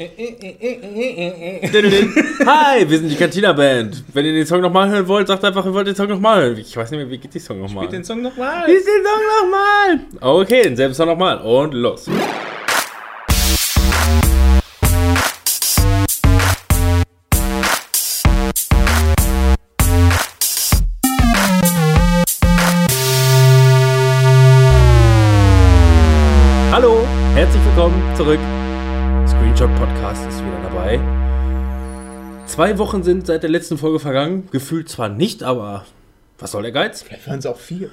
Hi, wir sind die Cantina Band. Wenn ihr den Song nochmal hören wollt, sagt einfach, ihr wollt den Song nochmal hören. Ich weiß nicht mehr, wie geht die Song nochmal? Spielt den Song nochmal. Spielt den Song nochmal. Okay, denselben Song nochmal. Und los. Hallo, herzlich willkommen zurück. Zwei Wochen sind seit der letzten Folge vergangen. Gefühlt zwar nicht, aber was soll der Geiz? Vielleicht waren es auch vier.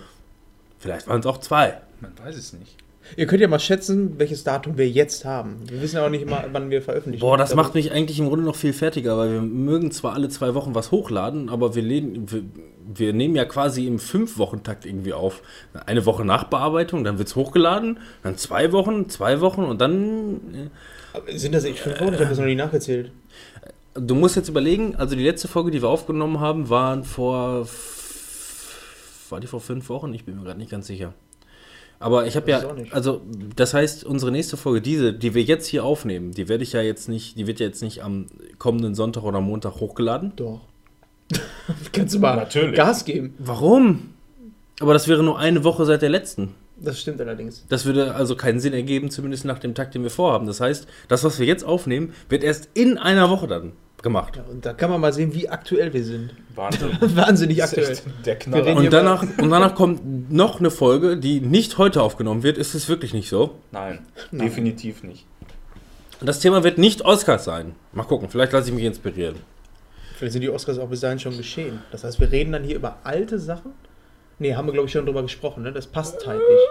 Vielleicht waren es auch zwei. Man weiß es nicht. Ihr könnt ja mal schätzen, welches Datum wir jetzt haben. Wir wissen ja auch nicht immer, wann wir veröffentlichen. Boah, das Aber macht mich eigentlich im Grunde noch viel fertiger, weil wir mögen zwar alle zwei Wochen was hochladen, aber wir, lehnen, wir, wir nehmen ja quasi im Fünf-Wochen-Takt irgendwie auf. Eine Woche Nachbearbeitung, dann wird es hochgeladen, dann zwei Wochen, zwei Wochen und dann. Sind das echt fünf Wochen? Ich habe das noch nie nachgezählt. Du musst jetzt überlegen, also die letzte Folge, die wir aufgenommen haben, waren vor. War die vor fünf Wochen? Ich bin mir gerade nicht ganz sicher. Aber ich habe ja, ich auch nicht. also das heißt, unsere nächste Folge, diese, die wir jetzt hier aufnehmen, die werde ich ja jetzt nicht, die wird ja jetzt nicht am kommenden Sonntag oder Montag hochgeladen. Doch. Kannst du mal Natürlich. Gas geben. Warum? Aber das wäre nur eine Woche seit der letzten. Das stimmt allerdings. Das würde also keinen Sinn ergeben, zumindest nach dem Takt, den wir vorhaben. Das heißt, das, was wir jetzt aufnehmen, wird erst in einer Woche dann gemacht. Ja, und da kann man mal sehen, wie aktuell wir sind. Wahnsinn. Wahnsinnig aktuell. der Knaller. Und danach, und danach kommt noch eine Folge, die nicht heute aufgenommen wird. Ist es wirklich nicht so? Nein, Nein. definitiv nicht. Und das Thema wird nicht Oscars sein. Mal gucken, vielleicht lasse ich mich inspirieren. Vielleicht sind die Oscars auch bis dahin schon geschehen. Das heißt, wir reden dann hier über alte Sachen. Nee, haben wir, glaube ich, schon drüber gesprochen. Ne? Das passt halt nicht.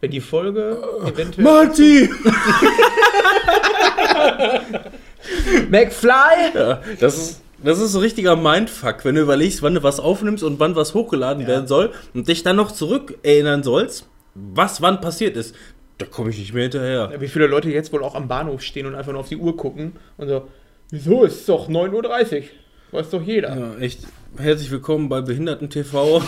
Wenn die Folge eventuell. Marty! McFly! Ja, das ist, das ist so richtiger Mindfuck, wenn du überlegst, wann du was aufnimmst und wann was hochgeladen Ja. werden soll und dich dann noch zurück erinnern sollst, was wann passiert ist. Da komme ich nicht mehr hinterher. Wie viele Leute jetzt wohl auch am Bahnhof stehen und einfach nur auf die Uhr gucken und so, wieso ist es doch 9.30 Uhr? Weiß doch jeder. Ja, echt. Herzlich willkommen bei Behinderten TV.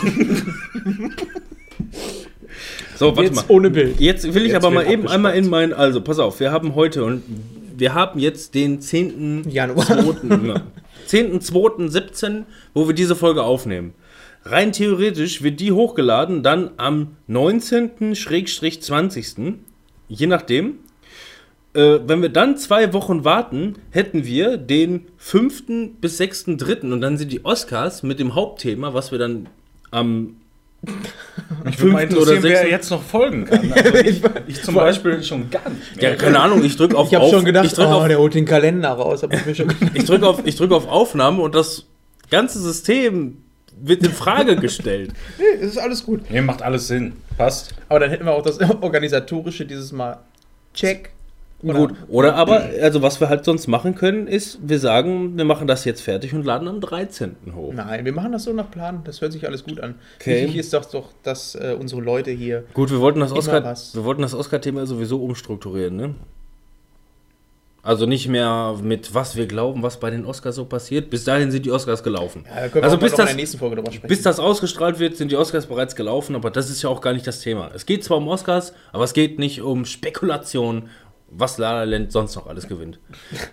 so, warte Jetzt mal. ohne Bild. Jetzt will ich Jetzt aber mal eben einmal in mein. Also, pass auf, wir haben heute und wir haben jetzt den 10. Januar. 2. ja, 10.2.17, wo wir diese Folge aufnehmen. Rein theoretisch wird die hochgeladen dann am 19.-20. Je nachdem. Äh, wenn wir dann zwei Wochen warten, hätten wir den 5. bis 6.3. und dann sind die Oscars mit dem Hauptthema, was wir dann am Mich würde mal 5. oder interessieren, wer 6. jetzt noch folgen kann. Also ich, ich zum Beispiel schon gar nicht mehr. Ja, keine Ahnung, ich drücke auf Ich habe schon gedacht, ich drück oh, auf, der holt den Kalender raus. Hab ich mir schon gedacht. ich drück auf, ich drück auf Aufnahme und das ganze System wird in Frage gestellt. nee, es ist alles gut. Nee, macht alles Sinn. Passt. Aber dann hätten wir auch das Organisatorische dieses Mal. Check. Oder- Gut, oder aber, also was wir halt sonst machen können, ist, wir sagen, wir machen das jetzt fertig und laden am 13. hoch. Nein, wir machen das so nach Plan. Das hört sich alles gut an. Okay. Wichtig ist doch, doch dass äh, unsere Leute hier. Gut, wir wollten das Immer Oscar, Oscar-Thema sowieso umstrukturieren, ne? Also nicht mehr mit was wir glauben, was bei den Oscars so passiert. Bis dahin sind die Oscars gelaufen. Ja, also bis das, der nächsten Folge drüber sprechen. bis das ausgestrahlt wird, sind die Oscars bereits gelaufen, aber das ist ja auch gar nicht das Thema. Es geht zwar um Oscars, aber es geht nicht um Spekulation, was La La Land sonst noch alles gewinnt.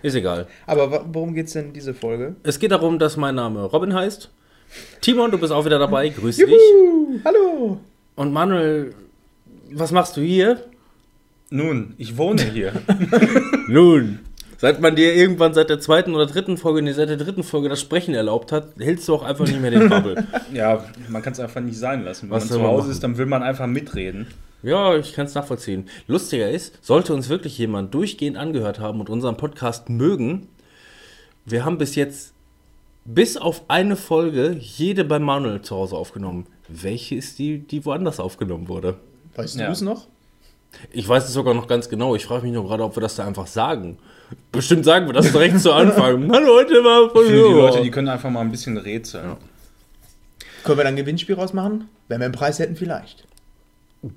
Ist egal. Aber worum geht's denn in diese Folge? Es geht darum, dass mein Name Robin heißt. Timon, du bist auch wieder dabei. Grüß dich. Juhu, hallo. Und Manuel, was machst du hier? Nun, ich wohne hier. Nun, seit man dir irgendwann seit der zweiten oder dritten Folge, nee, seit der dritten Folge das Sprechen erlaubt hat, hältst du auch einfach nicht mehr den Bubble. ja, man kann es einfach nicht sein lassen. Wenn Was man zu Hause machen? ist, dann will man einfach mitreden. Ja, ich kann es nachvollziehen. Lustiger ist, sollte uns wirklich jemand durchgehend angehört haben und unseren Podcast mögen, wir haben bis jetzt bis auf eine Folge jede bei Manuel zu Hause aufgenommen. Welche ist die, die woanders aufgenommen wurde? Weißt Ja. du es noch? Ich weiß es sogar noch ganz genau. Ich frage mich nur gerade, ob wir das da einfach sagen. Bestimmt sagen wir das direkt zu Anfang. Hallo, heute war von Für die Leute, die können einfach mal ein bisschen rätseln. Können wir dann ein Gewinnspiel rausmachen? Wenn wir einen Preis hätten, vielleicht.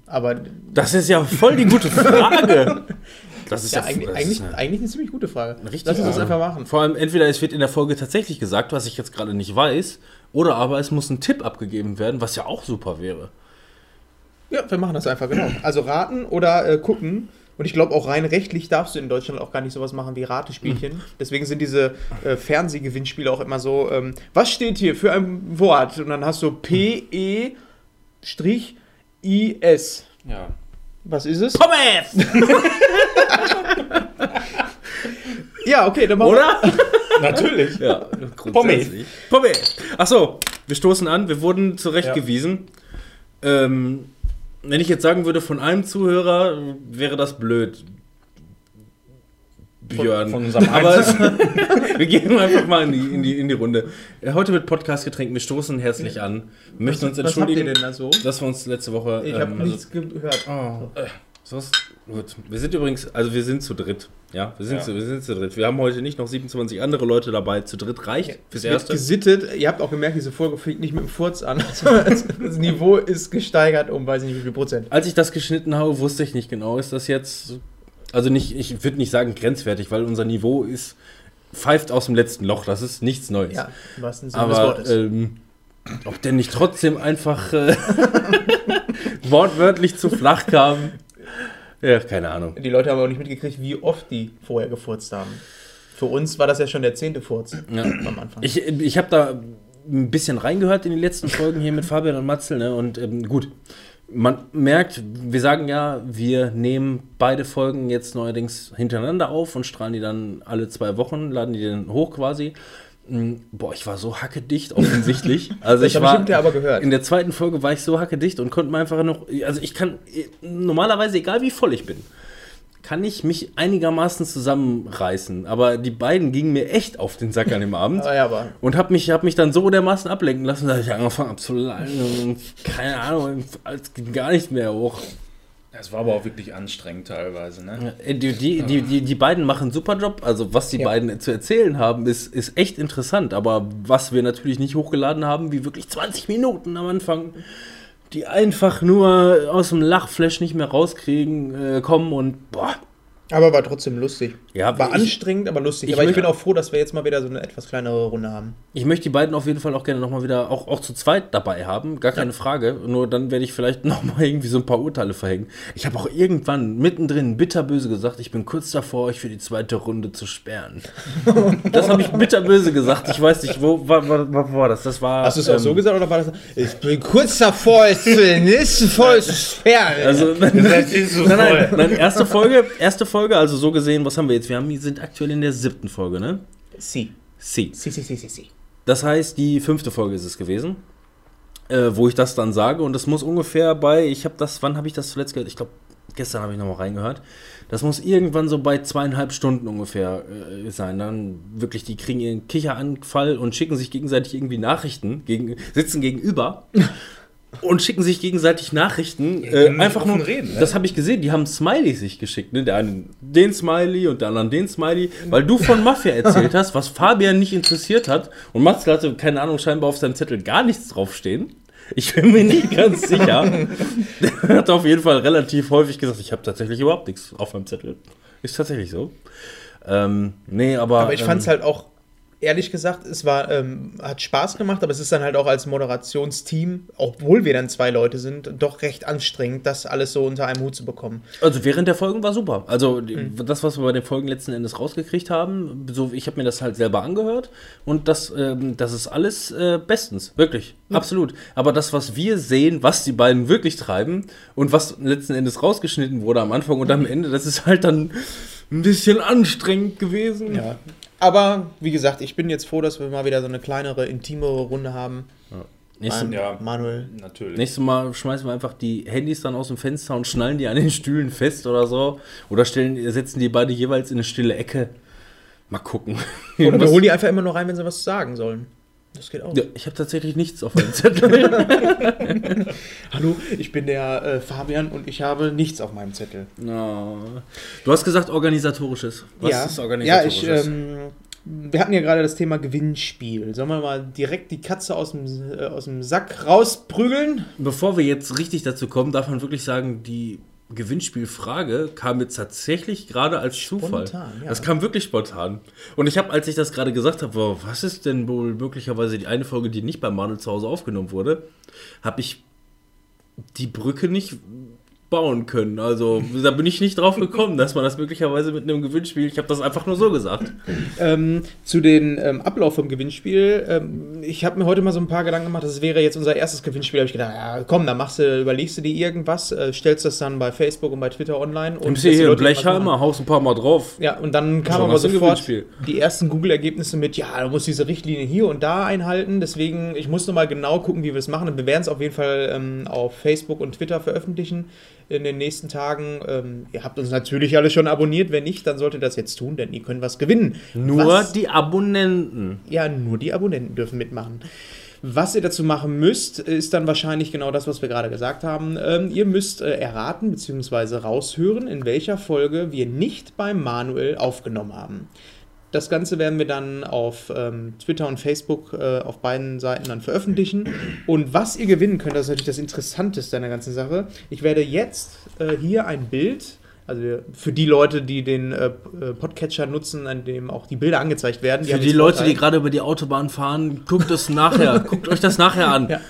Aber Das ist ja voll die gute Frage. Das ist ja, ja, eigentlich, das eigentlich, ist eine eigentlich eine ziemlich gute Frage. richtig Lass uns das einfach machen. Vor allem entweder es wird in der Folge tatsächlich gesagt, was ich jetzt gerade nicht weiß, oder aber es muss ein Tipp abgegeben werden, was ja auch super wäre. Ja, wir machen das einfach, genau. Also raten oder äh, gucken, Und ich glaube auch rein rechtlich darfst du in Deutschland auch gar nicht sowas machen wie Ratespielchen. Deswegen sind diese äh, Fernsehgewinnspiele auch immer so, ähm, was steht hier für ein Wort? Und dann hast du P-E-I-S. Ja. Was ist es? Pommes! Ja, okay, dann machen Oder? Natürlich. Ja, grundsätzlich. Pommes. Achso, wir stoßen an, wir wurden zurechtgewiesen. Ähm, wenn ich jetzt sagen würde, von einem Zuhörer wäre das blöd. Björn. Von unserem Aber wir gehen einfach mal in die, in die, in die Runde. Äh, Heute mit Podcast getränken, wir stoßen herzlich an. Wir möchten uns entschuldigen, denn da so? dass wir uns letzte Woche. Ich habe ähm, nichts gehört. Oh, äh, sowas. Gut. Wir sind übrigens, also wir sind zu dritt. Ja, wir sind, Ja. Zu, wir sind zu dritt. Wir haben heute nicht noch 27 andere Leute dabei. Zu dritt reicht fürs Wird Erste. gesittet. Ihr habt auch gemerkt, diese Folge fängt nicht mit dem Furz an. Also das Niveau ist gesteigert um weiß ich nicht wie viel Prozent. Als ich das geschnitten habe, wusste ich nicht genau, ist das jetzt. Also nicht, ich würde nicht sagen grenzwertig, weil unser Niveau ist. pfeift aus dem letzten Loch. Das ist nichts Neues. Ja, im wahrsten Sinne des Aber Wortes. ähm, ob der nicht trotzdem einfach äh, wortwörtlich zu flach kam. Ja, keine Ahnung. Die Leute haben auch nicht mitgekriegt, wie oft die vorher gefurzt haben. Für uns war das ja schon der zehnte Furz Ja. am Anfang. Ich, ich habe da ein bisschen reingehört in die letzten Folgen hier mit Fabian und Matzel, ne? Und ähm, gut, man merkt, wir sagen ja, wir nehmen beide Folgen jetzt neuerdings hintereinander auf und strahlen die dann alle zwei Wochen, laden die dann hoch quasi. Mm, Boah, ich war so hackedicht offensichtlich. Also ich war bestimmt ja aber gehört. in der zweiten Folge war ich so hackedicht und konnte mir einfach noch, also ich kann normalerweise egal wie voll ich bin, kann ich mich einigermaßen zusammenreißen. Aber die beiden gingen mir echt auf den Sack an dem Abend. ja, aber Und hab mich, hab mich dann so dermaßen ablenken lassen, dass ich angefangen habe zu und keine Ahnung, es ging gar nicht mehr hoch. Es war aber auch wirklich anstrengend teilweise, ne? Äh, Die, die, die, die, die beiden machen einen super Job. Also was die Ja. beiden zu erzählen haben, ist, ist echt interessant. Aber was wir natürlich nicht hochgeladen haben, wie wirklich 20 Minuten am Anfang, die einfach nur aus dem Lachflash nicht mehr rauskriegen, äh, kommen und boah. Aber war trotzdem lustig. Ja, war ich- anstrengend, aber lustig. ich aber ich bin auch froh, dass wir jetzt mal wieder so eine etwas kleinere Runde haben. Ich möchte die beiden auf jeden Fall auch gerne nochmal wieder, auch, auch zu zweit dabei haben, gar keine Frage. Nur dann werde ich vielleicht nochmal irgendwie so ein paar Urteile verhängen. Ich habe auch irgendwann mittendrin bitterböse gesagt, ich bin kurz davor, euch für die zweite Runde zu sperren. das habe ich bitterböse gesagt. Ich weiß nicht, wo war, war, war, war das? Das war. Hast du es auch ähm, so gesagt oder war das? Ich bin kurz davor, es zur nächsten Folge zu sperren. Also, Das ist so nein, nein, nein, erste Folge, erste Folge, also so gesehen, was haben wir jetzt? Wir haben, sind aktuell in der siebten Folge, ne? sie. Sie. Sie, sie, sie, sie, sie. Das heißt, die fünfte Folge ist es gewesen, äh, wo ich das dann sage. Und das muss ungefähr bei, ich habe das, wann habe ich das zuletzt gehört? Ich glaube, gestern habe ich nochmal reingehört. Das muss irgendwann so bei zweieinhalb Stunden ungefähr äh, sein. Dann wirklich, die kriegen ihren Kicheranfall und schicken sich gegenseitig irgendwie Nachrichten, gegen, sitzen gegenüber. Und schicken sich gegenseitig Nachrichten. Äh, können einfach nur. reden, ne? Das habe ich gesehen. Die haben Smiley sich geschickt. Ne? Der einen den Smiley und der anderen den Smiley. Weil du von Mafia erzählt hast, was Fabian nicht interessiert hat. Und Matze hatte, keine Ahnung, scheinbar auf seinem Zettel gar nichts draufstehen. Ich bin mir nicht ganz sicher. Der hat auf jeden Fall relativ häufig gesagt, ich habe tatsächlich überhaupt nichts auf meinem Zettel. Ist tatsächlich so. Ähm, nee, aber. Aber ich ähm, fand es halt auch, ehrlich gesagt, es war, ähm, hat Spaß gemacht, aber es ist dann halt auch als Moderationsteam, obwohl wir dann zwei Leute sind, doch recht anstrengend, das alles so unter einem Hut zu bekommen. Also während der Folgen war super. Also die- Mhm. das, was wir bei den Folgen letzten Endes rausgekriegt haben, so ich habe mir das halt selber angehört und das, ähm, das ist alles äh, bestens, wirklich, absolut. Aber das, was wir sehen, was die beiden wirklich treiben und was letzten Endes rausgeschnitten wurde am Anfang und am Ende, das ist halt dann ein bisschen anstrengend gewesen. Ja. Aber wie gesagt, ich bin jetzt froh, dass wir mal wieder so eine kleinere, intimere Runde haben. Nächste, Man- Ja. Manuel. Natürlich. Nächstes Mal schmeißen wir einfach die Handys dann aus dem Fenster und schnallen die an den Stühlen fest oder so. Oder stellen, setzen die beide jeweils in eine stille Ecke. Mal gucken. Oder wir holen die einfach immer nur rein, wenn sie was sagen sollen. Das geht auch. Ja, ich habe tatsächlich nichts auf meinem Zettel. Hallo, ich bin der äh, Fabian und ich habe nichts auf meinem Zettel. No. Du hast gesagt organisatorisches. Was ja. ist Ja, organisatorisches? ich, ähm, wir hatten ja gerade das Thema Gewinnspiel. Sollen wir mal direkt die Katze aus dem, äh, aus dem Sack rausprügeln? Bevor wir jetzt richtig dazu kommen, darf man wirklich sagen, die Gewinnspielfrage kam jetzt tatsächlich gerade als Zufall. Spontan, ja. Das kam wirklich spontan. Und ich habe, als ich das gerade gesagt habe, wow, was ist denn wohl möglicherweise die eine Folge, die nicht bei Manuel zu Hause aufgenommen wurde, habe ich die Brücke nicht bauen können. Also da bin ich nicht drauf gekommen, dass man das möglicherweise mit einem Gewinnspiel. Ich habe das einfach nur so gesagt. Ähm, zu den ähm, Ablauf vom Gewinnspiel. Ähm, ich habe mir heute mal so ein paar Gedanken gemacht, das wäre jetzt unser erstes Gewinnspiel. Da habe ich gedacht, ja, komm, dann machst du, überlegst du dir irgendwas, äh, stellst das dann bei Facebook und bei Twitter online. Und Nimmst die hier einen. Blechhammer, haust ein paar Mal drauf. Ja, und dann kam Schon aber sofort Gewinnspiel. die ersten Google-Ergebnisse mit, ja, du musst diese Richtlinie hier und da einhalten. Deswegen, ich muss nochmal genau gucken, wie wir es machen. Und wir werden es auf jeden Fall ähm, auf Facebook und Twitter veröffentlichen in den nächsten Tagen. Ähm, ihr habt uns natürlich alle schon abonniert. Wenn nicht, dann solltet ihr das jetzt tun, denn ihr könnt was gewinnen. Nur was, die Abonnenten. Ja, nur die Abonnenten dürfen mitmachen. Was ihr dazu machen müsst, ist dann wahrscheinlich genau das, was wir gerade gesagt haben. Ähm, ihr müsst äh, erraten bzw. raushören, in welcher Folge wir nicht beim Manuel aufgenommen haben. Das Ganze werden wir dann auf ähm, Twitter und Facebook äh, auf beiden Seiten dann veröffentlichen. Und was ihr gewinnen könnt, das ist natürlich das Interessanteste an der ganzen Sache. Ich werde jetzt äh, hier ein Bild, also für die Leute, die den äh, äh, Podcatcher nutzen, an dem auch die Bilder angezeigt werden. Für die Leute, die gerade über die Autobahn fahren, guckt es nachher. guckt euch das nachher an. Ja.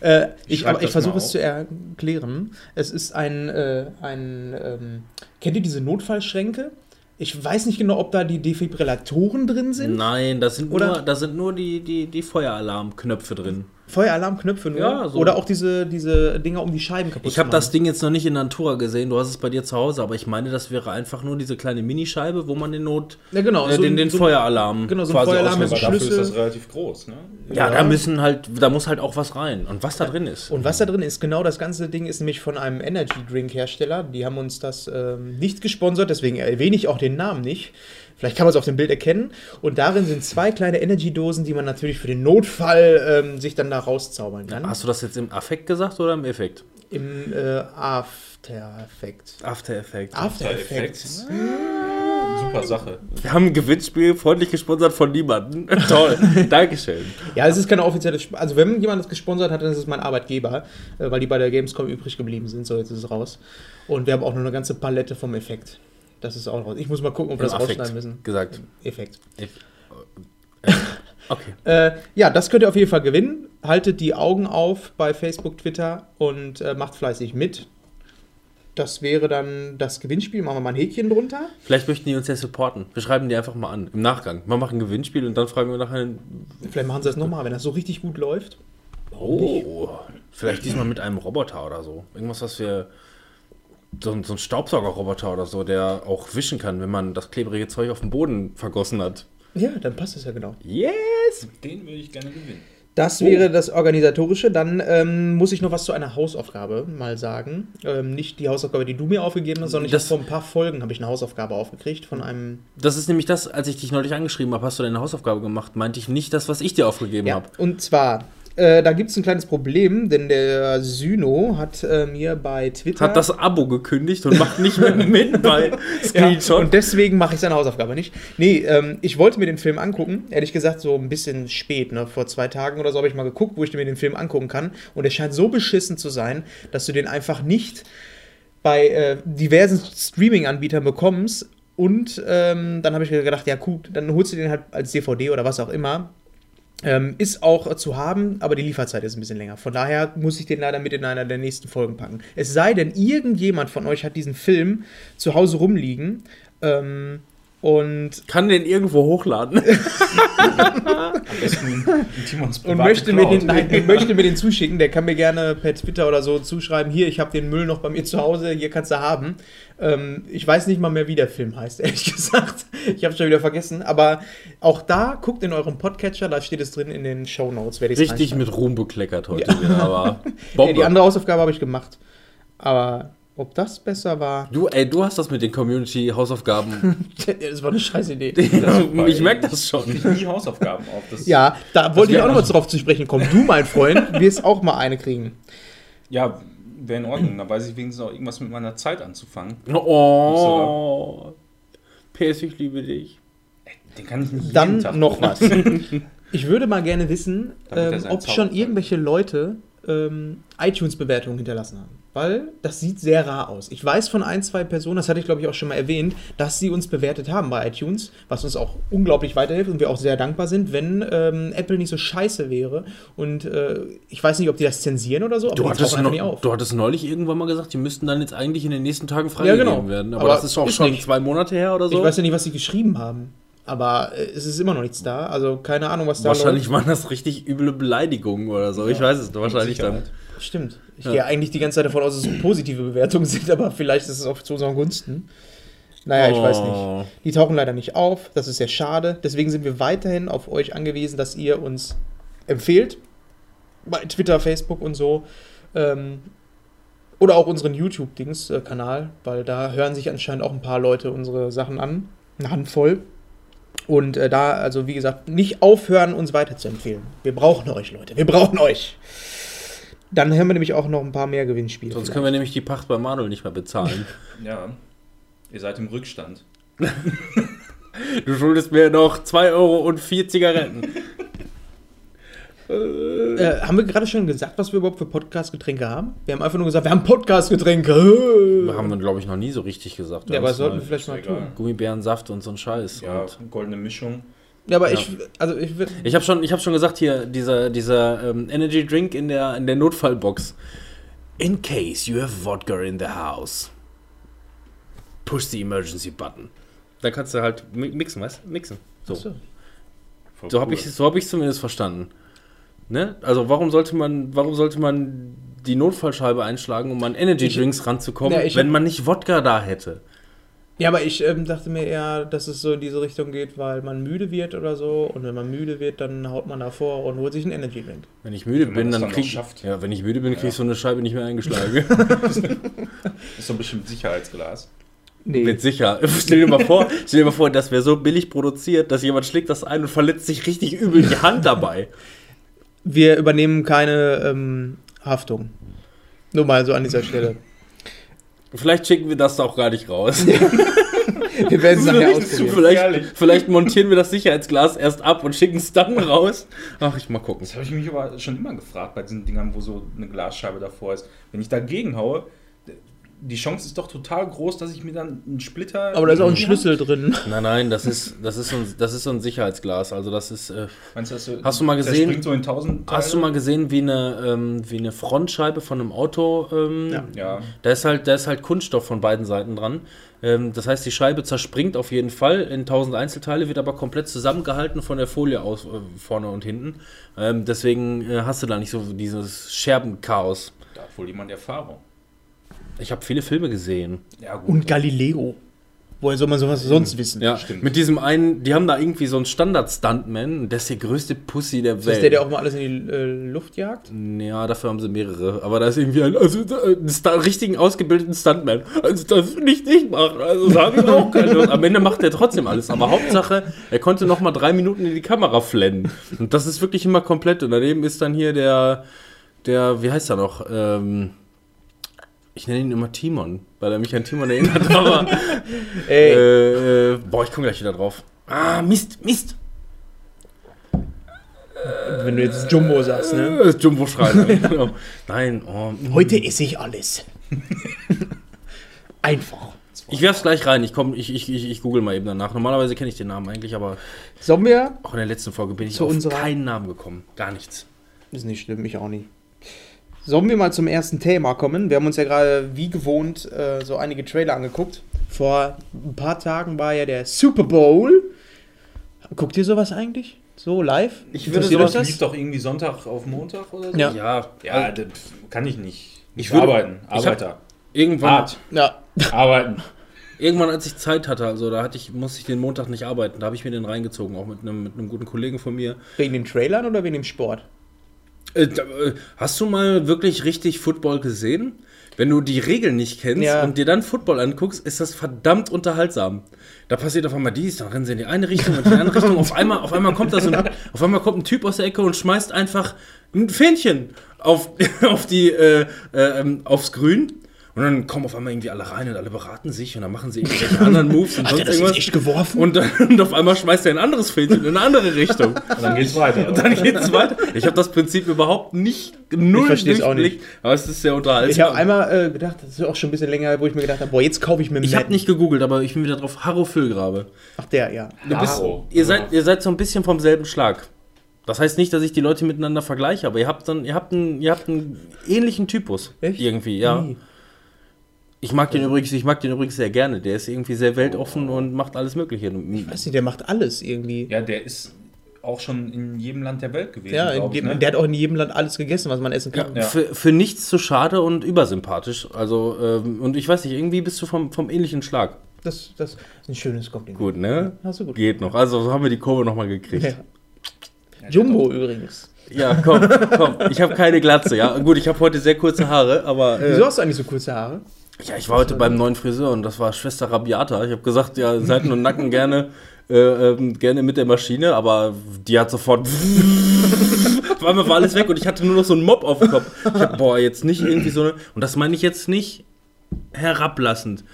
Äh, ich ich versuche es zu erklären. Es ist ein, äh, ein ähm, kennt ihr diese Notfallschränke? Ich weiß nicht genau, ob da die Defibrillatoren drin sind. Nein, das sind Oder- nur, da sind nur die, die, die Feueralarmknöpfe drin. Feueralarmknöpfe nur. Ja, so. Oder auch diese, diese Dinger, um die Scheiben kaputt Ich habe das. Ding jetzt noch nicht in Natura gesehen, du hast es bei dir zu Hause, aber ich meine, das wäre einfach nur diese kleine Minischeibe, wo man den Not, Ja, genau. äh, so den, den so Feueralarm genau, so ein quasi Feueralarm mit dafür ist Schlüssel. das relativ groß, ne? Ja, Ja. da müssen halt, da muss halt auch was rein. Und was da drin ist. Und was da drin ist, genau das ganze Ding ist nämlich von einem Energy Drink Hersteller. Die haben uns das ähm, nicht gesponsert, deswegen erwähne ich auch den Namen nicht. Vielleicht kann man es auf dem Bild erkennen. Und darin sind zwei kleine Energy-Dosen, die man natürlich für den Notfall ähm, sich dann da rauszaubern kann. Hast du das jetzt im Affekt gesagt oder im Effekt? Im äh, After Effect. After Effect. After Effects. Effects. Super Sache. Wir haben ein Gewinnspiel freundlich gesponsert von niemandem. Toll. Dankeschön. Ja, es ist keine offizielle. Sp also, wenn jemand das gesponsert hat, dann ist es mein Arbeitgeber, äh, weil die bei der Gamescom übrig geblieben sind. So, jetzt ist es raus. Und wir haben auch noch eine ganze Palette vom Effekt. Das ist auch raus. Ich muss mal gucken, ob wir das Affekt rausschneiden müssen. gesagt. Effekt. Eff- Okay. Äh, ja, das könnt ihr auf jeden Fall gewinnen. Haltet die Augen auf bei Facebook, Twitter und äh, macht fleißig mit. Das wäre dann das Gewinnspiel. Machen wir mal ein Häkchen drunter. Vielleicht möchten die uns ja supporten. Wir schreiben die einfach mal an. Im Nachgang. Wir machen ein Gewinnspiel und dann fragen wir nachher. Vielleicht machen sie das nochmal, wenn das so richtig gut läuft. Oh. Vielleicht diesmal mit einem Roboter oder so. Irgendwas, was wir. So, ein- so ein Staubsaugerroboter oder so, der auch wischen kann, wenn man das klebrige Zeug auf dem Boden vergossen hat. Ja, dann passt es ja genau. Yes! Den würde ich gerne gewinnen. Das wäre das Organisatorische. Dann ähm, muss ich noch was zu einer Hausaufgabe mal sagen. Ähm, nicht die Hausaufgabe, die du mir aufgegeben hast, sondern ich Das- vor ein paar Folgen habe ich eine Hausaufgabe aufgekriegt von einem. Das ist nämlich das, als ich dich neulich angeschrieben habe, hast du deine Hausaufgabe gemacht, meinte ich nicht das, was ich dir aufgegeben Ja, habe. und zwar, äh, da gibt es ein kleines Problem, denn der Syno hat äh, mir bei Twitter. Hat das Abo gekündigt und macht nicht mehr mit bei Ja, Screenshot. und deswegen mache ich seine Hausaufgabe nicht. Nee, ähm, ich wollte mir den Film angucken. Ehrlich gesagt, so ein bisschen spät, ne? Vor zwei Tagen oder so habe ich mal geguckt, wo ich mir den Film angucken kann. Und er scheint so beschissen zu sein, dass du den einfach nicht bei äh, diversen Streaming-Anbietern bekommst. Und ähm, dann habe ich mir gedacht, ja gut, dann holst du den halt als DVD oder was auch immer. Ähm, ist auch zu haben, aber die Lieferzeit ist ein bisschen länger. Von daher muss ich den leider mit in einer der nächsten Folgen packen. Es sei denn, irgendjemand von euch hat diesen Film zu Hause rumliegen ähm, und, Kann den irgendwo hochladen. Und möchte, mir den, nein, möchte mir den zuschicken. Der kann mir gerne per Twitter oder so zuschreiben: Hier, ich habe den Müll noch bei mir zu Hause, hier kannst du haben. Ähm, ich weiß nicht mal mehr, wie der Film heißt, ehrlich gesagt. Ich habe schon wieder vergessen. Aber auch da, guckt in eurem Podcatcher, da steht es drin in den Show Notes. Richtig mit Ruhm bekleckert heute wieder, aber Ja, die andere Hausaufgabe habe ich gemacht. Aber ob das besser war, du, ey, du hast das mit den Community-Hausaufgaben. das war eine scheiß Idee. ich merke das schon. Ich nie Hausaufgaben auf. Das, Ja, da wollte ich auch noch mal drauf zu sprechen kommen. Du, mein Freund, wirst auch mal eine kriegen. ja wäre in Ordnung. Da weiß ich wenigstens auch irgendwas mit meiner Zeit anzufangen. Oh. PS, ich liebe dich. Den kann ich nicht jeden Dann Tag noch was. Ich würde mal gerne wissen, ähm, ob Zauber schon irgendwelche Leute ähm, iTunes-Bewertungen hinterlassen haben. Weil das sieht sehr rar aus. Ich weiß von ein, zwei Personen, das hatte ich glaube ich auch schon mal erwähnt, dass sie uns bewertet haben bei iTunes, was uns auch unglaublich weiterhilft und wir auch sehr dankbar sind, wenn ähm, Apple nicht so scheiße wäre. Und äh, ich weiß nicht, ob die das zensieren oder so, aber Du hattest, nie noch, auf. du hattest neulich irgendwann mal gesagt, die müssten dann jetzt eigentlich in den nächsten Tagen Ja, freigegeben genau. werden. Aber, Aber das ist auch ist schon nicht. zwei Monate her oder so. Ich weiß ja nicht, was sie geschrieben haben. Aber äh, es ist immer noch nichts da. Also keine Ahnung, was da Wahrscheinlich läuft. waren das richtig üble Beleidigungen oder so. ich weiß es wahrscheinlich dann. Stimmt. Ich Ja. gehe eigentlich die ganze Zeit davon aus, dass es positive Bewertungen sind, aber vielleicht ist es auch zu unseren Gunsten. Naja, ich weiß Oh. nicht. Die tauchen leider nicht auf. Das ist sehr schade. Deswegen sind wir weiterhin auf euch angewiesen, dass ihr uns empfehlt. Bei Twitter, Facebook und so. Ähm, oder auch unseren YouTube-Dings-Kanal, weil da hören sich anscheinend auch ein paar Leute unsere Sachen an. Eine Handvoll. Und äh, da, also wie gesagt, nicht aufhören, uns weiterzuempfehlen. Wir brauchen euch, Leute. Wir brauchen euch. Dann haben wir nämlich auch noch ein paar mehr Gewinnspiele. Sonst können wir nämlich die Pacht bei Manuel nicht mehr bezahlen. Ja. Ihr seid im Rückstand. du schuldest mir noch 2 Euro und 4 Zigaretten. Äh, haben wir gerade schon gesagt, was wir überhaupt für Podcast-Getränke haben? Wir haben einfach nur gesagt, wir haben Podcast-Getränke. haben wir, glaube ich, noch nie so richtig gesagt. Ja, aber sollten wir vielleicht mal egal. tun. Gummibärensaft und so ein Scheiß. Ja, Und goldene Mischung. Ja, aber Ja. ich, also ich würde. ich habe schon, ich hab schon gesagt, hier, dieser, dieser ähm, Energy Drink in der, in der Notfallbox. In case you have vodka in the house, push the emergency button. Da kannst du halt mi- mixen, weißt du? Mixen. So. Voll So habe cool. ich so habe ich zumindest verstanden. Ne? Also warum sollte man warum sollte man die Notfallscheibe einschlagen, um an Energy Drinks ranzukommen, Ja, wenn hab- man nicht Wodka da hätte? Ja, aber ich ähm, dachte mir eher, dass es so in diese Richtung geht, weil man müde wird oder so. Und wenn man müde wird, dann haut man davor und holt sich einen Energy Drink. Wenn ich müde Wenn bin, das dann dann krieg schafft. ja, wenn ich müde bin, krieg ich Ja. so eine Scheibe nicht mehr eingeschlagen. Ist so ein bisschen Sicherheitsglas. Mit sicher. Stell dir mal vor, stell dir mal vor, das wäre so billig produziert, dass jemand schlägt das ein und verletzt sich richtig übel die Hand dabei. Wir übernehmen keine ähm, Haftung. Nur mal so an dieser Stelle. Vielleicht schicken wir das auch gar nicht raus. Wir werden es nachher vielleicht, ausprobieren. vielleicht, vielleicht montieren wir das Sicherheitsglas erst ab und schicken es dann raus. Ach, ich mal gucken. Das habe ich mich aber schon immer gefragt bei diesen Dingern, wo so eine Glasscheibe davor ist. Wenn ich dagegen haue, die Chance ist doch total groß, dass ich mir dann einen Splitter. Aber da ist auch ein Schlüssel drin. Nein, nein, das ist, das ist, so, ein, das ist so ein Sicherheitsglas. Also das ist. Äh, Meinst du, das so, Hast du mal gesehen- springt so in tausend hast du mal gesehen, wie eine, ähm, wie eine Frontscheibe von einem Auto? Ähm, Ja. Ja. Da ist halt, da ist halt Kunststoff von beiden Seiten dran. Ähm, das heißt, die Scheibe zerspringt auf jeden Fall in tausend Einzelteile, wird aber komplett zusammengehalten von der Folie aus äh, vorne und hinten. Ähm, deswegen äh, hast du da nicht so dieses Scherbenchaos. Da hat wohl jemand Erfahrung. Ich habe viele Filme gesehen. Ja, gut. Und Galileo. Woher soll man sowas sonst wissen? Ja, Stimmt. mit diesem einen, die haben da irgendwie so einen Standard-Stuntman, der ist der größte Pussy der Ist Welt. das der, der auch mal alles in die äh, Luft jagt? Ja, dafür haben sie mehrere. Aber da ist irgendwie ein, also, äh, einen Sta- richtigen ausgebildeten Stuntman. Also das will ich nicht machen. Also sage ich auch keine Lust. Am Ende macht er trotzdem alles. Aber Hauptsache, er konnte noch mal drei Minuten in die Kamera flennen. Und das ist wirklich immer komplett. Und daneben ist dann hier der, der, wie heißt er noch? Ähm, ich nenne ihn immer Timon, weil er mich an Timon erinnert. Aber, Ey, äh, äh, boah, ich komme gleich wieder drauf. Ah, Mist, Mist. wenn du jetzt Jumbo sagst, ne? Äh, Jumbo schreien. genau. Nein, oh, Heute esse ich alles. Einfach. Ich werf's gleich rein. Ich komm, ich, ich, ich, ich google mal eben danach. Normalerweise kenne ich den Namen eigentlich, aber Sollen wir? auch in der letzten Folge bin ich Zu auf unserer- keinen Namen gekommen. Gar nichts. Ist nicht schlimm, ich auch nicht. Sollen wir mal zum ersten Thema kommen? Wir haben uns ja gerade wie gewohnt äh, so einige Trailer angeguckt. Vor ein paar Tagen war ja der Super Bowl. Guckt ihr sowas eigentlich? So live? Ich würde sowas Das lief doch irgendwie Sonntag auf Montag oder so? Ja. Ja, Ja, das kann ich nicht. Ich Ich würde- arbeiten. Arbeiter. irgendwann, Hart. Ja. Arbeiten. irgendwann, als ich Zeit hatte, also da hatte ich, musste ich den Montag nicht arbeiten. Da habe ich mir den reingezogen, auch mit einem, mit einem guten Kollegen von mir. Wegen den Trailern oder wegen dem Sport? Äh, äh, hast du mal wirklich richtig Football gesehen? Wenn du die Regeln nicht kennst Ja. und dir dann Football anguckst, ist das verdammt unterhaltsam. Da passiert auf einmal dies, dann rennen sie in die eine Richtung und in die andere Richtung. Auf einmal, auf einmal kommt da so ein, auf einmal kommt ein Typ aus der Ecke und schmeißt einfach ein Fähnchen auf, auf die, äh, äh, ähm, aufs Grün. Und dann kommen auf einmal irgendwie alle rein und alle beraten sich und dann machen sie irgendwelche anderen Moves und Hat er sonst das jetzt irgendwas. echt geworfen? Und, dann, und auf einmal schmeißt er ein anderes Fähnchen in eine andere Richtung. Und dann geht's weiter. Und dann geht's weiter. Ich habe das Prinzip überhaupt nicht null versteh's auch nicht. aber es ist sehr unterhaltsam. Ich habe einmal äh, gedacht, das ist auch schon ein bisschen länger, wo ich mir gedacht habe, boah, jetzt kaufe ich mir Ich habe nicht gegoogelt, aber ich bin wieder drauf. Harro Füllgrabe. Ach, der, ja. Du bist, ihr, seid, ihr seid so ein bisschen vom selben Schlag. Das heißt nicht, dass ich die Leute miteinander vergleiche, aber ihr habt dann, ihr habt einen, ihr habt einen ähnlichen Typus. Echt? Irgendwie, ja. Wie? Ich mag den übrigens, ich mag den übrigens sehr gerne. Der ist irgendwie sehr weltoffen und macht alles Mögliche. Ich weiß nicht, der macht alles irgendwie. Ja, der ist auch schon in jedem Land der Welt gewesen. Ja, ich, jedem, ne? der hat auch in jedem Land alles gegessen, was man essen kann. Ja. Für, für nichts zu schade und übersympathisch. Also, ähm, und ich weiß nicht, irgendwie bist du vom, vom ähnlichen Schlag. Das, das ist ein schönes Kompliment. Gut, ne? Hast du gut. Geht noch. Also so haben wir die Kurve nochmal gekriegt. Ja. Jumbo übrigens. Ja, komm, komm. Ich habe keine Glatze, ja. Gut, ich habe heute sehr kurze Haare, aber. Äh, Wieso hast du eigentlich so kurze Haare? Ja, ich war heute beim neuen Friseur und das war Schwester Rabiata. Ich habe gesagt, ja, Seiten und Nacken gerne, äh, ähm, gerne mit der Maschine, aber die hat sofort. Auf einmal war alles weg und ich hatte nur noch so einen Mob auf dem Kopf. Ich hab, boah, jetzt nicht irgendwie so eine. Und das meine ich jetzt nicht herablassend.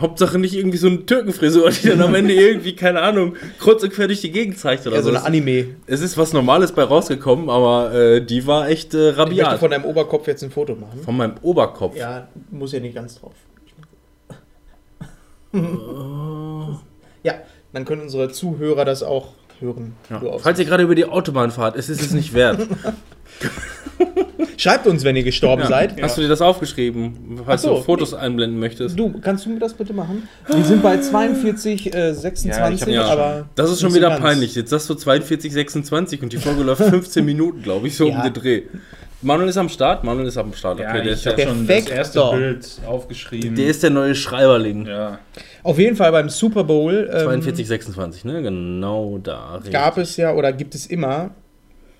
Hauptsache nicht irgendwie so eine Türkenfrisur, die dann am Ende irgendwie, keine Ahnung, kreuz und quer durch die Gegend zeigt oder Ja, so so. eine Anime. es ist was Normales bei rausgekommen, aber äh, die war echt äh, Ich möchte rabiat. von deinem Oberkopf jetzt ein Foto machen. Von meinem Oberkopf. Ja, muss ja nicht ganz drauf. ja, dann können unsere Zuhörer das auch hören. Ja. Falls ihr gerade über die Autobahn fahrt, es ist es nicht wert. Schreibt uns, wenn ihr gestorben Ja. seid. Hast du dir das aufgeschrieben, falls so. du Fotos einblenden möchtest? Du, kannst du mir das bitte machen? Wir sind bei 42, äh, 26, Ja, hab- aber. Das ist schon wieder ganz. peinlich. Jetzt sagst du 42, 26 und die Folge läuft 15 Minuten, glaube ich, so Ja. um den Dreh. Manuel ist am Start. Manuel ist am Start. Ja, Okay, der, ich ist der, schon das erste Bild aufgeschrieben. der ist der neue Schreiberling. ja. Auf jeden Fall beim Super Bowl ähm, 42, 26, ne? Genau da. richtig. gab es ja oder gibt es immer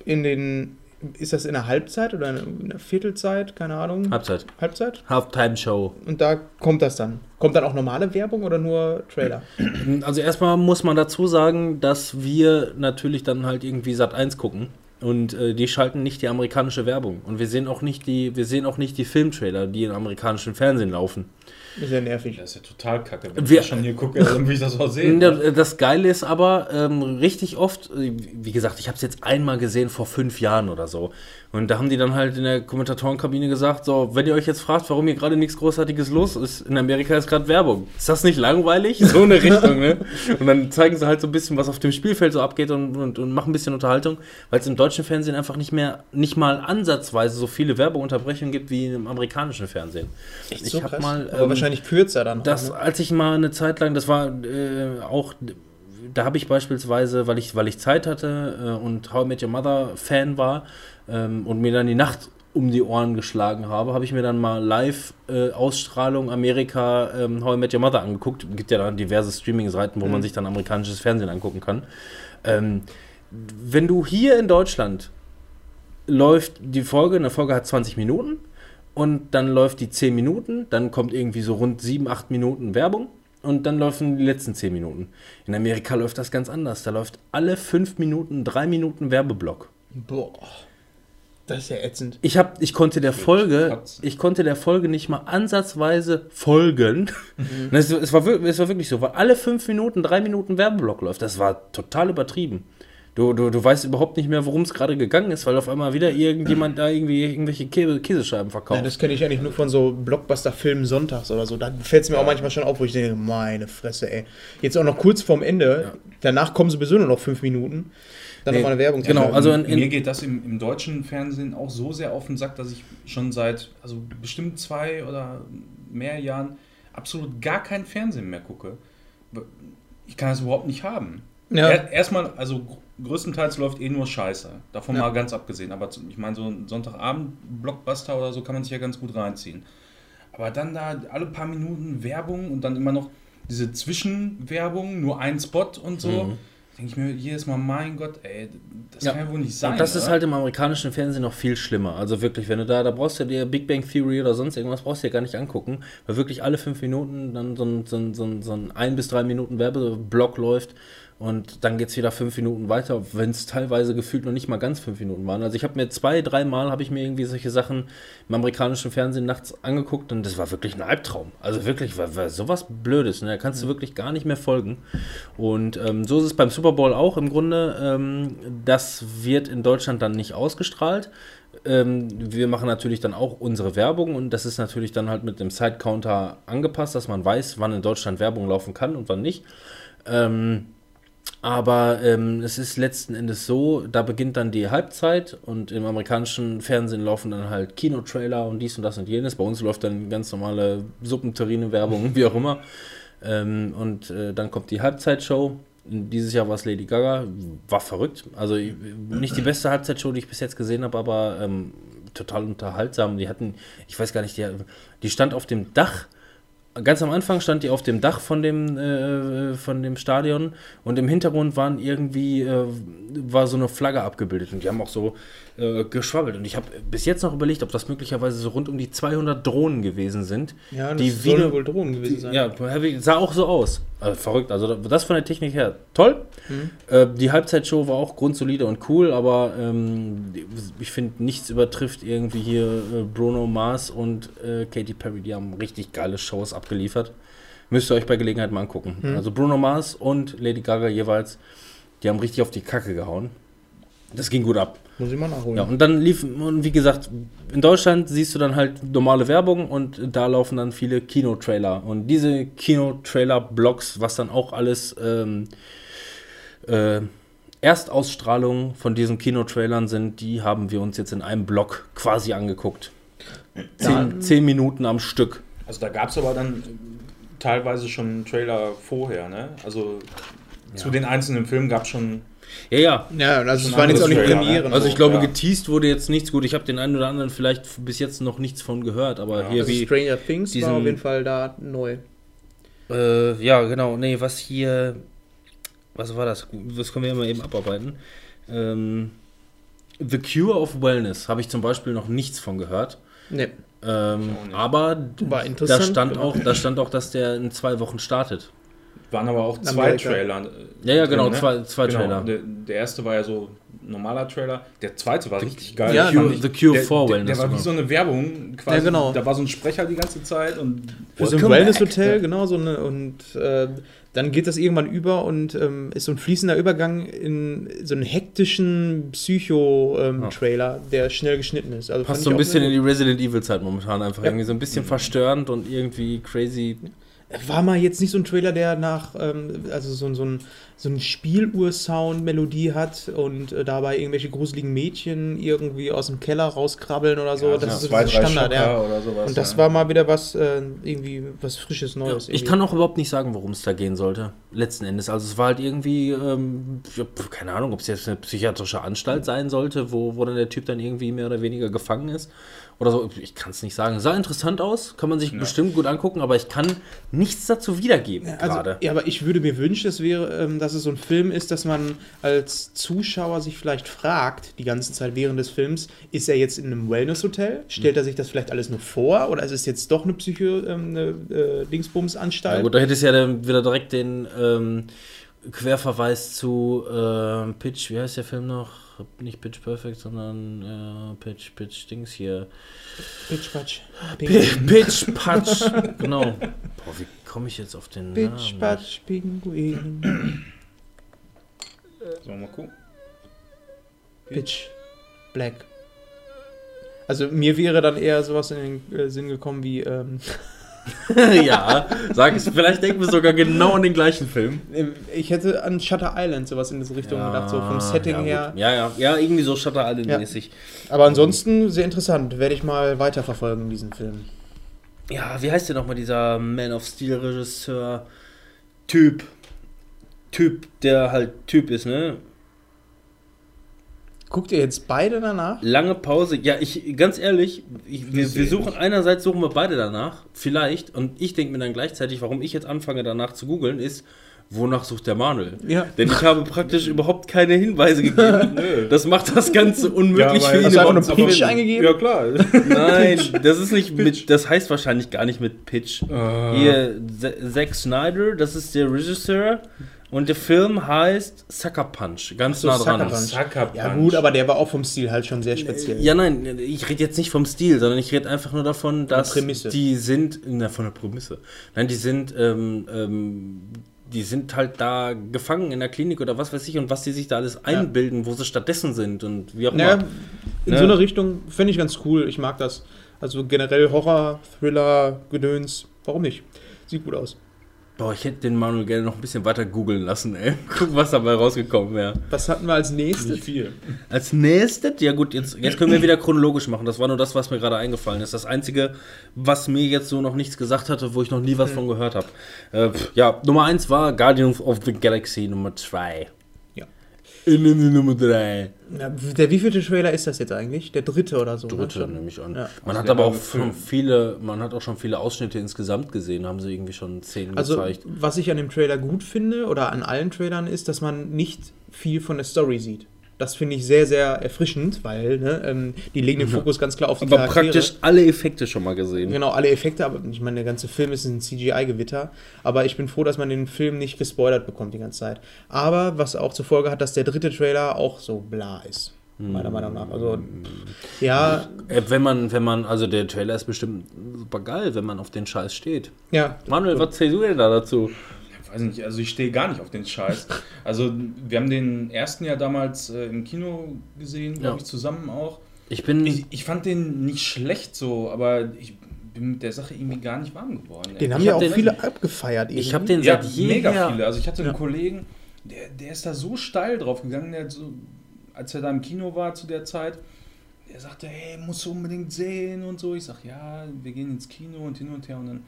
in den. Ist das in der Halbzeit oder in der Viertelzeit? Keine Ahnung. Halbzeit. Halbzeit? Halftime Show. Und da kommt das dann. Kommt dann auch normale Werbung oder nur Trailer? Also erstmal muss man dazu sagen, dass wir natürlich dann halt irgendwie Sat 1 gucken. Und äh, die schalten nicht die amerikanische Werbung. Und wir sehen auch nicht die, wir sehen auch nicht die Filmtrailer, die im amerikanischen Fernsehen laufen. Ist ja nervig. Das ist ja total kacke. Wenn Wir- ich das schon hier gucke, dann will ich das auch sehen. Ja, Das Geile ist aber, ähm, richtig oft, äh, wie gesagt, ich habe es jetzt einmal gesehen vor fünf Jahren oder so. Und da haben die dann halt in der Kommentatorenkabine gesagt, so, wenn ihr euch jetzt fragt, warum hier gerade nichts Großartiges los ist, in Amerika ist gerade Werbung. Ist das nicht langweilig? So eine Richtung, ne? Und dann zeigen sie halt so ein bisschen, was auf dem Spielfeld so abgeht und, und, und machen ein bisschen Unterhaltung, weil es im deutschen Fernsehen einfach nicht mehr, nicht mal ansatzweise so viele Werbeunterbrechungen gibt wie im amerikanischen Fernsehen. Echt ich so hab krass? mal, Aber ähm, wahrscheinlich kürzer dann. das, auch, ne? als ich mal eine Zeit lang, das war äh, auch, da habe ich beispielsweise, weil ich, weil ich Zeit hatte äh, und How I Met Your Mother Fan war ähm, und mir dann die Nacht um die Ohren geschlagen habe, habe ich mir dann mal Live-Ausstrahlung Amerika ähm, How I Met Your Mother angeguckt. Gibt ja dann diverse Streaming-Seiten, wo man sich dann amerikanisches Fernsehen angucken kann. Ähm, wenn du hier in Deutschland läuft die Folge, eine Folge hat 20 Minuten und dann läuft die 10 Minuten, dann kommt irgendwie so rund 7, 8 Minuten Werbung und dann laufen die letzten 10 Minuten. In Amerika läuft das ganz anders. Da läuft alle 5 Minuten, 3 Minuten Werbeblock. Boah. Das ist ja ätzend. Ich, hab, ich konnte der Folge, ich konnte der Folge nicht mal ansatzweise folgen. Es, es, war, es war wirklich so, weil alle 5 Minuten, 3 Minuten Werbeblock läuft. Das war total übertrieben. Du, du, du weißt überhaupt nicht mehr, worum es gerade gegangen ist, weil auf einmal wieder irgendjemand da irgendwie irgendwelche Käse, Käsescheiben verkauft. Ja, das kenne ich eigentlich nur von so Blockbuster-Filmen sonntags oder so. Da fällt es mir auch manchmal schon auf, wo ich denke, meine Fresse, ey. Jetzt auch noch kurz vorm Ende. Danach kommen sowieso nur noch fünf Minuten. Dann Nee, nochmal eine Werbung. genau, also in- Mir geht das im, im deutschen Fernsehen auch so sehr auf den Sack, dass ich schon seit also bestimmt zwei oder mehr Jahren absolut gar kein Fernsehen mehr gucke. Ich kann das überhaupt nicht haben. Ja. Er, erstmal, also gr- größtenteils läuft eh nur Scheiße. Davon Ja. mal ganz abgesehen. Aber ich meine, so ein Sonntagabend-Blockbuster oder so kann man sich ja ganz gut reinziehen. Aber dann da alle paar Minuten Werbung und dann immer noch diese Zwischenwerbung, nur ein Spot und so. Denke ich mir jedes Mal, mein Gott, ey, das Ja. kann ja wohl nicht sein. Und das ist oder? halt im amerikanischen Fernsehen noch viel schlimmer. Also wirklich, wenn du da, da brauchst du dir Big Bang Theory oder sonst irgendwas, brauchst du dir gar nicht angucken, weil wirklich alle fünf Minuten dann so ein, so ein, so ein, so ein ein bis drei Minuten Werbeblock läuft Und dann geht es wieder fünf Minuten weiter, wenn es teilweise gefühlt noch nicht mal ganz fünf Minuten waren. Also ich habe mir zwei, dreimal habe ich mir irgendwie solche Sachen im amerikanischen Fernsehen nachts angeguckt und das war wirklich ein Albtraum. Also wirklich, war, war sowas Blödes. Ne? Da kannst du wirklich gar nicht mehr folgen. Und ähm, so ist es beim Super Bowl auch im Grunde. Ähm, das wird in Deutschland dann nicht ausgestrahlt. Ähm, wir machen natürlich dann auch unsere Werbung und das ist natürlich dann halt mit dem Side-Counter angepasst, dass man weiß, wann in Deutschland Werbung laufen kann und wann nicht. Ähm, aber ähm, es ist letzten Endes so, da beginnt dann die Halbzeit und im amerikanischen Fernsehen laufen dann halt Kinotrailer und dies und das und jenes. Bei uns läuft dann ganz normale Suppenterrine-Werbung, wie auch immer. Ähm, und äh, dann kommt die Halbzeitshow. Dieses Jahr war es Lady Gaga, war verrückt. Also nicht die beste Halbzeitshow, die ich bis jetzt gesehen habe, aber ähm, total unterhaltsam. Die hatten, ich weiß gar nicht, die, die stand auf dem Dach ganz am Anfang stand die auf dem Dach von dem, äh, von dem Stadion und im Hintergrund waren irgendwie, äh, war so eine Flagge abgebildet und die haben auch so äh, geschwabbelt. Und ich habe bis jetzt noch überlegt, ob das möglicherweise so rund um die 200 Drohnen gewesen sind. Ja, das die sollen wohl Drohnen gewesen sein. Ja, sah auch so aus. Also verrückt. Also das von der Technik her toll. Mhm. Äh, die Halbzeitshow war auch grundsolide und cool, aber ähm, ich finde, nichts übertrifft irgendwie hier äh, Bruno Mars und äh, Katy Perry. Die haben richtig geile Shows abgeliefert. Müsst ihr euch bei Gelegenheit mal angucken. Mhm. Also Bruno Mars und Lady Gaga jeweils, die haben richtig auf die Kacke gehauen. Das ging gut ab. Muss ich mal nachholen. Ja, und dann lief, und wie gesagt, in Deutschland siehst du dann halt normale Werbung und da laufen dann viele Kinotrailer. Und diese Kinotrailer-Blogs, was dann auch alles ähm, äh, Erstausstrahlungen von diesen Kinotrailern sind, die haben wir uns jetzt in einem Blog quasi angeguckt. Zehn, zehn Minuten am Stück. Also da gab es aber dann teilweise schon einen Trailer vorher, ne? Also zu den einzelnen Filmen gab es schon. Ja, ja. ja, also es waren jetzt auch nicht Premieren. Also ich glaube, Ja. geteased wurde jetzt nichts gut. Ich habe den einen oder anderen vielleicht bis jetzt noch nichts von gehört, aber Ja, hier also wie. Stranger Things diesen- war auf jeden Fall da neu. Äh, ja, genau. Nee, was hier. Was war das? Das können wir mal eben abarbeiten. Ähm, The Cure of Wellness habe ich zum Beispiel noch nichts von gehört. Ne. Ähm, aber War da stand, gemacht. auch, da stand auch, dass der in zwei Wochen startet. Waren aber auch zwei Amerika. Trailer. äh, Ja, ja, genau, drin, zwei- zwei Trailer. Der, der erste war ja so ein normaler Trailer. Der zweite war richtig geil. Ja, Cure- ich. The Cure der, for der, Wellness Der war wie sogar. so eine Werbung quasi. Ja, genau. Da war so ein Sprecher die ganze Zeit und. Für so ein Wellness-Hotel, genau, so eine, und äh, dann geht das irgendwann über und ähm, ist so ein fließender Übergang in so einen hektischen Psycho-Trailer, der schnell geschnitten ist. Also Passt so ein bisschen in die Resident Evil Zeit momentan einfach. Ja. Irgendwie so ein bisschen verstörend und irgendwie crazy. War mal jetzt nicht so ein Trailer, der nach, ähm, also so, so ein, so ein Spieluhr-Sound-Melodie hat und äh, dabei irgendwelche gruseligen Mädchen irgendwie aus dem Keller rauskrabbeln oder so. Ja, das so ist so zwei, Standard, Schocker ja. oder sowas. Und das ja. war mal wieder was, äh, irgendwie was Frisches, Neues. Ich irgendwie. kann auch überhaupt nicht sagen, worum es da gehen sollte. Letzten Endes. Also es war halt irgendwie, ähm, ja, keine Ahnung, ob es jetzt eine psychiatrische Anstalt sein sollte, wo, wo dann der Typ dann irgendwie mehr oder weniger gefangen ist. Oder so. Ich kann es nicht sagen. Sah interessant aus, kann man sich bestimmt gut angucken, aber ich kann nichts dazu wiedergeben Also, gerade. ja, aber ich würde mir wünschen, es wäre, ähm, dass es so ein Film ist, dass man als Zuschauer sich vielleicht fragt, die ganze Zeit während des Films, ist er jetzt in einem Wellness-Hotel? Stellt er sich das vielleicht alles nur vor? Oder ist es jetzt doch eine Psycho, ähm, eine äh, Ja, Dingsbums-Anstalt? gut, da hätte es ja dann wieder direkt den ähm, Querverweis zu äh, Pitch, wie heißt der Film noch? Nicht Pitch Perfect, sondern äh, Pitch, Pitch Dings hier. Pitch, Patch, Pitch Patch, genau. Boah, wie komme ich jetzt auf den Pitch, Namen? Patch, Pinguin, So, mal gucken. Pitch, Black. Also mir wäre dann eher sowas in den äh, Sinn gekommen wie, ähm, ja, sag es. Vielleicht denken wir sogar genau an den gleichen Film. ich hätte an Shutter Island sowas in diese Richtung gedacht, so vom Setting ja, her. Ja, ja, ja, irgendwie so Shutter Island-mäßig. Aber ansonsten sehr interessant. Werde ich mal weiterverfolgen, diesen Film. Ja. wie heißt der nochmal, dieser Man of Steel-Regisseur? Typ. Typ, der halt Typ ist, ne? Guckt ihr jetzt beide danach? Lange Pause. Ja, ich, ganz ehrlich, ich, wir, wir suchen, einerseits suchen wir beide danach, vielleicht, und ich denke mir dann gleichzeitig, warum ich jetzt anfange danach zu googeln, ist, wonach sucht der Manuel? Ja. Denn ich habe praktisch überhaupt keine Hinweise gegeben. das macht das Ganze unmöglich Ja, für ihn. Hast du einfach zu Pitch eingegeben? Ja, klar. Nein, das ist nicht mit, das heißt wahrscheinlich gar nicht mit Pitch. Ah. Hier, Zack Snyder, das ist der Regisseur. Und der Film heißt Sucker Punch. Ganz so, nah dran. Sucker Punch. Sucker Punch. Ja gut, aber der war auch vom Stil halt schon sehr speziell. Ja, nein, ich rede jetzt nicht vom Stil, sondern ich rede einfach nur davon, dass Prämisse. die sind, na, von der Prämisse. Nein, die sind, ähm, ähm, die sind halt da gefangen in der Klinik oder was weiß ich und was die sich da alles einbilden, wo sie stattdessen sind und wie auch immer. Ja, in Ne? so einer Richtung fände ich ganz cool. Ich mag das. Also generell Horror, Thriller, Gedöns. Warum nicht? Sieht gut aus. Boah, ich hätte den Manuel gerne noch ein bisschen weiter googeln lassen, ey. Guck, was dabei rausgekommen wäre. Was hatten wir als nächstes? Nicht viel. Als nächstes, ja gut, jetzt, jetzt können wir wieder chronologisch machen. Das war nur das, was mir gerade eingefallen ist. Das Einzige, was mir jetzt so noch nichts gesagt hatte, wo ich noch nie was von gehört habe. Äh, ja, Nummer 1 war Guardians of the Galaxy Nummer 2. In, in, Nummer 3. Na, der wievielte Trailer ist das jetzt eigentlich? Der dritte oder so? ne? Dritte nehme ich an. Ja. Man Also hat aber auch schon viele, man hat auch schon viele Ausschnitte insgesamt gesehen, haben sie irgendwie schon zehn Also, gezeigt. was ich an dem Trailer gut finde oder an allen Trailern ist, dass man nicht viel von der Story sieht. Das finde ich sehr, sehr erfrischend, weil ne, ähm, die legen den Fokus ganz klar auf die Aber Charaktere. praktisch alle Effekte schon mal gesehen. Genau, alle Effekte, aber ich meine, der ganze Film ist ein CGI-Gewitter. Aber ich bin froh, dass man den Film nicht gespoilert bekommt die ganze Zeit. Aber was auch zur Folge hat, dass der dritte Trailer auch so bla ist. Meiner Meinung nach. Also, ja, Äh, Wenn man, wenn man, also der Trailer ist bestimmt super geil, wenn man auf den Scheiß steht. ja. Manuel, was zählst du denn da dazu? Ich weiß nicht, also ich stehe gar nicht auf den Scheiß. Also wir haben den ersten ja damals äh, im Kino gesehen, glaube Ja. ich, zusammen auch. Ich bin. Ich, ich fand den nicht schlecht so, aber ich bin mit der Sache irgendwie gar nicht warm geworden. ey. Den haben Ich ja hab auch viele abgefeiert. ich irgendwie. habe den ja, seit jeher. mega viele. Also ich hatte einen Ja. Kollegen, der, der ist da so steil drauf gegangen, der so, als er da im Kino war zu der Zeit, der sagte, hey, musst du unbedingt sehen und so. Ich sag, ja, wir gehen ins Kino und hin und her. Und dann einen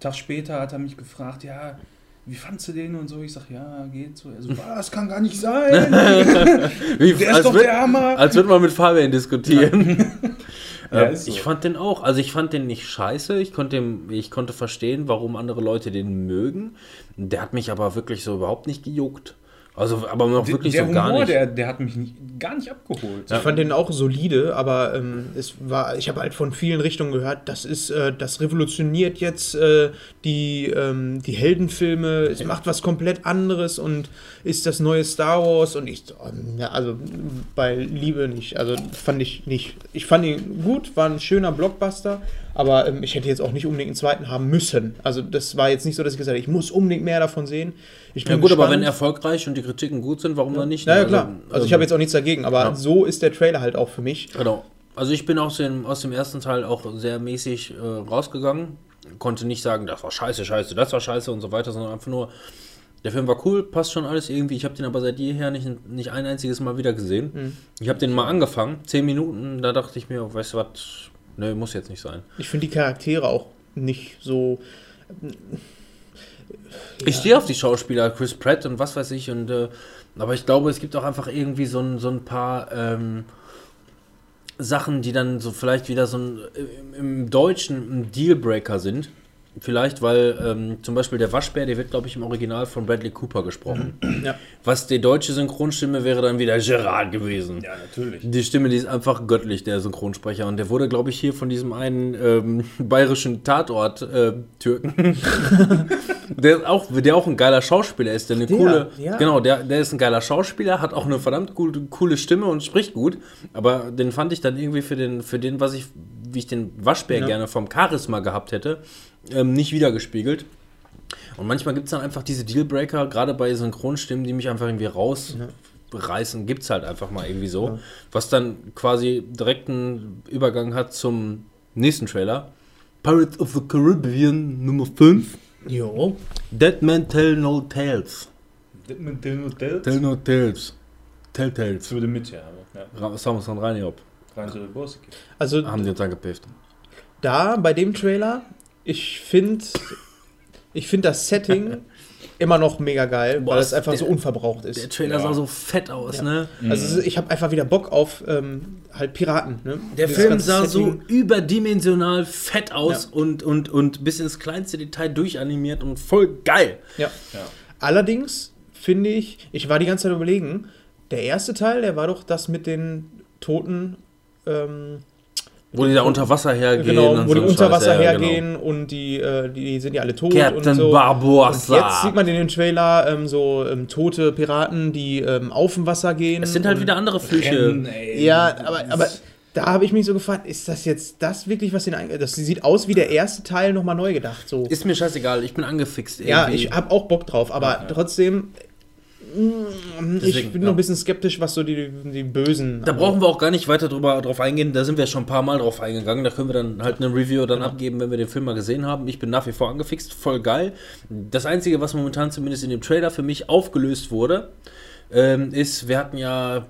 Tag später hat er mich gefragt, ja, wie fandst du den und so? Ich sag, ja, geht so. Er so, was, kann gar nicht sein. Wie, Der ist doch würd- der Hammer. Als würde man mit Fabian diskutieren. Ja, Äh, ist so. Ich fand den auch, also ich fand den nicht scheiße. Ich konnte, ich konnte verstehen, warum andere Leute den mögen. Der hat mich aber wirklich so überhaupt nicht gejuckt. Also, aber noch wirklich der so gar Humor, nicht. Der, der hat mich nicht, gar nicht abgeholt. Ich fand den auch solide, aber ähm, es war, ich habe halt von vielen Richtungen gehört, das ist, äh, das revolutioniert jetzt äh, die, ähm, die Heldenfilme, es macht was komplett anderes und ist das neue Star Wars und ich, ähm, ja, also bei Liebe nicht, also fand ich nicht. Ich fand ihn gut, war ein schöner Blockbuster, aber ähm, ich hätte jetzt auch nicht unbedingt einen zweiten haben müssen. Also das war jetzt nicht so, dass ich gesagt habe, ich muss unbedingt mehr davon sehen. Ich ja bin gut, aber wenn gespannt. erfolgreich und die Kritiken gut sind, warum dann nicht? Ja, ja, ne? klar. Also, ich habe jetzt auch nichts dagegen, aber Ja. so ist der Trailer halt auch für mich. Genau. Also ich bin aus dem, aus dem ersten Teil auch sehr mäßig äh, rausgegangen. Konnte nicht sagen, das war scheiße, scheiße, das war scheiße und so weiter, sondern einfach nur, der Film war cool, passt schon alles irgendwie. Ich habe den aber seit jeher nicht, nicht ein einziges Mal wieder gesehen. Mhm. Ich habe den mal angefangen, zehn Minuten, da dachte ich mir, weißt du was, ne, muss jetzt nicht sein. Ich finde die Charaktere auch nicht so. Ich stehe auf die Schauspieler, Chris Pratt und was weiß ich, und äh, aber ich glaube, es gibt auch einfach irgendwie so ein, so ein paar ähm, Sachen, die dann so vielleicht wieder so ein, äh, im Deutschen ein Dealbreaker sind. Vielleicht, weil ähm, zum Beispiel der Waschbär, der wird, glaube ich, im Original von Bradley Cooper gesprochen. Ja. Was die deutsche Synchronstimme wäre dann wieder Gerard gewesen. Ja, natürlich. Die Stimme, die ist einfach göttlich, der Synchronsprecher. Und der wurde, glaube ich, hier von diesem einen ähm, bayerischen Tatort-Türken, der, auch, der auch ein geiler Schauspieler ist, der eine Der, coole. ja. Genau, der, der ist ein geiler Schauspieler, hat auch eine verdammt coole, coole Stimme und spricht gut. Aber den fand ich dann irgendwie für den, für den was ich, wie ich den Waschbär Ja. gerne vom Charisma gehabt hätte, ähm, nicht wiedergespiegelt. Und manchmal gibt es dann einfach diese Dealbreaker, gerade bei Synchronstimmen, die mich einfach irgendwie rausreißen, gibt es halt einfach mal irgendwie so. Was dann quasi direkt einen Übergang hat zum nächsten Trailer. Pirates of the Caribbean Nummer 5. Jo. Dead Man Tell No Tales. Mit den Hotels? Tell No Tales. Tell Tales. würde mit, ja. Ja, Samus und Reini ob. rein Borsig. Also Haben die uns angepifft. da bei dem Trailer, ich finde ich find das Setting immer noch mega geil, Boah, weil es einfach so der- unverbraucht ist. Der Trailer Ja. sah so fett aus, Ja. ne? Also ich habe einfach wieder Bock auf ähm, halt Piraten. Ne? Der Dieses Film sah Setting. so überdimensional fett aus Ja. und, und, und bis ins kleinste Detail durchanimiert und voll geil. Ja. Ja. Allerdings finde ich, ich war die ganze Zeit überlegen, der erste Teil, der war doch das mit den toten. Ähm, Wo die da unter Wasser hergehen. genau, und wo die so unter. Wasser Ja, ja, hergehen und die, äh, die sind ja alle tot Captain und so. Barbossa. Und jetzt sieht man in dem Trailer ähm, so ähm, tote Piraten, die ähm, auf dem Wasser gehen. Es sind halt wieder andere Flüche. Rennen. Ja, aber, aber da habe ich mich so gefragt, ist das jetzt das wirklich, was den Das sieht aus wie der erste Teil nochmal neu gedacht. So. Ist mir scheißegal, ich bin angefixt. ja, irgendwie. ich habe auch Bock drauf, aber trotzdem. Mm, Ich Deswegen, bin ja. noch ein bisschen skeptisch, was so die, die Bösen. Da brauchen wir auch gar nicht weiter drüber, drauf eingehen. Da sind wir schon ein paar Mal drauf eingegangen. Da können wir dann halt eine Review dann abgeben, wenn wir den Film mal gesehen haben. Ich bin nach wie vor angefixt, voll geil. Das Einzige, was momentan zumindest in dem Trailer für mich aufgelöst wurde, ähm, ist, wir hatten ja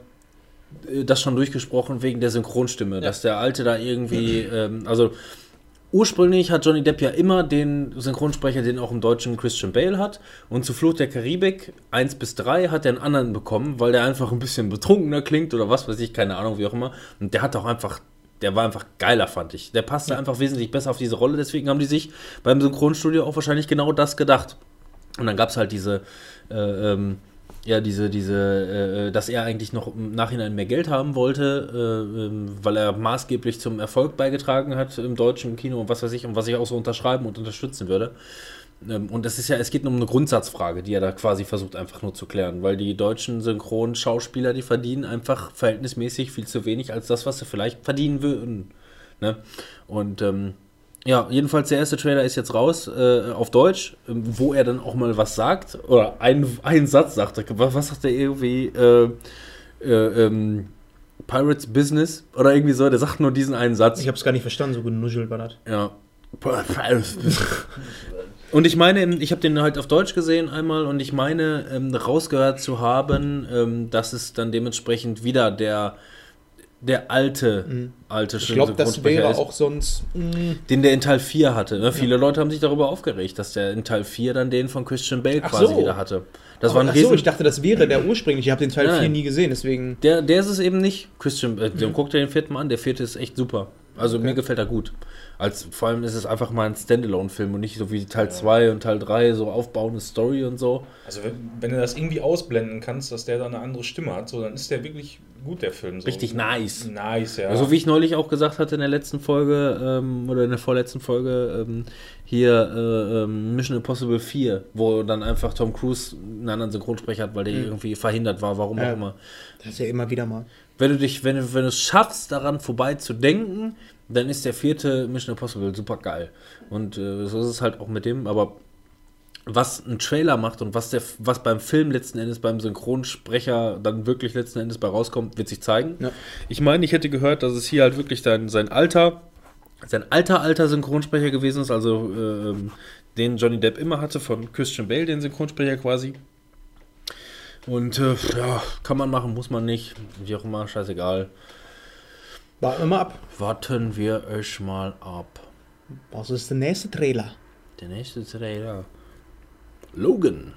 äh, das schon durchgesprochen wegen der Synchronstimme, dass der Alte da irgendwie, ähm, also ursprünglich hat Johnny Depp ja immer den Synchronsprecher, den auch im Deutschen Christian Bale hat. Und zu Flucht der Karibik 1 bis 3 hat er einen anderen bekommen, weil der einfach ein bisschen betrunkener klingt oder was weiß ich, keine Ahnung, wie auch immer. Und der hat auch einfach, der war einfach geiler, fand ich. Der passte einfach wesentlich besser auf diese Rolle, deswegen haben die sich beim Synchronstudio auch wahrscheinlich genau das gedacht. Und dann gab es halt diese, äh, ähm, ja, diese, diese, äh, dass er eigentlich noch im Nachhinein mehr Geld haben wollte, äh, ähm, weil er maßgeblich zum Erfolg beigetragen hat im deutschen Kino und was weiß ich, und was ich auch so unterschreiben und unterstützen würde. Ähm, und es ist ja, es geht nur um eine Grundsatzfrage, die er da quasi versucht einfach nur zu klären, weil die deutschen Synchronschauspieler, die verdienen einfach verhältnismäßig viel zu wenig als das, was sie vielleicht verdienen würden. Ne? Und ähm, ja, jedenfalls der erste Trailer ist jetzt raus äh, auf Deutsch, ähm, wo er dann auch mal was sagt oder einen, einen Satz sagt. Was, was sagt er irgendwie? Äh, äh, ähm, Pirates Business oder irgendwie so. Der sagt nur diesen einen Satz. Ich habe es gar nicht verstanden, so genuschelt war das. Ja. Und ich meine, ich habe den halt auf Deutsch gesehen einmal und ich meine, ähm, rausgehört zu haben, ähm, dass es dann dementsprechend wieder der, der alte, alte Ich glaube, das wäre ist, auch sonst. mm, den der in Teil 4 hatte. Ne? Viele Leute haben sich darüber aufgeregt, dass der in Teil 4 dann den von Christian Bale Ach quasi so. wieder hatte. Das aber, war ein ach so, riesen... ich dachte, das wäre der ursprüngliche. Ich habe den Teil Nein. 4 nie gesehen, deswegen. Der, der ist es eben nicht. Christian, äh, dann guckt er den vierten mal an. Der vierte ist echt super. Also mir gefällt er gut. Als, vor allem ist es einfach mal ein Standalone-Film und nicht so wie Teil 2 und Teil 3, so aufbauende Story und so. Also wenn, wenn du das irgendwie ausblenden kannst, dass der da eine andere Stimme hat, so, dann ist der wirklich gut, der Film. So. Richtig nice. Nice, ja. Also wie ich neulich auch gesagt hatte in der letzten Folge ähm, oder in der vorletzten Folge, ähm, hier äh, ähm, Mission Impossible 4, wo dann einfach Tom Cruise einen anderen Synchronsprecher hat, weil der irgendwie verhindert war, warum Ja. auch immer. Das ist ja immer wieder mal. Wenn du dich, wenn du, wenn du es schaffst, daran vorbei zu denken, dann ist der vierte Mission Impossible super geil. Und äh, so ist es halt auch mit dem, aber was ein Trailer macht und was der was beim Film letzten Endes beim Synchronsprecher dann wirklich letzten Endes bei rauskommt, wird sich zeigen. Ja. Ich meine, ich hätte gehört, dass es hier halt wirklich sein, sein alter sein alter alter Synchronsprecher gewesen ist, also äh, den Johnny Depp immer hatte von Christian Bale, den Synchronsprecher quasi. Und äh, ja, kann man machen, muss man nicht, wie auch immer, scheißegal. Warten wir mal ab. Warten wir euch mal ab. Was ist der nächste Trailer? Der nächste Trailer. Logan.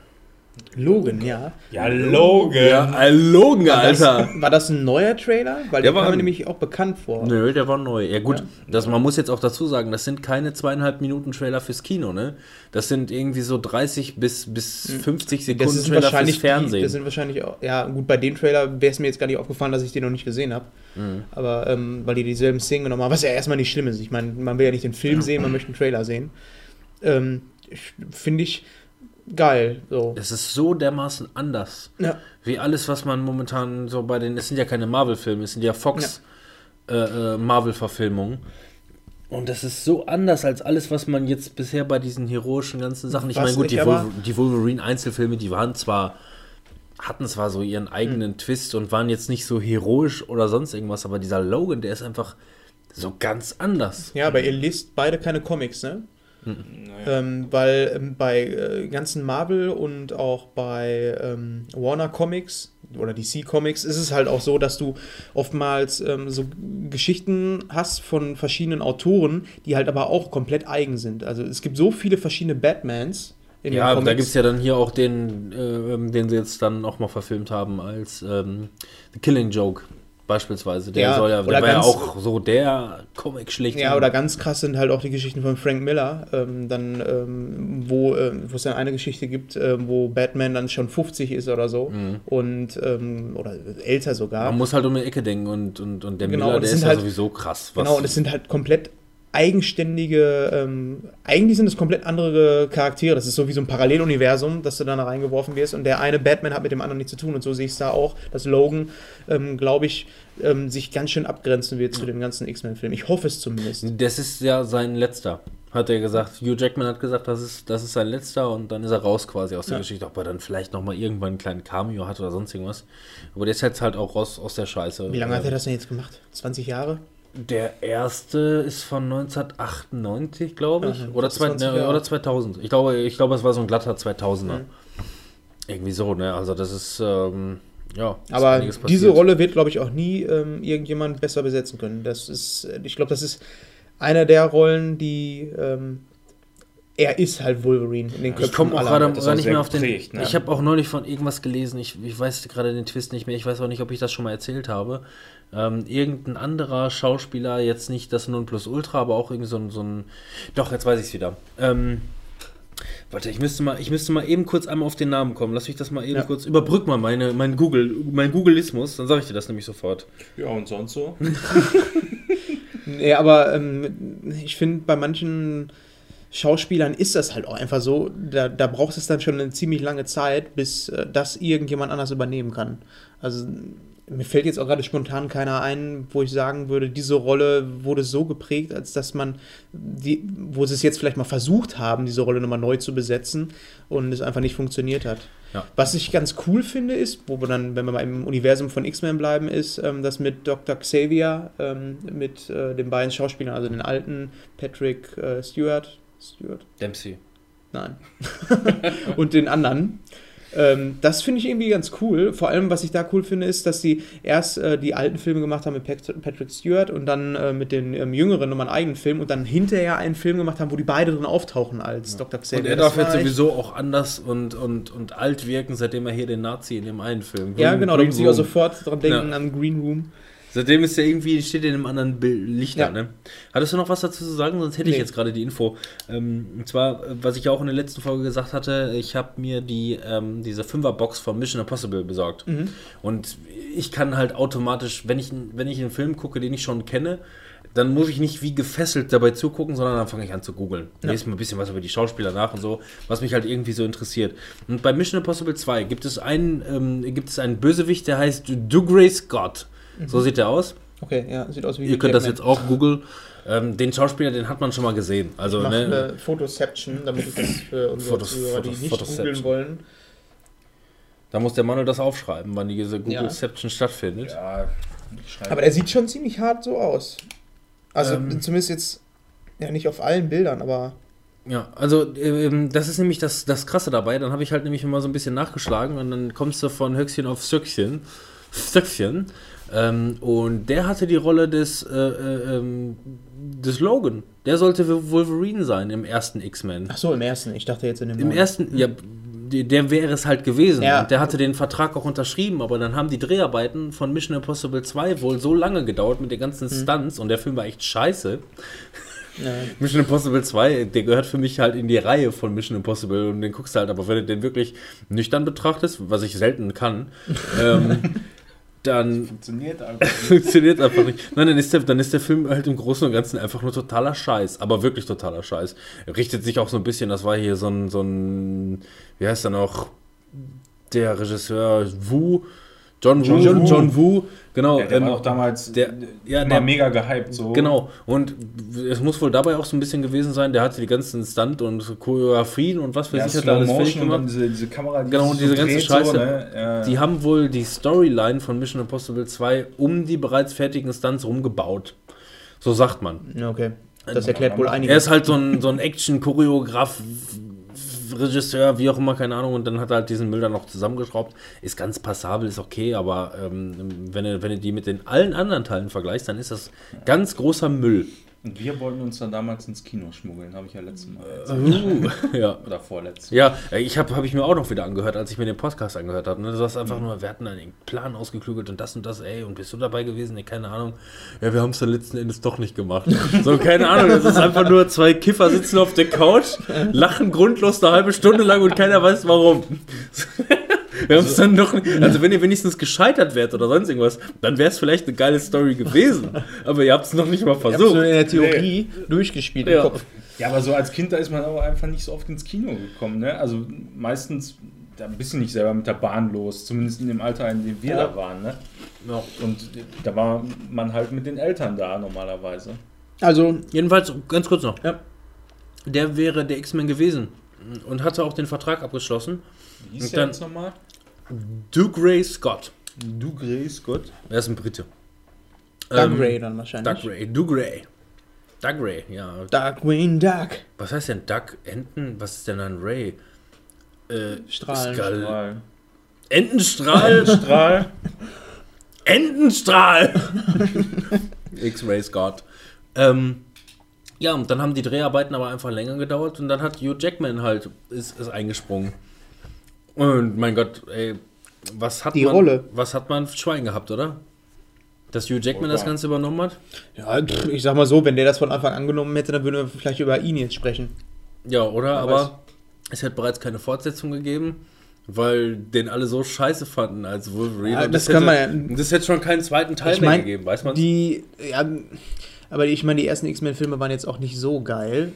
Logan, ja. ja, Logan. Ja, Logan, Alter. Das, war das ein neuer Trailer? Weil Der der war kam mir nämlich auch bekannt vor. Nö, der war neu. Ja gut, Ja. Das, man muss jetzt auch dazu sagen, das sind keine zweieinhalb Minuten Trailer fürs Kino, ne? Das sind irgendwie so 30 bis, bis 50 Das Sekunden ist Trailer fürs wahrscheinlich die, Fernsehen. das sind wahrscheinlich auch, ja gut, bei dem Trailer wäre es mir jetzt gar nicht aufgefallen, dass ich den noch nicht gesehen habe. Mhm. Aber ähm, weil die dieselben Szenen genommen haben, was ja erstmal nicht schlimm ist. Ich meine, man will ja nicht den Film sehen, man möchte einen Trailer sehen. Ähm, ich- Finde ich geil. So. es ist so dermaßen anders. Ja. Wie alles, was man momentan so bei den, es sind ja keine Marvel-Filme, es sind ja Fox äh, äh, Marvel-Verfilmungen. Und das ist so anders als alles, was man jetzt bisher bei diesen heroischen ganzen Sachen. Ich meine, gut, ich die, die Wolverine-Einzelfilme, die waren zwar, hatten zwar so ihren eigenen Twist und waren jetzt nicht so heroisch oder sonst irgendwas, aber dieser Logan, der ist einfach so ganz anders. ja, aber ihr liest beide keine Comics, ne? Ähm, weil ähm, bei äh, ganzen Marvel und auch bei ähm, Warner Comics oder DC Comics ist es halt auch so, dass du oftmals ähm, so Geschichten hast von verschiedenen Autoren, die halt aber auch komplett eigen sind. Also es gibt so viele verschiedene Batmans in Ja, den da gibt es ja dann hier auch den, äh, den sie jetzt dann auch mal verfilmt haben als ähm, The Killing Joke. Beispielsweise. Der Ja, soll ja, der war ja auch so der Comic schlecht. Ja, oder ganz krass sind halt auch die Geschichten von Frank Miller, ähm, dann, ähm, wo, wo es dann eine Geschichte gibt, ähm, wo Batman dann schon 50 ist oder so und ähm, oder älter sogar. Man muss halt um die Ecke denken und, und, und der Genau, Miller, und der ist ja halt- sowieso krass. Genau, und es sind halt komplett eigenständige, ähm, eigentlich sind es komplett andere Charaktere. Das ist so wie so ein Paralleluniversum, dass du da reingeworfen wirst. Und der eine Batman hat mit dem anderen nichts zu tun. Und so sehe ich es da auch, dass Logan, ähm, glaube ich, ähm, sich ganz schön abgrenzen wird zu dem ganzen X-Men-Film. Ich hoffe es zumindest. Das ist ja sein letzter, hat er gesagt. Hugh Jackman hat gesagt, das ist, das ist sein letzter und dann ist er raus quasi aus der Ja. Geschichte. Ob er dann vielleicht nochmal irgendwann einen kleinen Cameo hat oder sonst irgendwas. Aber der ist jetzt halt auch raus aus der Scheiße. Wie lange hat er das denn jetzt gemacht? 20 Jahre? Der erste ist von 1998, glaube ich. Aha, oder, zwei, 20 ne, oder 2000. Ich glaube, ich glaube, es war so ein glatter 2000er. Mhm. Irgendwie so, ne? Also das ist, ähm, ja. Aber diese. Rolle wird, glaube ich, auch nie ähm, irgendjemand besser besetzen können. Das ist, ich glaube, das ist einer der Rollen, die ähm, er ist halt Wolverine in den Köpfen Ich komme auch gerade gar nicht mehr auf den. geprägt, ne? Ich habe auch neulich von irgendwas gelesen. Ich, ich weiß gerade den Twist nicht mehr. Ich weiß auch nicht, ob ich das schon mal erzählt habe. Ähm, irgendein anderer Schauspieler, jetzt nicht das Nonplusultra, aber auch irgendwie so ein. So ein doch, jetzt weiß ich es wieder. Ähm, warte, ich müsste, mal, ich müsste mal eben kurz einmal auf den Namen kommen. Lass mich das mal eben Ja. kurz. Überbrück mal meine, mein Google, mein Googleismus, dann sage ich dir das nämlich sofort. Ja, und sonst so? Nee, aber ähm, ich finde, bei manchen Schauspielern ist das halt auch einfach so, da, da braucht es dann schon eine ziemlich lange Zeit, bis äh, das irgendjemand anders übernehmen kann. Also mir fällt jetzt auch gerade spontan keiner ein, wo ich sagen würde, diese Rolle wurde so geprägt, als dass man, die, wo sie es jetzt vielleicht mal versucht haben, diese Rolle nochmal neu zu besetzen und es einfach nicht funktioniert hat. Ja. Was ich ganz cool finde, ist, wo wir dann, wenn wir mal im Universum von X-Men bleiben, ist, ähm, dass mit Dr. Xavier, ähm, mit äh, den beiden Schauspielern, also den alten Patrick äh, Stewart, Stewart? Dempsey. Nein. und den anderen. Ähm, das finde ich irgendwie ganz cool. Vor allem, was ich da cool finde, ist, dass sie erst äh, die alten Filme gemacht haben mit Pat Patrick Stewart und dann äh, mit den ähm, Jüngeren nochmal einen eigenen Film und dann hinterher einen Film gemacht haben, wo die beide drin auftauchen als Dr. Xavier. Und er darf jetzt sowieso auch anders und, und, und alt wirken, seitdem er hier den Nazi in dem einen Film. Ja, Green- genau, da muss ich auch sofort dran denken Ja. an Green Room. Seitdem ist er irgendwie, steht er in einem anderen Lichter, Ja. ne? Hattest du noch was dazu zu sagen? Sonst hätte ich Nee. jetzt gerade die Info. Ähm, und zwar, was ich auch in der letzten Folge gesagt hatte, ich habe mir die, ähm, diese Fünfer-Box von Mission Impossible besorgt. Mhm. Und ich kann halt automatisch, wenn ich, wenn ich einen Film gucke, den ich schon kenne, dann muss ich nicht wie gefesselt dabei zugucken, sondern dann fange ich an zu googeln. Ja. Lese mir ein bisschen was über die Schauspieler nach und so, was mich halt irgendwie so interessiert. Und bei Mission Impossible 2 gibt es einen, ähm, gibt es einen Bösewicht, der heißt Dougray Scott. So sieht er aus. Okay, ja, sieht aus wie Ihr könnt das jetzt auch googeln. Ähm, den Schauspieler, den hat man schon mal gesehen. Also, Ich mach ne, eine Photoception, damit ich das für unsere Fotos- Zuhörer, die Fotos- nicht Photoception. googeln wollen. da muss der Manuel das aufschreiben, wann diese Ja. Googleception stattfindet. Ja, ich schreibe- Aber der sieht schon ziemlich hart so aus. Also Ähm. zumindest jetzt, ja nicht auf allen Bildern, aber Ja, also ähm, das ist nämlich das, das Krasse dabei. Dann habe ich halt nämlich immer so ein bisschen nachgeschlagen und dann kommst du von Höchstchen auf Stöckchen. Stöckchen. Ähm, und der hatte die Rolle des, äh, äh, ähm, des Logan. Der sollte Wolverine sein im ersten X-Men. ach so, im ersten. Ich dachte jetzt in dem Im neuen. ersten, ja, der wäre es halt gewesen. Ja. Der hatte den Vertrag auch unterschrieben, aber dann haben die Dreharbeiten von Mission Impossible 2 wohl so lange gedauert mit den ganzen Mhm. Stunts und der Film war echt scheiße. Ja. Mission Impossible 2, der gehört für mich halt in die Reihe von Mission Impossible und den guckst du halt, aber wenn du den wirklich nüchtern betrachtest, was ich selten kann, ähm, dann Funktioniert einfach. nicht. funktioniert einfach nicht. Nein, dann ist, der, dann ist der Film halt im Großen und Ganzen einfach nur totaler Scheiß. Aber wirklich totaler Scheiß. Er richtet sich auch so ein bisschen, das war hier so ein, so ein wie heißt er noch? Der Regisseur Wu. John Wu. John John, Woo. John Wu. Genau. Ja, der ähm, war auch damals der- ja, immer der- mega gehypt. So. Genau, und es muss wohl dabei auch so ein bisschen gewesen sein, der hatte die ganzen Stunt- und Choreografien und was weiß Ja, ich, hat er alles fertig und gemacht. diese, diese Kamera, die Genau, sich diese ganze dreht, Scheiße. So, ne? ja. Die haben wohl die Storyline von Mission Impossible 2 um die bereits fertigen Stunts rumgebaut. So sagt man. Ja, okay. Das Ja, erklärt wohl er Er einiges. ist halt so ein, so ein Action-Choreograf, Regisseur, wie auch immer, keine Ahnung, und dann hat er halt diesen Müll dann noch zusammengeschraubt. Ist ganz passabel, ist okay, aber ähm, wenn, du, wenn du die mit den allen anderen Teilen vergleichst, dann ist das ganz großer Müll. Und wir wollten uns dann damals ins Kino schmuggeln, habe ich ja letztes Mal erzählt. Uh, ja. Oder vorletztes. Ja, äh, ich habe hab ich mir auch noch wieder angehört, als ich mir den Podcast angehört habe. Ne? Du sagst einfach nur, wir hatten einen Plan ausgeklügelt und das und das, ey, und bist du dabei gewesen? Nee, keine Ahnung. Ja, wir haben es dann letzten Endes doch nicht gemacht. So, keine Ahnung, das ist einfach nur zwei Kiffer sitzen auf der Couch, lachen grundlos eine halbe Stunde lang und keiner weiß warum. Wir haben es dann noch, also wenn ihr wenigstens gescheitert wärt oder sonst irgendwas, dann wäre es vielleicht eine geile Story gewesen. Aber ihr habt es noch nicht mal Ich versucht. so in der Theorie durchgespielt im Ja. Kopf. Ja, aber so als Kind, da ist man aber einfach nicht so oft ins Kino gekommen. Ne? Also meistens, da bist du nicht selber mit der Bahn los, zumindest in dem Alter, in dem wir Ja. da waren. Ne? Ja. Und da war man halt mit den Eltern da normalerweise. Also, Jedenfalls, ganz kurz noch. Ja. Der wäre der X-Men gewesen und hatte auch den Vertrag abgeschlossen. Wie hieß Und der dann- jetzt nochmal? Duke Ray Scott. Du Grace Gott. Er ist ein Brite. Doug Ähm, Ray dann wahrscheinlich. Doug Ray. Duke Ray. Doug Ray, ja. Doug Wayne Doug. Was heißt denn Duck? Enten? Was ist denn ein Ray? Äh. Strahl. Entenstrahl. Strahl. Entenstrahl! X-Ray Scott. Ähm, ja, und dann haben die Dreharbeiten aber einfach länger gedauert und dann hat Hugh Jackman halt, ist, ist eingesprungen. Und mein Gott, ey, was hat Die man, Rolle. was hat man für Schwein gehabt, oder? Dass Hugh Jackman Oh, das. Ganze übernommen hat? Ja, ich sag mal so, wenn der das von Anfang angenommen hätte, dann würden wir vielleicht über ihn jetzt sprechen. Ja, oder? Ja, aber es hätte bereits keine Fortsetzung gegeben, weil den alle so scheiße fanden als Wolverine. Ja, Und das hätte, kann man ja- Das hätte schon keinen zweiten Teil Ich mehr mein, gegeben, weiß man? Die, ja, aber ich meine, die ersten X-Men-Filme waren jetzt auch nicht so geil.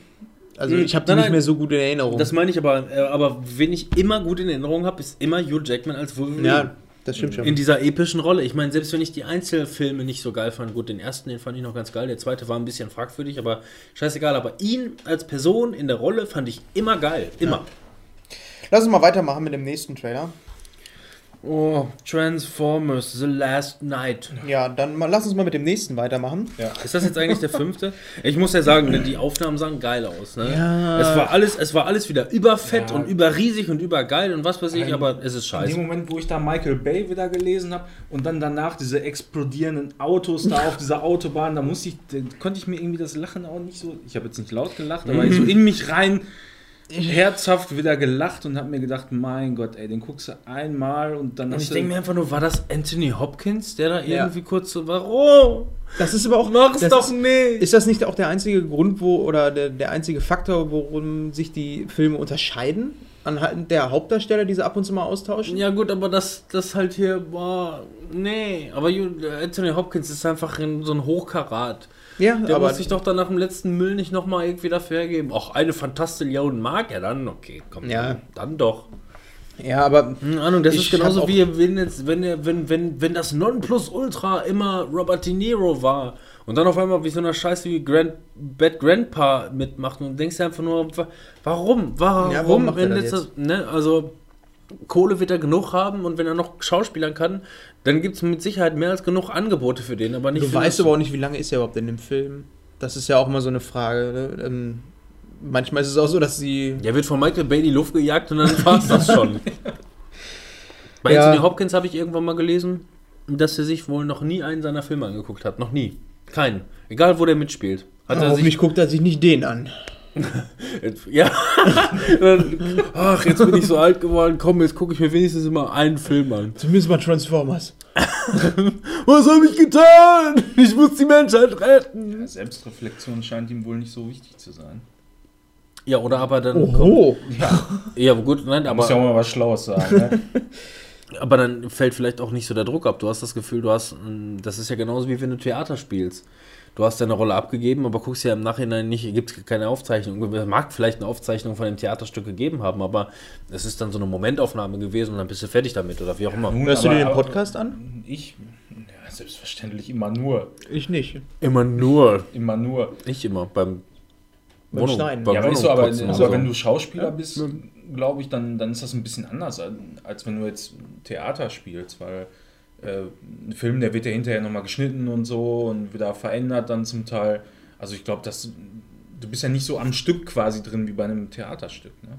Also Mhm. ich habe die Nein, nicht nein. mehr so gut in Erinnerung. Das meine ich aber, äh, aber wen ich immer gut in Erinnerung habe, ist immer Hugh Jackman als Wolverine. ja, das stimmt schon. In dieser epischen Rolle. Ich meine, selbst wenn ich die Einzelfilme nicht so geil fand, gut, den ersten, den fand ich noch ganz geil, der zweite war ein bisschen fragwürdig, aber scheißegal. Aber ihn als Person in der Rolle fand ich immer geil. Immer. Lass uns mal weitermachen mit dem nächsten Trailer. Oh, Transformers, The Last Night. Ja, dann mal, lass uns mal mit dem nächsten weitermachen. Ist das jetzt eigentlich der fünfte? Ich muss ja sagen, ne, die Aufnahmen sahen geil aus. Ne? Ja. Es, war alles, es war alles wieder überfett Ja. und überriesig und übergeil und was weiß ich, Ein- aber es ist In scheiße. dem Moment, wo ich da Michael Bay wieder gelesen habe und dann danach diese explodierenden Autos da auf dieser Autobahn, da musste ich, da konnte ich mir irgendwie das Lachen auch nicht so, ich habe jetzt nicht laut gelacht, aber so in mich rein herzhaft wieder gelacht und habe mir gedacht, mein Gott, ey, den guckst du einmal und dann Und hast ich denke mir einfach nur, war das Anthony Hopkins, der da Ja. irgendwie kurz so, warum? Das ist aber auch Mach's das doch ist, nicht! Ist das nicht auch der einzige Grund, wo oder der, der einzige Faktor, worum sich die Filme unterscheiden? Anhand der Hauptdarsteller, die sie ab und zu mal austauschen? Ja gut, aber das, das halt hier, boah, nee. Aber Anthony Hopkins ist einfach ein, so ein Hochkarat. Ja, Der aber muss sich doch dann nach dem letzten Müll nicht nochmal irgendwie dafür hergeben. Auch eine Fantastillion mag er dann, okay, komm, Ja. dann doch. ja, aber Keine Ahnung, das ist genauso wie wenn jetzt, wenn, er- wenn, wenn, wenn das Nonplusultra immer Robert De Niro war und dann auf einmal wie so eine Scheiße wie Grand, Bad Grandpa mitmacht und denkst dir einfach nur, wa- warum? Warum? Ja, warum macht er wenn das jetzt das, ne, also Kohle wird er genug haben und wenn er noch Schauspielern kann, dann gibt es mit Sicherheit mehr als genug Angebote für den, aber nicht du weißt aber auch nicht, wie lange ist er überhaupt in dem Film. Das ist ja auch immer so eine Frage. Ne? Ähm, manchmal ist es auch so, dass sie. Der wird von Michael Bay in die Luft gejagt und dann war's das schon. Bei Ja. Anthony Hopkins habe ich irgendwann mal gelesen, dass er sich wohl noch nie einen seiner Filme angeguckt hat. Noch nie. Keinen. Egal, wo der mitspielt. Hat er sich, guckt er sich nicht den an. Ja. Dann, Ach, jetzt bin ich so alt geworden. Komm, jetzt gucke ich mir wenigstens immer einen Film an. Zumindest mal Transformers. Was habe ich getan? Ich muss die Menschheit retten. Ja, Selbstreflexion scheint ihm wohl nicht so wichtig zu sein. Ja, oder aber dann. Oho. Ja, gut, nein, Da muss ja auch aber, mal was Schlaues sagen. Ne? aber dann fällt vielleicht auch nicht so der Druck ab. Du hast das Gefühl, du hast. mm, Das ist ja genauso wie wenn du Theater spielst. Du hast deine Rolle abgegeben, aber guckst ja im Nachhinein nicht, gibt es keine Aufzeichnung. Es mag vielleicht eine Aufzeichnung von dem Theaterstück gegeben haben, aber es ist dann so eine Momentaufnahme gewesen und dann bist du fertig damit oder wie auch immer. Nun, Hörst du dir den Podcast an? Ich, ja, selbstverständlich immer nur. Ich nicht. Immer nur. Immer nur. Ich immer. Beim, Beim Schneiden. beim Ja, aber, ist so, aber, Wohnungputzen aber und so. wenn du Schauspieler bist, glaube ich, dann, dann ist das ein bisschen anders, als- als wenn du jetzt Theater spielst, weil äh, ein Film, der wird ja hinterher nochmal geschnitten und so und wieder verändert dann zum Teil. Also ich glaube, du bist ja nicht so am Stück quasi drin wie bei einem Theaterstück. Ne?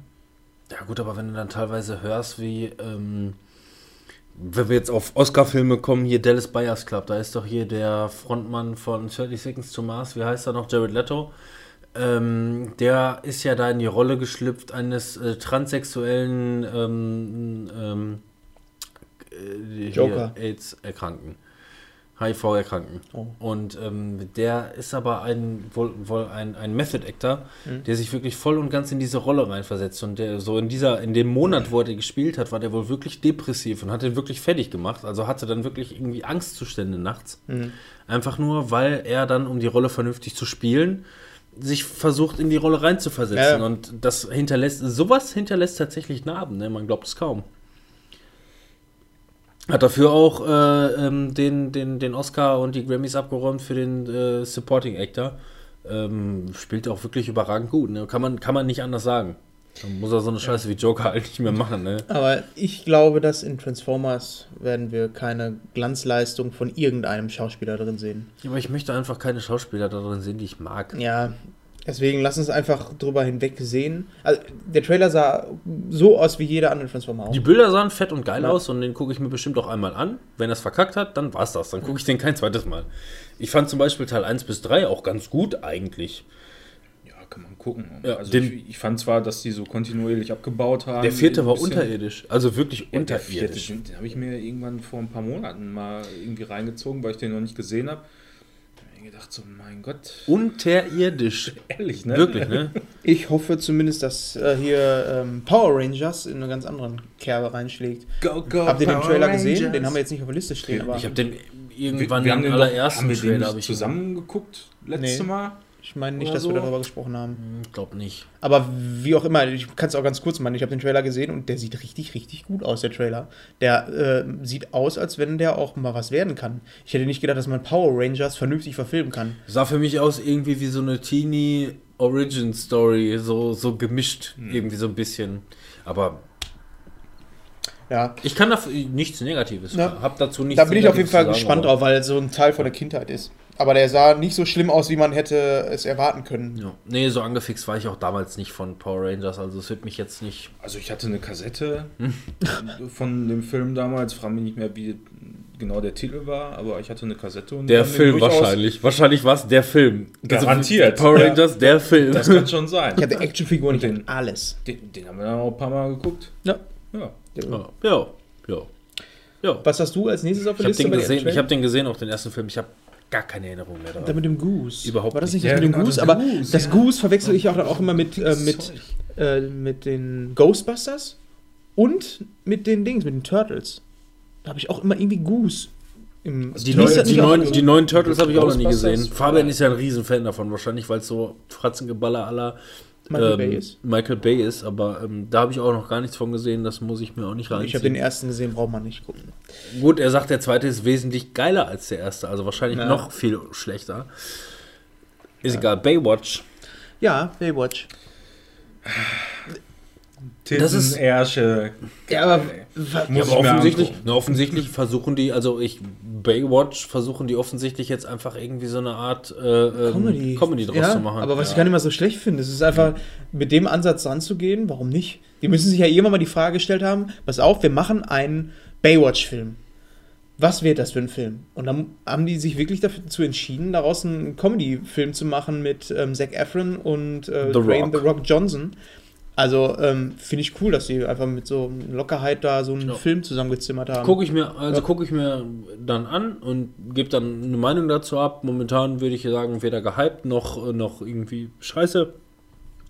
Ja gut, aber wenn du dann teilweise hörst, wie ähm, Wenn wir jetzt auf Oscar-Filme kommen, hier Dallas Buyers Club, da ist doch hier der Frontmann von 30 Seconds to Mars, wie heißt er noch, Jared Leto. Ähm, der ist ja da in die Rolle geschlüpft eines äh, transsexuellen ähm, ähm, äh, Joker. AIDS-Erkrankten. HIV-Erkrankten. Oh. Und ähm, der ist aber ein, wohl, wohl ein, ein Method-Actor, der sich wirklich voll und ganz in diese Rolle reinversetzt. Und der so in dieser, in dem Monat, wo er gespielt hat, war der wohl wirklich depressiv und hat den wirklich fertig gemacht. Also hatte dann wirklich irgendwie Angstzustände nachts. Einfach nur, weil er dann, um die Rolle vernünftig zu spielen, sich versucht, in die Rolle reinzuversetzen. Ja. Und das hinterlässt, sowas hinterlässt tatsächlich Narben, ne? Man glaubt es kaum. Hat dafür auch äh, ähm, den, den, den Oscar und die Grammys abgeräumt für den äh, Supporting Actor. Ähm, spielt auch wirklich überragend gut. Ne? Kann, man, kann man nicht anders sagen. Dann muss er so eine Scheiße wie Joker halt nicht mehr machen. Ne? Aber ich glaube, dass in Transformers werden wir keine Glanzleistung von irgendeinem Schauspieler drin sehen. Aber ich möchte einfach keine Schauspieler da drin sehen, die ich mag. Ja, deswegen lass uns einfach drüber hinweg sehen. Also, der Trailer sah so aus wie jeder andere Transformer auch. Die Bilder sahen fett und geil Ja. aus und den gucke ich mir bestimmt auch einmal an. Wenn er es verkackt hat, dann war's das. Dann gucke ich den kein zweites Mal. Ich fand zum Beispiel Teil 1 bis 3 auch ganz gut eigentlich. Ja, kann man gucken. Ja, also den- ich, ich fand zwar, dass die so kontinuierlich abgebaut haben. Der vierte war unterirdisch. Also wirklich Ja, der vierte, unterirdisch. den den habe ich mir irgendwann vor ein paar Monaten mal irgendwie reingezogen, weil ich den noch nicht gesehen habe. Mir gedacht, so mein Gott, Unterirdisch. ehrlich, ne? Wirklich, ne? Ich hoffe zumindest, dass äh, hier ähm, Power Rangers in eine ganz anderen Kerbe reinschlägt. Go, go, Habt ihr den Power Trailer gesehen? Rangers. Den haben wir jetzt nicht auf der Liste stehen, aber Ich habe den Wir, irgendwann wir haben im den allerersten haben wir den Trailer ich zusammen geguckt letzte Nee. Mal. Ich meine nicht, dass wir so. darüber gesprochen haben. Ich glaube nicht. Aber wie auch immer, ich kann es auch ganz kurz machen. Ich habe den Trailer gesehen und der sieht richtig, richtig gut aus, der Trailer. Der äh, sieht aus, als wenn der auch mal was werden kann. Ich hätte nicht gedacht, dass man Power Rangers vernünftig verfilmen kann. Sah für mich aus irgendwie wie so eine Teenie Origin Story, so, so gemischt, irgendwie so ein bisschen. Aber Ja, ich kann dafür nichts Negatives. Ja. Hab dazu nichts da bin ich auf jeden Fall gespannt drauf, weil es so ein Teil von der Kindheit ist. Aber der sah nicht so schlimm aus, wie man hätte es erwarten können. Ja. Nee, so angefixt war ich auch damals nicht von Power Rangers, also es wird mich jetzt nicht. Also ich hatte eine Kassette von dem Film damals, frage mich nicht mehr, wie genau der Titel war, aber ich hatte eine Kassette und Der Film wahrscheinlich. Wahrscheinlich war es der Film. Garantiert. Power Ja. Rangers, der Film. Das kann schon sein. Ich hatte Actionfiguren, ich Und hatte den- alles. Den, den haben wir dann auch ein paar Mal geguckt. Ja. Ja. Ja, ja. ja. ja. Was hast du als nächstes auf Ich der habe Liste? den, gesehen, ich Trailer? hab den gesehen, auch den ersten Film. Ich habe gar keine Erinnerung mehr Da daran. mit dem Goose. Überhaupt War das nicht. nicht das Ja, mit dem genau, Goose? Aber Goose, das ja. Goose verwechsel ich auch dann auch immer mit, äh, mit, äh, mit den Ghostbusters und mit den Dings, mit den Turtles. Da habe ich auch immer irgendwie Goose. Im Also Die, das die, neuen, die neuen Turtles habe ich auch noch nie gesehen. Fabian ist ja ein Riesenfan davon, wahrscheinlich, weil es so Fratzengeballer aller Michael ähm, Bay ist. Michael Bay ist, aber ähm, da habe ich auch noch gar nichts von gesehen, das muss ich mir auch nicht reinziehen. Ich habe den ersten gesehen, braucht man nicht gucken. Gut, er sagt, der zweite ist wesentlich geiler als der erste, also wahrscheinlich Ja. noch viel schlechter. Ist egal, Baywatch. Ja, Baywatch. Das ist- Titten, Ärsche. Ja, aber Ja, aber offensichtlich, na, offensichtlich versuchen die, also ich, Baywatch versuchen die offensichtlich jetzt einfach irgendwie so eine Art äh, ähm, Comedy. Comedy draus ja, zu machen. Aber was ich Ja. gar nicht mal so schlecht finde, es ist einfach mit dem Ansatz ranzugehen, warum nicht? Die müssen sich ja irgendwann mal die Frage gestellt haben, pass auf, wir machen einen Baywatch-Film. Was wird das für ein Film? Und dann haben die sich wirklich dazu entschieden, daraus einen Comedy-Film zu machen mit ähm, Zac Efron und äh, The Rock. The Rock Johnson. Also ähm, finde ich cool, dass sie einfach mit so Lockerheit da so einen Ja. Film zusammengezimmert haben. Gucke ich mir, also Ja. gucke ich mir dann an und gebe dann eine Meinung dazu ab. Momentan würde ich sagen, weder gehypt noch, noch irgendwie scheiße.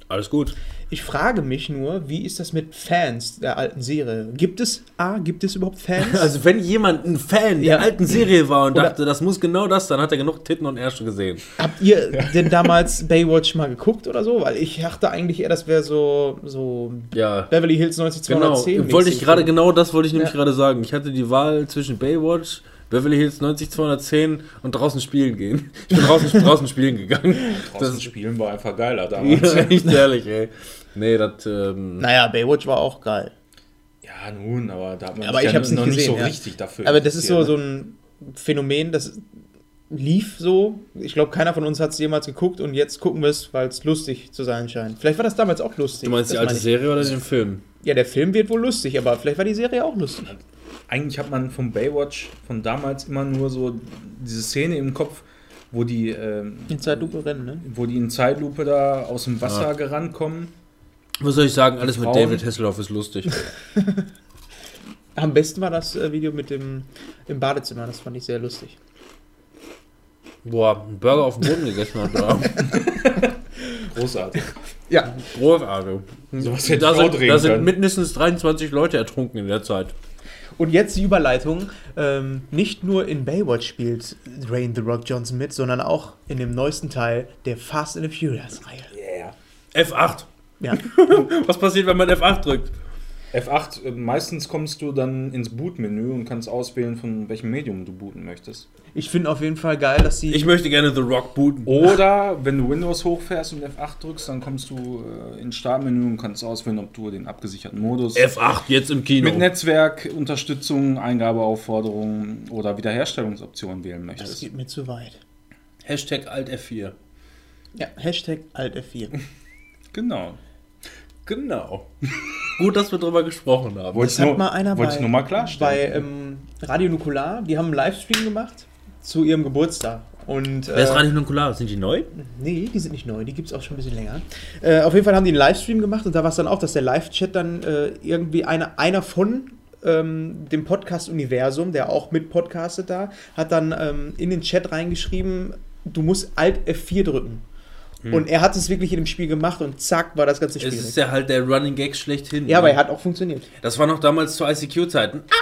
Alles gut. Ich frage mich nur, wie ist das mit Fans der alten Serie? Gibt es, A, gibt es überhaupt Fans? Also wenn jemand ein Fan Ja. der alten Serie war und Oder- dachte, das muss genau das, dann hat er genug Titten und Ärsche gesehen. Habt ihr denn damals Baywatch mal geguckt oder so? Weil ich dachte eigentlich eher, das wäre so, so Ja. Beverly Hills Genau, 90210. wollte ich gerade genau das wollte ich nämlich Ja. gerade sagen. Ich hatte die Wahl zwischen Baywatch, Beverly Hills 90210 und draußen spielen gehen. Ich bin draußen, draußen spielen gegangen. Draußen Das- spielen war einfach geiler Ja, damals. echt ehrlich, ey. Nee, das ähm, Naja, Baywatch war auch geil. Ja, nun, aber da hat man Aber ich ja hab's nicht noch gesehen, nicht so ja. richtig dafür. Aber das ist so, so interessiert, ein Phänomen, das lief so. Ich glaube, keiner von uns hat es jemals geguckt und jetzt gucken wir es, weil es lustig zu sein scheint. Vielleicht war das damals auch lustig. du meinst die alte. Serie oder den Film? Ja, der Film wird wohl lustig, aber vielleicht war die Serie auch lustig. ne? eigentlich hat man vom Baywatch von damals immer nur so diese Szene im Kopf, wo die, ähm, In Zeitlupe rennen, ne? wo die in Zeitlupe da aus dem Wasser Ja. gerannt kommen. Was soll ich sagen? Alles mit Frauen. David Hasselhoff ist lustig. Am besten war das äh, Video mit dem im Badezimmer, das fand ich sehr lustig. Boah, einen Burger auf dem Boden gegessen hat. Da. Großartig. Ja, Großartig. Sowas hätte Da sind, da sind können. mindestens 23 Leute ertrunken in der Zeit. und jetzt die Überleitung. Ähm, nicht nur in Baywatch spielt Dwayne The Rock Johnson mit, sondern auch in dem neuesten Teil der Fast and the Furious-Reihe. Yeah. F8. Ja. Was passiert, wenn man F8 drückt? F8, äh, meistens kommst du dann ins Boot-Menü und kannst auswählen, von welchem Medium du booten möchtest. Ich finde auf jeden Fall geil, dass sie. Ich möchte gerne The Rock booten. Oder wenn du Windows hochfährst und F8 drückst, dann kommst du äh, ins Startmenü und kannst auswählen, ob du den abgesicherten Modus F8 jetzt im Kino. mit Netzwerkunterstützung, Eingabeaufforderungen oder Wiederherstellungsoptionen wählen das möchtest. geht mir zu weit. Hashtag Alt F4. Ja, Hashtag Alt F4. Genau. Genau. Gut, dass wir drüber gesprochen haben. Mal einer wolltest bei, nur mal klarstellen. bei ähm, Radio Nukular, die haben einen Livestream gemacht zu ihrem Geburtstag. Und, Wer ist äh, Radio Nukular? Sind die neu? Nee, die sind nicht neu, die gibt es auch schon ein bisschen länger. Äh, auf jeden Fall haben die einen Livestream gemacht und da war es dann auch, dass der Live-Chat dann äh, irgendwie eine, einer von ähm, dem Podcast-Universum, der auch mit podcastet da, hat dann ähm, in den Chat reingeschrieben, du musst Alt F4 drücken. Und er hat es wirklich in dem Spiel gemacht und zack, war das ganze Spiel. Es ist ja halt der Running Gag schlechthin. ja, aber ne? er hat auch funktioniert. Das war noch damals zu ICQ-Zeiten.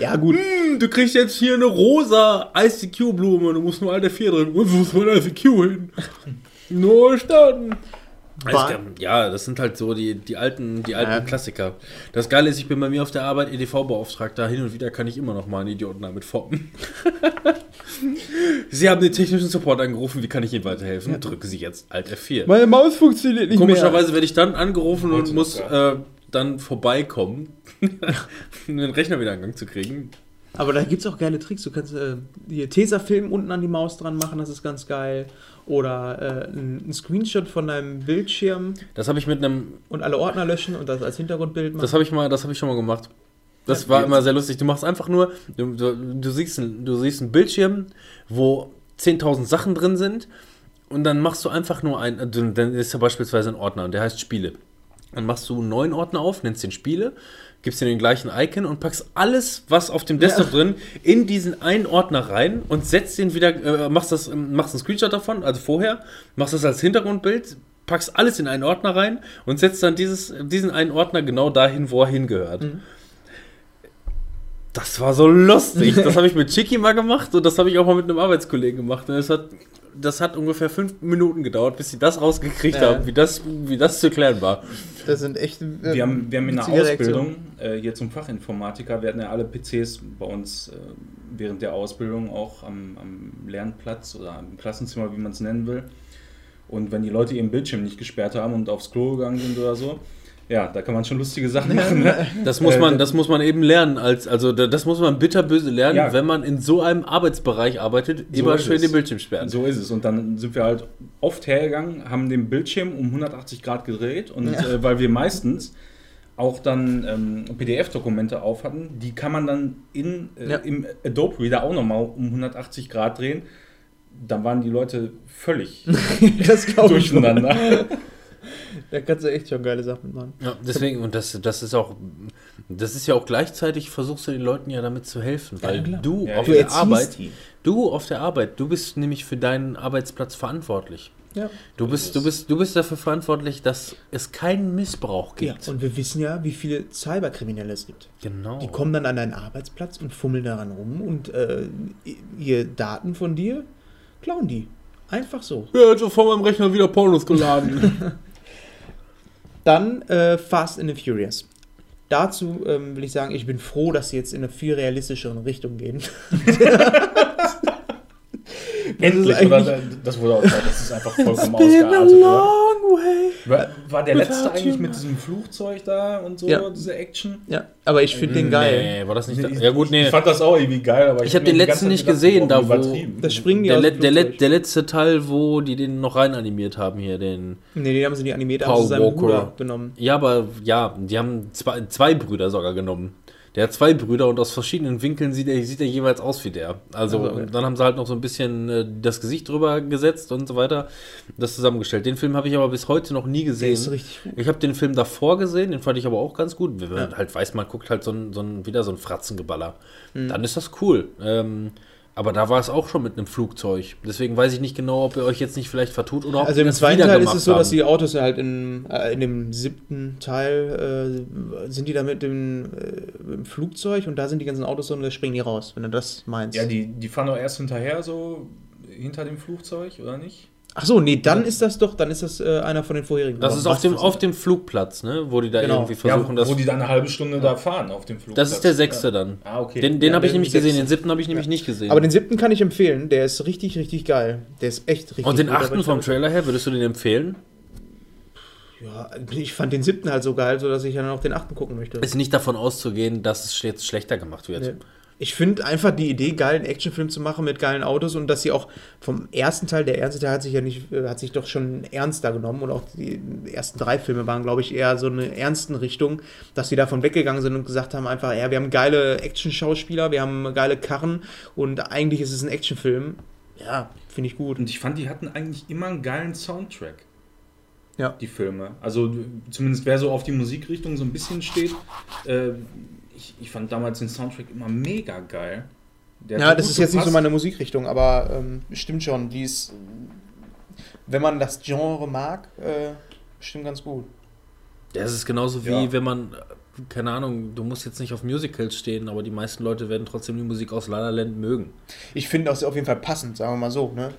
Ja, gut. Hm, du kriegst jetzt hier eine rosa ICQ-Blume. Du musst nur Alt F4 drücken. Und wo ist mein ICQ hin? Nur starten. War- Ja, das sind halt so die, die alten, die alten Ja. Klassiker. Das Geile ist, ich bin bei mir auf der Arbeit EDV-Beauftragter. Hin und wieder kann ich immer noch mal einen Idioten damit foppen. Sie haben den technischen Support angerufen. Wie kann ich Ihnen weiterhelfen? Drücken Sie jetzt Alt F4. Meine Maus funktioniert nicht Komischerweise werde ich dann angerufen und muss äh, dann vorbeikommen, um den Rechner wieder in Gang zu kriegen. Aber da gibt es auch geile Tricks. Du kannst äh, hier Tesafilm unten an die Maus dran machen, das ist ganz geil. Oder äh, ein, Screenshot von deinem Bildschirm Das habe ich mit einem, und alle Ordner löschen und das als Hintergrundbild machen. das habe ich mal, das habe ich schon mal gemacht. Das Ja, war immer sehr lustig. Du machst einfach nur, du, du, du, siehst, ein, du siehst einen Bildschirm, wo 10.000 Sachen drin sind und dann machst du einfach nur ein, dann ist ja beispielsweise ein Ordner und der heißt Spiele. Dann machst du einen neuen Ordner auf, nennst den Spiele, gibst dir den gleichen Icon und packst alles, was auf dem Desktop drin, in diesen einen Ordner rein und setzt den wieder, äh, machst das, machst einen Screenshot davon, also vorher, machst das als Hintergrundbild, packst alles in einen Ordner rein und setzt dann dieses, diesen einen Ordner genau dahin, wo er hingehört. Das war so lustig. Das habe ich mit Chicky mal gemacht und das habe ich auch mal mit einem Arbeitskollegen gemacht. Und es hat, das hat ungefähr fünf Minuten gedauert, bis sie das rausgekriegt Ja. haben, wie das, wie das zu klären war. das sind echt. ähm, Wir haben, wir haben in der Ausbildung, äh, hier zum Fachinformatiker, wir hatten ja alle PCs bei uns äh, während der Ausbildung auch am, am Lernplatz oder im Klassenzimmer, wie man es nennen will. Und wenn die Leute ihren Bildschirm nicht gesperrt haben und aufs Klo gegangen sind oder so, ja, da kann man schon lustige Sachen machen. Ne? Das muss Äh, man, das muss man eben lernen. Als, also da- das muss man bitterböse lernen, Ja. wenn man in so einem Arbeitsbereich arbeitet, So immer schön es. den Bildschirm sperren. So ist es. Und dann sind wir halt oft hergegangen, haben den Bildschirm um 180 Grad gedreht und Ja. äh, weil wir meistens auch dann ähm, PDF-Dokumente auf hatten, die kann man dann in, äh, Ja. im Adobe Reader auch nochmal um 180 Grad drehen. Dann waren die Leute völlig durcheinander. Da kannst du echt schon geile Sachen machen. Ja, deswegen, und das, das ist auch, das ist ja auch gleichzeitig, versuchst du den Leuten ja damit zu helfen, weil klar. du Ja, auf du der Arbeit, die. du auf der Arbeit, du bist nämlich für deinen Arbeitsplatz verantwortlich. Ja. Du bist, du bist, du bist dafür verantwortlich, dass es keinen Missbrauch ja. gibt. Und wir wissen ja, wie viele Cyberkriminelle es gibt. genau. Die kommen dann an deinen Arbeitsplatz und fummeln daran rum und äh, ihr Daten von dir klauen die. Einfach so. Ja, also vor meinem Rechner wieder Pornos geladen. Dann äh, Fast and the Furious. Dazu ähm, will ich sagen, ich bin froh, dass sie jetzt in eine viel realistischere Richtung gehen. Endlich, ist oder? Das wurde auch gesagt, das ist einfach vollkommen ausgeartet. War, war der letzte eigentlich you. mit diesem Flugzeug da und so, Ja. diese Action? Ja, aber ich finde den geil. Nee, war das nicht. Nee, da? Ja, gut, nee. Ich fand das auch irgendwie geil, aber Ich hab mir den letzten nicht gesehen, da wo- übertrieben. Da springen die Der, aus le der, le der letzte Teil, wo die den noch rein animiert haben, hier, den. Nee, den haben sie nicht animiert, haben sie seinen. Bruder genommen. Ja, aber ja, die haben zwei, zwei Brüder sogar genommen. Der hat zwei Brüder und aus verschiedenen Winkeln sieht er, sieht er jeweils aus wie der. Also, Also, okay. und dann haben sie halt noch so ein bisschen äh, das Gesicht drüber gesetzt und so weiter. Das zusammengestellt. Den Film habe ich aber bis heute noch nie gesehen. ist richtig gut. Ich habe den Film davor gesehen, den fand ich aber auch ganz gut. Wenn man halt weiß, man guckt halt so ein, so ein, wieder so ein Fratzengeballer. Mhm. Dann ist das cool. Ähm, aber da war es auch schon mit einem Flugzeug. Deswegen weiß ich nicht genau, ob ihr euch jetzt nicht vielleicht vertut oder ob Also im das zweiten Teil ist es so, dass haben. die Autos halt in, äh, in dem siebten Teil äh, sind die da mit dem äh, im Flugzeug und da sind die ganzen Autos so und da springen die raus, wenn du das meinst. Ja, die, die fahren doch erst hinterher, so hinter dem Flugzeug, oder nicht? Ach so, nee, dann ist das doch, dann ist das äh, einer von den vorherigen. Das ist auf dem, auf dem Flugplatz, ne? wo die da Genau. irgendwie versuchen, ja, das. wo die dann eine halbe Stunde da fahren auf dem Flugplatz. Das ist der sechste dann. Ah, okay. Den, den Ja, habe ich nämlich gesehen, den siebten habe ich nämlich nicht gesehen. Aber den siebten kann ich empfehlen, der ist richtig, richtig geil. Der ist echt richtig Und den achten vom glaub, Trailer her, würdest du den empfehlen? Ja, ich fand den siebten halt so geil, sodass ich dann auch den achten gucken möchte. Ist nicht davon auszugehen, dass es jetzt schlechter gemacht wird. Nee. Ich finde einfach die Idee geil, einen Actionfilm zu machen mit geilen Autos und dass sie auch vom ersten Teil, der erste Teil hat sich ja nicht, äh, hat sich doch schon ernster genommen und auch die ersten drei Filme waren, glaube ich, eher so eine ernsten Richtung, dass sie davon weggegangen sind und gesagt haben einfach, ja, wir haben geile Action-Schauspieler, wir haben geile Karren und eigentlich ist es ein Actionfilm. Ja, finde ich gut. Und ich fand, die hatten eigentlich immer einen geilen Soundtrack. Ja. Die Filme. Also zumindest wer so auf die Musikrichtung so ein bisschen steht. Äh, ich, ich fand damals den Soundtrack immer mega geil. Der Ja, das ist jetzt nicht so meine Musikrichtung, aber ähm, stimmt schon, die ist, wenn man das Genre mag, äh, stimmt ganz gut. Das ist genauso wie Ja. wenn man, keine Ahnung, du musst jetzt nicht auf Musicals stehen, aber die meisten Leute werden trotzdem die Musik aus La La Land mögen. Ich finde das auf jeden Fall passend, sagen wir mal so. Ne?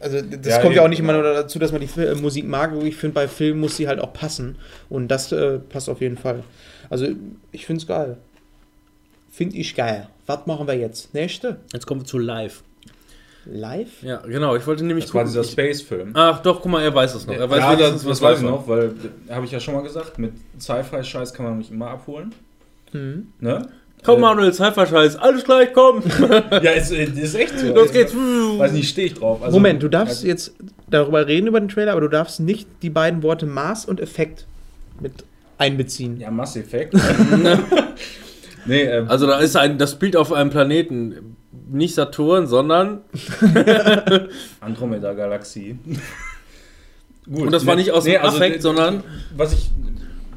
Also das Ja, kommt ja auch nicht immer nur dazu, dass man die Fi- äh, Musik mag. Ich finde, bei Filmen muss sie halt auch passen. Und das äh, passt auf jeden Fall. Also ich finde es geil. Finde ich geil. Was machen wir jetzt? Nächste? Jetzt kommen wir zu Live. Live? Ja, genau, ich wollte nämlich Das war gucken. dieser Ich, Space-Film. ach doch, guck mal, er weiß es noch. Er weiß ja, das, was weiß ich war. noch, weil, äh, habe ich ja schon mal gesagt, mit Sci-Fi-Scheiß kann man mich immer abholen. Mhm. Ne? Komm, Manuel, Cypher-Scheiß, alles gleich, komm! Ja, ist, äh, ist echt so. Los geht's! Weiß nicht, stehe ich drauf. Also, Moment, du darfst also, jetzt darüber reden, über den Trailer, aber du darfst nicht die beiden Worte Maß und Effekt mit einbeziehen. Ja, Mass Effect. nee, äh, Also da ist ein, das spielt auf einem Planeten, nicht Saturn, sondern Andromeda-Galaxie. Gut. Und das war nicht aus dem Affekt, d- sondern- Was ich,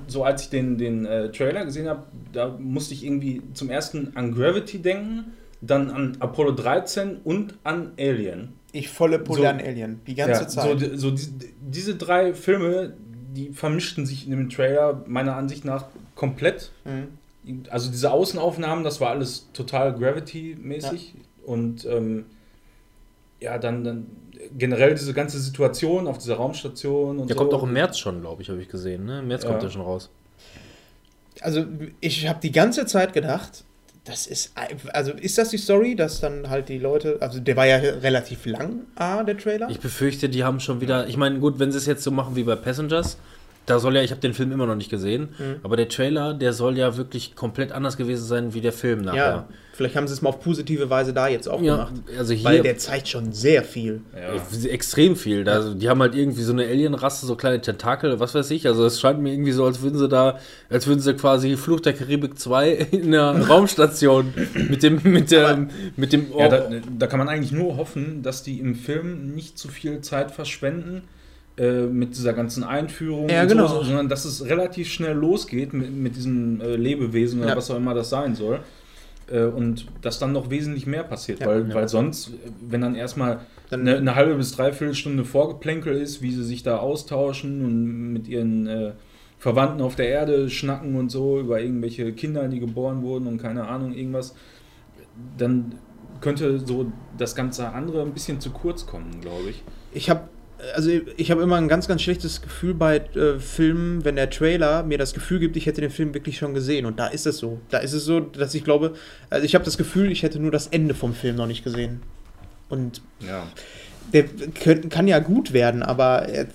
so als ich den, den äh, Trailer gesehen habe, da musste ich irgendwie zum ersten an Gravity denken, dann an Apollo 13 und an Alien. Ich volle Pulle So- an Alien. Die ganze Ja, Zeit. So, so die, diese drei Filme, die vermischten sich in dem Trailer meiner Ansicht nach komplett. Mhm. Also diese Außenaufnahmen, das war alles total Gravity-mäßig. Und ähm, ja, dann, dann generell diese ganze Situation auf dieser Raumstation und der so. kommt auch im März schon, glaube ich, habe ich gesehen. Ne? Im März Ja. kommt der schon raus. Also ich habe die ganze Zeit gedacht, das ist, also ist das die Story, dass dann halt die Leute, also der war ja relativ lang, A, der Trailer. Ich befürchte, die haben schon wieder. Ich meine, gut, wenn sie es jetzt so machen wie bei Passengers, da soll ja, ich habe den Film immer noch nicht gesehen, Mhm. aber der Trailer, der soll ja wirklich komplett anders gewesen sein wie der Film nachher. ja, vielleicht haben sie es mal auf positive Weise da jetzt auch Ja, gemacht. also hier Weil der zeigt schon sehr viel. Ja. äh, extrem viel. Da, also die haben halt irgendwie so eine Alienrasse, so kleine Tentakel, was weiß ich. Also es scheint mir irgendwie so, als würden sie da, als würden sie quasi Fluch der Karibik 2 in einer Raumstation mit dem, mit der, mit dem Ja, da, da kann man eigentlich nur hoffen, dass die im Film nicht zu viel Zeit verschwenden äh, mit dieser ganzen Einführung, Ja, und genau. so, sondern dass es relativ schnell losgeht mit, mit diesem äh, Lebewesen oder Ja. was auch immer das sein soll. Äh, und dass dann noch wesentlich mehr passiert, Ja. weil, weil sonst, äh, wenn dann erstmal eine, eine halbe bis dreiviertel Stunde Vorgeplänkel ist, wie sie sich da austauschen und mit ihren Verwandten auf der Erde schnacken und so über irgendwelche Kinder, die geboren wurden und keine Ahnung, irgendwas, dann könnte so das ganze andere ein bisschen zu kurz kommen, glaube ich. Ich habe also ich habe immer ein ganz, ganz schlechtes Gefühl bei äh, Filmen, wenn der Trailer mir das Gefühl gibt, ich hätte den Film wirklich schon gesehen. Und da ist es so. Da ist es so, dass ich glaube, also ich habe das Gefühl, ich hätte nur das Ende vom Film noch nicht gesehen. Und Ja. der könnt, kann ja gut werden, aber er,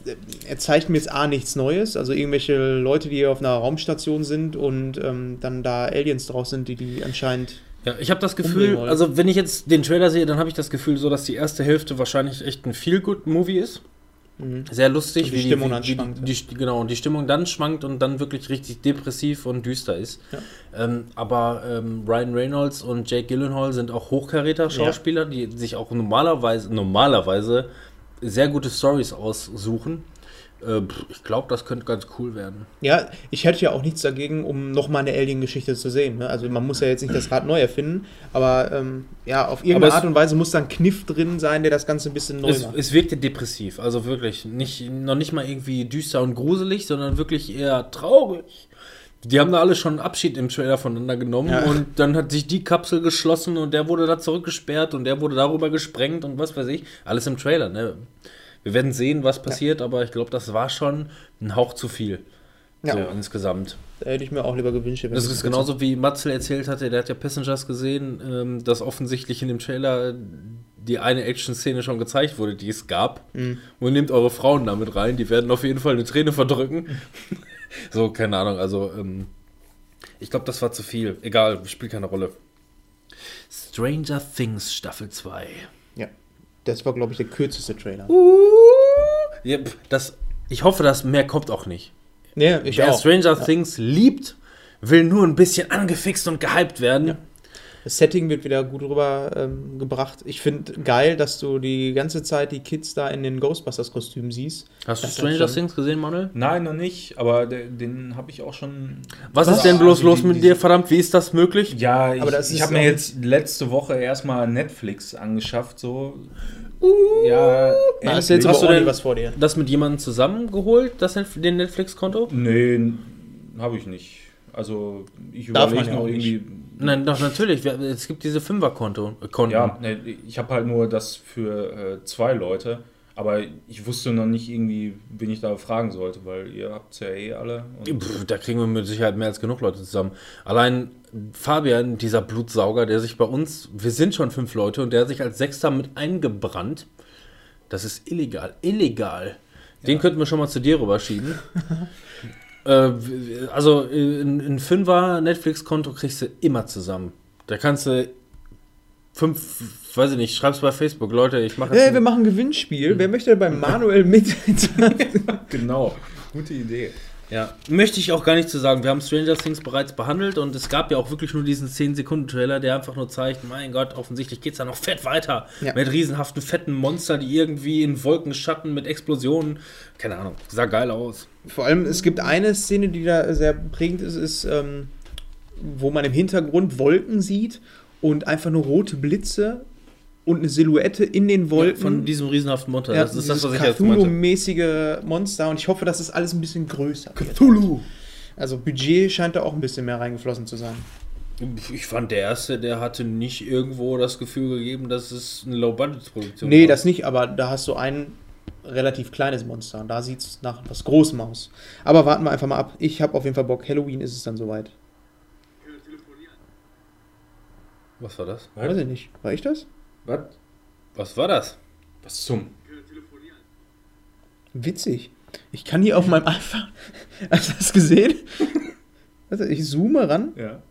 er zeigt mir jetzt A nichts Neues. Also irgendwelche Leute, die auf einer Raumstation sind und ähm, dann da Aliens draus sind, die die anscheinend. Ja, ich habe das Gefühl, also wenn ich jetzt den Trailer sehe, dann habe ich das Gefühl so, dass die erste Hälfte wahrscheinlich echt ein Feel-Good-Movie ist. Sehr lustig, Und die wie Stimmung wie, dann wie, schwankt, Die, die, genau, und die Stimmung dann schwankt und dann wirklich richtig depressiv und düster ist. Ähm, aber ähm, Ryan Reynolds und Jake Gyllenhaal sind auch Hochkaräter Schauspieler, die sich auch normalerweise, normalerweise sehr gute Stories aussuchen. Äh, ich glaube, das könnte ganz cool werden. Ja, ich hätte ja auch nichts dagegen, um nochmal eine Alien-Geschichte zu sehen. Ne? Also man muss ja jetzt nicht das Rad neu erfinden, aber ähm, ja, auf irgendeine Art und Weise muss da ein Kniff drin sein, der das Ganze ein bisschen neu Es, macht. es wirkte depressiv, also wirklich nicht, noch nicht mal irgendwie düster und gruselig, sondern wirklich eher traurig. Die haben da alle schon Abschied im Trailer voneinander genommen Ja. und dann hat sich die Kapsel geschlossen und der wurde da zurückgesperrt und der wurde darüber gesprengt und was weiß ich. Alles im Trailer, ne? Wir werden sehen, was passiert, aber ich glaube, das war schon ein Hauch zu viel. Ja. So insgesamt. Da hätte ich mir auch lieber gewünscht. wenn Das ist so- genauso wie Matzel erzählt hatte, der hat ja Passengers gesehen, ähm, dass offensichtlich in dem Trailer die eine Action-Szene schon gezeigt wurde, die es gab. Und nehmt eure Frauen damit rein, die werden auf jeden Fall eine Träne verdrücken. so, keine Ahnung, also ähm, ich glaube, das war zu viel. Egal, spielt keine Rolle. Stranger Things Staffel 2. Ja, das war, glaube ich, der kürzeste Trailer. Ja, pf, das, ich hoffe, dass mehr kommt auch nicht. Ja, ich Wer auch. Stranger Things liebt, will nur ein bisschen angefixt und gehypt werden. Das Setting wird wieder gut rüber ähm, gebracht. Ich finde geil, dass du die ganze Zeit die Kids da in den Ghostbusters-Kostümen siehst. Hast du Das hat Stranger Things gesehen, Manuel? Nein, noch nicht, aber der, den habe ich auch schon. Was, ist denn bloß Also los die- mit die- dir, verdammt? Wie ist das möglich? Ja, ich, ich habe mir jetzt letzte Woche erstmal Netflix angeschafft, so. Ja, Da hast du jetzt Hast du denn- was vor dir. Das mit jemandem zusammengeholt, das den Netflix-Konto? Nee, habe ich nicht. Also, ich überlege noch auch nicht. Nein, doch, natürlich. Es gibt diese Fünfer-Konto. äh, Konten. Ja, nee, ich habe halt nur das für äh, zwei Leute. Aber ich wusste noch nicht irgendwie, wen ich da fragen sollte, weil ihr habt ja eh alle. Pff, Da kriegen wir mit Sicherheit mehr als genug Leute zusammen. Allein Fabian, dieser Blutsauger, der sich bei uns, wir sind schon fünf Leute und der hat sich als Sechster mit eingebrannt. Das ist illegal. Illegal. Den könnten wir schon mal zu dir rüberschieben. äh, also äh, ein, ein Fünfer Netflix-Konto kriegst du immer zusammen. Da kannst du fünf, weiß ich nicht, schreib's bei Facebook, Leute, ich mache Hey, ein- wir machen ein Gewinnspiel. Wer möchte bei Manuel mit? genau, gute Idee. Ja, möchte ich auch gar nicht zu sagen. Wir haben Stranger Things bereits behandelt und es gab ja auch wirklich nur diesen 10-Sekunden-Trailer, der einfach nur zeigt, mein Gott, offensichtlich geht es da noch fett weiter. Ja. Mit riesenhaften, fetten Monster, die irgendwie in Wolkenschatten mit Explosionen, keine Ahnung, sah geil aus. Vor allem, es gibt eine Szene, die da sehr prägend ist, ist, ähm, wo man im Hintergrund Wolken sieht und einfach nur rote Blitze und eine Silhouette in den Wolken. Von diesem riesenhaften Monster. Ja, das ist das, was ich jetzt meinte. Cthulhu-mäßige Monster und ich hoffe, dass es alles ein bisschen größer wird. Cthulhu! Also Budget scheint da auch ein bisschen mehr reingeflossen zu sein. Ich fand, der erste, der hatte nicht irgendwo das Gefühl gegeben, dass es eine Low-Budget-Produktion Nee, war. das nicht, aber da hast du ein relativ kleines Monster und da sieht es nach was Großem aus. Aber warten wir einfach mal ab. Ich habe auf jeden Fall Bock. Halloween ist es dann soweit. Was war das? Weiß ich nicht. War ich das? Was? Was war das? Was zum? Witzig. Ich kann hier auf meinem iPhone. Hast du das gesehen? Also ich zoome ran. Ja.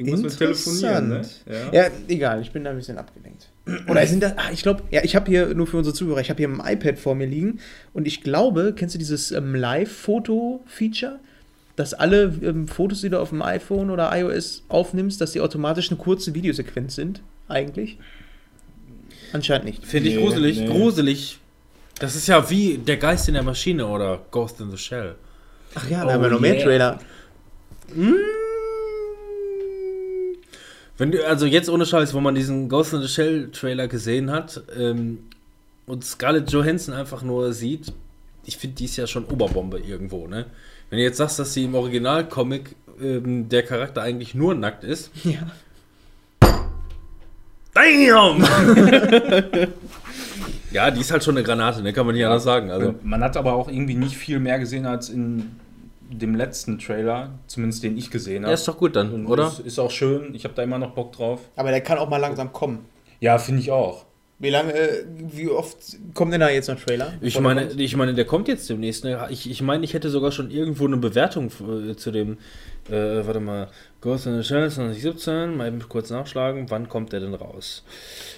Irgendwas mit Telefonieren, ne? Interessant. Ja. egal, ich bin da ein bisschen abgelenkt. Oder sind das. Ah, ich glaube, ja, ich habe hier, nur für unsere Zuhörer, ich habe hier ein iPad vor mir liegen und ich glaube, kennst du dieses ähm, Live-Foto-Feature? Dass alle ähm, Fotos, die du auf dem iPhone oder iOS aufnimmst, dass die automatisch eine kurze Videosequenz sind, eigentlich? Anscheinend nicht. Finde ich Nee, gruselig, nee. gruselig. Das ist ja wie der Geist in der Maschine oder Ghost in the Shell. Ach ja, da Oh haben wir noch mehr yeah. Trailer. Wenn du, also jetzt ohne Scheiß, wo man diesen Ghost in the Shell Trailer gesehen hat ähm, und Scarlett Johansson einfach nur sieht, ich finde, die ist ja schon Oberbombe irgendwo, ne? Wenn du jetzt sagst, dass sie im Originalcomic ähm, der Charakter eigentlich nur nackt ist. Ja. Damn! ja, die ist halt schon eine Granate, ne? Kann man nicht anders sagen. Also, Man hat aber auch irgendwie nicht viel mehr gesehen als in dem letzten Trailer, zumindest den ich gesehen ja, habe. ist doch gut dann, Und oder? Ist, ist auch schön, ich habe da immer noch Bock drauf. Aber der kann auch mal langsam kommen. Ja, finde ich auch. Wie lange, äh, wie oft kommt denn da jetzt noch Trailer? Ich meine, kommt- ich meine, der kommt jetzt demnächst. Ne? Ich, ich meine, ich hätte sogar schon irgendwo eine Bewertung äh, zu dem, äh, warte mal, Ghost in the Shell 2017, mal eben kurz nachschlagen, wann kommt der denn raus?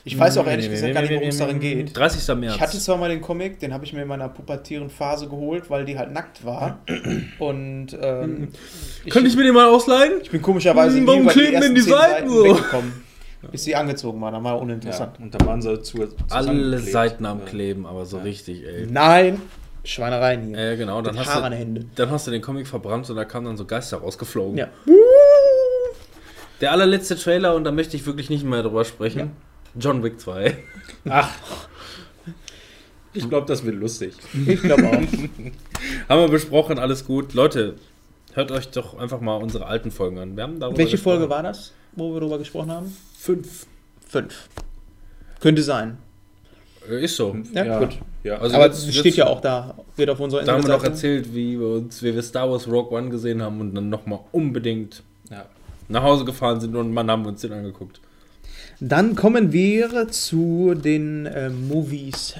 ich weiß auch ehrlich gesagt gar nicht, worum es darin geht. 30. März. Ich hatte zwar mal den Comic, den habe ich mir in meiner pubertären Phase geholt, weil die halt nackt war. Und ähm, Könnte ich mir den mal ausleihen? ich bin komischerweise Hm, warum kleben denn die Seiten so? weggekommen, bis sie angezogen war. Dann war Ja, uninteressant. und dann waren sie zu, Alle. Seiten am Ja. Kleben, aber so richtig, ey. Nein, Schweinereien hier. Äh, genau, dann Mit hast, Haare an du, den Händen. dann hast du den Comic verbrannt und da kamen dann so Geister rausgeflogen. Ja. Der allerletzte Trailer, und da möchte ich wirklich nicht mehr drüber sprechen. John Wick 2. Ach. Ich glaube, das wird lustig. Ich glaube auch. Haben wir besprochen, alles gut. Leute, hört euch doch einfach mal unsere alten Folgen an. Wir haben darüber Welche gesprochen. Folge war das, wo wir darüber gesprochen haben? Fünf. Fünf. Könnte sein. Äh, Ist so. Ja, gut. Ja. Also Aber jetzt- es jetzt- steht ja auch da. Wird auf unserer Da haben wir noch erzählt, wie wir uns, wie wir Star Wars Rogue One gesehen haben und dann nochmal unbedingt ja. nach Hause gefahren sind und man haben wir uns den angeguckt. Dann kommen wir zu den äh, Movies,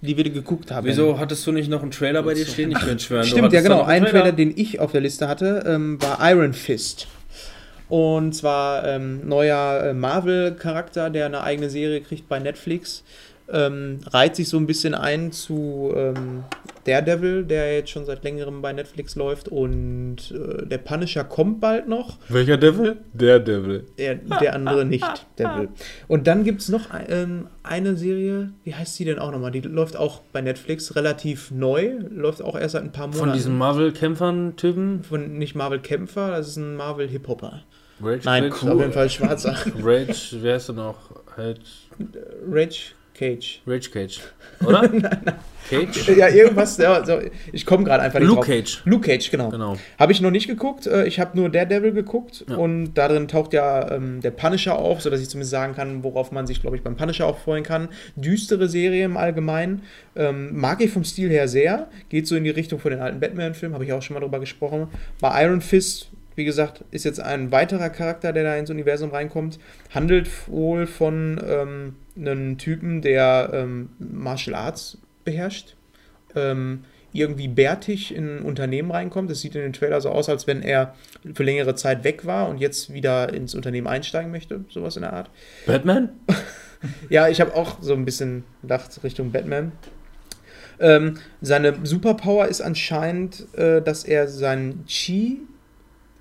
die wir geguckt haben. Wieso hattest du nicht noch einen Trailer bei dir stehen? Ich will schwören. du Stimmt, ja genau. Ein Trailer, den ich auf der Liste hatte, ähm, war Iron Fist. Und zwar ähm, neuer äh, Marvel-Charakter, der eine eigene Serie kriegt bei Netflix. Ähm, reiht sich so ein bisschen ein zu ähm, Daredevil, der jetzt schon seit längerem bei Netflix läuft. Und äh, der Punisher kommt bald noch. Welcher Devil? Der Devil. Der, der andere nicht, Devil. Und dann gibt es noch ähm, eine Serie, wie heißt die denn auch nochmal? Die läuft auch bei Netflix, relativ neu, läuft auch erst seit ein paar Monaten. Von diesen Marvel-Kämpfern-Typen? Von nicht Marvel Kämpfer, das ist ein Marvel Hip-Hopper. Rage Nein, Cage? auf jeden Fall schwarzer. Rage, wer ist denn noch? Halt, Rage Cage. Rage Cage. Oder? Cage? Ja, irgendwas, ja, so, ich komme gerade einfach nicht Luke drauf. Cage. Luke Cage, genau. Genau. Habe ich noch nicht geguckt. äh, Ich habe nur Daredevil geguckt Ja. und darin taucht ja ähm, der Punisher auf, sodass ich zumindest sagen kann, worauf man sich, glaube ich, beim Punisher auch freuen kann. Düstere Serie im Allgemeinen. Ähm, mag ich vom Stil her sehr. Geht so in die Richtung von den alten Batman-Filmen, habe ich auch schon mal drüber gesprochen. Bei Iron Fist, wie gesagt, ist jetzt ein weiterer Charakter, der da ins Universum reinkommt. Handelt wohl von ähm, einem Typen, der ähm, Martial Arts beherrscht ähm, irgendwie bärtig in ein Unternehmen reinkommt. Das sieht in den Trailer so aus, als wenn er für längere Zeit weg war und jetzt wieder ins Unternehmen einsteigen möchte, sowas in der Art. Batman? Ja, ich habe auch so ein bisschen gedacht Richtung Batman. Ähm, seine Superpower ist anscheinend, äh, dass er seinen Chi,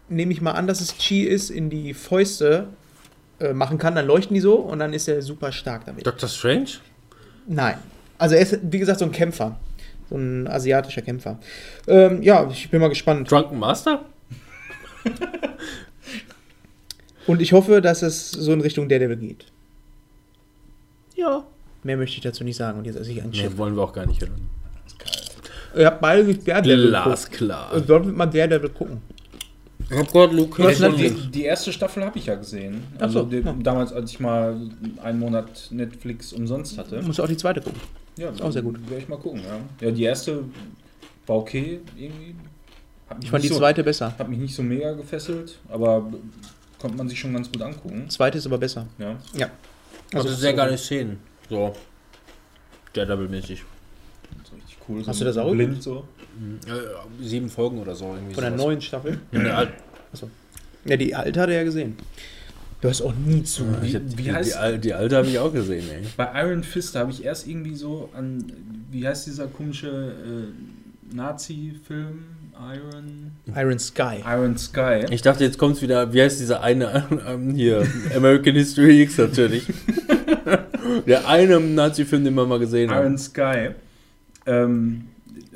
nehme ich mal an, dass es Chi ist, in die Fäuste äh, machen kann. Dann leuchten die so und dann ist er super stark damit. Doctor Strange? Nein. Also er ist, wie gesagt, so ein Kämpfer. So ein asiatischer Kämpfer. Ähm, ja, ich bin mal gespannt. Drunken Master? Und ich hoffe, dass es so in Richtung Daredevil geht. Ja. Mehr möchte ich dazu nicht sagen. Und jetzt esse ich einen Chip. Nee, wollen wir auch gar nicht hören. Ihr habt beide nicht Daredevil Glas geguckt. klar. Und solltet mal Daredevil gucken. Oh Gott, Du. Netflix. Die, die erste Staffel habe ich ja gesehen. Also so, die, ja. damals, als ich mal einen Monat Netflix umsonst hatte. Du musst auch die zweite gucken. Ja, auch sehr gut. Werde ich mal gucken, ja. Ja, die erste war okay irgendwie. Ich fand die so, zweite besser. Hat mich nicht so mega gefesselt, aber konnte man sich schon ganz gut angucken. Die zweite ist aber besser. Ja. Ja. Also sehr geile Szenen. So. Daredevil-mäßig. Das ist richtig cool. Hast so du das auch blind so? Äh, sieben Folgen oder so. Irgendwie Von der sowas. neuen Staffel. Ja, der Al- Ja, die alte hat er ja gesehen. Du hast auch nie zu. Wie- hab, wie die, heißt- die, die alte habe ich auch gesehen, ey. Bei Iron Fist habe ich erst irgendwie so an, wie heißt dieser komische äh, Nazi-Film? Iron, Iron Sky. Iron Sky. Ich dachte, jetzt kommt's wieder, wie heißt dieser eine, ähm, hier, American History X natürlich. der eine Nazi-Film, den wir mal gesehen Iron haben. Sky. Ähm,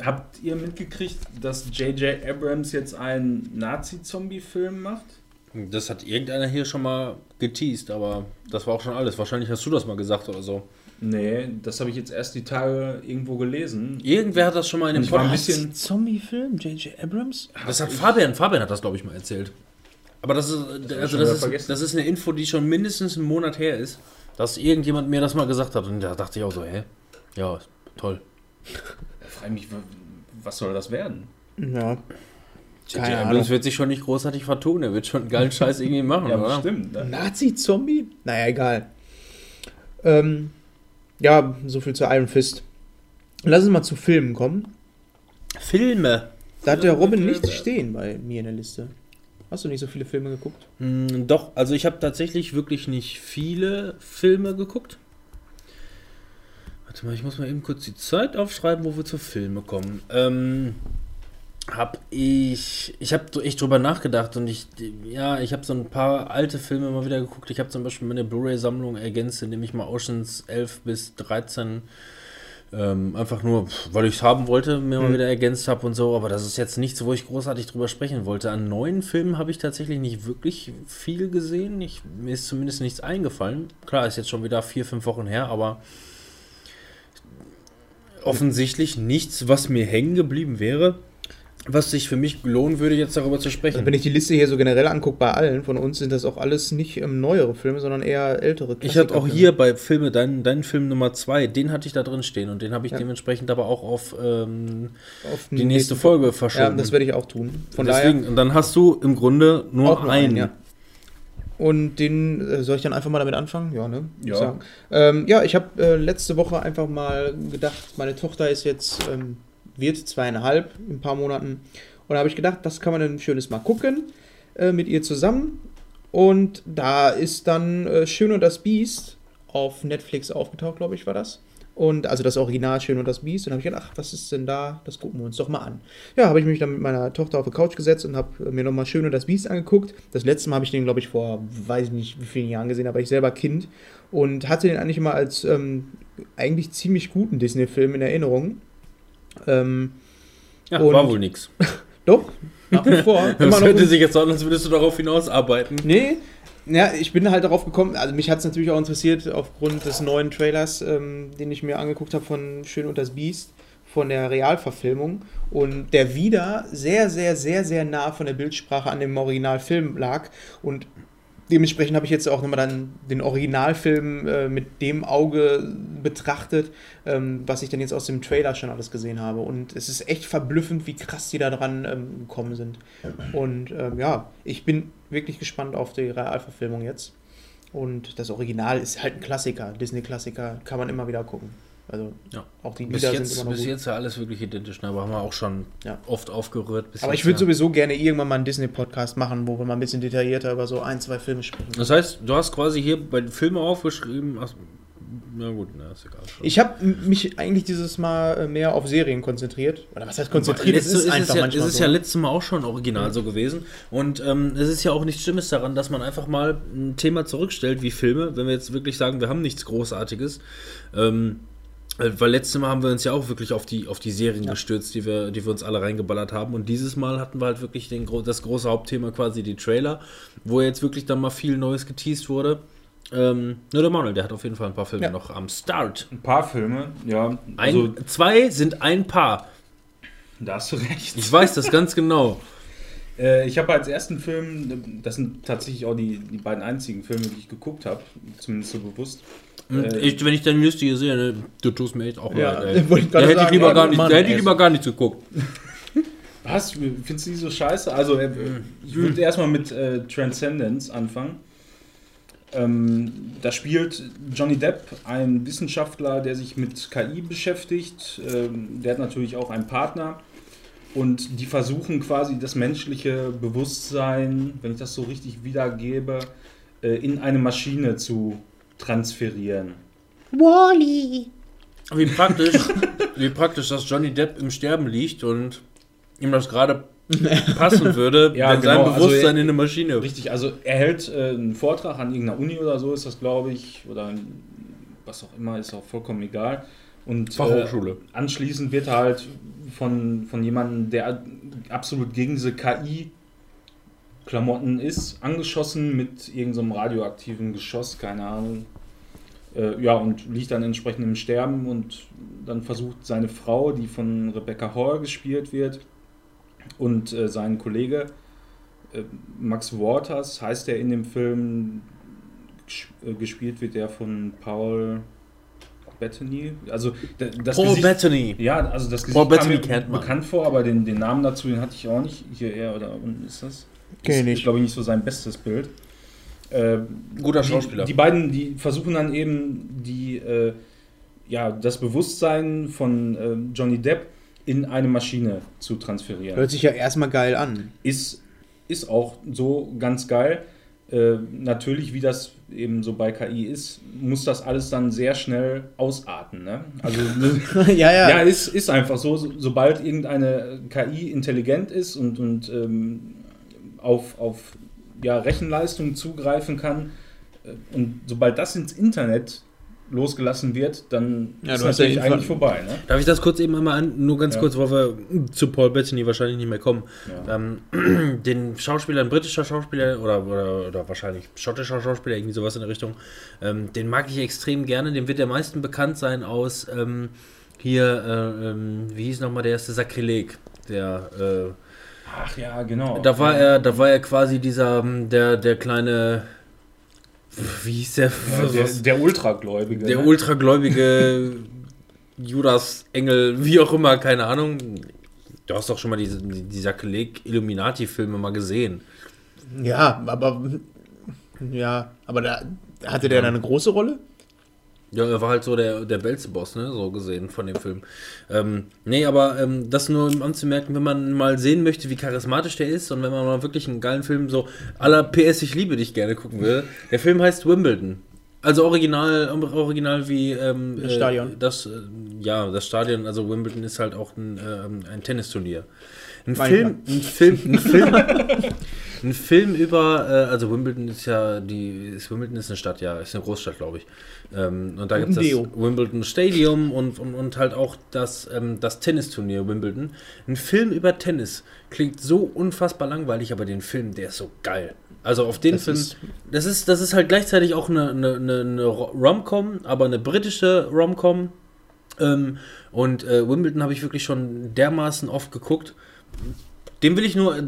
habt ihr mitgekriegt, dass J.J. Abrams jetzt einen Nazi-Zombie-Film macht? Das hat irgendeiner hier schon mal geteased, aber das war auch schon alles. Wahrscheinlich hast du das mal gesagt oder so. Nee, das habe ich jetzt erst die Tage irgendwo gelesen. Irgendwer hat das schon mal in dem war ein Podcast. bisschen- Zombie-Film? J.J. Abrams? Das hat Fabian, Fabian hat das, glaube ich, mal erzählt. Aber das ist, ich also das ist, das ist eine Info, die schon mindestens einen Monat her ist, dass irgendjemand mir das mal gesagt hat. Und da dachte ich auch so, hä? Ja, toll. Ich frage mich, wa- was soll das werden? Ja. Keine Abrams Ahnung. wird sich schon nicht großartig vertun. Er wird schon einen geilen Scheiß irgendwie machen, Ja, oder? bestimmt. Ne? Nazi-Zombie? Naja, egal. Ähm, Ja, so viel zu Iron Fist. Lass uns mal zu Filmen kommen. Filme. Da hat der Robin nichts stehen bei mir in der Liste. Hast du nicht so viele Filme geguckt? Hm, doch, also ich habe tatsächlich wirklich nicht viele Filme geguckt. Mal, ich muss mal eben kurz die Zeit aufschreiben, wo wir zu Filme kommen. Ähm, hab ich, ich habe echt drüber nachgedacht und ich, ja, ich habe so ein paar alte Filme mal wieder geguckt. Ich habe zum Beispiel meine Blu-ray-Sammlung ergänzt, indem ich mal Oceans 11 bis 13 ähm, einfach nur, weil ich es haben wollte, mir mal Mhm. wieder ergänzt habe und so. Aber das ist jetzt nichts, wo ich großartig drüber sprechen wollte. An neuen Filmen habe ich tatsächlich nicht wirklich viel gesehen. Ich, mir ist zumindest nichts eingefallen. Klar, ist jetzt schon wieder vier, fünf Wochen her, aber offensichtlich nichts, was mir hängen geblieben wäre, was sich für mich lohnen würde, jetzt darüber zu sprechen. Also wenn ich die Liste hier so generell angucke, bei allen von uns sind das auch alles nicht ähm, neuere Filme, sondern eher ältere Ich hatte auch hier bei Filme, deinen dein Film Nummer zwei, den hatte ich da drin stehen und den habe ich Ja. dementsprechend aber auch auf ähm, Auf die nächste Folge verschoben. Ja, das werde ich auch tun. Von Deswegen, und dann hast du im Grunde nur einen. einen, ja. Und den äh, soll ich dann einfach mal damit anfangen? Ja, ne? Ja. Ähm, ja, ich habe äh, letzte Woche einfach mal gedacht, meine Tochter ist jetzt, ähm, wird zweieinhalb in ein paar Monaten. Und da habe ich gedacht, das kann man ein schönes Mal gucken äh, mit ihr zusammen. Und da ist dann äh, Schön und das Biest auf Netflix aufgetaucht, glaube ich, war das. Und also das Original Schön und das Biest. Und habe ich gedacht, ach, was ist denn da? Das gucken wir uns doch mal an. Ja, habe ich mich dann mit meiner Tochter auf die Couch gesetzt und habe mir nochmal Schön und das Biest angeguckt. Das letzte Mal habe ich den, glaube ich, vor weiß ich nicht wie vielen Jahren gesehen, aber ich selber Kind. Und hatte den eigentlich immer als ähm, eigentlich ziemlich guten Disney-Film in Erinnerung. Ähm, Ja, Und- war wohl nix. doch, nach wie vor. Das hörte sich jetzt an, als würdest du darauf hinausarbeiten. Nee, ja, ich bin halt darauf gekommen, also mich hat es natürlich auch interessiert aufgrund des neuen Trailers, ähm, den ich mir angeguckt habe von Schön und das Biest, von der Realverfilmung und der wieder sehr, sehr, sehr, sehr nah von der Bildsprache an dem Originalfilm lag und dementsprechend habe ich jetzt auch nochmal dann den Originalfilm äh, mit dem Auge betrachtet, ähm, was ich dann jetzt aus dem Trailer schon alles gesehen habe. Und es ist echt verblüffend, wie krass die da dran ähm, gekommen sind. Und ähm, ja, ich bin wirklich gespannt auf die Realverfilmung jetzt. Und das Original ist halt ein Klassiker, Disney-Klassiker, kann man immer wieder gucken. Also Ja. auch die Bis Lieder jetzt, sind immer noch bis gut. jetzt ja alles wirklich identisch, ne? aber haben wir auch schon Ja. oft aufgerührt. bis Aber ich würde sowieso gerne irgendwann mal einen Disney-Podcast machen, wo wir mal ein bisschen detaillierter über so ein, zwei Filme sprechen. Das heißt, du hast quasi hier bei den Filmen aufgeschrieben. Na gut, na, ist egal. Schon. Ich habe mich eigentlich dieses Mal äh, mehr auf Serien konzentriert. Oder was heißt konzentriert? Letzte, es ist einfach es ja, manchmal es ist so. ja letztes Mal auch schon original so gewesen. Und ähm, es ist ja auch nichts Schlimmes daran, dass man einfach mal ein Thema zurückstellt wie Filme, wenn wir jetzt wirklich sagen, wir haben nichts Großartiges. Ähm, äh, weil letztes Mal haben wir uns ja auch wirklich auf die, auf die Serien Ja. gestürzt, die wir, die wir uns alle reingeballert haben. Und dieses Mal hatten wir halt wirklich den, das große Hauptthema quasi die Trailer, wo jetzt wirklich dann mal viel Neues geteased wurde. Ähm, nur der Manuel, der hat auf jeden Fall ein paar Filme Ja. noch am Start. Ein paar Filme, ja. Ein, Also, zwei sind ein Paar. da hast du recht. Ich weiß das ganz genau. Äh, ich habe als ersten Film, das sind tatsächlich auch die, die beiden einzigen Filme, die ich geguckt habe, zumindest so bewusst. Und Äh, ich, wenn ich deine Liste hier sehe, ne, du tust mir echt auch Ja, leid. Da hätte ich lieber ja, gar nicht, Mann, da hätte ich lieber gar nicht geguckt. Was? Findest du die so scheiße? Also, äh, ich würde erstmal mit äh, Transcendence anfangen. Ähm, da spielt Johnny Depp, ein Wissenschaftler, der sich mit KI beschäftigt. Ähm, der hat natürlich auch einen Partner. Und die versuchen quasi das menschliche Bewusstsein, wenn ich das so richtig wiedergebe, äh, in eine Maschine zu transferieren. Wie praktisch, wie praktisch, dass Johnny Depp im Sterben liegt und ihm das gerade passen würde, Ja, wenn genau, sein also Bewusstsein er- in eine Maschine. Richtig, also er hält äh, einen Vortrag an irgendeiner Uni oder so, ist das, glaube ich, oder was auch immer, ist auch vollkommen egal. Und Fachhochschule. Äh, anschließend wird er halt von, von jemandem, der absolut gegen diese KI-Klamotten ist, angeschossen mit irgendeinem radioaktiven Geschoss, keine Ahnung. Äh, ja, und liegt dann entsprechend im Sterben und dann versucht seine Frau, die von Rebecca Hall gespielt wird, und äh, sein Kollege, äh, Max Waters heißt er in dem Film, äh, gespielt wird der von Paul Bettany. Also das Paul Gesicht, Bettany. ja, also das Gesicht Paul kam Bettany mir kennt man. bekannt vor, aber den, den Namen dazu, den hatte ich auch nicht. Hier er oder unten ist das. Kenn ich ist, nicht. glaube ich, nicht so sein bestes Bild. Äh, Guter die, Schauspieler. Die beiden, die versuchen dann eben die, äh, ja, das Bewusstsein von äh, Johnny Depp in eine Maschine zu transferieren. Hört sich ja erstmal geil an. Ist, ist auch so ganz geil. Äh, natürlich, wie das eben so bei KI ist, muss das alles dann sehr schnell ausarten. Ne? Also, ja, ja. ja, ist, ist einfach so. So- Sobald irgendeine KI intelligent ist und, und ähm, auf, auf ja, Rechenleistung zugreifen kann, äh, und sobald das ins Internet losgelassen wird, dann Ja, ist ja jedenfalls- eigentlich vorbei. Ne? Darf ich das kurz eben einmal an, nur ganz Ja. kurz, weil wir zu Paul Bettany wahrscheinlich nicht mehr kommen. Ja. Ähm, den Schauspieler, ein britischer Schauspieler oder, oder, oder wahrscheinlich schottischer Schauspieler, irgendwie sowas in der Richtung, ähm, den mag ich extrem gerne. Dem wird der meisten bekannt sein aus ähm, hier, äh, ähm, wie hieß nochmal der erste Sakrileg. Der, äh, Ach ja, genau. da war er, da war er quasi dieser, ähm, der, der kleine, wie hieß der? Ja, der, der Ultragläubige. der ne? ultragläubige Judas Engel, wie auch immer, keine Ahnung. Du hast doch schon mal diese, die, die Sakrileg-Illuminati-Filme mal gesehen. Ja, aber. Ja, aber da hatte der da eine große Rolle? Ja, er war halt so der, der Belzeboss, ne, so gesehen von dem Film. Ähm, nee, aber ähm, das nur um anzumerken, wenn man mal sehen möchte, wie charismatisch der ist und wenn man mal wirklich einen geilen Film so aller PS Ich liebe dich gerne gucken will. Der Film heißt Wimbledon. Also original, original wie ähm, Das Stadion. Äh, das, äh, ja, das Stadion, also Wimbledon ist halt auch ein, ähm, ein Tennisturnier. Ein Film, ein Film, ein Film, ein Film über, äh, also Wimbledon ist ja die, ist, Wimbledon ist eine Stadt, ja, ist eine Großstadt, glaube ich. Ähm, und da gibt es das. Wimbledon Stadium und, und, und halt auch das, ähm, das Tennisturnier Wimbledon. Ein Film über Tennis klingt so unfassbar langweilig, aber den Film, der ist so geil. Also auf den Das Film, ist- das ist, das ist halt gleichzeitig auch eine, eine, eine, eine Rom-Com, aber eine britische Rom-Com. Ähm, und äh, Wimbledon habe ich wirklich schon dermaßen oft geguckt. Den will ich nur, äh,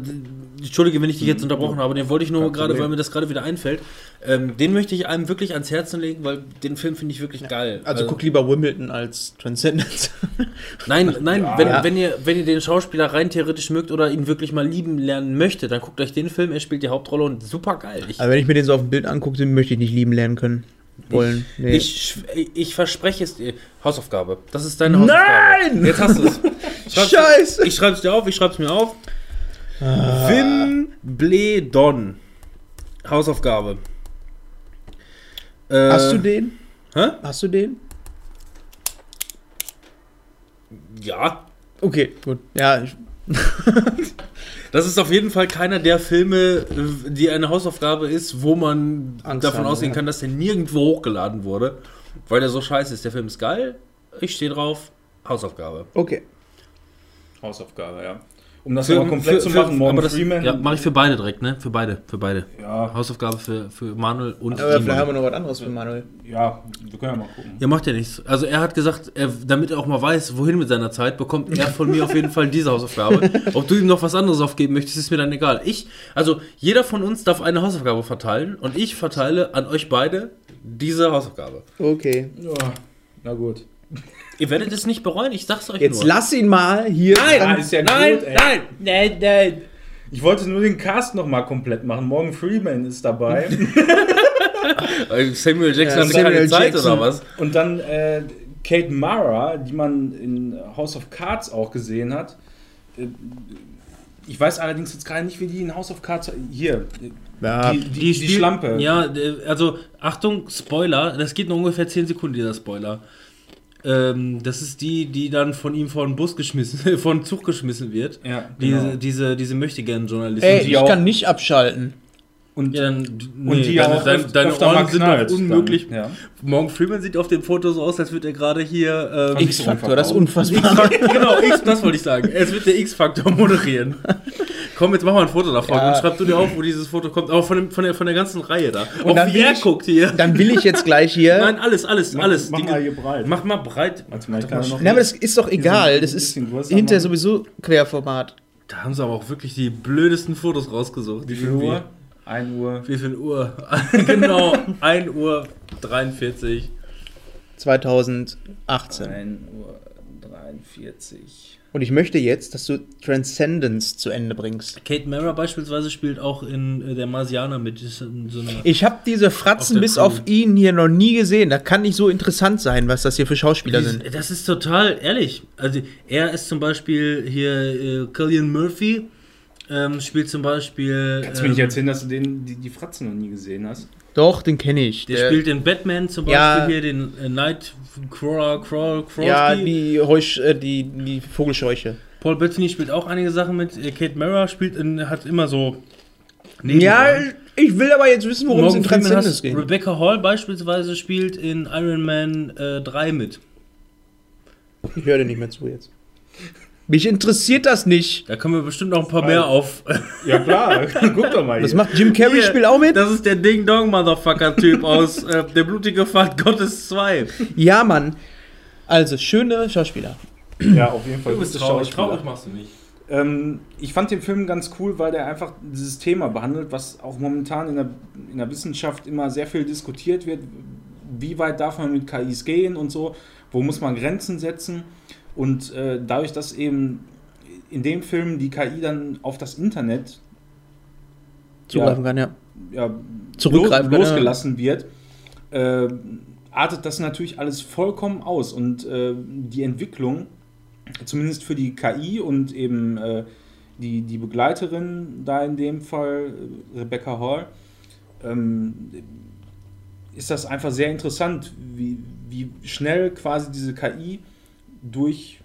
entschuldige, wenn ich dich jetzt unterbrochen habe, den wollte ich nur gerade, weil mir das gerade wieder einfällt. Ähm, den möchte ich einem wirklich ans Herzen legen, weil den Film finde ich wirklich geil. Also Äh, guck lieber Wimbledon als Transcendence. Nein, nein, Ja. wenn, Ja. wenn, ihr, wenn ihr den Schauspieler rein theoretisch mögt oder ihn wirklich mal lieben lernen möchtet, dann guckt euch den Film, er spielt die Hauptrolle und super geil. Ich, Aber wenn ich mir den so auf dem Bild angucke, den möchte ich nicht lieben lernen können. Wollen. Nee. ich, ich verspreche es dir. Hausaufgabe. Das ist deine Hausaufgabe. Nein! Jetzt hast du es. Scheiße! Ich schreibe es dir auf, ich schreibe es mir auf. Wimbledon. Hausaufgabe. Äh, Hast du den? Hä? Hast du den? Ja. Okay, gut. Ja, ich, Das ist auf jeden Fall keiner der Filme, äh, die eine Hausaufgabe ist, wo man Angst davon haben, ausgehen ja. kann, dass der nirgendwo hochgeladen wurde, weil der so scheiße ist. Der Film ist geil, ich stehe drauf, Hausaufgabe. okay. Hausaufgabe, ja. Um das mal komplett zu machen, Morgan aber das, Freeman. Ja, mache ich für beide direkt, ne? Für beide, für beide. ja, Hausaufgabe für, für Manuel und Aber vielleicht haben wir noch was anderes für Manuel. ja, wir können ja mal gucken. Ja, macht ja nichts. Also er hat gesagt, er, damit er auch mal weiß, wohin mit seiner Zeit, bekommt er von mir auf jeden Fall diese Hausaufgabe. Ob du ihm noch was anderes aufgeben möchtest, ist mir dann egal. Ich, also jeder von uns darf eine Hausaufgabe verteilen und ich verteile an euch beide diese Hausaufgabe. Okay. Ja, na gut. Ihr werdet es nicht bereuen, ich sag's euch Jetzt nur. lass ihn mal hier. nein, ist ja nein, gut, nein, nein, nein. Ich wollte nur den Cast noch mal komplett machen. Morgan Freeman ist dabei. Samuel Jackson Ja, hat Samuel keine Zeit Jackson. oder was? Und dann äh, Kate Mara, die man in House of Cards auch gesehen hat. Äh, Ich weiß allerdings jetzt gerade nicht, wie die in House of Cards. Hier, Ja, die, die, die, spielt- Schlampe. Ja, äh, also Achtung, Spoiler, das geht nur ungefähr 10 Sekunden, dieser Spoiler. Ähm, das ist die, die dann von ihm vor den Bus geschmissen, vor den Zug geschmissen wird. Ja, Diese, genau. diese, diese Möchtegern-Journalistin. Ey, die ich auch- kann nicht abschalten. Und, ja, dann, und die deine, auch deine, deine öfter Ohren mal sind doch knallt dann. unmöglich. Ja. Morgan Freeman sieht auf dem Foto so aus, als würde er gerade hier. Ähm, X-Faktor, das ist unfassbar. Genau, X, das wollte ich sagen. Es wird der X-Faktor moderieren. Komm, jetzt machen wir ein Foto davon Ja. und schreib du dir auf, wo dieses Foto kommt. Aber von, dem, von, der, von der ganzen Reihe da. Und Auch dann wie will er ich- guckt hier. Dann will ich jetzt gleich hier. Nein, alles, alles, Mach- alles. mach Die- mal hier breit. Mach mal breit. Mal, noch- Na, aber das ist doch egal. Das ist hinterher sowieso Querformat. Da haben sie aber auch wirklich die blödesten Fotos rausgesucht. Wie viel Uhr? 1 Uhr. Wie viel Uhr? genau, 1 Uhr 43. 2018. 1 Uhr 43. Und ich möchte jetzt, dass du Transcendence zu Ende bringst. Kate Mara beispielsweise spielt auch in äh, der Marsianer mit. So Ich habe diese Fratzen Auf bis Crew. auf ihn hier noch nie gesehen. Das kann nicht so interessant sein, was das hier für Schauspieler sind. Das ist total ehrlich. Also er ist zum Beispiel hier äh, Cillian Murphy, ähm, spielt zum Beispiel. Kannst du mir nicht ähm, erzählen, dass du den, die, die Fratzen noch nie gesehen hast? Doch, den kenne ich. Der spielt in Batman zum Beispiel Ja. hier den äh, Nightcrawler, Crawl, Crawlski. ja, die, Heusch, äh, die, die Vogelscheuche. Paul Bettany spielt auch einige Sachen mit. Äh, Kate Mara spielt in, hat immer so. Ja, Nebenrollen. ich will aber jetzt wissen, worum es in Transcendence geht. Rebecca Hall beispielsweise spielt in Iron Man äh, 3 mit. Ich höre dir nicht mehr zu jetzt. Mich interessiert das nicht. Da kommen wir bestimmt noch ein paar mehr auf. Ja klar, guck doch mal hier. macht Jim Carrey Hier, spielt auch mit? Das ist der Ding-Dong-Motherfucker-Typ aus äh, Der blutige Pfad Gottes 2. Ja, Mann. Also, schöne Schauspieler. Ja, auf jeden Fall. gute Schauspieler. machst du nicht. Ähm, ich fand den Film ganz cool, weil der einfach dieses Thema behandelt, was auch momentan in der, in der Wissenschaft immer sehr viel diskutiert wird. Wie weit darf man mit KIs gehen und so? Wo muss man Grenzen setzen? Und äh, dadurch, dass eben in dem Film die KI dann auf das Internet Zugreifen kann, ja. ja, Zurückgreifen los, kann, ja. losgelassen wird, äh, artet das natürlich alles vollkommen aus. Und äh, die Entwicklung, zumindest für die KI und eben äh, die, die Begleiterin, da in dem Fall Rebecca Hall, ähm, ist das einfach sehr interessant, wie, wie schnell quasi diese KI durch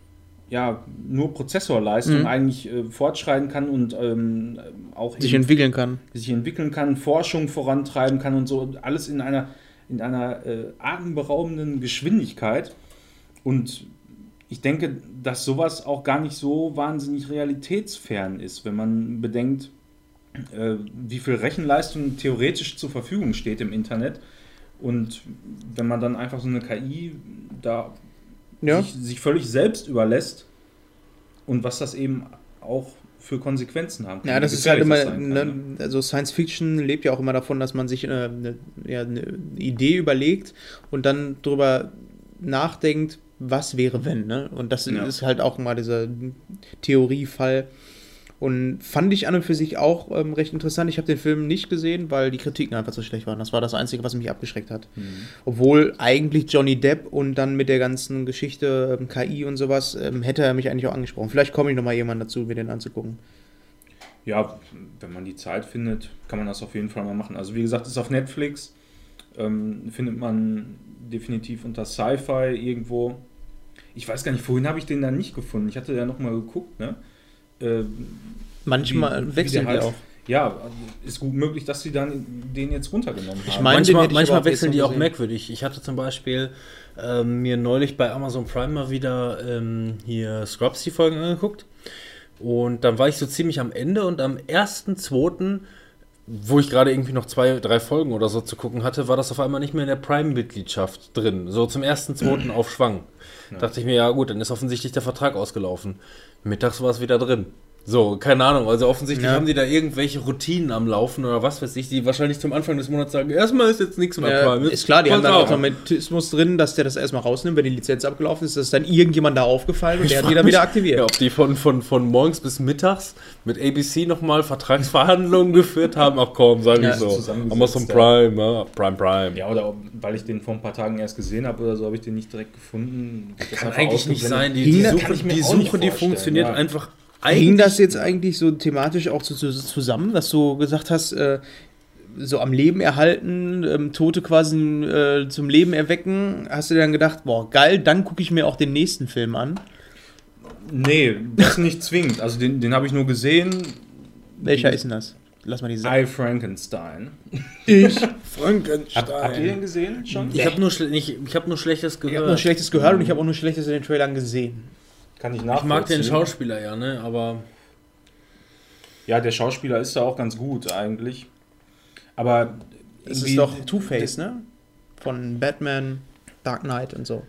ja, nur Prozessorleistung Mhm. eigentlich äh, fortschreiten kann und ähm, auch Sich eben entwickeln kann. sich entwickeln kann, Forschung vorantreiben kann und so alles in einer, in einer äh, atemberaubenden Geschwindigkeit. Und ich denke, dass sowas auch gar nicht so wahnsinnig realitätsfern ist, wenn man bedenkt, äh, wie viel Rechenleistung theoretisch zur Verfügung steht im Internet. Und wenn man dann einfach so eine KI da Ja. sich, sich völlig selbst überlässt und was das eben auch für Konsequenzen haben kann. Ja, das ist halt immer, sein kann, ne, also Science Fiction lebt ja auch immer davon, dass man sich äh, eine, ja, eine Idee überlegt und dann drüber nachdenkt, was wäre wenn, ne? Und das Ja. ist halt auch mal dieser Theoriefall. Und fand ich an und für sich auch ähm, recht interessant. Ich habe den Film nicht gesehen, weil die Kritiken einfach so schlecht waren. Das war das Einzige, was mich abgeschreckt hat. Mhm. Obwohl eigentlich Johnny Depp und dann mit der ganzen Geschichte ähm, KI und sowas ähm, hätte er mich eigentlich auch angesprochen. Vielleicht komme ich noch mal jemand dazu, mir den anzugucken. Ja, wenn man die Zeit findet, kann man das auf jeden Fall mal machen. Also wie gesagt, ist auf Netflix, ähm, findet man definitiv unter Sci-Fi irgendwo. Ich weiß gar nicht, vorhin habe ich den da nicht gefunden. Ich hatte ja noch mal geguckt, ne? Äh, Manchmal wie- wie wechseln die halt- auch. Ja, also ist gut möglich, dass sie dann den jetzt runtergenommen haben. Ich meine, manchmal manchmal wechseln die auch gesehen. merkwürdig. Ich hatte zum Beispiel ähm, mir neulich bei Amazon Prime mal wieder ähm, hier Scrubs die Folgen angeguckt. Und dann war ich so ziemlich am Ende und am 1.2., wo ich gerade irgendwie noch zwei, drei Folgen oder so zu gucken hatte, war das auf einmal nicht mehr in der Prime-Mitgliedschaft drin. So zum 1.2. auf Schwang. Dachte ich mir, ja gut, dann ist offensichtlich der Vertrag ausgelaufen. Mittags war es wieder drin. So, keine Ahnung. Also offensichtlich Ja. haben die da irgendwelche Routinen am Laufen oder was weiß ich, die wahrscheinlich zum Anfang des Monats sagen, erstmal ist jetzt nichts mehr Ja, Prime. ist klar, die haben da. Automatismus drin, dass der das erstmal rausnimmt, wenn die Lizenz abgelaufen ist. Das ist dann irgendjemand da aufgefallen und der hat die dann wieder aktiviert. Ja, ob die von, von, von morgens bis mittags mit ABC nochmal Vertragsverhandlungen geführt haben, ach komm, sag Ja, ich so. Amazon ja. Prime, ja, Prime, Prime. Ja, oder weil ich den vor ein paar Tagen erst gesehen habe oder so, habe ich den nicht direkt gefunden. Das Kann einfach eigentlich nicht sein. Die, die Suche, ich die, Suche die funktioniert ja. Einfach Hing das jetzt eigentlich so thematisch auch zu, zu, zusammen, dass du gesagt hast, äh, so am Leben erhalten, ähm, Tote quasi äh, zum Leben erwecken? Hast du dir dann gedacht, boah, geil, dann gucke ich mir auch den nächsten Film an? Nee, das nicht zwingend. Also den, den habe ich nur gesehen. Welcher ist denn das? Lass mal die sagen. I Frankenstein. Ich. Frankenstein. Habt, habt ihr den gesehen schon? Ich habe nur, ich hab nur Schlechtes Ich gehört. habe nur Schlechtes gehört und ich habe auch nur Schlechtes in den Trailern gesehen. Kann ich ich nachvollziehen. mag den Schauspieler ja, ne? Aber Ja, der Schauspieler ist da auch ganz gut eigentlich. Aber Es ist doch Two-Face, ne? Von Batman, Dark Knight und so.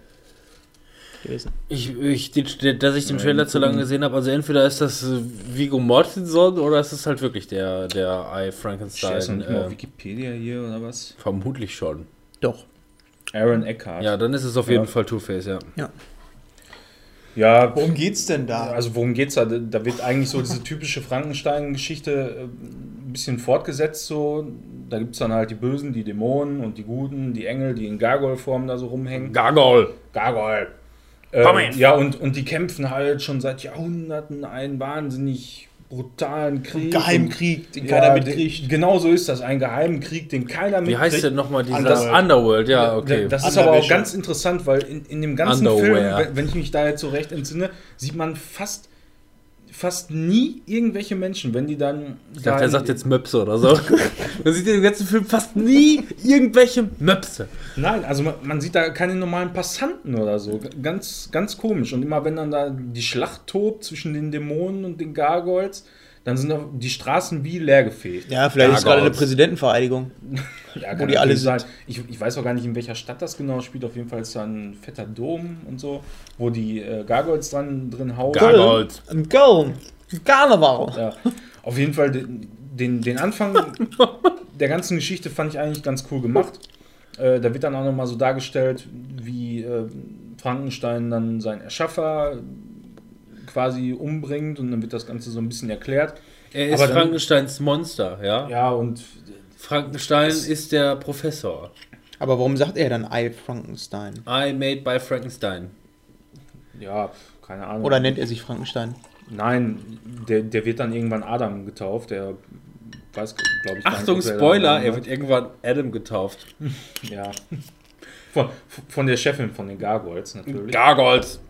Gewesen. ich, ich, die, dass ich den Trailer zu lange gesehen habe, also entweder ist das Viggo Mortensen oder ist es halt wirklich der, der I das Frankenstein. mal auf Äh, Wikipedia hier oder was? vermutlich schon. Doch. Aaron Eckhart. Ja, dann ist es auf Ja. jeden Fall Two-Face, ja. Ja, Worum geht's denn da? also worum geht's da? Da wird eigentlich so diese typische Frankenstein-Geschichte äh, ein bisschen fortgesetzt. So. Da gibt es dann halt die Bösen, die Dämonen und die Guten, die Engel, die in Gargoyle-Form da so rumhängen. Gargol. Gargoyle. Komm Ähm, hin. ja, und, und die kämpfen halt schon seit Jahrhunderten einen wahnsinnig brutalen Krieg. Geheimkrieg, den keiner ja, mitkriegt. den- Genau so ist das, ein Geheimenkrieg, den keiner Wie mitkriegt. heißt denn nochmal dieser Underworld. Underworld? Ja, okay. Das ist aber auch ganz interessant, weil in, in dem ganzen Underwear. Film, wenn- wenn ich mich da jetzt so recht entsinne, sieht man fast, fast nie irgendwelche Menschen, wenn die dann. ich dachte, er sagt jetzt Möpse oder so. Man sieht in dem ganzen Film fast nie irgendwelche Möpse. Nein, also man, man sieht da keine normalen Passanten oder so. Ganz, ganz komisch. Und immer wenn dann da die Schlacht tobt zwischen den Dämonen und den Gargoyles, dann sind auch die Straßen wie leergefegt. Ja, vielleicht ist gerade eine. Präsidentenvereidigung. Ja, Wo die alle sein. Ich, ich weiß auch gar nicht, in welcher Stadt das genau spielt. Auf jeden Fall ist da ein fetter Dom und so, wo die äh, Gargoyles dran drin hauen. Gargoyles. Ein Köln. Karneval. Ja. Auf jeden Fall den, den, den Anfang der ganzen Geschichte fand ich eigentlich ganz cool gemacht. Äh, da wird dann auch nochmal so dargestellt, wie äh, Frankenstein dann seinen Erschaffer quasi umbringt und dann wird das Ganze so ein bisschen erklärt. Er ist dann- Frankensteins Monster, ja? Ja, und Frankenstein ist der Professor. Aber warum sagt er dann I Frankenstein? I made by Frankenstein. ja, keine Ahnung. Oder nennt er sich Frankenstein? Nein, der, der wird dann irgendwann Adam getauft. Der weiß, glaube ich, Achtung, er Spoiler, er wird irgendwann Adam getauft. Ja. Von, von der Chefin von den Gargoyles natürlich. Gargoyles.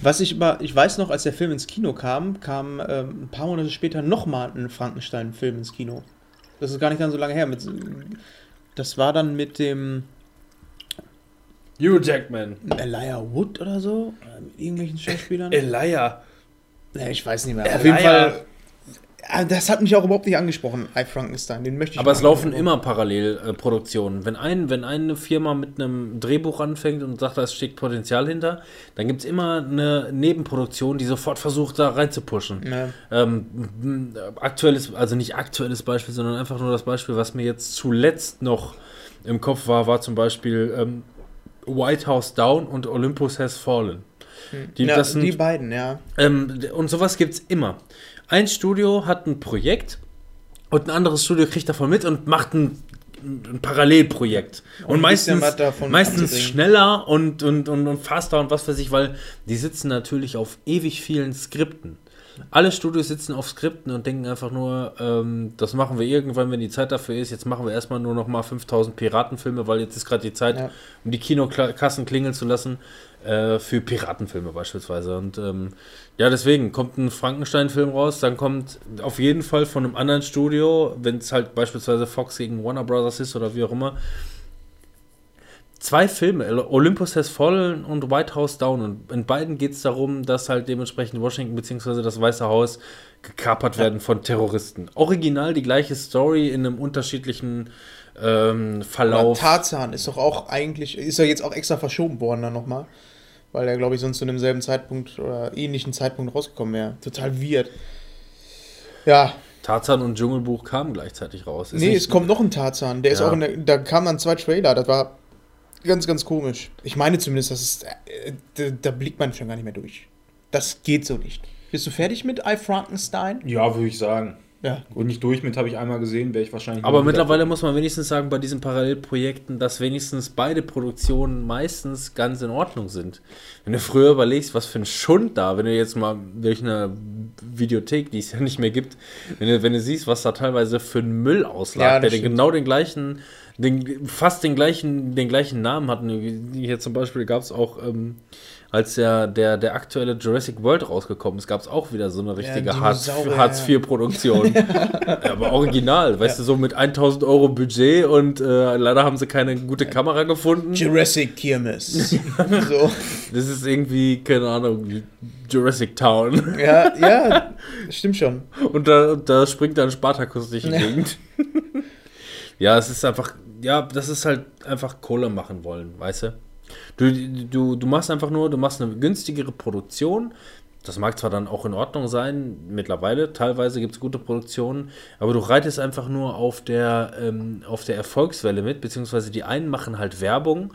Was ich über, ich weiß noch, als der Film ins Kino kam, kam ähm, ein paar Monate später nochmal ein Frankenstein-Film ins Kino. Das ist gar nicht ganz so lange her. Mit, das war dann mit dem Hugh Jackman. Elijah Wood oder so? Oder mit irgendwelchen Schauspielern? Elijah. ja, ich weiß nicht mehr. Auf Elijah. jeden Fall. Ja, das hat mich auch überhaupt nicht angesprochen, I Frankenstein. Den möchte ich Aber es laufen angucken. immer Parallelproduktionen. Äh, Produktionen. wenn, ein, wenn eine Firma mit einem Drehbuch anfängt und sagt, da steckt Potenzial hinter, dann gibt es immer eine Nebenproduktion, die sofort versucht, da reinzupushen. Ja. Ähm, aktuelles, also nicht aktuelles Beispiel, sondern einfach nur das Beispiel, was mir jetzt zuletzt noch im Kopf war, war zum Beispiel ähm, White House Down und Olympus Has Fallen. Die, ja, sind, die beiden, ja. ähm, und sowas gibt es immer. Ein Studio hat ein Projekt und ein anderes Studio kriegt davon mit und macht ein, ein Parallelprojekt. Und, bisschen meistens, meistens schneller und, und, und, und faster und was weiß ich, weil die sitzen natürlich auf ewig vielen Skripten. Alle Studios sitzen auf Skripten und denken einfach nur, ähm, das machen wir irgendwann, wenn die Zeit dafür ist. Jetzt machen wir erstmal nur noch mal 5000 Piratenfilme, weil jetzt ist gerade die Zeit, Ja. um die Kinokassen klingeln zu lassen äh, für Piratenfilme beispielsweise. Und ähm, ja, deswegen kommt ein Frankenstein-Film raus, dann kommt auf jeden Fall von einem anderen Studio, wenn es halt beispielsweise Fox gegen Warner Brothers ist oder wie auch immer, zwei Filme, Olympus Has Fallen und White House Down. Und in beiden geht es darum, dass halt dementsprechend Washington bzw. das Weiße Haus gekapert werden von Terroristen. Original die gleiche Story in einem unterschiedlichen ähm, Aber Verlauf. Tarzan ist doch auch eigentlich, ist ja jetzt auch extra verschoben worden dann nochmal. Weil er, glaube ich, sonst zu einem selben Zeitpunkt oder ähnlichen Zeitpunkt rausgekommen wäre. Total weird. Ja, Tarzan und Dschungelbuch kamen gleichzeitig raus. Ist nee, es kommt noch ein Tarzan. Der ist Ja. auch in der, da kamen dann zwei Trailer. Das war ganz, ganz komisch. Ich meine zumindest, das ist, äh, da, da blickt man schon gar nicht mehr durch. Das geht so nicht. Bist du fertig mit I Frankenstein? Ja, würde ich sagen. Ja. Und nicht durch mit habe ich einmal gesehen, wäre ich wahrscheinlich. Aber mittlerweile muss man wenigstens sagen, bei diesen Parallelprojekten, dass wenigstens beide Produktionen meistens ganz in Ordnung sind. Wenn du früher überlegst, was für ein Schund da, wenn du jetzt mal durch eine Videothek, die es ja nicht mehr gibt, wenn du, wenn du siehst, was da teilweise für ein Müll auslag, Ja, der stimmt. genau den gleichen, den, fast den gleichen, den gleichen Namen hat. Hier zum Beispiel gab es auch, ähm, als der, der, der aktuelle Jurassic World rausgekommen ist, gab es auch wieder so eine richtige Hartz- Dinosaurier, Hartz-IV-Produktion. Aber original, weißt du, so mit 1000 Euro Budget und äh, leider haben sie keine gute Kamera gefunden. Jurassic Kirmes. so. Das ist irgendwie, keine Ahnung, Jurassic Town. Ja, ja, stimmt schon. Und da, da springt dann Spartacus durch die Gegend. ja, es ist einfach, ja, das ist halt einfach Kohle machen wollen, weißt du? Du, du, du machst einfach nur, du machst eine günstigere Produktion. Das mag zwar dann auch in Ordnung sein, mittlerweile, teilweise gibt es gute Produktionen, aber du reitest einfach nur auf der, ähm, auf der Erfolgswelle mit, beziehungsweise die einen machen halt Werbung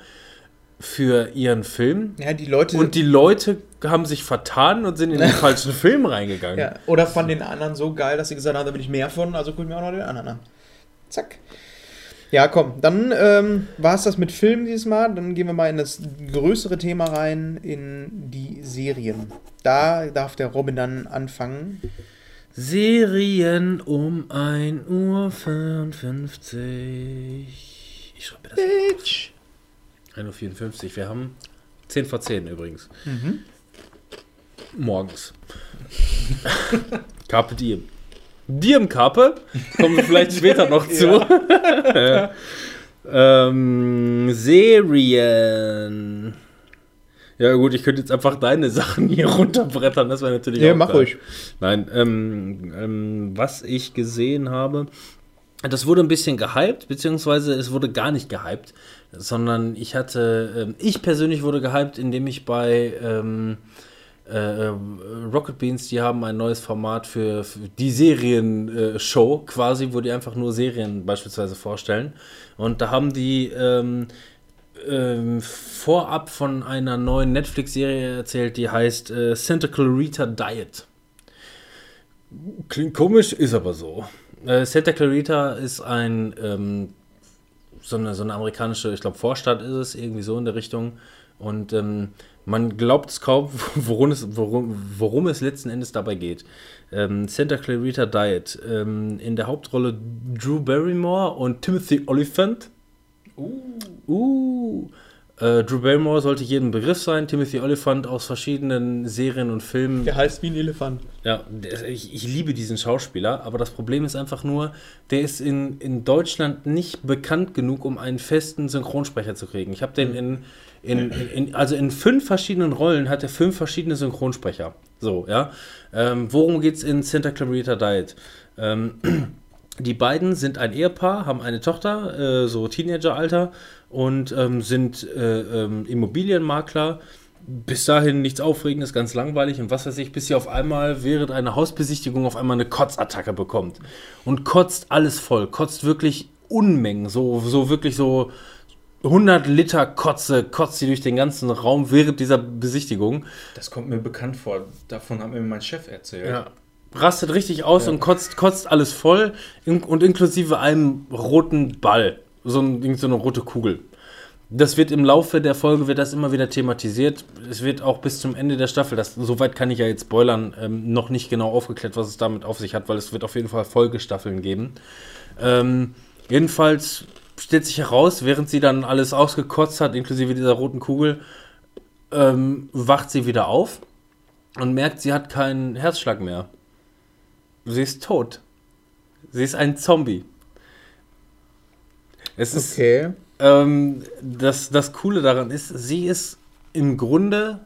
für ihren Film. Ja, die Leute. Und die Leute haben sich vertan und sind in den falschen Film reingegangen. ja, oder fanden den anderen so geil, dass sie gesagt haben, da will ich mehr von, also guck mir auch noch den anderen an. Zack. Ja, komm, dann ähm, war es das mit Filmen dieses Mal. Dann gehen wir mal in das größere Thema rein, in die Serien. Da darf der Robin dann anfangen. Serien um 1 Uhr 55. Ich schreibe mir das mal auf. Bitch. 1 Uhr 54. Wir haben 10 vor 10 übrigens. Mhm. Morgens. Carpe diem. Diem Carpe. Kommen wir vielleicht später noch zu. ähm, Serien. Ja gut, ich könnte jetzt einfach deine Sachen hier runterbrettern. Das wäre natürlich Ja, auch mach geil. ruhig. Nein, ähm, ähm, was ich gesehen habe, das wurde ein bisschen gehypt, beziehungsweise es wurde gar nicht gehypt, sondern ich hatte, ähm, ich persönlich wurde gehypt, indem ich bei ähm, äh, äh, Rocket Beans, die haben ein neues Format für, für die Serien-Show quasi, wo die einfach nur Serien beispielsweise vorstellen. Und da haben die ähm, ähm, vorab von einer neuen Netflix-Serie erzählt, die heißt äh, Santa Clarita Diet. Klingt komisch, ist aber so. Äh, Santa Clarita ist ein ähm, so, eine, so eine amerikanische, ich glaube Vorstadt ist es, irgendwie so in der Richtung. Und ähm, man glaubt es kaum, worum es, worum, worum es letzten Endes dabei geht. Ähm, Santa Clarita Diet. Ähm, in der Hauptrolle Drew Barrymore und Timothy Oliphant. Uh. Äh, Drew Barrymore sollte jedem Begriff sein. Timothy Oliphant aus verschiedenen Serien und Filmen. Der heißt wie ein Elefant. Ja, der, ich, ich liebe diesen Schauspieler, aber das Problem ist einfach nur, der ist in, in Deutschland nicht bekannt genug, um einen festen Synchronsprecher zu kriegen. Ich habe den in, in, in, also in fünf verschiedenen Rollen hat er fünf verschiedene Synchronsprecher. So, ja. Ähm, worum geht's in Santa Clarita Diet? Ähm, die beiden sind ein Ehepaar, haben eine Tochter, äh, so Teenageralter und ähm, sind äh, ähm, Immobilienmakler. Bis dahin nichts Aufregendes, ganz langweilig und was weiß ich, bis sie auf einmal während einer Hausbesichtigung auf einmal eine Kotzattacke bekommt. Und kotzt alles voll, kotzt wirklich Unmengen, so, so wirklich so 100 Liter Kotze, kotzt sie durch den ganzen Raum während dieser Besichtigung. Das kommt mir bekannt vor. Davon hat mir mein Chef erzählt. Ja. Rastet richtig aus und kotzt, kotzt alles voll in, und inklusive einem roten Ball. So, ein, so eine rote Kugel. Das wird im Laufe der Folge wird das immer wieder thematisiert. Es wird auch bis zum Ende der Staffel, das, soweit kann ich ja jetzt spoilern, ähm, noch nicht genau aufgeklärt, was es damit auf sich hat, weil es wird auf jeden Fall Folgestaffeln geben. Ähm, jedenfalls stellt sich heraus, während sie dann alles ausgekotzt hat, inklusive dieser roten Kugel, ähm, wacht sie wieder auf und merkt, sie hat keinen Herzschlag mehr. Sie ist tot. Sie ist ein Zombie. Es ist Okay. ähm, das, das Coole daran ist, sie ist im Grunde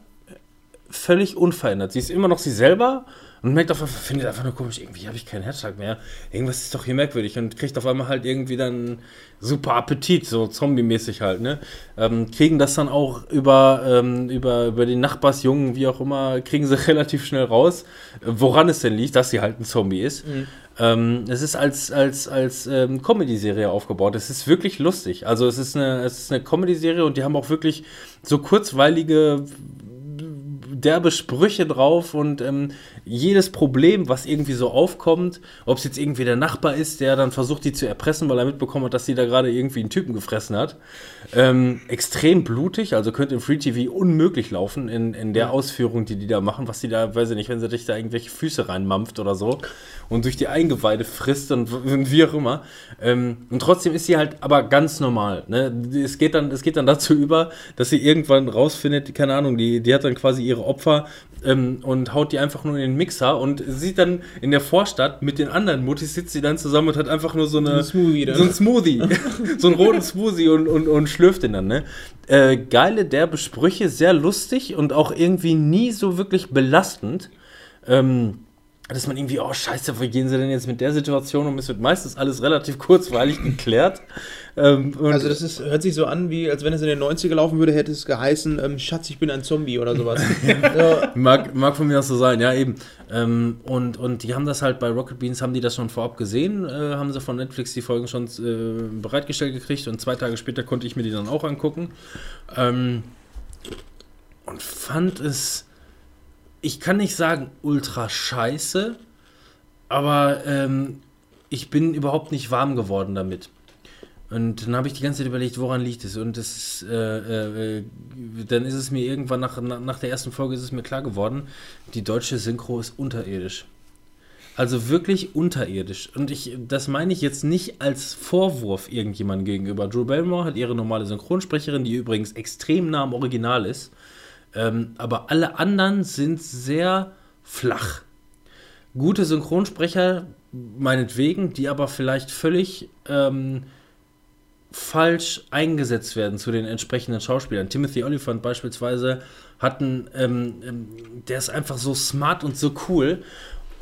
völlig unverändert. Sie ist immer noch sie selber und merkt auf einmal, findet einfach nur komisch, irgendwie habe ich keinen Herzschlag mehr. Irgendwas ist doch hier merkwürdig und kriegt auf einmal halt irgendwie dann super Appetit, so zombie-mäßig halt, ne? Ähm, kriegen das dann auch über, ähm, über, über den Nachbarsjungen, wie auch immer, kriegen sie relativ schnell raus, woran es denn liegt, dass sie halt ein Zombie ist. Ähm, es ist als, als, als ähm, Comedy-Serie aufgebaut. Es ist wirklich lustig. Also es ist eine, es ist eine Comedy-Serie und die haben auch wirklich so kurzweilige derbe Sprüche drauf und ähm, jedes Problem, was irgendwie so aufkommt, ob es jetzt irgendwie der Nachbar ist, der dann versucht, die zu erpressen, weil er mitbekommen hat, dass sie da gerade irgendwie einen Typen gefressen hat. Ähm, extrem blutig, also könnte im Free TV unmöglich laufen in, in der Ausführung, die die da machen, was die da, weiß ich nicht, wenn sie dich da irgendwelche Füße reinmampft oder so und durch die Eingeweide frisst und, und wie auch immer. Ähm, und trotzdem ist sie halt aber ganz normal. Ne? Es, geht dann, es geht dann dazu über, dass sie irgendwann rausfindet, keine Ahnung, die, die hat dann quasi ihre Opfer ähm, und haut die einfach nur in den Mixer und sieht dann in der Vorstadt mit den anderen Muttis sitzt sie dann zusammen und hat einfach nur so eine Ein Smoothie so ein Smoothie, so einen roten Smoothie und, und, und schlürft den dann, ne? Äh, geile, derbe Sprüche, sehr lustig und auch irgendwie nie so wirklich belastend. Ähm, dass man irgendwie, oh scheiße, wie gehen sie denn jetzt mit der Situation um? Es wird meistens alles relativ kurzweilig geklärt. Ähm, also das ist, hört sich so an, wie als wenn es in den 90er laufen würde, hätte es geheißen, ähm, Schatz, ich bin ein Zombie oder sowas. ja. mag, mag von mir das so sein, ja eben. Ähm, und, und die haben das halt bei Rocket Beans, haben die das schon vorab gesehen, äh, haben sie von Netflix die Folgen schon äh, bereitgestellt gekriegt und zwei Tage später konnte ich mir die dann auch angucken. Ähm, und fand es ich kann nicht sagen ultra scheiße, aber ähm, ich bin überhaupt nicht warm geworden damit. Und dann habe ich die ganze Zeit überlegt, woran liegt es? Und das äh, äh, dann ist es mir irgendwann nach, nach der ersten Folge ist es mir klar geworden, die deutsche Synchro ist unterirdisch. Also wirklich unterirdisch. Und ich, das meine ich jetzt nicht als Vorwurf irgendjemandem gegenüber. Drew Barrymore hat ihre normale Synchronsprecherin, die übrigens extrem nah am Original ist. Ähm, aber alle anderen sind sehr flach. Gute Synchronsprecher, meinetwegen, die aber vielleicht völlig ähm, falsch eingesetzt werden zu den entsprechenden Schauspielern. Timothy Oliphant beispielsweise hat einen, ähm, ähm der ist einfach so smart und so cool.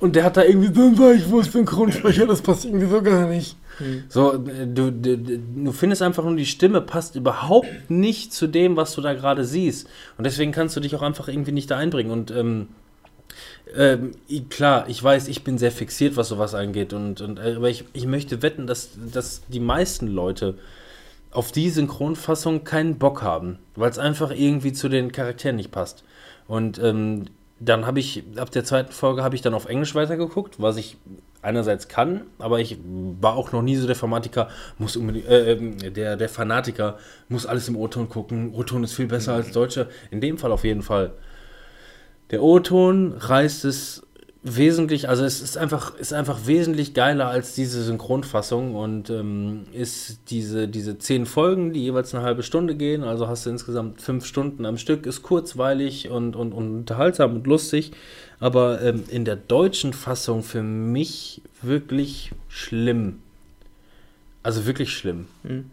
Und der hat da irgendwie, sag ich, wo Synchronsprecher, das passt irgendwie so gar nicht. Hm. So, du, du, du findest einfach nur, die Stimme passt überhaupt nicht zu dem, was du da gerade siehst. Und deswegen kannst du dich auch einfach irgendwie nicht da einbringen. Und ähm, ähm, klar, ich weiß, ich bin sehr fixiert, was sowas angeht. Und, und, äh, aber ich, ich möchte wetten, dass, dass die meisten Leute auf die Synchronfassung keinen Bock haben, weil es einfach irgendwie zu den Charakteren nicht passt. Und ähm, dann habe ich, ab der zweiten Folge habe ich dann auf Englisch weitergeguckt, was ich einerseits kann, aber ich war auch noch nie so der Fanatiker, muss äh, ähm, der, der Fanatiker muss alles im O-Ton gucken. O-Ton ist viel besser als Deutsche. In dem Fall auf jeden Fall. Der O-Ton reißt es wesentlich, also es ist einfach, ist einfach wesentlich geiler als diese Synchronfassung und ähm, ist diese, diese zehn Folgen, die jeweils eine halbe Stunde gehen, also hast du insgesamt fünf Stunden am Stück, ist kurzweilig und, und, und unterhaltsam und lustig, aber ähm, in der deutschen Fassung für mich wirklich schlimm. Also wirklich schlimm. Mhm.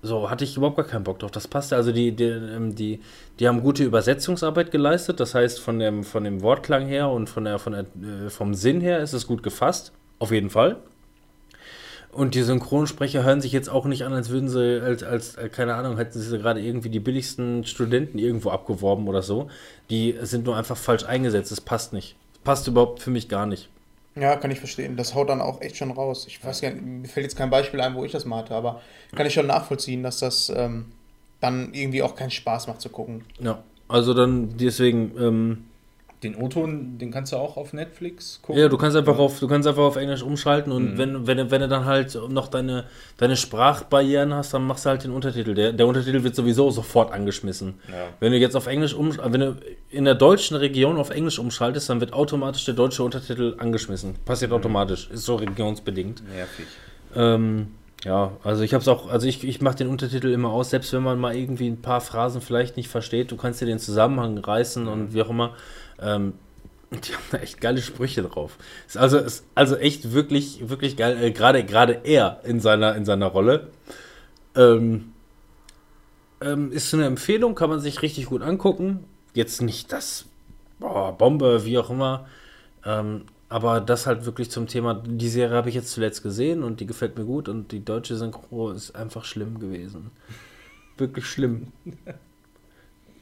So, hatte ich überhaupt gar keinen Bock drauf. Das passte. Also die, die, ähm, die, die haben gute Übersetzungsarbeit geleistet. Das heißt, von dem, von dem Wortklang her und von der, von der, äh, vom Sinn her ist es gut gefasst. Auf jeden Fall. Und die Synchronsprecher hören sich jetzt auch nicht an, als würden sie, als, als äh, keine Ahnung, hätten sie gerade irgendwie die billigsten Studenten irgendwo abgeworben oder so. Die sind nur einfach falsch eingesetzt. Das passt nicht. Das passt überhaupt für mich gar nicht. Ja, kann ich verstehen. Das haut dann auch echt schon raus. Ich weiß gar nicht, mir fällt jetzt kein Beispiel ein, wo ich das mal hatte, aber kann ich schon nachvollziehen, dass das ähm, dann irgendwie auch keinen Spaß macht zu gucken. Ja, also dann deswegen, ähm, den O-Ton, den kannst du auch auf Netflix gucken. Ja, du kannst einfach auf, du kannst einfach auf Englisch umschalten und mhm. wenn, wenn, wenn du dann halt noch deine, deine Sprachbarrieren hast, dann machst du halt den Untertitel. Der, der Untertitel wird sowieso sofort angeschmissen. Ja. Wenn du jetzt auf Englisch um, wenn du in der deutschen Region auf Englisch umschaltest, dann wird automatisch der deutsche Untertitel angeschmissen. Passiert mhm. automatisch. Ist so regionsbedingt. Nervig. Ähm, ja, also ich habe es auch, also ich, ich mache den Untertitel immer aus, selbst wenn man mal irgendwie ein paar Phrasen vielleicht nicht versteht, du kannst dir den Zusammenhang reißen mhm. und wie auch immer. Ähm, die haben da echt geile Sprüche drauf. Ist also, ist also echt wirklich, wirklich geil. Äh, gerade, gerade er in seiner, in seiner Rolle. Ähm, ähm, ist eine Empfehlung, kann man sich richtig gut angucken. Jetzt nicht das boah, Bombe, wie auch immer. Ähm, aber das halt wirklich zum Thema, die Serie habe ich jetzt zuletzt gesehen und die gefällt mir gut und die deutsche Synchro ist einfach schlimm gewesen. Wirklich schlimm.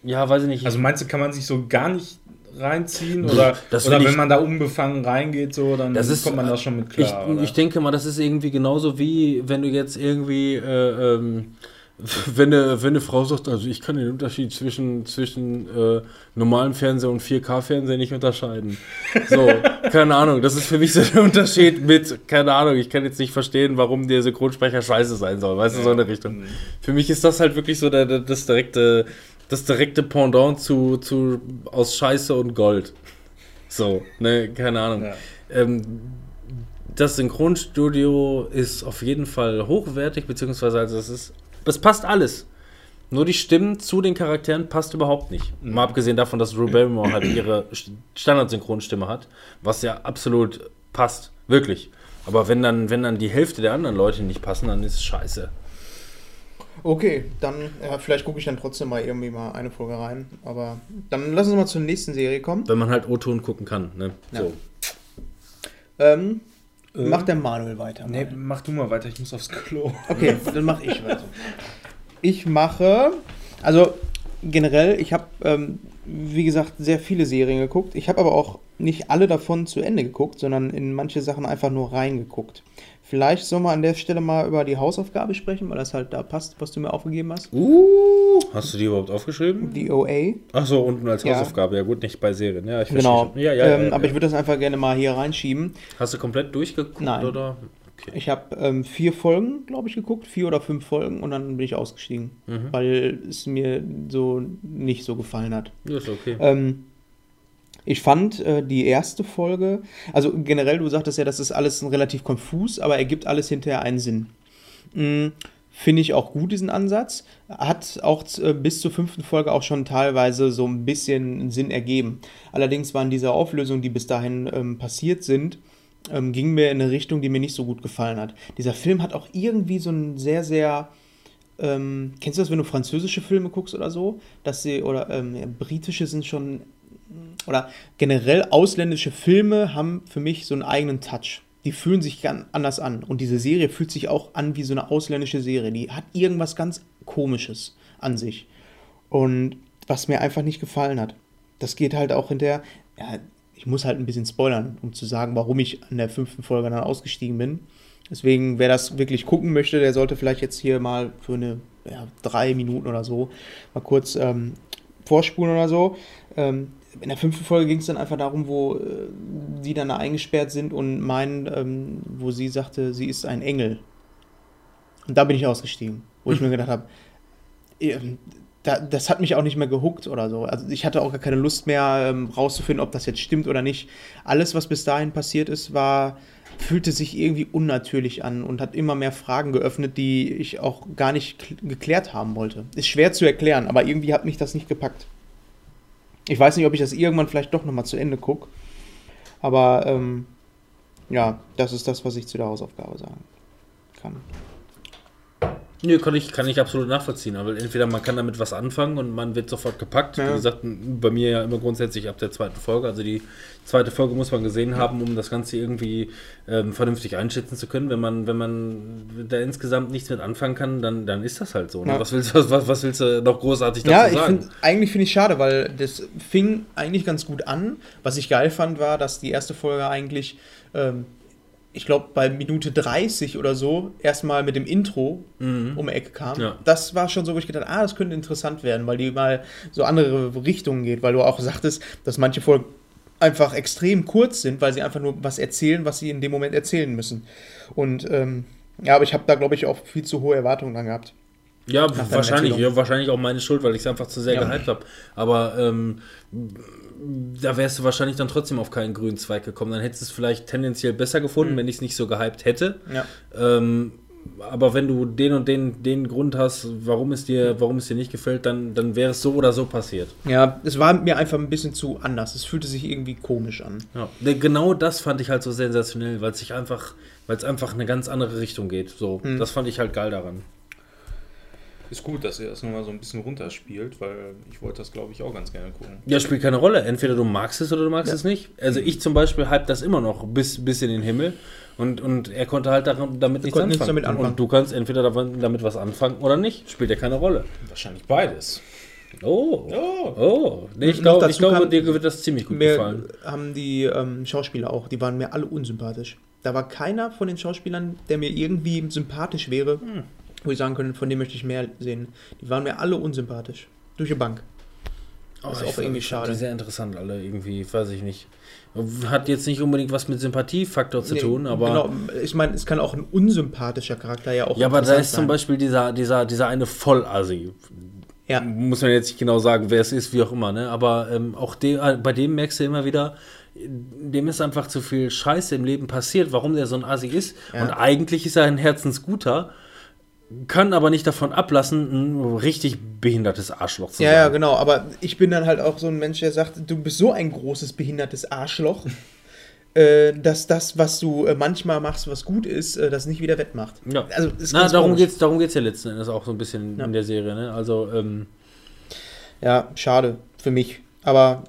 Ja, weiß ich nicht. Also meinst du, kann man sich so gar nicht reinziehen? Oder, oder wenn man da unbefangen reingeht, so, dann ist, kommt man da schon mit klar? Ich, ich, denke mal, das ist irgendwie genauso wie, wenn du jetzt irgendwie, äh, ähm, wenn, eine, wenn eine Frau sagt, also ich kann den Unterschied zwischen, zwischen äh, normalem Fernseher und 4K-Fernseher nicht unterscheiden. So, keine Ahnung, das ist für mich so der Unterschied mit, keine Ahnung, ich kann jetzt nicht verstehen, warum der Synchronsprecher scheiße sein soll, weißt du, so eine Richtung. Mhm. Für mich ist das halt wirklich so der, der, das direkte das direkte Pendant zu, zu aus Scheiße und Gold. So, ne, keine Ahnung. Ja. Ähm, das Synchronstudio ist auf jeden Fall hochwertig, beziehungsweise also es ist. Es passt alles. Nur die Stimmen zu den Charakteren passt überhaupt nicht. Mal abgesehen davon, dass Drew Barrymore halt ihre Standard-Synchronstimme hat, was ja absolut passt. Wirklich. Aber wenn dann, wenn dann die Hälfte der anderen Leute nicht passen, dann ist es scheiße. Okay, dann, ja, vielleicht gucke ich dann trotzdem mal irgendwie mal eine Folge rein. Aber dann lassen wir mal zur nächsten Serie kommen. Wenn man halt O-Ton gucken kann, ne? Ja. So. Ähm, Äh. Macht der Manuel weiter. Nee, mal. mach du mal weiter, ich muss aufs Klo. Okay, dann mache ich weiter. Ich mache, also generell, ich habe, ähm, wie gesagt, sehr viele Serien geguckt. Ich habe aber auch nicht alle davon zu Ende geguckt, sondern in manche Sachen einfach nur reingeguckt. Vielleicht sollen wir an der Stelle mal über die Hausaufgabe sprechen, weil das halt da passt, was du mir aufgegeben hast. Uh, hast du die überhaupt aufgeschrieben? Die OA. Ach so, unten als Ja. Hausaufgabe. Ja gut, nicht bei Serien. Ja, ich Genau. Ja, ja, ähm, aber ich würde das einfach gerne mal hier reinschieben. Hast du komplett durchgeguckt Nein. oder? Okay. Ich habe ähm, vier Folgen, glaube ich, geguckt, vier oder fünf Folgen und dann bin ich ausgestiegen, Mhm. weil es mir so nicht so gefallen hat. Ja, ist okay. Ähm, ich fand äh, die erste Folge, also generell, du sagtest ja, das ist alles relativ konfus, aber ergibt alles hinterher einen Sinn. Mm, Finde ich auch gut, diesen Ansatz. Hat auch äh, bis zur fünften Folge auch schon teilweise so ein bisschen Sinn ergeben. Allerdings waren diese Auflösungen, die bis dahin ähm, passiert sind, ähm, gingen mir in eine Richtung, die mir nicht so gut gefallen hat. Dieser Film hat auch irgendwie so einen sehr, sehr ähm, kennst du das, wenn du französische Filme guckst oder so, dass sie, oder ähm, britische sind schon, oder generell ausländische Filme haben für mich so einen eigenen Touch. Die fühlen sich ganz anders an. Und diese Serie fühlt sich auch an wie so eine ausländische Serie. Die hat irgendwas ganz Komisches an sich. Und was mir einfach nicht gefallen hat. Das geht halt auch hinterher. Ja, ich muss halt ein bisschen spoilern, um zu sagen, warum ich an der fünften Folge dann ausgestiegen bin. Deswegen, wer das wirklich gucken möchte, der sollte vielleicht jetzt hier mal für eine ja, drei Minuten oder so mal kurz ähm, vorspulen oder so. Ähm, in der fünften Folge ging es dann einfach darum, wo äh, die dann da eingesperrt sind und meinen, ähm, wo sie sagte, sie ist ein Engel. Und da bin ich ausgestiegen, wo ich mir gedacht habe, ähm, da, das hat mich auch nicht mehr gehuckt oder so. Also ich hatte auch gar keine Lust mehr ähm, rauszufinden, ob das jetzt stimmt oder nicht. Alles, was bis dahin passiert ist, war fühlte sich irgendwie unnatürlich an und hat immer mehr Fragen geöffnet, die ich auch gar nicht kl- geklärt haben wollte. Ist schwer zu erklären, aber irgendwie hat mich das nicht gepackt. Ich weiß nicht, ob ich das irgendwann vielleicht doch nochmal zu Ende gucke. Aber ähm, ja, das ist das, was ich zu der Hausaufgabe sagen kann. Nö, kann ich, kann ich absolut nachvollziehen. Aber entweder man kann damit was anfangen und man wird sofort gepackt. Ja. Wie gesagt, bei mir ja immer grundsätzlich ab der zweiten Folge. Also die zweite Folge muss man gesehen haben, um das Ganze irgendwie ähm, vernünftig einschätzen zu können. Wenn man, wenn man da insgesamt nichts mit anfangen kann, dann, dann ist das halt so. Ne? Ja. Was, willst, du- was, was willst du noch großartig dazu Ja, ich sagen? find, eigentlich finde ich schade, weil das fing eigentlich ganz gut an. Was ich geil fand, war, dass die erste Folge eigentlich, ähm, ich glaube, bei Minute 30 oder so erstmal mit dem Intro um die Ecke kam. Mhm. Ja. Das war schon so, wo ich gedacht ah, das könnte interessant werden, weil die mal so andere Richtungen geht, weil du auch sagtest, dass manche Folgen einfach extrem kurz sind, weil sie einfach nur was erzählen, was sie in dem Moment erzählen müssen. Und ähm, ja, aber ich habe da, glaube ich, auch viel zu hohe Erwartungen dann gehabt. Ja, wahrscheinlich, ja, wahrscheinlich auch meine Schuld, weil ich es einfach zu sehr Ja. gehypt habe. Aber ähm, da wärst du wahrscheinlich dann trotzdem auf keinen grünen Zweig gekommen. Dann hättest du es vielleicht tendenziell besser gefunden, wenn ich es nicht so gehypt hätte. Ja. Ähm, aber wenn du den und den, den Grund hast, warum es dir, warum es dir nicht gefällt, dann, dann wäre es so oder so passiert. Ja, es war mir einfach ein bisschen zu anders. Es fühlte sich irgendwie komisch an. Ja. Ne, Genau das fand ich halt so sensationell, weil es sich einfach, weil es einfach eine ganz andere Richtung geht. So, das fand ich halt geil daran. Ist gut, dass ihr das nochmal so ein bisschen runterspielt, weil ich wollte das, glaube ich, auch ganz gerne gucken. Ja, spielt keine Rolle. Entweder du magst es oder du magst es nicht. Also ich zum Beispiel hype das immer noch bis, bis in den Himmel. Und, und er konnte halt daran, damit nichts konnte nichts anfangen. damit anfangen. Und du kannst entweder damit was anfangen oder nicht. Spielt ja keine Rolle. Wahrscheinlich beides. Oh. Oh. Oh. Nee, ich Noch glaube, ich dir wird das ziemlich gut gefallen. haben die ähm, Schauspieler auch, die waren mir alle unsympathisch. Da war keiner von den Schauspielern, der mir irgendwie sympathisch wäre, Hm. Wo ich sagen könnte, von dem möchte ich mehr sehen. Die waren mir alle unsympathisch. Durch die Bank. Das ist auch irgendwie schade. Die sehr interessant alle irgendwie, weiß ich nicht. Hat jetzt nicht unbedingt was mit Sympathiefaktor zu Nee, tun, aber. Genau, ich meine, es kann auch ein unsympathischer Charakter ja auch Ja, aber da ist zum sein. Beispiel dieser, dieser, dieser eine Vollassi. Ja. Muss man jetzt nicht genau sagen, wer es ist, wie auch immer, ne? Aber ähm, auch de, äh, bei dem merkst du immer wieder, dem ist einfach zu viel Scheiße im Leben passiert, warum der so ein Assi ist. Ja. Und eigentlich ist er ein Herzensguter, kann aber nicht davon ablassen, ein richtig behindertes Arschloch zu Ja, sein. ja, genau. Aber ich bin dann halt auch so ein Mensch, der sagt, du bist so ein großes, behindertes Arschloch, äh, dass das, was du äh, manchmal machst, was gut ist, äh, das nicht wieder wettmacht. Ja. Also, Na, darum komisch. geht's, darum geht's ja letzten Endes auch so ein bisschen Ja. in der Serie, ne? Also, ähm, Ja, schade für mich. Aber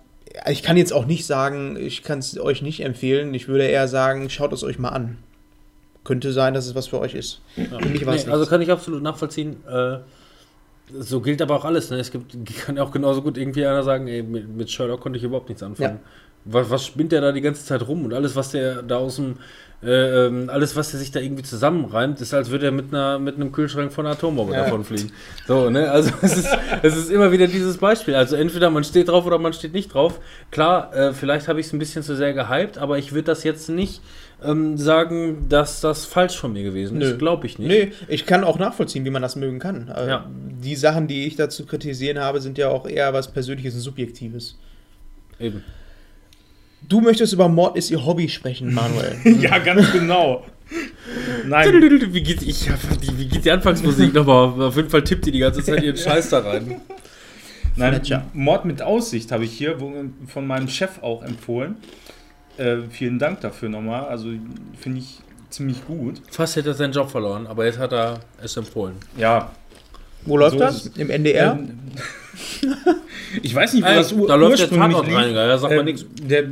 ich kann jetzt auch nicht sagen, ich kann es euch nicht empfehlen. Ich würde eher sagen, schaut es euch mal an. Könnte sein, dass es was für euch ist. Für mich war es Nee, also kann ich absolut nachvollziehen. Äh, so gilt aber auch alles. Ne? Es gibt, kann ja auch genauso gut irgendwie einer sagen, ey, mit, mit Sherlock konnte ich überhaupt nichts anfangen. Was, was spinnt der da die ganze Zeit rum? Und alles, was der da aus dem, äh, ähm, alles, was der sich da irgendwie zusammenreimt, ist, als würde er mit, einer, mit einem Kühlschrank von einer Atombombe Ja. davon fliegen. So, ne? Also es ist, es ist immer wieder dieses Beispiel. Also entweder man steht drauf oder man steht nicht drauf. Klar, äh, vielleicht habe ich es ein bisschen zu sehr gehypt, aber ich würde das jetzt nicht ähm, sagen, dass das falsch von mir gewesen ist. Glaube ich nicht. Nee, ich kann auch nachvollziehen, wie man das mögen kann. Äh, Ja. Die Sachen, die ich dazu kritisieren habe, sind ja auch eher was Persönliches und Subjektives. Eben. Du möchtest über Mord ist ihr Hobby sprechen, Manuel. Ja, ganz genau. Nein, Wie geht, ich, wie geht die Anfangsmusik nochmal? Auf jeden Fall tippt die die ganze Zeit ihren Scheiß da rein. nein. Mord mit Aussicht habe ich hier von meinem Chef auch empfohlen. Äh, vielen Dank dafür nochmal. Also finde ich ziemlich gut. Fast hätte er seinen Job verloren, aber jetzt hat er es empfohlen. Ja. Wo läuft So das? Im NDR? Ähm, ich weiß nicht, wo Ey, das ur da läuft der ursprünglich Tatortreiniger, ja, sagt Ähm, man nichts. Der,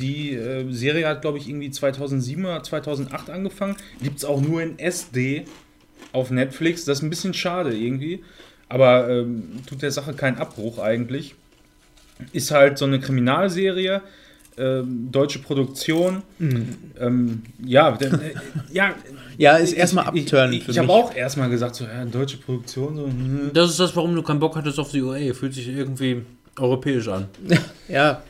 die äh, Serie hat, glaube ich, irgendwie 2007 oder 2008 angefangen. Gibt es auch nur in SD auf Netflix. Das ist ein bisschen schade irgendwie. Aber ähm, tut der Sache keinen Abbruch eigentlich. Ist halt so eine Kriminalserie. Ähm, deutsche Produktion. Ähm, ja, äh, ja, ja, ist erstmal ich, abturnen Ich, für ich habe auch erstmal gesagt, so, ja, deutsche Produktion, so, hm. Das ist das, warum du keinen Bock hattest auf die UA. Fühlt sich irgendwie europäisch an. Ja,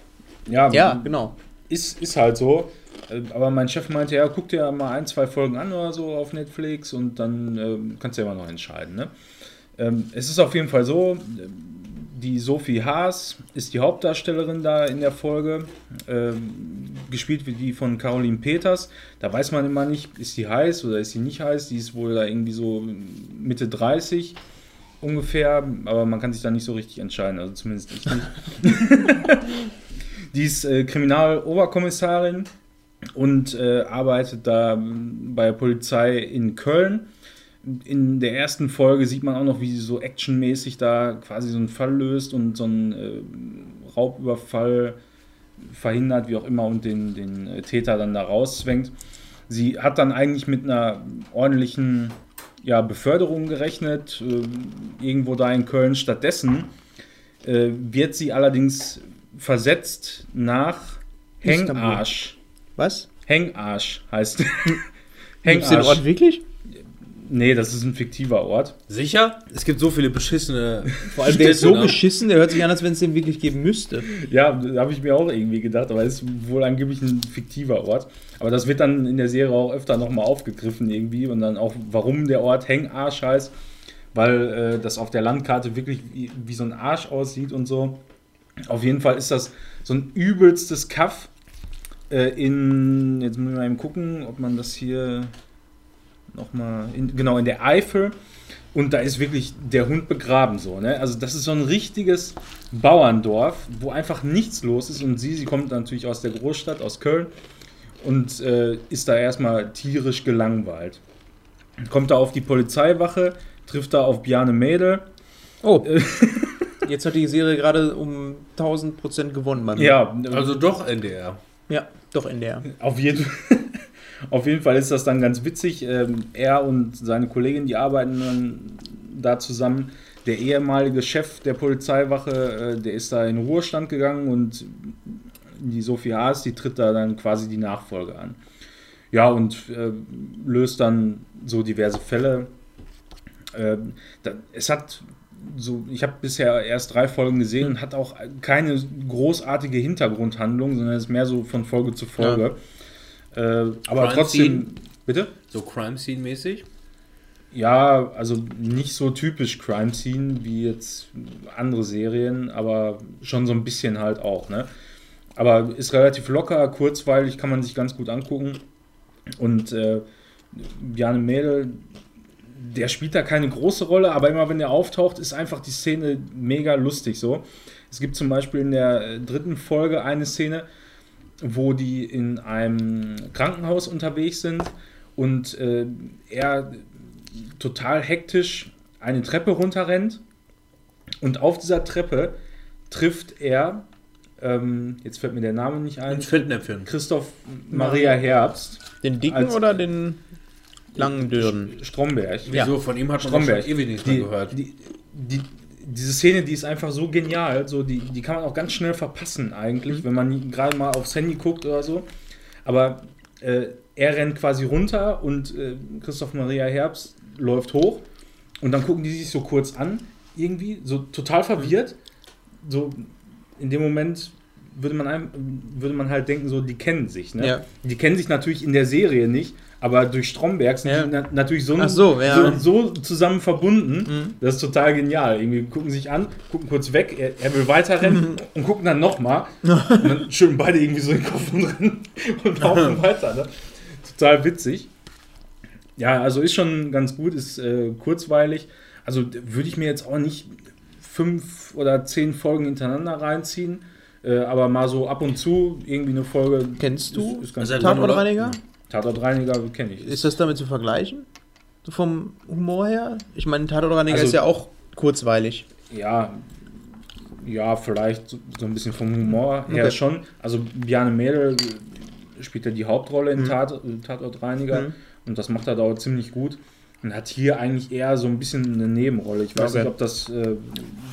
ja, ja, genau. ist, ist halt so. Äh, Aber mein Chef meinte, ja, guck dir mal ein, zwei Folgen an oder so auf Netflix und dann ähm, kannst du ja immer noch entscheiden. Ne? Ähm, es ist auf jeden Fall so, die Sophie Haas ist die Hauptdarstellerin da in der Folge. Ähm, gespielt wird die von Caroline Peters. Da weiß man immer nicht, ist sie heiß oder ist sie nicht heiß. Die ist wohl da irgendwie so Mitte 30 ungefähr, aber man kann sich da nicht so richtig entscheiden, also zumindest ich nicht. Die ist äh, Kriminaloberkommissarin und äh, arbeitet da bei der Polizei in Köln. In der ersten Folge sieht man auch noch, wie sie so actionmäßig da quasi so einen Fall löst und so einen äh, Raubüberfall verhindert, wie auch immer, und den, den äh, Täter dann da rauszwängt. Sie hat dann eigentlich mit einer ordentlichen ja, Beförderung gerechnet, äh, irgendwo da in Köln. Stattdessen äh, wird sie allerdings versetzt nach Istanbul. Hengarsch. Was? Hengarsch heißt. Gibt es den Ort wirklich? Nee, das ist ein fiktiver Ort. Sicher? Es gibt so viele beschissene. Vor allem, der ist so ne? beschissen, der hört sich an, als wenn es den wirklich geben müsste. Ja, da habe ich mir auch irgendwie gedacht, aber es ist wohl angeblich ein fiktiver Ort. Aber das wird dann in der Serie auch öfter nochmal aufgegriffen irgendwie und dann auch, warum der Ort Hengarsch heißt, weil äh, das auf der Landkarte wirklich wie, wie so ein Arsch aussieht und so. Auf jeden Fall ist das so ein übelstes Kaff äh, in, jetzt müssen wir mal eben gucken, ob man das hier nochmal, in, genau, in der Eifel. Und da ist wirklich der Hund begraben so. Ne? Also das ist so ein richtiges Bauerndorf, wo einfach nichts los ist. Und sie, sie kommt natürlich aus der Großstadt, aus Köln und äh, ist da erstmal tierisch gelangweilt. Kommt da auf die Polizeiwache, trifft da auf Bjarne Mädel. Oh. Jetzt hat die Serie gerade um 1000% gewonnen, Mann. Ja, Also doch NDR. Ja, doch NDR. Auf jeden, auf jeden Fall ist das dann ganz witzig. Ähm, er und seine Kollegin, die arbeiten dann da zusammen. Der ehemalige Chef der Polizeiwache, äh, der ist da in Ruhestand gegangen und die Sophie Haas, die tritt da dann quasi die Nachfolge an. Ja, und äh, löst dann so diverse Fälle. Ähm, da, es hat so, ich habe bisher erst drei Folgen gesehen und hat auch keine großartige Hintergrundhandlung, sondern ist mehr so von Folge zu Folge. Äh, aber trotzdem, Scene. bitte? So Crime Scene mäßig. Ja, also nicht so typisch Crime Scene wie jetzt andere Serien, aber schon so ein bisschen halt auch, ne? Aber ist relativ locker, kurzweilig, kann man sich ganz gut angucken. Und äh, Bjarne Mädel, der spielt da keine große Rolle, aber immer wenn er auftaucht, ist einfach die Szene mega lustig so. Es gibt zum Beispiel in der äh, dritten Folge eine Szene, wo die in einem Krankenhaus unterwegs sind und äh, er total hektisch eine Treppe runterrennt und auf dieser Treppe trifft er ähm, jetzt fällt mir der Name nicht ein. Christoph Maria Herbst, Den dicken oder den langen Dürren? Stromberg. Wieso? Von ihm hat man Stromberg. ewig nichts mehr gehört. die, die, diese Szene, die ist einfach so genial, so die, die kann man auch ganz schnell verpassen eigentlich, wenn man gerade mal aufs Handy guckt oder so. Aber äh, er rennt quasi runter und äh, Christoph Maria Herbst läuft hoch und dann gucken die sich so kurz an, irgendwie, so total verwirrt. So in dem Moment würde man, einem, würde man halt denken, so die kennen sich. Ne? Ja. Die kennen sich natürlich in der Serie nicht, aber durch Stromberg sind Ja. die na natürlich so, so, ja. so, so zusammen verbunden. Mhm. Das ist total genial. Irgendwie gucken sich an, gucken kurz weg, er, er will weiterrennen und gucken dann nochmal. und dann schön beide irgendwie so in den Kopf und rennen und laufen weiter. Ne? Total witzig. Ja, also ist schon ganz gut, ist äh, kurzweilig. Also würde ich mir jetzt auch nicht fünf oder zehn Folgen hintereinander reinziehen. Äh, aber mal so ab und zu irgendwie eine Folge. Kennst du Ist, ist ganz Seit gut. Tatortreiniger? Kenne ich. Ist das damit zu vergleichen? So vom Humor her? Ich meine, Tatortreiniger Also- ist ja auch kurzweilig. Ja, ja, vielleicht so, so ein bisschen vom Humor her Okay. schon. Also Bjarne Mädel spielt ja die Hauptrolle in Mhm. Tat, Tatortreiniger Mhm. und das macht er da auch ziemlich gut. Und hat hier eigentlich eher so ein bisschen eine Nebenrolle. Ich weiß Okay. nicht, ob das äh,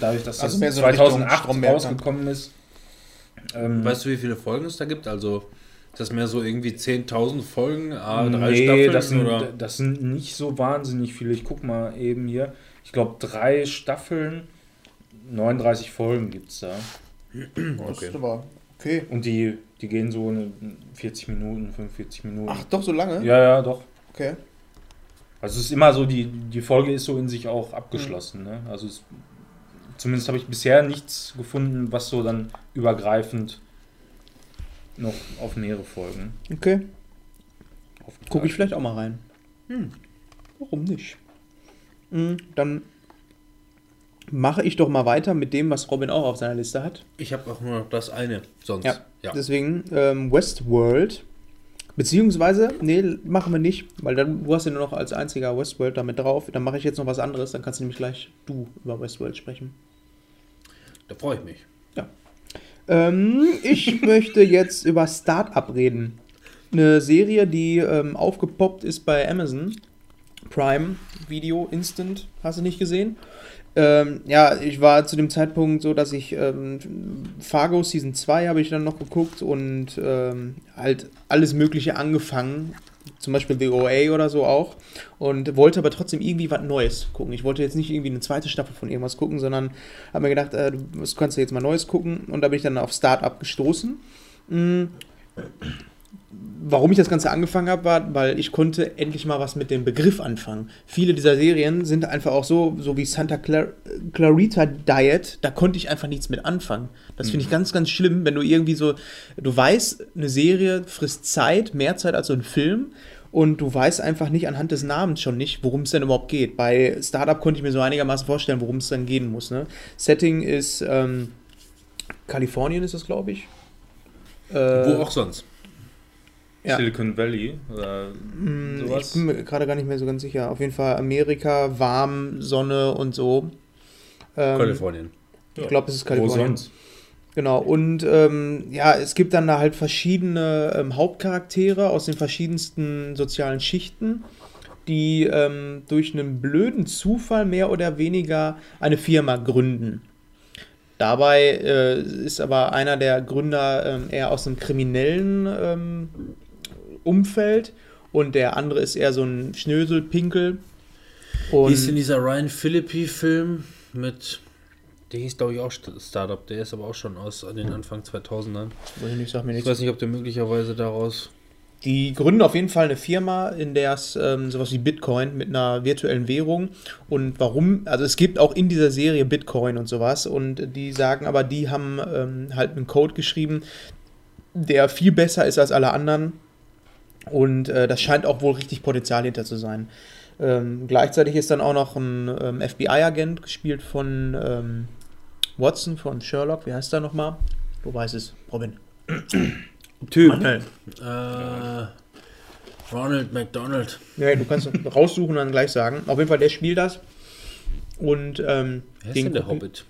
dadurch, dass Also das so Richtung 2008 Stromberg dann. rausgekommen ist. Ähm, Weißt du, wie viele Folgen es da gibt? Also, das mehr so irgendwie 10.000 Folgen, ah, drei nee, Staffeln? das sind, oder? das sind nicht so wahnsinnig viele. Ich guck mal eben hier. Ich glaube, drei Staffeln, 39 Folgen gibt es da. Okay. aber okay. Und die, die gehen so eine 40 Minuten, 45 Minuten. Ach, doch so lange? Ja, ja, doch. Okay. Also es ist immer so, die, die Folge ist so in sich auch abgeschlossen. Ne? Also es, zumindest habe ich bisher nichts gefunden, was so dann übergreifend noch auf mehrere Folgen. Okay. Gucke ich vielleicht auch mal rein. Hm. Warum nicht? Hm, dann mache ich doch mal weiter mit dem, was Robin auch auf seiner Liste hat. Ich habe auch nur noch das eine sonst. Ja. ja. Deswegen ähm, Westworld. Beziehungsweise, nee, machen wir nicht, weil dann, du hast ja nur noch als einziger Westworld damit drauf. Dann mache ich jetzt noch was anderes, dann kannst du nämlich gleich du über Westworld sprechen. Da freue ich mich. Ähm, ich möchte jetzt über Startup reden. Eine Serie, die ähm, aufgepoppt ist bei Amazon Prime Video Instant. Hast du nicht gesehen? Ähm, ja, ich war zu dem Zeitpunkt so, dass ich ähm, Fargo Season 2 habe ich dann noch geguckt und ähm, halt alles Mögliche angefangen. Zum Beispiel The OA oder so auch. Und wollte aber trotzdem irgendwie was Neues gucken. Ich wollte jetzt nicht irgendwie eine zweite Staffel von irgendwas gucken, sondern habe mir gedacht, äh, du kannst du jetzt mal Neues gucken. Und da bin ich dann auf Startup gestoßen. Mm. Warum ich das Ganze angefangen habe, war, weil ich konnte endlich mal was mit dem Begriff anfangen. Viele dieser Serien sind einfach auch so, so wie Santa Clar Clarita Diet, da konnte ich einfach nichts mit anfangen. Das finde ich ganz, ganz schlimm, wenn du irgendwie so, du weißt, eine Serie frisst Zeit, mehr Zeit als so ein Film, und du weißt einfach nicht anhand des Namens schon nicht, worum es denn überhaupt geht. Bei Startup konnte ich mir so einigermaßen vorstellen, worum es dann gehen muss. Ne? Setting ist ähm, Kalifornien, ist das, glaube ich. Äh, Wo auch sonst. Ja. Silicon Valley oder Mm, sowas. Ich bin mir gerade gar nicht mehr so ganz sicher. Auf jeden Fall Amerika, warm, Sonne und so. Ähm, Kalifornien. Ich glaube, es ist Wo Kalifornien. sonst? Genau. Und ähm, ja, es gibt dann da halt verschiedene ähm, Hauptcharaktere aus den verschiedensten sozialen Schichten, die ähm, durch einen blöden Zufall mehr oder weniger eine Firma gründen. Dabei äh, ist aber einer der Gründer ähm, eher aus einem kriminellen Umfeld und der andere ist eher so ein Schnöselpinkel. Und hieß in dieser Ryan Philippi-Film mit. Der hieß, glaube ich, auch St- Startup. Der ist aber auch schon aus den Anfang 2000ern. Weiß ich sag mir Ich weiß nicht, ob der möglicherweise daraus. Die gründen auf jeden Fall eine Firma, in der es ähm, sowas wie Bitcoin mit einer virtuellen Währung und warum, also es gibt auch in dieser Serie Bitcoin und sowas und die sagen aber, die haben ähm, halt einen Code geschrieben, der viel besser ist als alle anderen und äh, das scheint auch wohl richtig Potenzial hinter zu sein. Ähm, gleichzeitig ist dann auch noch ein ähm, FBI-Agent gespielt von ähm, Watson, von Sherlock, wie heißt der nochmal? Du weißt es, Robin. Typ. Manuel. Äh, Ronald McDonald. Ja, du kannst raussuchen und dann gleich sagen. Auf jeden Fall, der spielt das. Und ähm, Wer ist den denn der Hobbit?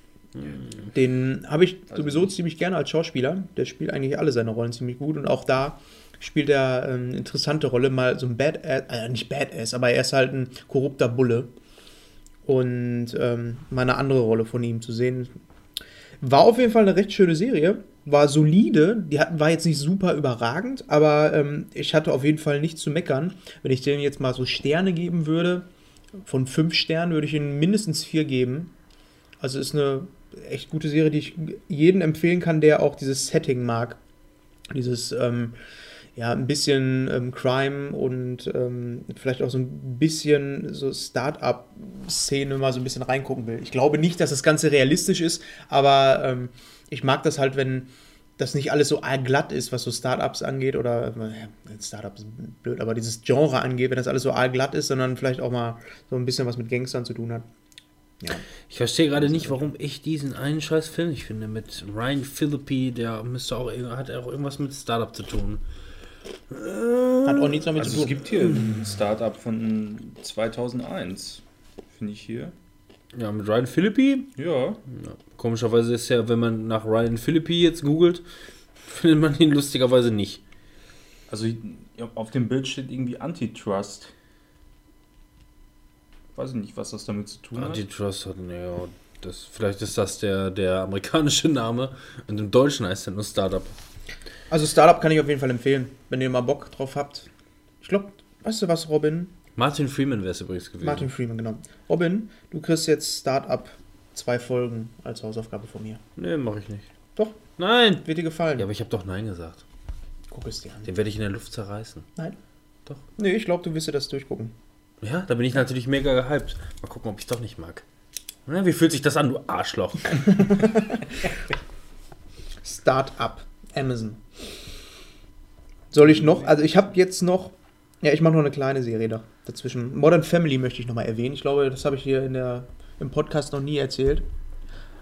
Den habe ich Also sowieso nicht. ziemlich gerne als Schauspieler. Der spielt eigentlich alle seine Rollen ziemlich gut und auch da spielt er ähm, eine interessante Rolle, mal so ein Badass, äh, nicht Badass, aber er ist halt ein korrupter Bulle. Und ähm, mal eine andere Rolle von ihm zu sehen. War auf jeden Fall eine recht schöne Serie. War solide. Die hatten, war jetzt nicht super überragend, aber ähm, ich hatte auf jeden Fall nichts zu meckern. Wenn ich denen jetzt mal so Sterne geben würde, von fünf Sternen würde ich ihnen mindestens vier geben. Also ist eine echt gute Serie, die ich jedem empfehlen kann, der auch dieses Setting mag. Dieses, ähm, ja, ein bisschen ähm, Crime und ähm, vielleicht auch so ein bisschen so Start-up-Szene mal so ein bisschen reingucken will. Ich glaube nicht, dass das Ganze realistisch ist, aber ähm, ich mag das halt, wenn das nicht alles so glatt ist, was so Startups angeht oder äh, Startups ist blöd, aber dieses Genre angeht, wenn das alles so glatt ist, sondern vielleicht auch mal so ein bisschen was mit Gangstern zu tun hat. Ja. Ich verstehe gerade nicht, warum ich diesen einen scheiß Film nicht finde mit Ryan Philippi, der müsste auch hat auch irgendwas mit Startup zu tun. Hat auch nichts damit Also zu es tun. gibt hier ein Startup von 2001, finde ich hier. Ja, mit Ryan Philippi. Ja, Ja, komischerweise ist ja, wenn man nach Ryan Philippi jetzt googelt, findet man ihn lustigerweise nicht. also auf dem Bild steht irgendwie Antitrust. Weiß ich nicht, was das damit zu tun hat. Antitrust hat, ja, das, vielleicht ist das der, der amerikanische Name und im Deutschen heißt er nur Startup. Also Startup kann ich auf jeden Fall empfehlen, wenn ihr mal Bock drauf habt. Ich glaube, weißt du was, Robin? Martin Freeman wäre es übrigens gewesen. Martin Freeman, genau. Robin, du kriegst jetzt Startup zwei Folgen als Hausaufgabe von mir. Nee, mache ich nicht. Doch, Nein! wird dir gefallen. Ja, aber ich habe doch Nein gesagt. Guck es dir an. Den werde ich in der Luft zerreißen. Nein? Doch. Nee, ich glaube, du wirst dir das durchgucken. Ja, da bin ich natürlich mega gehypt. Mal gucken, ob ich es doch nicht mag. Na, wie fühlt sich das an, du Arschloch? Startup, Amazon. Soll ich noch, also ich habe jetzt noch, ja, ich mache noch eine kleine Serie da, dazwischen. Modern Family möchte ich noch mal erwähnen. Ich glaube, das habe ich hier in der, im Podcast noch nie erzählt.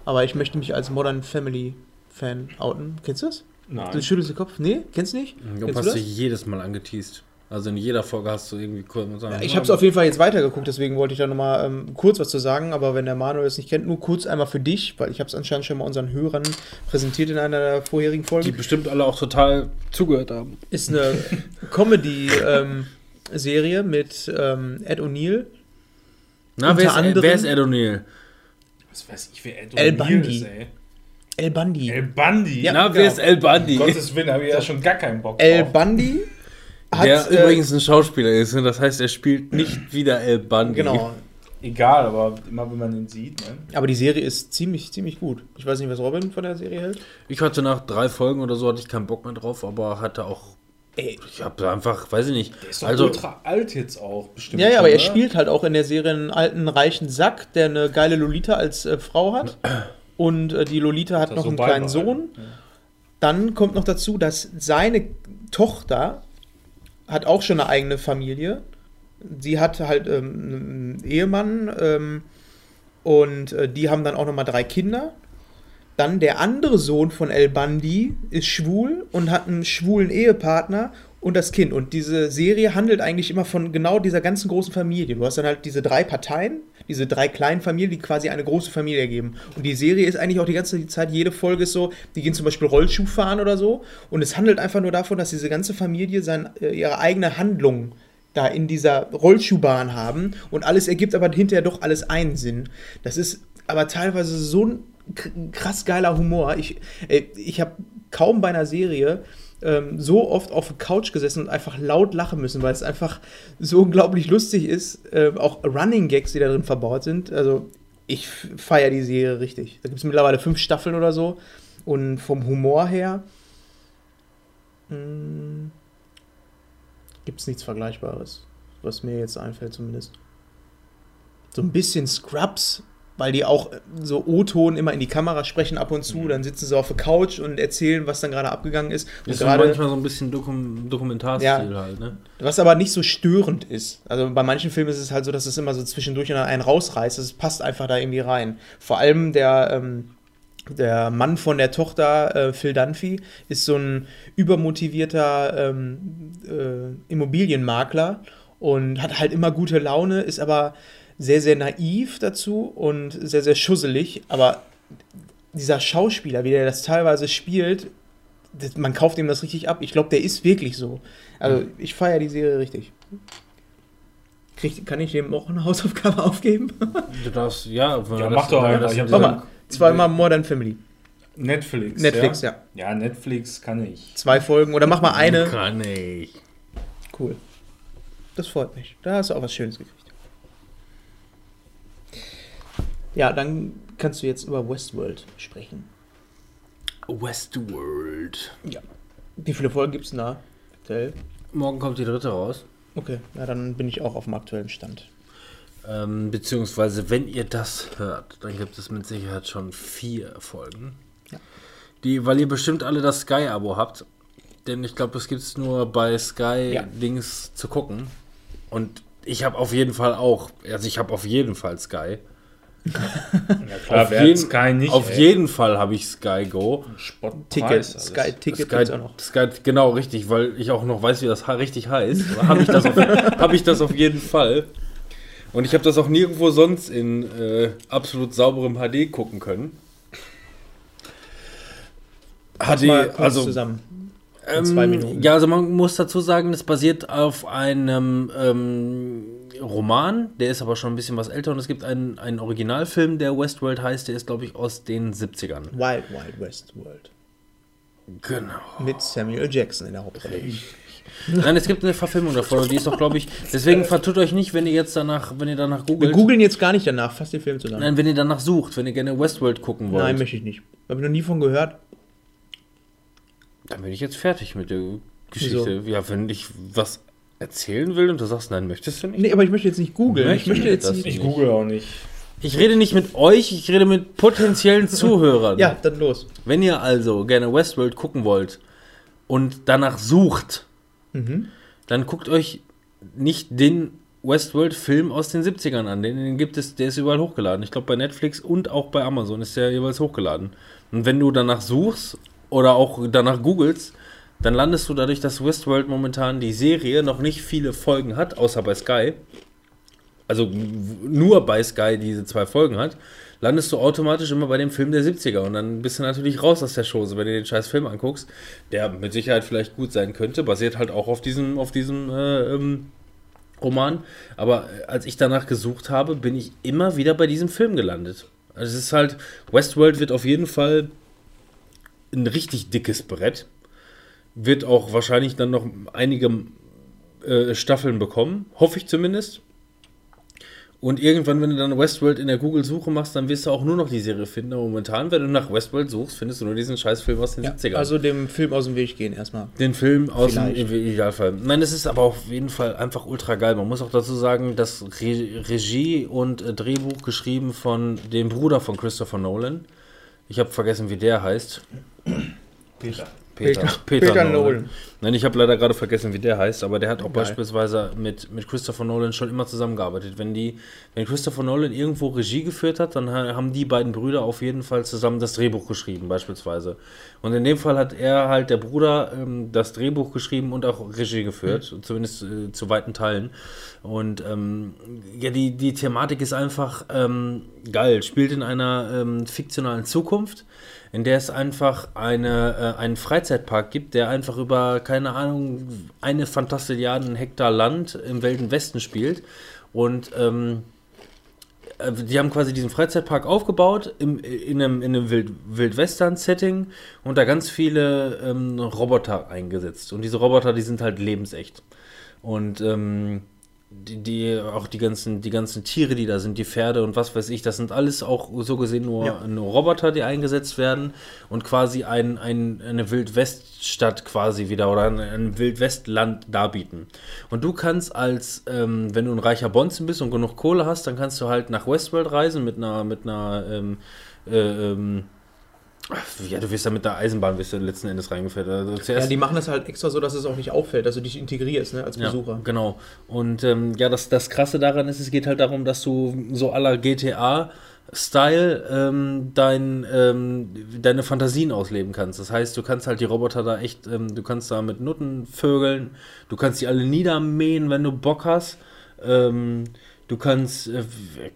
Aber ich möchte mich als Modern Family Fan outen. Kennst du das? Du Nein. schüttelst den Kopf? Nee, kennst du nicht? Du Kennst hast du dich jedes Mal angeteased. Also in jeder Folge hast du irgendwie kurz. Ja, ich habe es auf jeden Fall jetzt weitergeguckt, deswegen wollte ich da nochmal ähm, kurz was zu sagen. Aber wenn der Manuel es nicht kennt, nur kurz einmal für dich, weil ich habe es anscheinend schon mal unseren Hörern präsentiert in einer der vorherigen die Folgen. bestimmt alle auch total zugehört haben. Ist eine Comedy-Serie mit ähm, Ed O'Neill. Na, Unter wer ist, anderem- wer ist Ed O'Neill? Was weiß ich, wer Ed El O'Neill Bundy. ist, ey. El Bundy. El Bundy? Ja, Na, wer genau. ist El Bundy? Um Gottes Willen, habe ich ja schon gar keinen Bock El drauf. Bundy hat. der äh, übrigens ein Schauspieler ist. Und das heißt, er spielt nicht wieder El Bundy. Genau. Egal, aber immer wenn man den sieht, ne? Aber die Serie ist ziemlich, ziemlich gut. Ich weiß nicht, was Robin von der Serie hält. Ich hatte nach drei Folgen oder so hatte ich keinen Bock mehr drauf, aber hatte auch. Ey, Ich habe einfach, weiß ich nicht. Der ist doch also, ultra alt jetzt auch, bestimmt. Ja, ja, schon, aber er oder? spielt halt auch in der Serie einen alten, reichen Sack, der eine geile Lolita als äh, Frau hat. Und äh, die Lolita hat Das noch so einen kleinen beibehalten. Sohn. Dann kommt noch dazu, dass seine Tochter hat auch schon eine eigene Familie. Sie hat halt ähm, einen Ehemann ähm, und äh, die haben dann auch noch mal drei Kinder. Dann der andere Sohn von El Bandi ist schwul und hat einen schwulen Ehepartner und das Kind. Und diese Serie handelt eigentlich immer von genau dieser ganzen großen Familie. Du hast dann halt diese drei Parteien, diese drei kleinen Familien, die quasi eine große Familie ergeben. Und die Serie ist eigentlich auch die ganze Zeit, jede Folge ist so, die gehen zum Beispiel Rollschuh fahren oder so. Und es handelt einfach nur davon, dass diese ganze Familie sein, äh, ihre eigene Handlung da in dieser Rollschuhbahn haben und alles ergibt aber hinterher doch alles einen Sinn. Das ist aber teilweise so ein kr- krass geiler Humor. Ich, ey, ich habe kaum bei einer Serie ähm, so oft auf der Couch gesessen und einfach laut lachen müssen, weil es einfach so unglaublich lustig ist. Äh, auch Running Gags, die da drin verbaut sind. Also ich feiere die Serie richtig. Da gibt es mittlerweile fünf Staffeln oder so. Und vom Humor her gibt es nichts Vergleichbares, was mir jetzt einfällt zumindest. So ein bisschen Scrubs, weil die auch so O-Ton immer in die Kamera sprechen ab und zu, dann sitzen sie auf der Couch und erzählen, was dann gerade abgegangen ist. Und ist manchmal so ein bisschen Dokum Dokumentarstil Ja. halt, ne? was aber nicht so störend ist. Also bei manchen Filmen ist es halt so, dass es immer so zwischendurch einen rausreißt. Es passt einfach da irgendwie rein. Vor allem der, ähm, der Mann von der Tochter, äh, Phil Dunphy, ist so ein übermotivierter ähm, äh, Immobilienmakler und hat halt immer gute Laune, ist aber sehr, sehr naiv dazu und sehr, sehr schusselig. Aber dieser Schauspieler, wie der das teilweise spielt, das, man kauft ihm das richtig ab. Ich glaube, der ist wirklich so. Also ich feiere die Serie richtig. Krieg, kann ich dem auch eine Hausaufgabe aufgeben? Du darfst, ja, Ja, mach doch einfach. das Ich Mach mal. Zweimal Modern Family. Netflix. Netflix, ja. ja. Ja, Netflix kann ich. Zwei Folgen oder mach mal eine. Kann ich. Cool. Das freut mich. Da hast du auch was Schönes gekriegt. Ja, dann kannst du jetzt über Westworld sprechen. Westworld. Ja. Wie viele Folgen gibt es da? Morgen kommt die dritte raus. Okay, ja, dann bin ich auch auf dem aktuellen Stand. Ähm, beziehungsweise, wenn ihr das hört, dann gibt es mit Sicherheit schon vier Folgen. Ja. Die, weil ihr bestimmt alle das Sky-Abo habt. Denn ich glaube, das gibt es nur bei Sky Ja. Dings zu gucken. Und ich habe auf jeden Fall auch, also ich habe auf jeden Fall Sky. Ja klar, auf jeden, Sky nicht. auf ey? jeden Fall habe ich Sky Go. Ticket. Sky Ticket Sky, auch noch. Sky, genau, richtig, weil ich auch noch weiß, wie das richtig heißt. Habe ich, das auf- hab ich das auf jeden Fall. Und ich habe das auch nirgendwo sonst in äh, absolut sauberem HD gucken können. HD, mal kurz also zusammen. ähm, zwei Minuten. Ja, also man muss dazu sagen, das basiert auf einem ähm, Roman, der ist aber schon ein bisschen was älter und es gibt einen, einen Originalfilm, der Westworld heißt, der ist, glaube ich, aus den 70ern. Wild Wild West World. Genau. Mit Samuel Jackson in der Hauptrolle. Nein, es gibt eine Verfilmung davon und die ist doch, glaube ich, deswegen vertut euch nicht, wenn ihr jetzt danach, wenn ihr danach Wir googelt. googeln jetzt gar nicht danach, fass den Film zusammen. Nein, wenn ihr danach sucht, wenn ihr gerne Westworld gucken wollt, Nein, möchte ich nicht. Habe ich noch nie von gehört. dann bin ich jetzt fertig mit der Geschichte. Ja, wenn ich was erzählen will und du sagst, nein, möchtest du nicht? Nee, aber ich möchte jetzt nicht googeln. Ich Möchte möchte jetzt nicht. Ich google auch nicht. Ich rede nicht mit euch, ich rede mit potenziellen Zuhörern. Ja, dann los. Wenn ihr also gerne Westworld gucken wollt und danach sucht, Mhm. dann guckt euch nicht den Westworld-Film aus den 70ern an. Den, den gibt es, der ist überall hochgeladen. Ich glaube bei Netflix und auch bei Amazon ist der jeweils hochgeladen. Und wenn du danach suchst oder auch danach googelst, dann landest du dadurch, dass Westworld momentan die Serie noch nicht viele Folgen hat, außer bei Sky. Also nur bei Sky diese zwei Folgen hat, landest du automatisch immer bei dem Film der 70er und dann bist du natürlich raus aus der Chose, wenn du den scheiß Film anguckst, der mit Sicherheit vielleicht gut sein könnte, basiert halt auch auf diesem, auf diesem äh, ähm, Roman. Aber äh, als ich danach gesucht habe, bin ich immer wieder bei diesem Film gelandet. Also es ist halt, Westworld wird auf jeden Fall ein richtig dickes Brett. Wird auch wahrscheinlich dann noch einige äh, Staffeln bekommen, hoffe ich zumindest. Und irgendwann, wenn du dann Westworld in der Google-Suche machst, dann wirst du auch nur noch die Serie finden. Aber momentan, wenn du nach Westworld suchst, findest du nur diesen scheiß Film aus den Ja, 70ern. also dem Film aus dem Weg gehen erstmal. Den Film aus dem Vielleicht. im Idealfall. Nein, es ist aber auf jeden Fall einfach ultra geil. Man muss auch dazu sagen, dass Re Regie und äh, Drehbuch geschrieben von dem Bruder von Christopher Nolan. Ich habe vergessen, wie der heißt. Peter. Peter, Peter- Peter Nolan. Nein, ich habe leider gerade vergessen, wie der heißt, aber der hat auch Geil. beispielsweise mit, mit Christopher Nolan schon immer zusammengearbeitet. Wenn die, wenn Christopher Nolan irgendwo Regie geführt hat, dann ha- haben die beiden Brüder auf jeden Fall zusammen das Drehbuch geschrieben, beispielsweise. Und in dem Fall hat er halt, der Bruder, ähm, das Drehbuch geschrieben und auch Regie geführt, zumindest äh, zu weiten Teilen. Und ähm, ja, die, die Thematik ist einfach ähm, geil. Spielt in einer ähm, fiktionalen Zukunft, in der es einfach eine, äh, einen Freizeitpark gibt, der einfach über, keine Ahnung, eine Fantastilliarden Hektar Land im Wilden Westen spielt. Und ähm, äh, die haben quasi diesen Freizeitpark aufgebaut im, in einem, in einem Wild, Wildwestern-Setting und da ganz viele ähm, Roboter eingesetzt. Und diese Roboter, die sind halt lebensecht. Und ähm, die, die, auch die ganzen, die ganzen Tiere, die da sind, die Pferde und was weiß ich, das sind alles auch so gesehen nur, Ja. nur Roboter, die eingesetzt werden und quasi ein, ein, eine Wildweststadt quasi wieder oder ein, ein Wildwestland darbieten. Und du kannst als, ähm, wenn du ein reicher Bonzen bist und genug Kohle hast, dann kannst du halt nach Westworld reisen mit einer, mit einer, ähm, äh, ähm, ja, du wirst da mit der Eisenbahn wirst du letzten Endes reingeführt. Also Ja, die machen das halt extra so, dass es auch nicht auffällt, dass du dich integrierst ne, als ja, Besucher. genau. Und ähm, ja, das, das Krasse daran ist, es geht halt darum, dass du so aller GTA-Style ähm, dein, ähm, deine Fantasien ausleben kannst. Das heißt, du kannst halt die Roboter da echt, ähm, du kannst da mit Nutten vögeln, du kannst die alle niedermähen, wenn du Bock hast. Ähm, Du kannst, äh,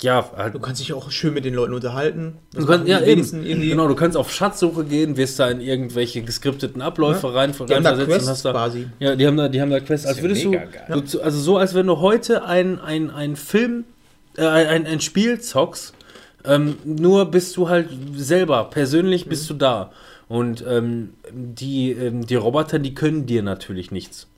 ja, halt, Du kannst dich auch schön mit den Leuten unterhalten. Das Du kannst, ja, die eben. irgendwie. Genau, du kannst auf Schatzsuche gehen, wirst da in irgendwelche geskripteten Abläufe Ja. rein, Die haben da reinversetzt Quests hast da. quasi. Ja, die haben da, die haben da Quests. Als ja würdest du, mega geil. du, also so, als wenn du heute ein, ein, ein Film, äh, ein, ein Spiel zockst, ähm, nur bist du halt selber, persönlich bist du da. Und ähm, die, ähm, die Roboter, die können dir natürlich nichts.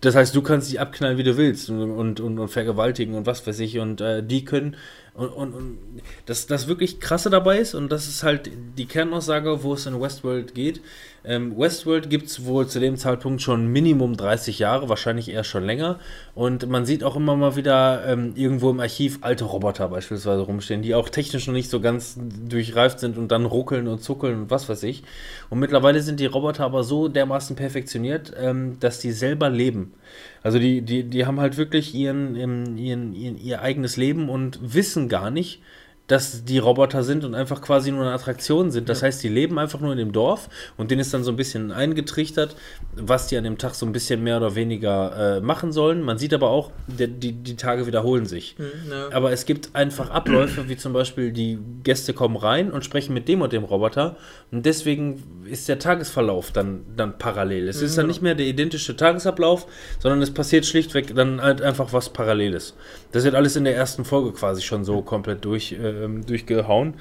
Das heißt, du kannst dich abknallen, wie du willst und, und, und, vergewaltigen und was weiß ich. Und äh, die können. Und, und, und das, das wirklich krasse dabei ist, und das ist halt die Kernaussage, wo es in Westworld geht. Ähm, Westworld gibt es wohl zu dem Zeitpunkt schon Minimum 30 Jahre, wahrscheinlich eher schon länger. Und man sieht auch immer mal wieder ähm, irgendwo im Archiv alte Roboter beispielsweise rumstehen, die auch technisch noch nicht so ganz durchreift sind und dann ruckeln und zuckeln und was weiß ich. Und mittlerweile sind die Roboter aber so dermaßen perfektioniert, ähm, dass die selber leben. Also die, die, die haben halt wirklich ihren, ihren, ihren, ihr eigenes Leben und wissen gar nicht, dass die Roboter sind und einfach quasi nur eine Attraktion sind. Das heißt, die leben einfach nur in dem Dorf und denen ist dann so ein bisschen eingetrichtert, was die an dem Tag so ein bisschen mehr oder weniger äh, machen sollen. Man sieht aber auch, der, die, die Tage wiederholen sich. ja. Aber es gibt einfach Abläufe, wie zum Beispiel die Gäste kommen rein und sprechen mit dem und dem Roboter und deswegen ist der Tagesverlauf dann, dann parallel. Es ist dann nicht mehr der identische Tagesablauf, sondern es passiert schlichtweg dann halt einfach was Paralleles. Das wird alles in der ersten Folge quasi schon so komplett durch, ähm, durchgehauen.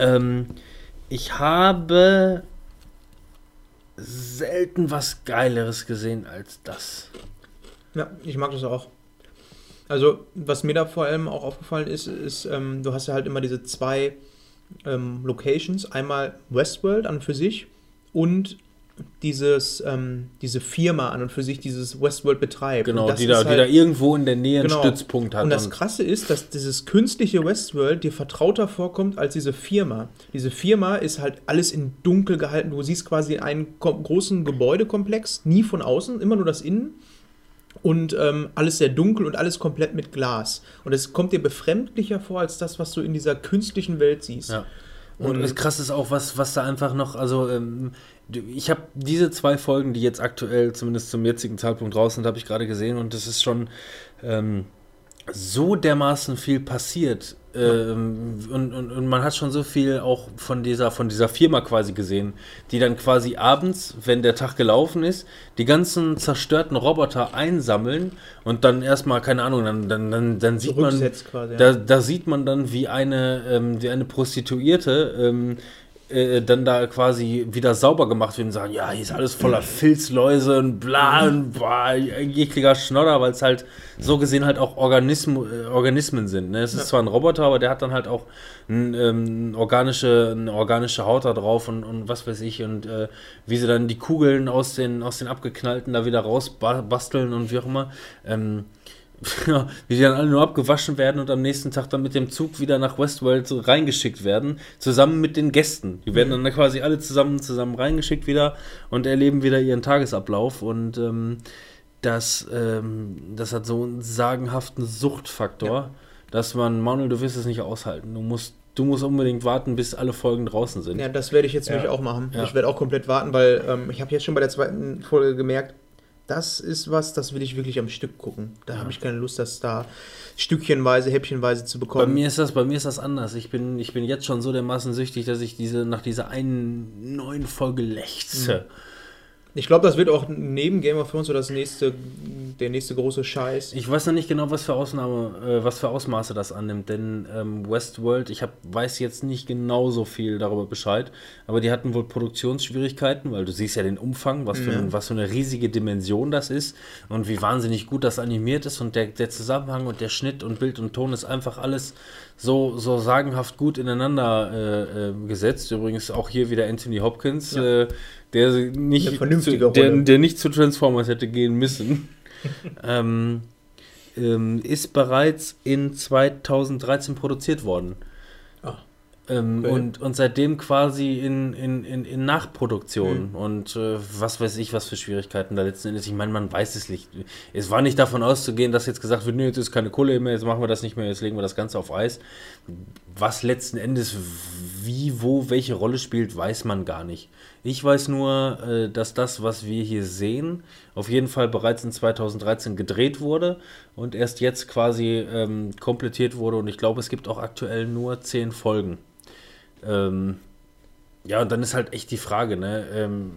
Ähm, ich habe selten was Geileres gesehen als das. Ja, ich mag das auch. Also, was mir da vor allem auch aufgefallen ist, ist, ähm, du hast ja halt immer diese zwei ähm, Locations. Einmal Westworld an und für sich und dieses, ähm, diese Firma an und für sich dieses Westworld betreibt. Genau, die da, ist die da irgendwo in der Nähe einen Genau. Stützpunkt hat. Und das Krasse ist, dass dieses künstliche Westworld dir vertrauter vorkommt als diese Firma. Diese Firma ist halt alles in dunkel gehalten. Du siehst quasi einen großen Gebäudekomplex, nie von außen, immer nur das Innen. Und ähm, alles sehr dunkel und alles komplett mit Glas. Und es kommt dir befremdlicher vor als das, was du in dieser künstlichen Welt siehst. Ja. Und Und- das krass ist auch, was, was da einfach noch, also ähm, ich habe diese zwei Folgen, die jetzt aktuell, zumindest zum jetzigen Zeitpunkt draußen sind, habe ich gerade gesehen und das ist schon ähm, so dermaßen viel passiert. Ähm, und, und, und man hat schon so viel auch von dieser, von dieser Firma quasi gesehen, die dann quasi abends, wenn der Tag gelaufen ist, die ganzen zerstörten Roboter einsammeln und dann erstmal, keine Ahnung, dann, dann, dann, dann sieht man, quasi, ja. da, da sieht man dann, wie eine, ähm, wie eine Prostituierte ähm, äh, dann da quasi wieder sauber gemacht wird und sagen, ja, hier ist alles voller Filzläuse und bla und boah, ekliger Schnodder, weil es halt so gesehen halt auch Organism, äh, Organismen sind. Ne? Es ist zwar ein Roboter, aber der hat dann halt auch ein, ähm, organische, eine organische Haut da drauf und, und was weiß ich und äh, wie sie dann die Kugeln aus den, aus den abgeknallten da wieder rausbasteln und wie auch immer. Ähm, ja, wie die dann alle nur abgewaschen werden und am nächsten Tag dann mit dem Zug wieder nach Westworld so reingeschickt werden, zusammen mit den Gästen. Die werden dann quasi alle zusammen zusammen reingeschickt wieder und erleben wieder ihren Tagesablauf und ähm, das, ähm, das hat so einen sagenhaften Suchtfaktor, dass man, Manuel, du wirst es nicht aushalten. Du musst, du musst unbedingt warten, bis alle Folgen draußen sind. Ja, das werde ich jetzt Ja. nämlich auch machen. Ja. Ich werde auch komplett warten, weil ähm, ich habe jetzt schon bei der zweiten Folge gemerkt, das ist was, das will ich wirklich am Stück gucken. Da habe ich keine Lust, das da stückchenweise, häppchenweise zu Bei bekommen. mir ist das, bei mir ist das anders. Ich bin, ich bin jetzt schon so dermaßen süchtig, dass ich diese, nach dieser einen neuen Folge lechze. Ich glaube, das wird auch neben Game of Thrones so das nächste, der nächste große Scheiß. Ich weiß noch nicht genau, was für Ausnahme, äh, was für Ausmaße das annimmt, denn ähm, Westworld, ich hab, weiß jetzt nicht genau so viel darüber Bescheid, aber die hatten wohl Produktionsschwierigkeiten, weil du siehst ja den Umfang, was für, ein, was für eine riesige Dimension das ist und wie wahnsinnig gut das animiert ist und der, der Zusammenhang und der Schnitt und Bild und Ton ist einfach alles so, so sagenhaft gut ineinander äh, äh, gesetzt. Übrigens auch hier wieder Anthony Hopkins, Ja. Der nicht, zu, der, der nicht zu Transformers hätte gehen müssen. ähm, ähm, ist bereits in 2013 produziert worden. Ah. Ähm, Okay. und, und seitdem quasi in, in, in, in Nachproduktion. Mhm. Und äh, was weiß ich, was für Schwierigkeiten da letzten Endes. Ich meine, man weiß es nicht. Es war nicht davon auszugehen, dass jetzt gesagt wird, nee, jetzt ist keine Kohle mehr, jetzt machen wir das nicht mehr, jetzt legen wir das Ganze auf Eis. Was letzten Endes wie, wo, welche Rolle spielt, weiß man gar nicht. Ich weiß nur, äh, dass das, was wir hier sehen, auf jeden Fall bereits in 2013 gedreht wurde und erst jetzt quasi ähm, komplettiert wurde. Und ich glaube, es gibt auch aktuell nur zehn Folgen. Ähm, ja, und dann ist halt echt die Frage, ne? Ähm,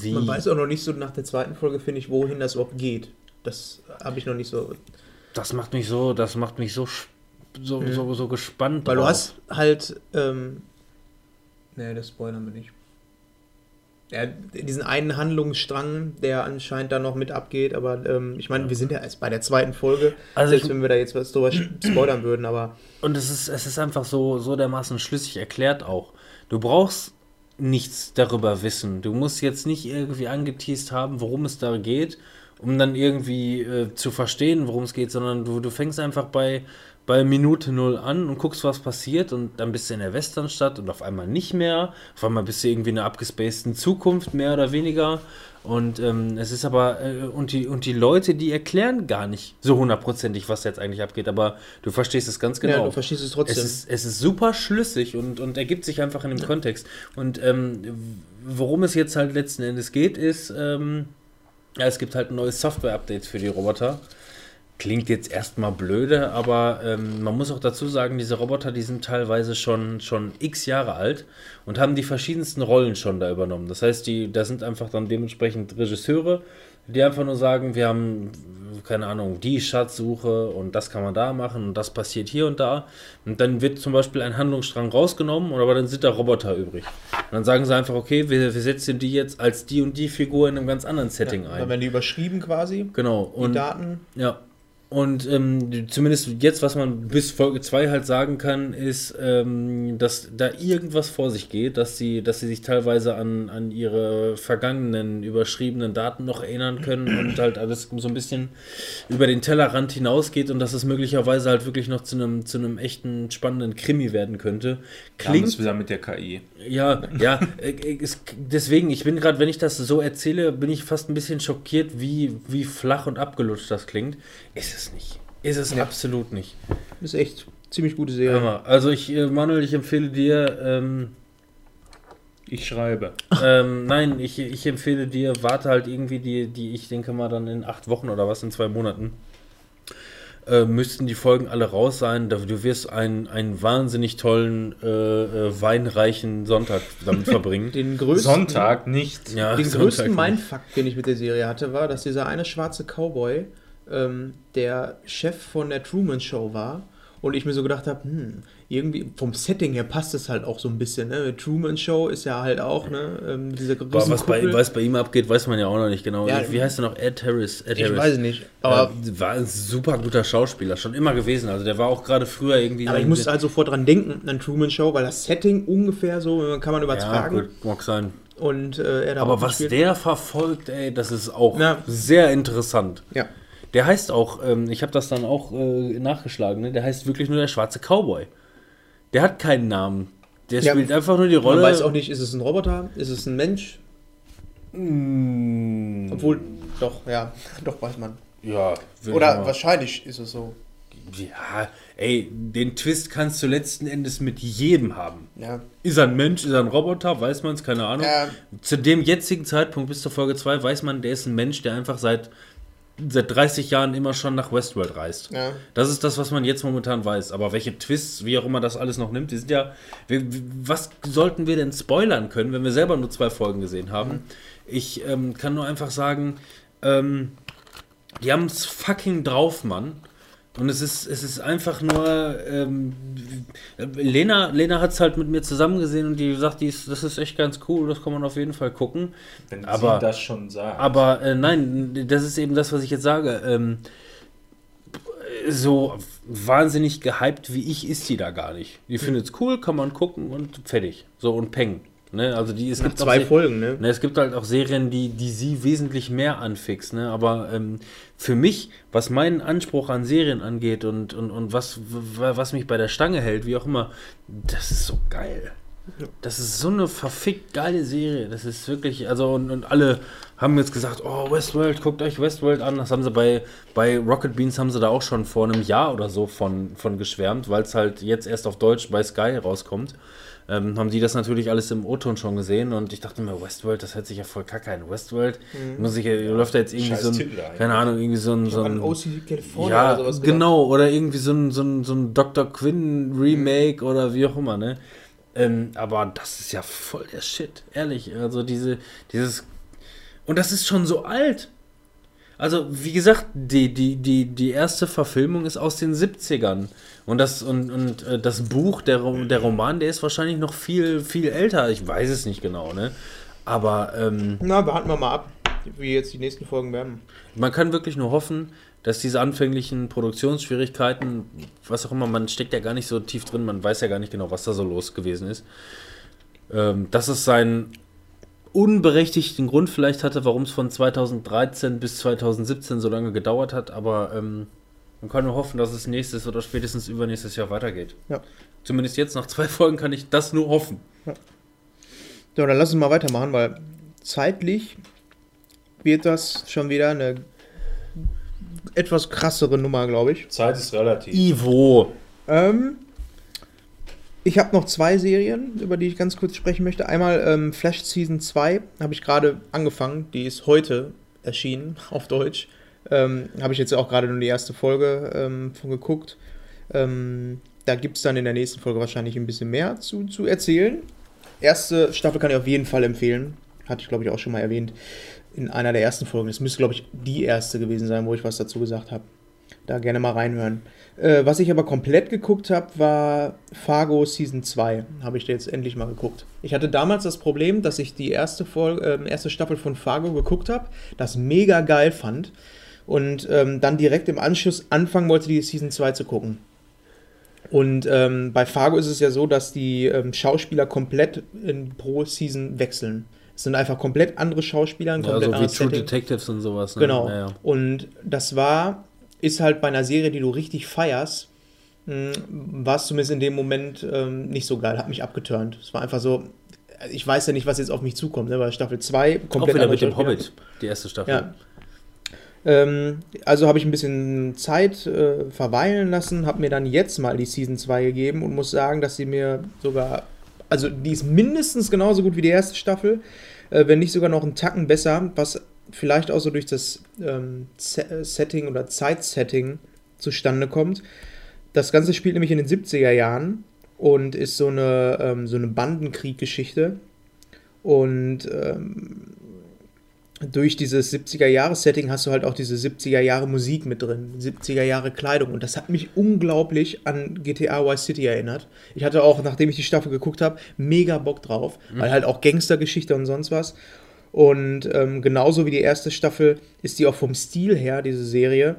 wie. Man weiß auch noch nicht so nach der zweiten Folge, finde ich, wohin das überhaupt geht. Das habe ich noch nicht so. Das macht mich so, das macht mich so, so, so, so gespannt. Weil du drauf. hast halt. Ähm, nee, das spoilern wir nicht. Ja, diesen einen Handlungsstrang, der anscheinend da noch mit abgeht, aber ähm, ich meine, wir sind ja erst bei der zweiten Folge, Also selbst ich- wenn wir da jetzt was drüber spoilern würden, aber Und es ist, es ist einfach so, so dermaßen schlüssig erklärt auch. Du brauchst nichts darüber wissen. Du musst jetzt nicht irgendwie angeteased haben, worum es da geht, um dann irgendwie äh, zu verstehen, worum es geht, sondern du, du fängst einfach bei, bei Minute Null an und guckst, was passiert und dann bist du in der Westernstadt und auf einmal nicht mehr. Auf einmal bist du irgendwie in einer abgespaceden Zukunft, mehr oder weniger. Und ähm, es ist aber, äh, und, die, und die Leute, die erklären gar nicht so hundertprozentig, was jetzt eigentlich abgeht, aber du verstehst es ganz genau. ja, du verstehst es trotzdem. Es ist, es ist super schlüssig und, und ergibt sich einfach in dem Kontext. Und ähm, worum es jetzt halt letzten Endes geht, ist, ähm, ja, es gibt halt ein neues Software-Update für die Roboter. Klingt jetzt erstmal blöde, aber ähm, man muss auch dazu sagen, diese Roboter, die sind teilweise schon, schon x Jahre alt und haben die verschiedensten Rollen schon da übernommen. Das heißt, die, da sind einfach dann dementsprechend Regisseure, die einfach nur sagen, wir haben, keine Ahnung, die Schatzsuche und das kann man da machen und das passiert hier und da. Und dann wird zum Beispiel ein Handlungsstrang rausgenommen, aber dann sind da Roboter übrig. Und dann sagen sie einfach, okay, wir, wir setzen die jetzt als die und die Figur in einem ganz anderen Setting Dann ein. werden die überschrieben quasi, Genau. die Und Daten. ja. Und ähm, zumindest jetzt, was man bis Folge 2 halt sagen kann, ist, ähm, dass da irgendwas vor sich geht, dass sie, dass sie sich teilweise an, an ihre vergangenen, überschriebenen Daten noch erinnern können und halt alles so ein bisschen über den Tellerrand hinausgeht und dass es möglicherweise halt wirklich noch zu einem, zu einem echten, spannenden Krimi werden könnte. Klingt ist wieder mit der KI. ja, ja, äh, äh, es, deswegen, ich bin gerade, wenn ich das so erzähle, bin ich fast ein bisschen schockiert, wie, wie flach und abgelutscht das klingt. Ist es nicht. Ist es Ja. absolut nicht. Ist echt ziemlich gute Hör Serie. mal, also ich, äh, Manuel, ich empfehle dir, ähm, Ich schreibe. ähm, nein, ich, ich empfehle dir, warte halt irgendwie die, die, ich denke mal dann in acht Wochen oder was, in zwei Monaten, äh, müssten die Folgen alle raus sein. Du wirst einen, einen wahnsinnig tollen, äh, äh, weinreichen Sonntag damit verbringen. Den größten, Sonntag nicht. ja, Den Sonntag größten. Mindfuck, den ich mit der Serie hatte, war, dass dieser eine schwarze Cowboy ähm, der Chef von der Truman Show war. Und ich mir so gedacht habe, hm, irgendwie vom Setting her passt es halt auch so ein bisschen. Ne? Truman Show ist ja halt auch, ne, ähm, diese Boah, was, bei, was bei ihm abgeht, weiß man ja auch noch nicht genau. Ja, Wie heißt er noch? Ed Harris. Ed Ich Harris. weiß nicht. Aber Aber, war ein super guter Schauspieler, schon immer gewesen. Also der war auch gerade früher irgendwie. aber ich musste halt sofort dran denken, an Truman Show, weil das Setting ungefähr so kann man ja, übertragen. gut, mag sein. und äh, er da Aber was gespielt. der verfolgt, ey, das ist auch Ja. sehr interessant. Ja. Der heißt auch, ähm, ich habe das dann auch äh, nachgeschlagen, ne? der heißt wirklich nur der schwarze Cowboy. Der hat keinen Namen. Der Ja. spielt einfach nur die Rolle. Man weiß auch nicht, ist es ein Roboter, ist es ein Mensch? Mm, Obwohl, doch, ja, doch weiß man. ja, Oder wahrscheinlich ist es so. Ja, ey, den Twist kannst du letzten Endes mit jedem haben. Ja. Ist er ein Mensch, ist er ein Roboter, weiß man es, keine Ahnung. Ja. Zu dem jetzigen Zeitpunkt bis zur Folge 2 weiß man, der ist ein Mensch, der einfach seit, seit 30 Jahren immer schon nach Westworld reist. Ja. Das ist das, was man jetzt momentan weiß. Aber welche Twists, wie auch immer das alles noch nimmt, die sind ja. Wir, was sollten wir denn spoilern können, wenn wir selber nur zwei Folgen gesehen haben? Ich ähm, kann nur einfach sagen, ähm, die haben es fucking drauf, Mann. Und es ist, es ist einfach nur. Ähm, Lena, Lena hat es halt mit mir zusammen gesehen und die sagt, die ist, das ist echt ganz cool, das kann man auf jeden Fall gucken. Wenn Aber- sie das schon sagt. Aber äh, nein, das ist eben das, was ich jetzt sage. Ähm, so wahnsinnig gehypt wie ich ist die da gar nicht. Die findet es cool, kann man gucken und fertig. So und peng. Ne? Also die, es Nach gibt zwei Folgen, ne? Ne, es gibt halt auch Serien, die, die sie wesentlich mehr anfixen. Ne? Aber ähm, für mich, was meinen Anspruch an Serien angeht und, und, und was, was mich bei der Stange hält, wie auch immer, das ist so geil. Das ist so eine verfickt geile Serie. Das ist wirklich, also und, und alle haben jetzt gesagt, oh, Westworld, guckt euch Westworld an. Das haben sie bei, bei Rocket Beans haben sie da auch schon vor einem Jahr oder so von, von geschwärmt, weil es halt jetzt erst auf Deutsch bei Sky rauskommt. Ähm, haben die das natürlich alles im O-Ton schon gesehen und ich dachte mir, Westworld, das hört sich ja voll kacke an. Westworld, muss ich, läuft da jetzt irgendwie Scheiß so ein, Titel keine Ahnung, irgendwie so ein, so An ein OC California ja, oder sowas. gedacht. genau, oder irgendwie so ein, so ein, so ein Dr. Quinn Remake oder wie auch immer, ne? Ähm, aber das ist ja voll der Shit, ehrlich. Also diese, dieses. Und das ist schon so alt. Also, wie gesagt, die, die, die, die erste Verfilmung ist aus den 70ern. Und das, und, und äh, das Buch, der, der Roman, der ist wahrscheinlich noch viel, viel älter. Ich weiß es nicht genau, ne? Aber ähm, Na, warten wir mal ab, wie jetzt die nächsten Folgen werden. man kann wirklich nur hoffen, dass diese anfänglichen Produktionsschwierigkeiten, was auch immer, man steckt ja gar nicht so tief drin, man weiß ja gar nicht genau, was da so los gewesen ist, ähm, dass es seinen unberechtigten Grund vielleicht hatte, warum es von 2013 bis 2017 so lange gedauert hat, aber ähm, man kann nur hoffen, dass es nächstes oder spätestens übernächstes Jahr weitergeht. Ja. Zumindest jetzt nach zwei Folgen kann ich das nur hoffen. So, dann lass uns mal weitermachen, weil zeitlich wird das schon wieder eine etwas krassere Nummer, glaube ich. Zeit ist relativ. Ivo. Ähm, ich habe noch zwei Serien, über die ich ganz kurz sprechen möchte. Einmal ähm, Flash Season 2 habe ich gerade angefangen. Die ist heute erschienen auf Deutsch. Ähm, habe ich jetzt auch gerade nur die erste Folge ähm, von geguckt. Ähm, da gibt es dann in der nächsten Folge wahrscheinlich ein bisschen mehr zu, zu erzählen. Erste Staffel kann ich auf jeden Fall empfehlen. Hatte ich, glaube ich, auch schon mal erwähnt in einer der ersten Folgen. Das müsste, glaube ich, die erste gewesen sein, wo ich was dazu gesagt habe. Da gerne mal reinhören. Äh, was ich aber komplett geguckt habe, war Fargo Season 2. Habe ich da jetzt endlich mal geguckt. Ich hatte damals das Problem, dass ich die erste, Folge, äh, erste Staffel von Fargo geguckt habe, das mega geil fand und ähm, dann direkt im Anschluss anfangen wollte, die Season 2 zu gucken. Und ähm, bei Fargo ist es ja so, dass die ähm, Schauspieler komplett in, pro Season wechseln. Es sind einfach komplett andere Schauspieler, ein Ja, komplett so wie anderes True Setting. Detectives und sowas. Ne? Genau. Ja, ja. Und das war, ist halt bei einer Serie, die du richtig feierst, mh, war es zumindest in dem Moment ähm, nicht so geil, hat mich abgeturnt. Es war einfach so, ich weiß ja nicht, was jetzt auf mich zukommt, ne? weil Staffel 2 komplett Auch wieder mit dem. Hobbit, die erste Staffel. Ja. Ähm, also habe ich ein bisschen Zeit äh, verweilen lassen, habe mir dann jetzt mal die Season 2 gegeben und muss sagen, dass sie mir sogar, also die ist mindestens genauso gut wie die erste Staffel, äh, wenn nicht sogar noch einen Tacken besser, was vielleicht auch so durch das ähm, Se- Setting oder Zeitsetting zustande kommt. Das Ganze spielt nämlich in den 70er Jahren und ist so eine, ähm, so eine Bandenkrieggeschichte. Und ähm, durch dieses 70er-Jahres-Setting hast du halt auch diese 70er-Jahre-Musik mit drin, 70er-Jahre-Kleidung. Und das hat mich unglaublich an GTA Vice City erinnert. Ich hatte auch, nachdem ich die Staffel geguckt habe, mega Bock drauf, weil halt auch Gangstergeschichte und sonst was. Und ähm, genauso wie die erste Staffel ist die auch vom Stil her, diese Serie,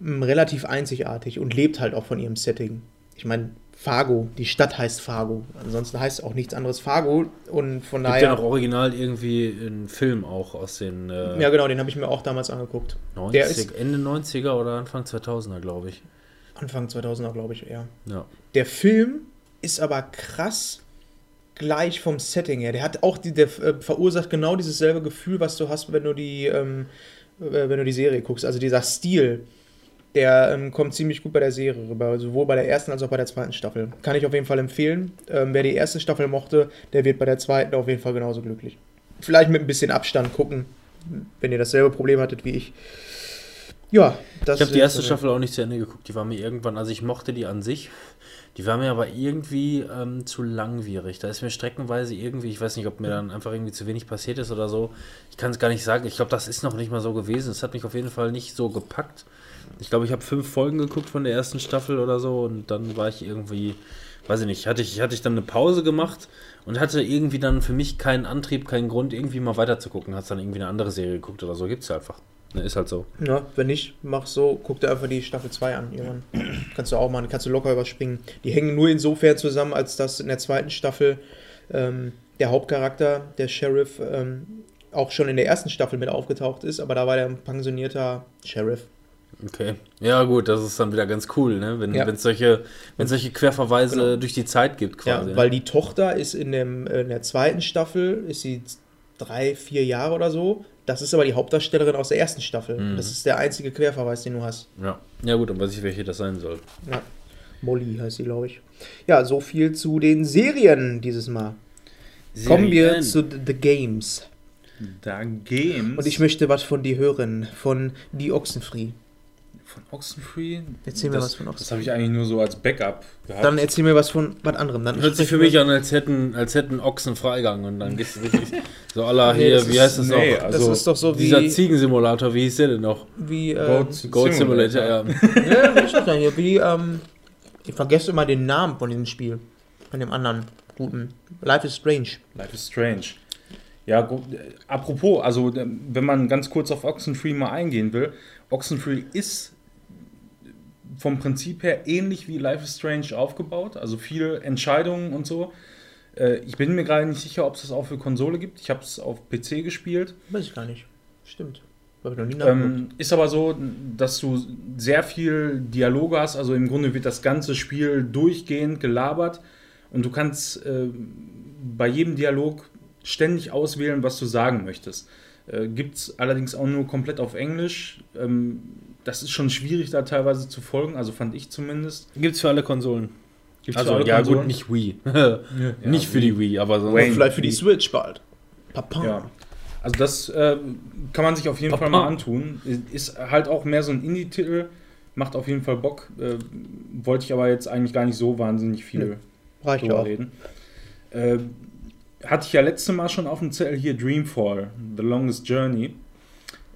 relativ einzigartig und lebt halt auch von ihrem Setting. Ich meine, Fargo, die Stadt heißt Fargo. Ansonsten heißt auch nichts anderes Fargo. Und von Gibt daher. ja noch original irgendwie einen Film auch aus den äh, Ja, genau, den habe ich mir auch damals angeguckt. 90, Der ist Ende 90er oder Anfang 2000er, glaube ich. Anfang 2000er, glaube ich, eher. Ja. Der Film ist aber krass gleich vom Setting her. Der hat auch die, der äh, verursacht genau dieses selbe Gefühl, was du hast, wenn du die, ähm, äh, wenn du die Serie guckst. Also dieser Stil, der ähm, kommt ziemlich gut bei der Serie rüber, sowohl bei der ersten als auch bei der zweiten Staffel. Kann ich auf jeden Fall empfehlen. Ähm, wer die erste Staffel mochte, der wird bei der zweiten auf jeden Fall genauso glücklich. Vielleicht mit ein bisschen Abstand gucken, wenn ihr dasselbe Problem hattet wie ich. Ja, das Ich habe die erste Staffel auch nicht zu Ende geguckt. Die war mir irgendwann, also ich mochte die an sich. Die war mir aber irgendwie ähm, zu langwierig. Da ist mir streckenweise irgendwie, ich weiß nicht, ob mir dann einfach irgendwie zu wenig passiert ist oder so. Ich kann es gar nicht sagen. Ich glaube, das ist noch nicht mal so gewesen. Es hat mich auf jeden Fall nicht so gepackt. Ich glaube, ich habe fünf Folgen geguckt von der ersten Staffel oder so und dann war ich irgendwie, weiß ich nicht, hatte ich, hatte ich dann eine Pause gemacht und hatte irgendwie dann für mich keinen Antrieb, keinen Grund, irgendwie mal weiter zu gucken. Hat dann irgendwie eine andere Serie geguckt oder so. Gibt's ja einfach. Ne, ist halt so. Ja, wenn nicht, mach so, guck dir einfach die Staffel 2 an. Irgendwann. kannst du auch machen, kannst du locker überspringen. Die hängen nur insofern zusammen, als dass in der zweiten Staffel ähm, der Hauptcharakter, der Sheriff, ähm, auch schon in der ersten Staffel mit aufgetaucht ist, aber da war der ein pensionierter Sheriff. Okay. Ja, gut, das ist dann wieder ganz cool, ne? Wenn Ja. es solche, wenn solche Querverweise Genau. durch die Zeit gibt, quasi. Ja, weil die Tochter ist in, dem, äh, in der zweiten Staffel, ist sie drei, vier Jahre oder so. Das ist aber die Hauptdarstellerin aus der ersten Staffel. Mhm. Das ist der einzige Querverweis, den du hast. ja. ja, gut, dann weiß ich, welche das sein soll. Ja. Molly heißt sie, glaube ich. Ja, so viel zu den Serien dieses Mal. Kommen wir zu The The Games. Da Games Und ich möchte was von dir hören, von Die Ochsenfree. Von Oxenfree. Erzähl mir das, was von Das Oxenfree. habe ich eigentlich nur so als Backup gehabt. Dann erzähl mir was von was anderem. Dann Hört sich für mich an, als hätten, als hätten Ochsen Freigang und dann gehst du wirklich so aller Nee, hier, das wie heißt das nee, noch? also das ist doch so Dieser wie, Ziegensimulator, wie hieß der denn noch? wie, äh, Goat Goat Simulator, ja. ja, wie ist das denn hier? Wie, ähm, ich vergesse immer den Namen von diesem Spiel. Von dem anderen guten. Life is Strange. Life is Strange. Ja, gut. äh, Apropos, also äh, wenn man ganz kurz auf Oxenfree mal eingehen will, Oxenfree ist vom Prinzip her ähnlich wie Life is Strange aufgebaut, also viele Entscheidungen und so. Äh, Ich bin mir gerade nicht sicher, ob es das auch für Konsole gibt. Ich habe es auf PC gespielt. Weiß ich gar nicht. Stimmt. Ähm, ist aber so, dass du sehr viel Dialoge hast. Also im Grunde wird das ganze Spiel durchgehend gelabert und du kannst äh, bei jedem Dialog ständig auswählen, was du sagen möchtest. Äh, Gibt es allerdings auch nur komplett auf Englisch. Ähm, das ist schon schwierig, da teilweise zu folgen, also fand ich zumindest. Gibt's für alle Konsolen. Gibt's Also, für alle ja, Konsolen? gut, nicht Wii. Ja, nicht für die Wii, aber so. Wayne. Vielleicht für die Switch bald. Papa. Ja. Also das äh, kann man sich auf jeden Papa. Fall mal antun. Ist halt auch mehr so ein Indie-Titel, macht auf jeden Fall Bock. Äh, wollte ich aber jetzt eigentlich gar nicht so wahnsinnig viel Reicht ja drüber auch. reden. Äh, hatte ich ja letzte Mal schon auf dem Zettel hier Dreamfall, The Longest Journey.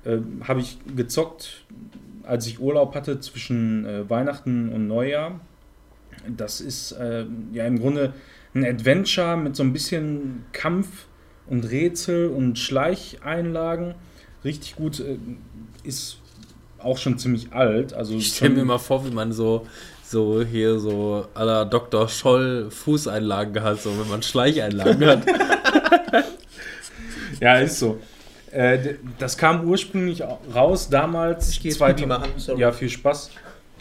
Äh, Habe ich gezockt, als ich Urlaub hatte zwischen äh, Weihnachten und Neujahr. Das ist äh, ja im Grunde ein Adventure mit so ein bisschen Kampf und Rätsel und Schleicheinlagen. Richtig gut, äh, ist auch schon ziemlich alt. Also Ich stelle mir mal vor, wie man so, so hier so aller Dr. Scholl Fußeinlagen hat, so wenn man Schleicheinlagen hat. Ja, ist so. Äh, das kam ursprünglich au- raus damals. Ich gehe Pipi machen, sorry. Ja, viel Spaß.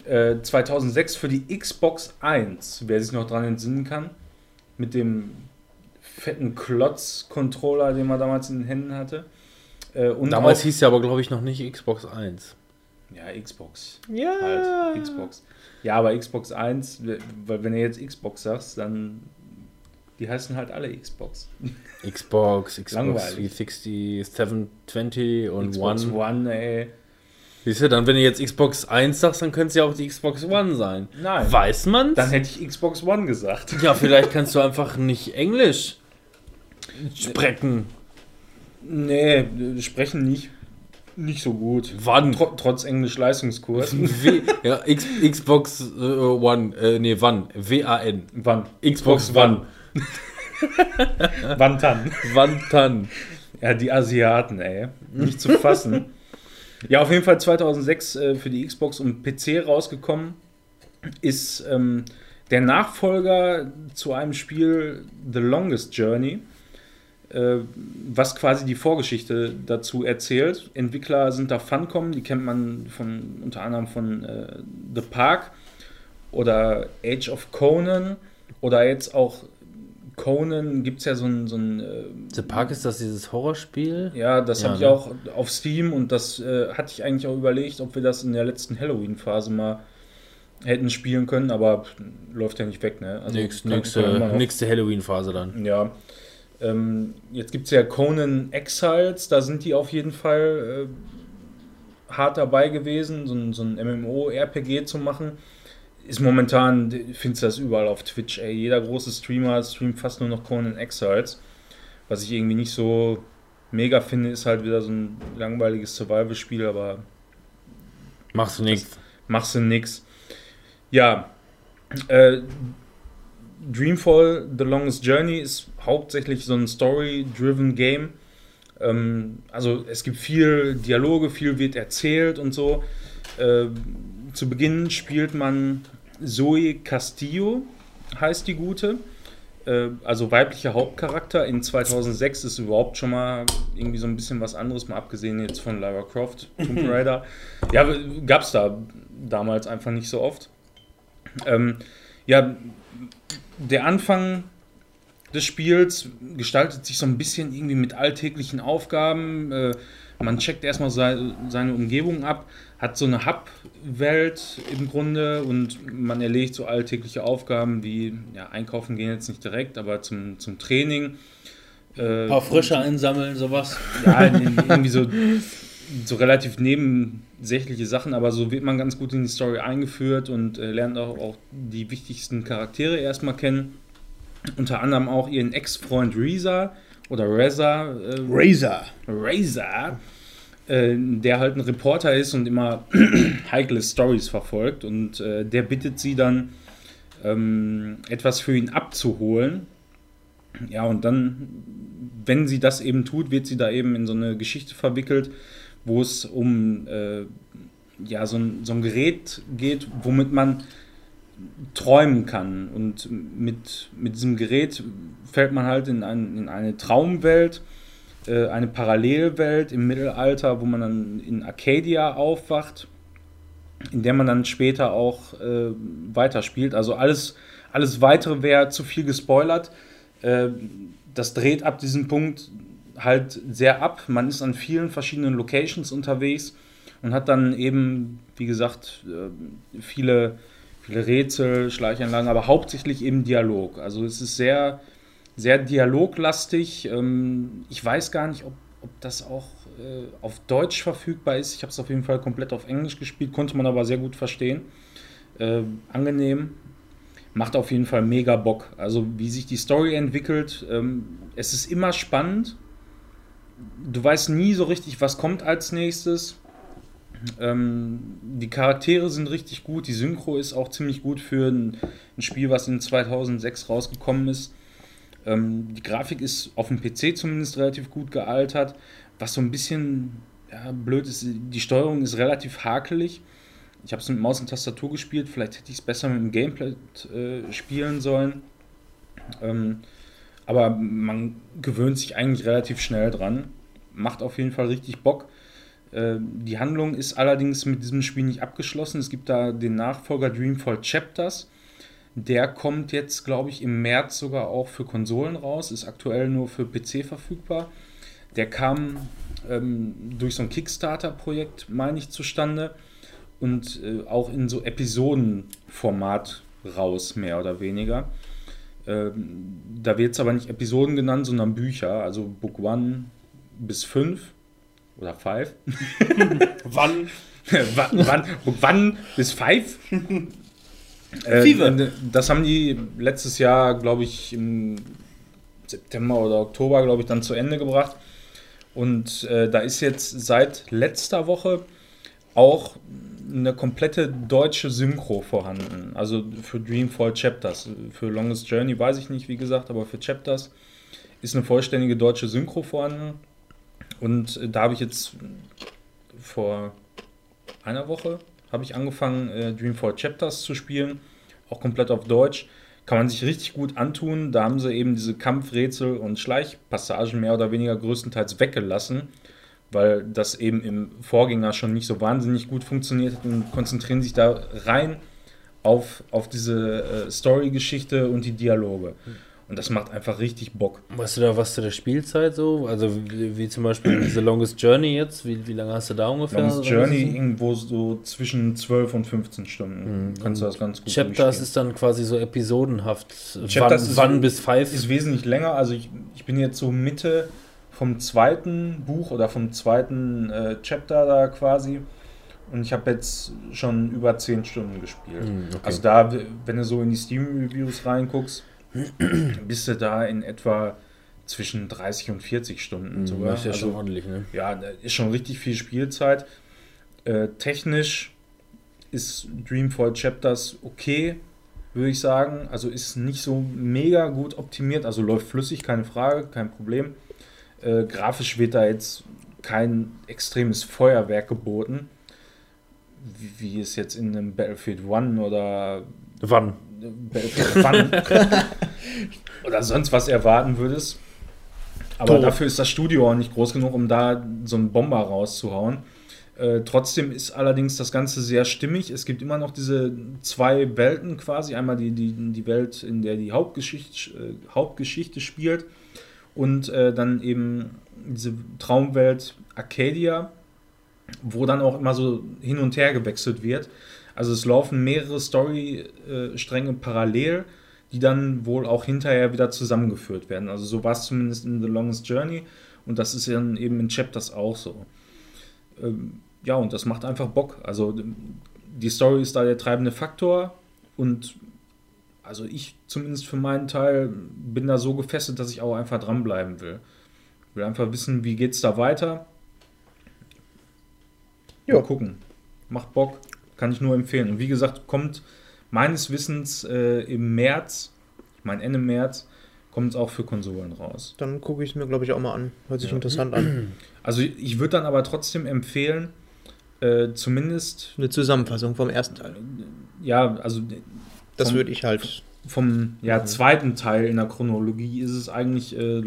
Äh, 2006 für die Xbox 1, wer sich noch dran entsinnen kann. Mit dem fetten Klotz-Controller, den man damals in den Händen hatte. Äh, und Damals auch, hieß ja aber, glaube ich, noch nicht Xbox 1. Ja, Xbox. Ja. Halt, Xbox. Ja, aber Xbox 1, w- weil wenn du jetzt Xbox sagst, dann. Die heißen halt alle Xbox. Xbox, Xbox Langweilig. 360, 720 und Xbox One. One, ey. Siehst du, dann, wenn du jetzt Xbox 1 sagst, dann könnte es ja auch die Xbox One sein. Nein. Weiß man's? Dann hätte ich Xbox One gesagt. ja, vielleicht kannst du einfach nicht Englisch sprechen. Nee, sprechen nicht, nicht so gut. Wann? Tro trotz Englisch-Leistungskurs. Ja, X Xbox äh, One, äh, nee, wann? W-A-N. Wann? Xbox One. Wann dann? Wann dann? Ja, die Asiaten, ey. Nicht zu fassen. ja, auf jeden Fall 2006 äh, für die Xbox und PC rausgekommen ist ähm, der Nachfolger zu einem Spiel The Longest Journey, äh, was quasi die Vorgeschichte dazu erzählt. Entwickler sind da Funcom, die kennt man von unter anderem von äh, The Park oder Age of Conan oder jetzt auch Conan gibt es ja so ein, so ein äh, The Park ist das dieses Horrorspiel? ja, das Ja, habe ich ne? auch auf Steam und das äh, hatte ich eigentlich auch überlegt, ob wir das in der letzten Halloween-Phase mal hätten spielen können, aber läuft ja nicht weg, ne? Also immer nächste, nächste Halloween-Phase dann. Ja. Ähm, jetzt gibt es ja Conan Exiles, da sind die auf jeden Fall äh, hart dabei gewesen, so ein, so ein MMO-RPG zu machen. Ist momentan, findest du das überall auf Twitch, ey. Jeder große Streamer streamt fast nur noch Conan Exiles. Was ich irgendwie nicht so mega finde, ist halt wieder so ein langweiliges Survival-Spiel, aber Machst du nichts. machst du nix. Ja, äh, Dreamfall The Longest Journey ist hauptsächlich so ein Story-driven Game. Ähm, also es gibt viel Dialoge, viel wird erzählt und so. Äh, zu Beginn spielt man Zoe Castillo, heißt die gute. Äh, also weiblicher Hauptcharakter. In 2006 ist überhaupt schon mal irgendwie so ein bisschen was anderes, mal abgesehen jetzt von Lara Croft, Tomb Raider. ja, gab es da damals einfach nicht so oft. Ähm, ja, der Anfang des Spiels gestaltet sich so ein bisschen irgendwie mit alltäglichen Aufgaben. Äh, man checkt erstmal seine, seine Umgebung ab, hat so eine Hub-Welt im Grunde und man erlegt so alltägliche Aufgaben wie ja, einkaufen gehen jetzt nicht direkt, aber zum, zum Training. Äh, Ein paar Frische einsammeln, sowas. Ja, irgendwie so, so relativ nebensächliche Sachen, aber so wird man ganz gut in die Story eingeführt und äh, lernt auch, auch die wichtigsten Charaktere erstmal kennen. Unter anderem auch ihren Ex-Freund Reza oder Reza. Äh, Razor. Razor. Äh, der halt ein Reporter ist und immer heikle Stories verfolgt. Und äh, der bittet sie dann, ähm, etwas für ihn abzuholen. Ja, und dann, wenn sie das eben tut, wird sie da eben in so eine Geschichte verwickelt, wo es um äh, ja, so, ein, so ein Gerät geht, womit man träumen kann. Und mit, mit diesem Gerät fällt man halt in, ein, in eine Traumwelt, äh, eine Parallelwelt im Mittelalter, wo man dann in Arcadia aufwacht, in der man dann später auch äh, weiterspielt. Also alles, alles weitere wäre zu viel gespoilert. Äh, das dreht ab diesem Punkt halt sehr ab. Man ist an vielen verschiedenen Locations unterwegs und hat dann eben, wie gesagt, äh, viele viele Rätsel, Schleichanlagen, aber hauptsächlich eben Dialog. Also es ist sehr, sehr dialoglastig. Ähm, ich weiß gar nicht, ob, ob das auch äh, auf Deutsch verfügbar ist. Ich habe es auf jeden Fall komplett auf Englisch gespielt, konnte man aber sehr gut verstehen. Äh, angenehm. Macht auf jeden Fall mega Bock. Also wie sich die Story entwickelt. Ähm, es ist immer spannend. Du weißt nie so richtig, was kommt als nächstes. Ähm, die Charaktere sind richtig gut, die Synchro ist auch ziemlich gut für ein, ein Spiel, was in 2006 rausgekommen ist. Ähm, die Grafik ist auf dem PC zumindest relativ gut gealtert. Was so ein bisschen ja, blöd ist, die Steuerung ist relativ hakelig. Ich habe es mit Maus und Tastatur gespielt, vielleicht hätte ich es besser mit dem Gameplay äh, spielen sollen. Ähm, aber man gewöhnt sich eigentlich relativ schnell dran. Macht auf jeden Fall richtig Bock. Ähm, die Handlung ist allerdings mit diesem Spiel nicht abgeschlossen. Es gibt da den Nachfolger Dreamfall Chapters. Der kommt jetzt, glaube ich, im März sogar auch für Konsolen raus, ist aktuell nur für PC verfügbar. Der kam ähm, durch so ein Kickstarter-Projekt, meine ich, zustande und äh, auch in so Episodenformat raus, mehr oder weniger. Ähm, da wird es aber nicht Episoden genannt, sondern Bücher, also Book 1 bis 5 oder Five. wann? wann, wann? Wann bis Five? äh, das haben die letztes Jahr, glaube ich, im September oder Oktober, glaube ich, dann zu Ende gebracht. Und äh, da ist jetzt seit letzter Woche auch eine komplette deutsche Synchro vorhanden. Also für Dreamfall Chapters. Für Longest Journey weiß ich nicht, wie gesagt, aber für Chapters ist eine vollständige deutsche Synchro vorhanden. Und äh, da habe ich jetzt vor einer Woche habe ich angefangen, äh, Dreamfall Chapters zu spielen, auch komplett auf Deutsch. Kann man sich richtig gut antun. Da haben sie eben diese Kampfrätsel und Schleichpassagen mehr oder weniger größtenteils weggelassen, weil das eben im Vorgänger schon nicht so wahnsinnig gut funktioniert hat und konzentrieren sich da rein auf, auf diese äh, Story-Geschichte und die Dialoge. Mhm. Und das macht einfach richtig Bock. Weißt du da was zu der Spielzeit so? Also wie, wie zum Beispiel The Longest Journey jetzt? Wie, wie lange hast du da ungefähr? Longest Journey irgendwo so zwischen 12 und 15 Stunden. Mhm. Kannst du das ganz gut Chapters ist dann quasi so episodenhaft. Chapters wann, wann bis 5? Ist wesentlich länger. Also ich, ich bin jetzt so Mitte vom zweiten Buch oder vom zweiten äh, Chapter da quasi. Und ich habe jetzt schon über 10 Stunden gespielt. Mhm, okay. Also da, wenn du so in die Steam-Reviews reinguckst, bist du da in etwa zwischen 30 und 40 Stunden mhm, sogar. Das ist ja also, schon ordentlich, ne? Ja, ist schon richtig viel Spielzeit. Äh, technisch ist Dreamfall Chapters okay, würde ich sagen. Also ist nicht so mega gut optimiert, also läuft flüssig, keine Frage, kein Problem. Äh, grafisch wird da jetzt kein extremes Feuerwerk geboten, wie, wie es jetzt in einem Battlefield 1 oder Wann? Wann? oder sonst was erwarten würdest. Aber Tot. dafür ist das Studio auch nicht groß genug, um da so einen Bomber rauszuhauen. Äh, trotzdem ist allerdings das Ganze sehr stimmig. Es gibt immer noch diese zwei Welten quasi. Einmal die, die, die Welt, in der die Hauptgeschichte, äh, Hauptgeschichte spielt und äh, dann eben diese Traumwelt Arcadia, wo dann auch immer so hin und her gewechselt wird. Also es laufen mehrere Story-Stränge parallel, die dann wohl auch hinterher wieder zusammengeführt werden. Also so war es zumindest in The Longest Journey und das ist dann eben in Chapters auch so. Ähm, ja, und das macht einfach Bock. Also die Story ist da der treibende Faktor und also ich zumindest für meinen Teil bin da so gefesselt, dass ich auch einfach dranbleiben will. Will einfach wissen, wie geht's da weiter. Ja. Mal gucken. Macht Bock. Kann ich nur empfehlen. Und wie gesagt, kommt meines Wissens äh, im März, ich meine Ende März, kommt es auch für Konsolen raus. Dann gucke ich es mir, glaube ich, auch mal an. Hört sich Ja. interessant an. Also ich würde dann aber trotzdem empfehlen, äh, zumindest, Eine Zusammenfassung vom ersten Teil. ja, also Das Vom- würde ich halt. vom ja, zweiten Teil in der Chronologie ist es eigentlich äh,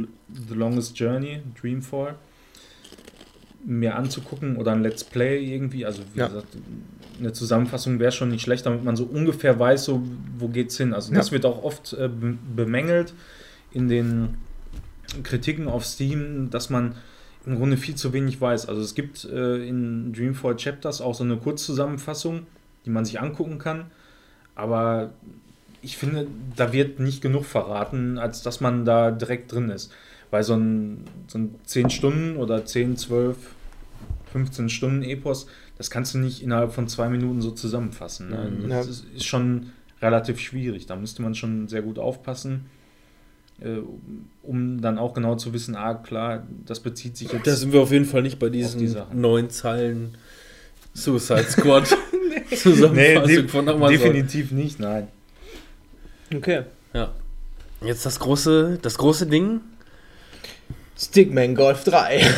The Longest Journey, Dreamfall, mir anzugucken oder ein Let's Play irgendwie. Also wie Ja. gesagt, eine Zusammenfassung wäre schon nicht schlecht, damit man so ungefähr weiß, so wo geht's hin. Also das Ja. wird auch oft äh, be- bemängelt in den Kritiken auf Steam, dass man im Grunde viel zu wenig weiß. Also es gibt äh, in Dreamfall Chapters auch so eine Kurzzusammenfassung, die man sich angucken kann. Aber ich finde, da wird nicht genug verraten, als dass man da direkt drin ist. Weil so ein, so ein 10 Stunden oder 10, 12, 15 Stunden Epos, das kannst du nicht innerhalb von zwei Minuten so zusammenfassen. Ne? Mhm. Das Ja. ist, ist schon relativ schwierig. Da müsste man schon sehr gut aufpassen, äh, um dann auch genau zu wissen, ah klar, das bezieht sich jetzt. Da sind wir auf jeden Fall nicht bei die diesen Sachen. neun Zeilen Suicide Squad Zusammenfassung de- von Amazon. definitiv nicht, nein. Okay. Ja. Jetzt das große, das große Ding. Stickman Golf 3.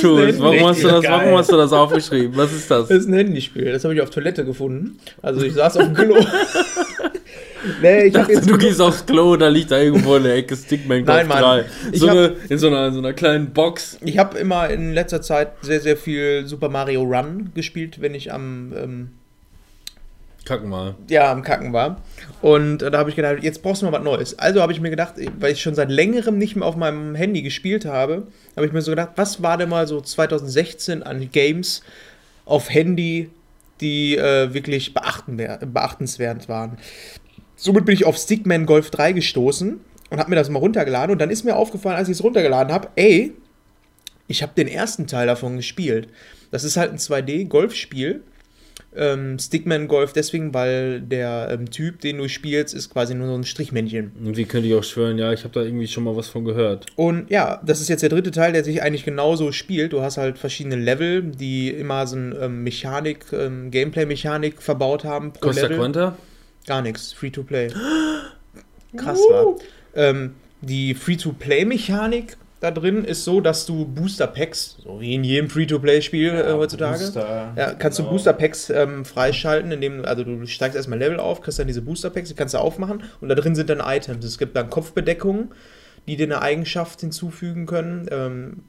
Jules, warum, hast du das, geil. warum hast du das aufgeschrieben? Was ist das? Das ist ein Handyspiel. Das habe ich auf Toilette gefunden. Also ich saß auf dem Klo. nee, ich dachte, jetzt. du gehst aufs Klo, da liegt da irgendwo in der Ecke Stickman Nein, Mann. 3. Ich So hab- eine, in, so einer, in so einer kleinen Box. Ich habe immer in letzter Zeit sehr, sehr viel Super Mario Run gespielt, wenn ich am, ähm, Kack mal. ja, am Kacken war. Und äh, da habe ich gedacht, jetzt brauchst du mal was Neues. Also habe ich mir gedacht, weil ich schon seit längerem nicht mehr auf meinem Handy gespielt habe, habe ich mir so gedacht, was war denn mal so 2016 an Games auf Handy, die äh, wirklich beachten, beachtenswert waren. Somit bin ich auf Stickman Golf 3 gestoßen und habe mir das mal runtergeladen. Und dann ist mir aufgefallen, als ich es runtergeladen habe, ey, ich habe den ersten Teil davon gespielt. Das ist halt ein 2D-Golfspiel. Ähm, Stickman Golf deswegen, weil der ähm, Typ, den du spielst, ist quasi nur so ein Strichmännchen. Und wie könnte ich auch schwören, ja, ich habe da irgendwie schon mal was von gehört. Und ja, das ist jetzt der dritte Teil, der sich eigentlich genauso spielt. Du hast halt verschiedene Level, die immer so eine ähm, Mechanik, ähm, Gameplay-Mechanik verbaut haben. pro Costa Level. Quanta? Gar nichts. Free-to-play. Krass war. Ähm, die Free-to-Play-Mechanik da drin ist so, dass du Booster-Packs, so wie in jedem Free-to-Play-Spiel äh, heutzutage, Booster, ja, kannst genau. du Booster-Packs ähm, freischalten, indem also du steigst erstmal Level auf, kriegst dann diese Booster-Packs, die kannst du aufmachen und da drin sind dann Items. Es gibt dann Kopfbedeckungen, die dir eine Eigenschaft hinzufügen können. Ähm,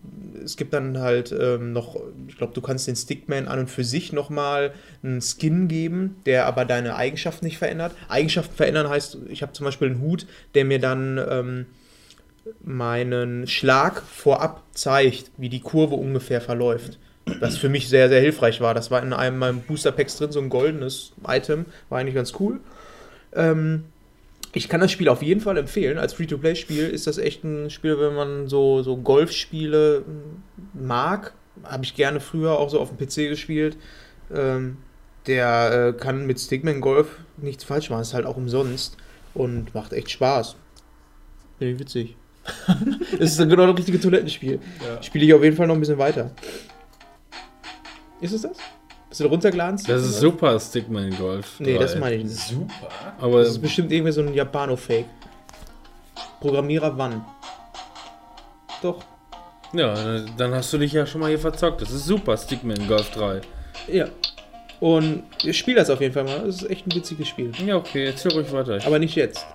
es gibt dann halt ähm, noch, ich glaube, du kannst den Stickman an und für sich nochmal einen Skin geben, der aber deine Eigenschaften nicht verändert. Eigenschaften verändern heißt, ich habe zum Beispiel einen Hut, der mir dann ähm, meinen Schlag vorab zeigt, wie die Kurve ungefähr verläuft. Was für mich sehr, sehr hilfreich war. Das war in einem meinem Booster Packs drin, so ein goldenes Item. War eigentlich ganz cool. Ähm, ich kann das Spiel auf jeden Fall empfehlen. Als Free-to-Play-Spiel ist das echt ein Spiel, wenn man so, so Golfspiele mag. Habe ich gerne früher auch so auf dem PC gespielt. Ähm, der äh, kann mit Stickman Golf nichts falsch machen. Ist halt auch umsonst und macht echt Spaß. Finde ich witzig. das ist genau das richtige Toilettenspiel. Ja. Spiele ich auf jeden Fall noch ein bisschen weiter. Ist es das? Hast du da runtergeladen? Das ist super Stickman Golf. Nee, 3. das meine ich nicht. Super. Aber Das ist bestimmt irgendwie so ein Japano-Fake. Programmierer wann? Doch. ja, dann hast du dich ja schon mal hier verzockt. Das ist super Stickman Golf 3. Ja. Und ich spiele das auf jeden Fall mal. Das ist echt ein witziges Spiel. Ja, okay, erzähl ruhig weiter. Aber nicht jetzt.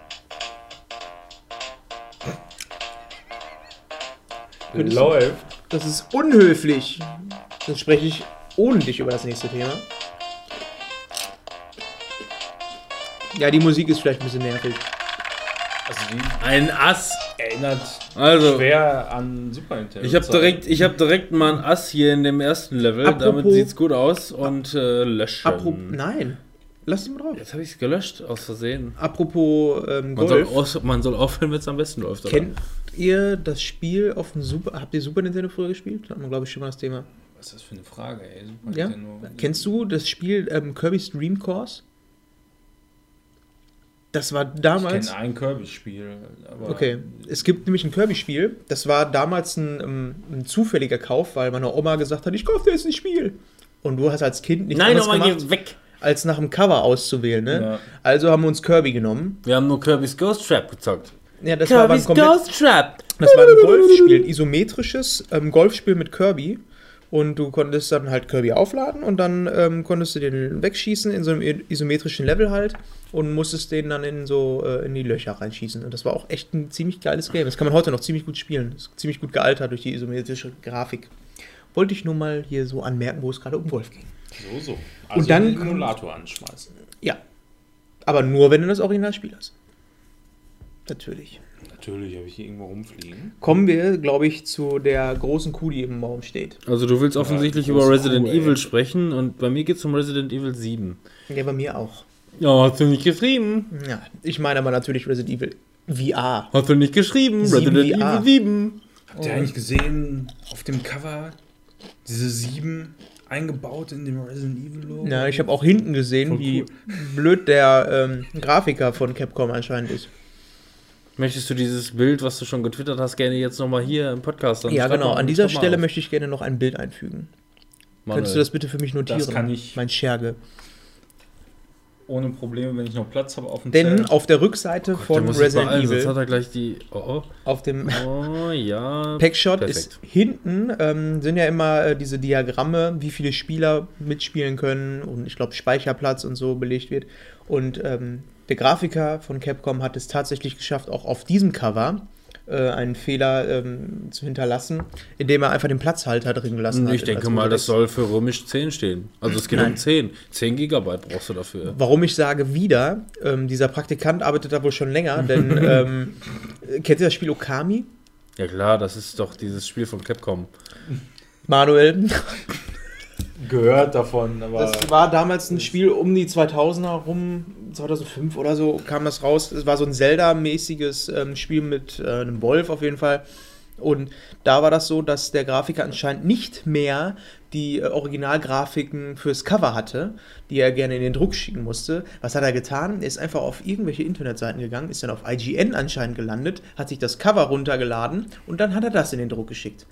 Könntest du- Läuft. Das ist unhöflich. Dann spreche ich ohne dich über das nächste Thema. Ja, die Musik ist vielleicht ein bisschen nervig. Also die Ein Ass. erinnert Also, schwer an Super Nintendo. ich habe direkt, ich hab direkt mal ein Ass hier in dem ersten Level. Apropos- Damit sieht's gut aus. Und äh, löschen. Apropos. Nein. Lass dich mal drauf. Jetzt habe ich es gelöscht, aus Versehen. Apropos ähm, Man soll, Golf. aus, man soll aufhören, wenn es am besten läuft. Oder? Ihr das Spiel auf dem Super. Habt ihr Super Nintendo früher gespielt? Hat man, glaube ich, schon mal das Thema. Was ist das für eine Frage, ey? Super Ja? Nintendo. Kennst du das Spiel ähm, Kirby's Dream Course? Das war Ich damals. kenne ein Kirby-Spiel. Okay, es gibt nämlich ein Kirby-Spiel. Das war damals ein, ähm, ein zufälliger Kauf, weil meine Oma gesagt hat, ich kaufe dir jetzt ein Spiel. Und du hast als Kind nichts Nein, nochmal, gemacht, geh weg. als nach dem Cover auszuwählen. Ne? Ja. Also haben wir uns Kirby genommen. Wir haben nur Kirby's Ghost Trap gezockt. Ja, das war ein Kirby's komplett Ghost Trap. Das war ein Golfspiel, ein isometrisches ähm, Golfspiel mit Kirby. Und du konntest dann halt Kirby aufladen und dann ähm, konntest du den wegschießen in so einem isometrischen Level halt und musstest den dann in so äh, in die Löcher reinschießen. Und das war auch echt ein ziemlich geiles Game. Das kann man heute noch ziemlich gut spielen. Das ist ziemlich gut gealtert durch die isometrische Grafik. Wollte ich nur mal hier so anmerken, wo es gerade um Golf ging. So, so. Also dann den Emulator anschmeißen. Ja. Aber nur, wenn du das Originalspiel hast. Natürlich. Natürlich habe ich hier irgendwo rumfliegen. Kommen wir, glaube ich, zu der großen Kuh, die im Raum steht. Also du willst offensichtlich Ja, über Resident ey. Evil sprechen und bei mir geht es um Resident Evil 7. Ja, bei mir auch. Ja, hast du nicht geschrieben? Ja, ich meine aber natürlich Resident Evil VR. Hast du nicht geschrieben? Sieben Resident VR. Evil 7. Habt ihr eigentlich gesehen, auf dem Cover, diese sieben eingebaut in dem Resident Evil Logo? Ja, ich habe auch hinten gesehen, Voll wie blöd der ähm, Grafiker von Capcom anscheinend ist. Möchtest du dieses Bild, was du schon getwittert hast, gerne jetzt nochmal hier im Podcast dann ja, genau. An dieser Stelle auf. möchte ich gerne noch ein Bild einfügen. Manuel. Könntest du das bitte für mich notieren? Das kann ich. Mein Scherge. Ohne Probleme, wenn ich noch Platz habe auf dem Denn Zelt. auf der Rückseite Der von muss sich Resident beeilen, Evil, hat er gleich die. Oh, auf dem oh, oh ja. Packshot Perfekt. ist hinten ähm, sind ja immer äh, diese Diagramme, wie viele Spieler mitspielen können und ich glaube Speicherplatz und so belegt wird. Und ähm, der Grafiker von Capcom hat es tatsächlich geschafft, auch auf diesem Cover äh, einen Fehler ähm, zu hinterlassen, indem er einfach den Platzhalter drin gelassen hat. Ich denke mal, das soll für römisch 10 stehen. Also es geht Nein. um 10. 10 Gigabyte brauchst du dafür. Warum ich sage wieder, ähm, dieser Praktikant arbeitet da wohl schon länger, denn ähm, kennt ihr das Spiel Okami? Ja klar, das ist doch dieses Spiel von Capcom. Manuel, gehört davon, aber Das war damals ein Spiel um die 2000er rum, 2005 oder so kam das raus. Es war so ein Zelda-mäßiges ähm, Spiel mit äh, einem Wolf auf jeden Fall. Und da war das so, dass der Grafiker anscheinend nicht mehr die äh, Originalgrafiken fürs Cover hatte, die er gerne in den Druck schicken musste. Was hat er getan? Er ist einfach auf irgendwelche Internetseiten gegangen, ist dann auf IGN anscheinend gelandet, hat sich das Cover runtergeladen und dann hat er das in den Druck geschickt.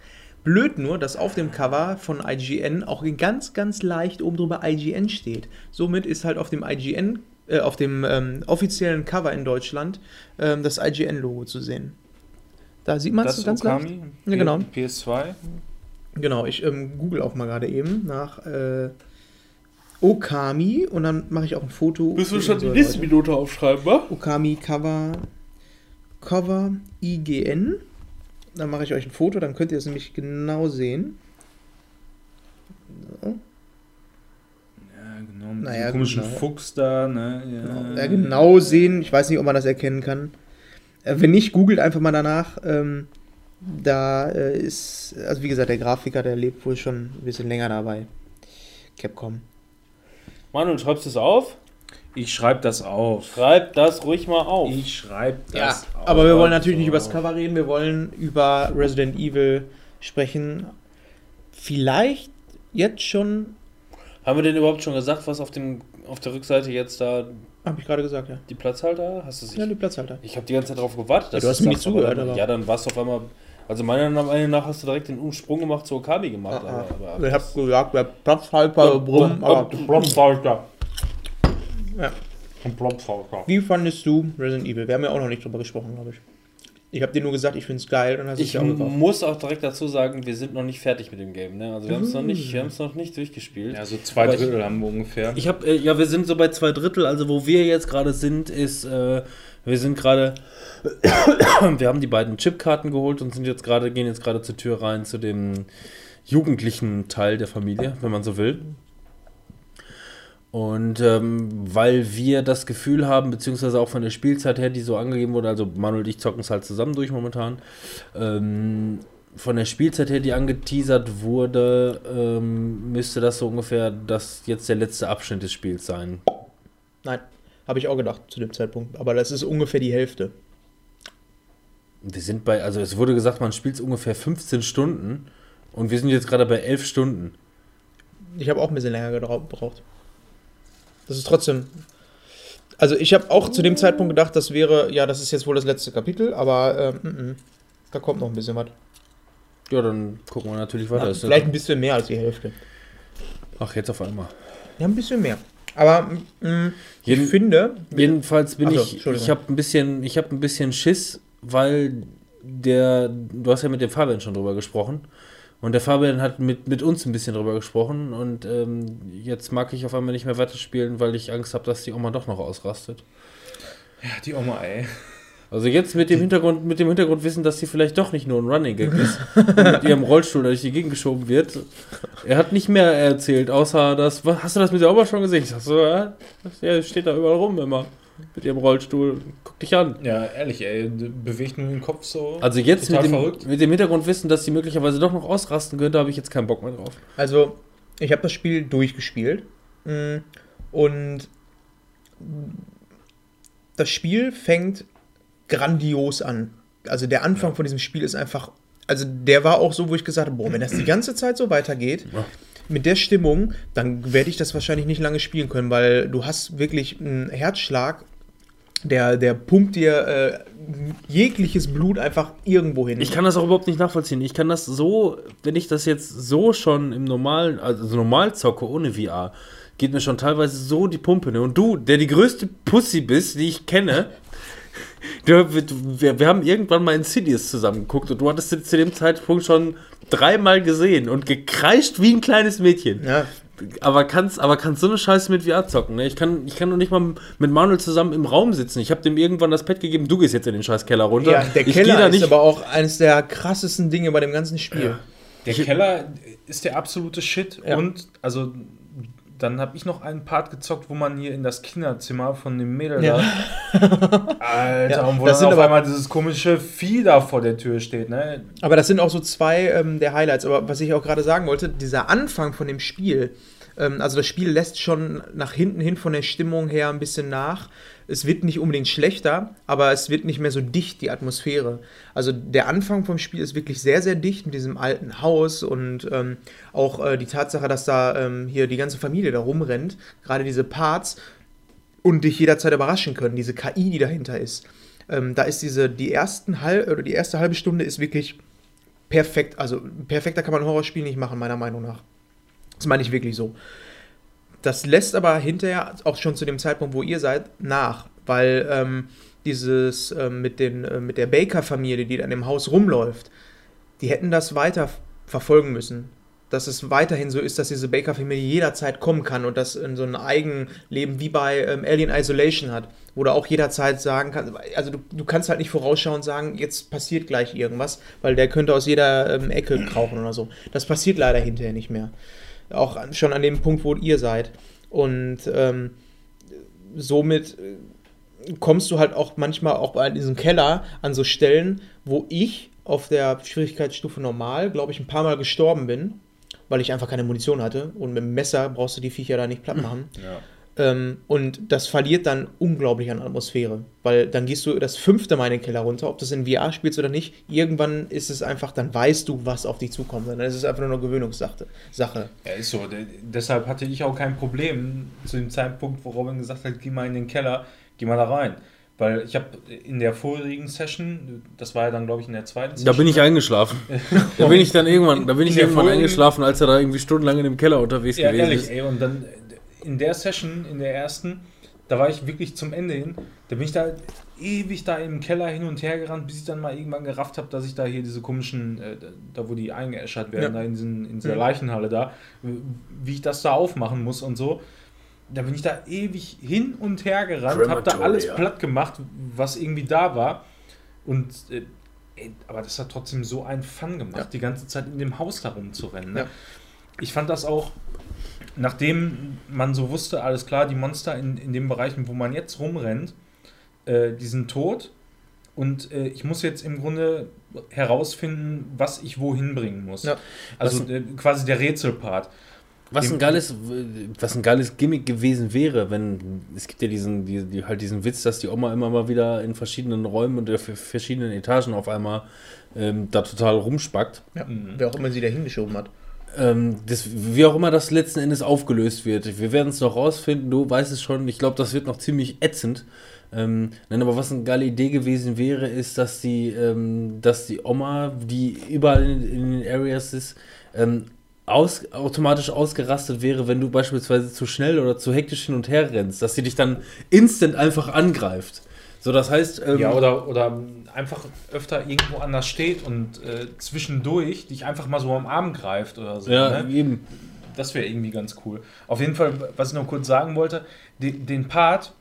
Blöd nur, dass auf dem Cover von IGN auch ganz, ganz leicht oben drüber IGN steht. Somit ist halt auf dem IGN, äh, auf dem ähm, offiziellen Cover in Deutschland ähm, das IGN-Logo zu sehen. Da sieht man es ganz leicht. Okami, Ja, genau. PS2. Genau, ich ähm, google auch mal gerade eben nach äh, Okami und dann mache ich auch ein Foto. für unsere Leute. Minute aufschreiben, wa? Okami Cover Cover IGN. Dann mache ich euch ein Foto, dann könnt ihr es nämlich genau sehen. So. Ja, genau. Mit Naja, komischen genau. Fuchs da, ne? Ja, Ja, genau sehen. Ich weiß nicht, ob man das erkennen kann. Äh, wenn nicht, googelt einfach mal danach. Ähm, da äh, ist, also wie gesagt, der Grafiker, der lebt wohl schon ein bisschen länger dabei. Capcom. Manuel, schreibst du es auf? Ich schreibe das auf. Schreib das ruhig mal auf. Ich schreibe Ja, das auf. aber wir wollen natürlich nicht über So. das Cover reden, wir wollen über Resident Evil sprechen. Vielleicht jetzt schon, Haben wir denn überhaupt schon gesagt, was auf, dem, auf der Rückseite jetzt da habe ich gerade gesagt, ja. die Platzhalter? Hast du sich Ja, die Platzhalter. Ich habe die ganze Zeit darauf gewartet. dass du hast mir nicht zugehört, aber dann- aber- Ja, dann warst du auf einmal. Also meiner Meinung nach hast du direkt den Umsprung gemacht zu Okami gemacht. Ah, aber, aber Ich habe gesagt, der Platzhalter brummen, aber Plopfalter. Ja. Ein Plopfalter. wie fandest du Resident Evil? Wir haben ja auch noch nicht drüber gesprochen, glaube ich. Ich habe dir nur gesagt, ich finde es geil und hast Ich ja auch gekauft. muss auch direkt dazu sagen, wir sind noch nicht fertig mit dem Game. Ne? Also wir haben es noch nicht, wir haben es noch nicht durchgespielt. Ja, so zwei Aber ich- Drittel haben wir ungefähr. Ich habe, äh, ja, wir sind so bei zwei Drittel. Also wo wir jetzt gerade sind, ist, äh, wir sind gerade, wir haben die beiden Chipkarten geholt und sind jetzt gerade, gehen jetzt gerade zur Tür rein zu dem jugendlichen Teil der Familie, wenn man so will. Und ähm, weil wir das Gefühl haben, beziehungsweise auch von der Spielzeit her, die so angegeben wurde, also Manuel und ich zocken es halt zusammen durch momentan, ähm, von der Spielzeit her, die angeteasert wurde, ähm, müsste das so ungefähr das jetzt der letzte Abschnitt des Spiels sein. Nein, habe ich auch gedacht zu dem Zeitpunkt. Aber das ist ungefähr die Hälfte. Wir sind bei, also es wurde gesagt, man spielt ungefähr 15 Stunden und wir sind jetzt gerade bei 11 Stunden. Ich habe auch ein bisschen länger gebraucht. Das ist trotzdem. Also ich habe auch zu dem Zeitpunkt gedacht, das wäre, ja, das ist jetzt wohl das letzte Kapitel, aber ähm, mm, mm. da kommt noch ein bisschen was. Ja, dann gucken wir natürlich weiter. Ist vielleicht ein bisschen mehr als die Hälfte. Ach, jetzt auf einmal. Ja, ein bisschen mehr. Aber mm, ich Jeden- finde, Jedenfalls bin Ach so, ich, ich habe ein bisschen, ich habe ein bisschen Schiss, weil der, du hast ja mit dem Fabian schon drüber gesprochen und der Fabian hat mit, mit uns ein bisschen drüber gesprochen und ähm, jetzt mag ich auf einmal nicht mehr weiterspielen, weil ich Angst habe, dass die Oma doch noch ausrastet. ja, die Oma, ey. Also jetzt mit dem Hintergrund, mit dem Hintergrund wissen, dass sie vielleicht doch nicht nur ein Running Gag ist und mit ihrem Rollstuhl durch die Gegend geschoben wird. Er hat nicht mehr erzählt, außer das. Was, hast du das mit der Oma schon gesehen? Ich sag so, ja, steht da überall rum immer. Mit ihrem Rollstuhl. Guck dich an. Ja, ehrlich, ey. Bewegt nur den Kopf so. Also jetzt mit dem, verrückt. mit dem Hintergrundwissen, dass sie möglicherweise doch noch ausrasten könnte, habe ich jetzt keinen Bock mehr drauf. also ich habe das Spiel durchgespielt mm, und das Spiel fängt grandios an. Also der Anfang von diesem Spiel ist einfach, also der war auch so, wo ich gesagt habe, boah, wenn das die ganze Zeit so weitergeht, Ja. Mit der Stimmung, dann werde ich das wahrscheinlich nicht lange spielen können, weil du hast wirklich einen Herzschlag, der, der pumpt dir äh, jegliches Blut einfach irgendwo hin. Ich kann das auch überhaupt nicht nachvollziehen. Ich kann das so, wenn ich das jetzt so schon im normalen, also normal zocke, ohne VR, geht mir schon teilweise so die Pumpe. Ne? Und du, der die größte Pussy bist, die ich kenne, du, wir, wir haben irgendwann mal in Insidious zusammen geguckt und du hattest zu dem Zeitpunkt schon dreimal gesehen und gekreischt wie ein kleines Mädchen. ja, Aber kannst, aber kannst so eine Scheiße mit VR zocken, ne? Ich kann, ich kann noch nicht mal mit Manuel zusammen im Raum sitzen. Ich habe dem irgendwann das Pad gegeben, du gehst jetzt in den scheiß Keller runter. ja, der ich Keller da ist aber auch eines der krassesten Dinge bei dem ganzen Spiel. Der Keller ist der absolute Shit. Ja. Und, also, dann habe ich noch einen Part gezockt, wo man hier in das Kinderzimmer von dem Mädel Ja. da. Alter, Ja, und wo das dann sind auf einmal dieses komische Vieh da vor der Tür steht, ne? Aber das sind auch so zwei ähm, der Highlights. Aber was ich auch gerade sagen wollte, dieser Anfang von dem Spiel, ähm, also das Spiel lässt schon nach hinten hin von der Stimmung her ein bisschen nach. Es wird nicht unbedingt schlechter, aber es wird nicht mehr so dicht, die Atmosphäre. Also der Anfang vom Spiel ist wirklich sehr, sehr dicht mit diesem alten Haus und ähm, auch äh, die Tatsache, dass da ähm, hier die ganze Familie da rumrennt, gerade diese Parts und dich jederzeit überraschen können, diese KI, die dahinter ist. Ähm, da ist diese, die ersten halb, oder die erste halbe Stunde ist wirklich perfekt. Also perfekter kann man ein Horrorspiel nicht machen, meiner Meinung nach. Das meine ich wirklich so. Das lässt aber hinterher, auch schon zu dem Zeitpunkt, wo ihr seid, nach. Weil ähm, dieses ähm, mit, den, äh, mit der Baker-Familie, die dann im Haus rumläuft, die hätten das weiter verfolgen müssen. Dass es weiterhin so ist, dass diese Baker-Familie jederzeit kommen kann und das in so ein Eigenleben wie bei ähm, Alien Isolation hat, wo du auch jederzeit sagen kannst, also du, du kannst halt nicht vorausschauen und sagen, jetzt passiert gleich irgendwas, weil der könnte aus jeder ähm, Ecke krauchen oder so. Das passiert leider hinterher nicht mehr. Auch schon an dem Punkt, wo ihr seid. Und ähm, somit äh, kommst du halt auch manchmal auch bei diesem Keller an so Stellen, wo ich auf der Schwierigkeitsstufe normal, glaube ich, ein paar Mal gestorben bin, weil ich einfach keine Munition hatte. Und mit dem Messer brauchst du die Viecher da nicht platt machen. Ja. Ähm, und das verliert dann unglaublich an Atmosphäre. Weil dann gehst du das fünfte Mal in den Keller runter, ob du es in VR spielst oder nicht. Irgendwann ist es einfach, dann weißt du, was auf dich zukommt. Dann ist es einfach nur eine Gewöhnungssache. Sache. Ja, ist so. De deshalb hatte ich auch kein Problem zu dem Zeitpunkt, wo Robin gesagt hat, geh mal in den Keller, geh mal da rein. Weil ich habe in der vorigen Session, das war ja dann, glaube ich, in der zweiten Da bin ich eingeschlafen. da bin ich dann irgendwann, da bin ich irgendwann eingeschlafen, als er da irgendwie stundenlang in dem Keller unterwegs Ja, gewesen ehrlich, ist. ey. Und dann in der Session, in der ersten, da war ich wirklich zum Ende hin. Da bin ich da ewig da im Keller hin und her gerannt, bis ich dann mal irgendwann gerafft habe, dass ich da hier diese komischen, äh, da wo die eingeäschert werden, Ja. da in, diesen, in dieser Mhm. Leichenhalle da, wie ich das da aufmachen muss und so. Da bin ich da ewig hin und her gerannt, habe da alles platt gemacht, was irgendwie da war. Und äh, ey, aber das hat trotzdem so einen Fun gemacht, Ja. die ganze Zeit in dem Haus da rumzurennen. Ne? Ja. Ich fand das auch, nachdem man so wusste, alles klar, die Monster in, in den Bereichen, wo man jetzt rumrennt, äh, die sind tot. Und äh, ich muss jetzt im Grunde herausfinden, was ich wohin bringen muss. Ja. Also äh, quasi der Rätselpart. Was Dem- ein geiles, was ein geiles Gimmick gewesen wäre, wenn es gibt ja diesen, die, die, halt diesen Witz, dass die Oma immer mal wieder in verschiedenen Räumen und auf verschiedenen Etagen auf einmal ähm, da total rumspackt. Ja. Mhm. Wer auch immer sie da hingeschoben hat. Ähm, das, wie auch immer das letzten Endes aufgelöst wird. Wir werden es noch rausfinden, du weißt es schon. Ich glaube, das wird noch ziemlich ätzend. Ähm, nein, aber was eine geile Idee gewesen wäre, ist, dass die, ähm, dass die Oma, die überall in, in den Areas ist, ähm, aus, automatisch ausgerastet wäre, wenn du beispielsweise zu schnell oder zu hektisch hin und her rennst, dass sie dich dann instant einfach angreift. So, das heißt, ähm, Ja, oder, oder einfach öfter irgendwo anders steht und äh, zwischendurch dich einfach mal so am Arm greift oder so. ja, ne? eben. Das wäre irgendwie ganz cool. Auf jeden Fall, was ich noch kurz sagen wollte, den, den Part,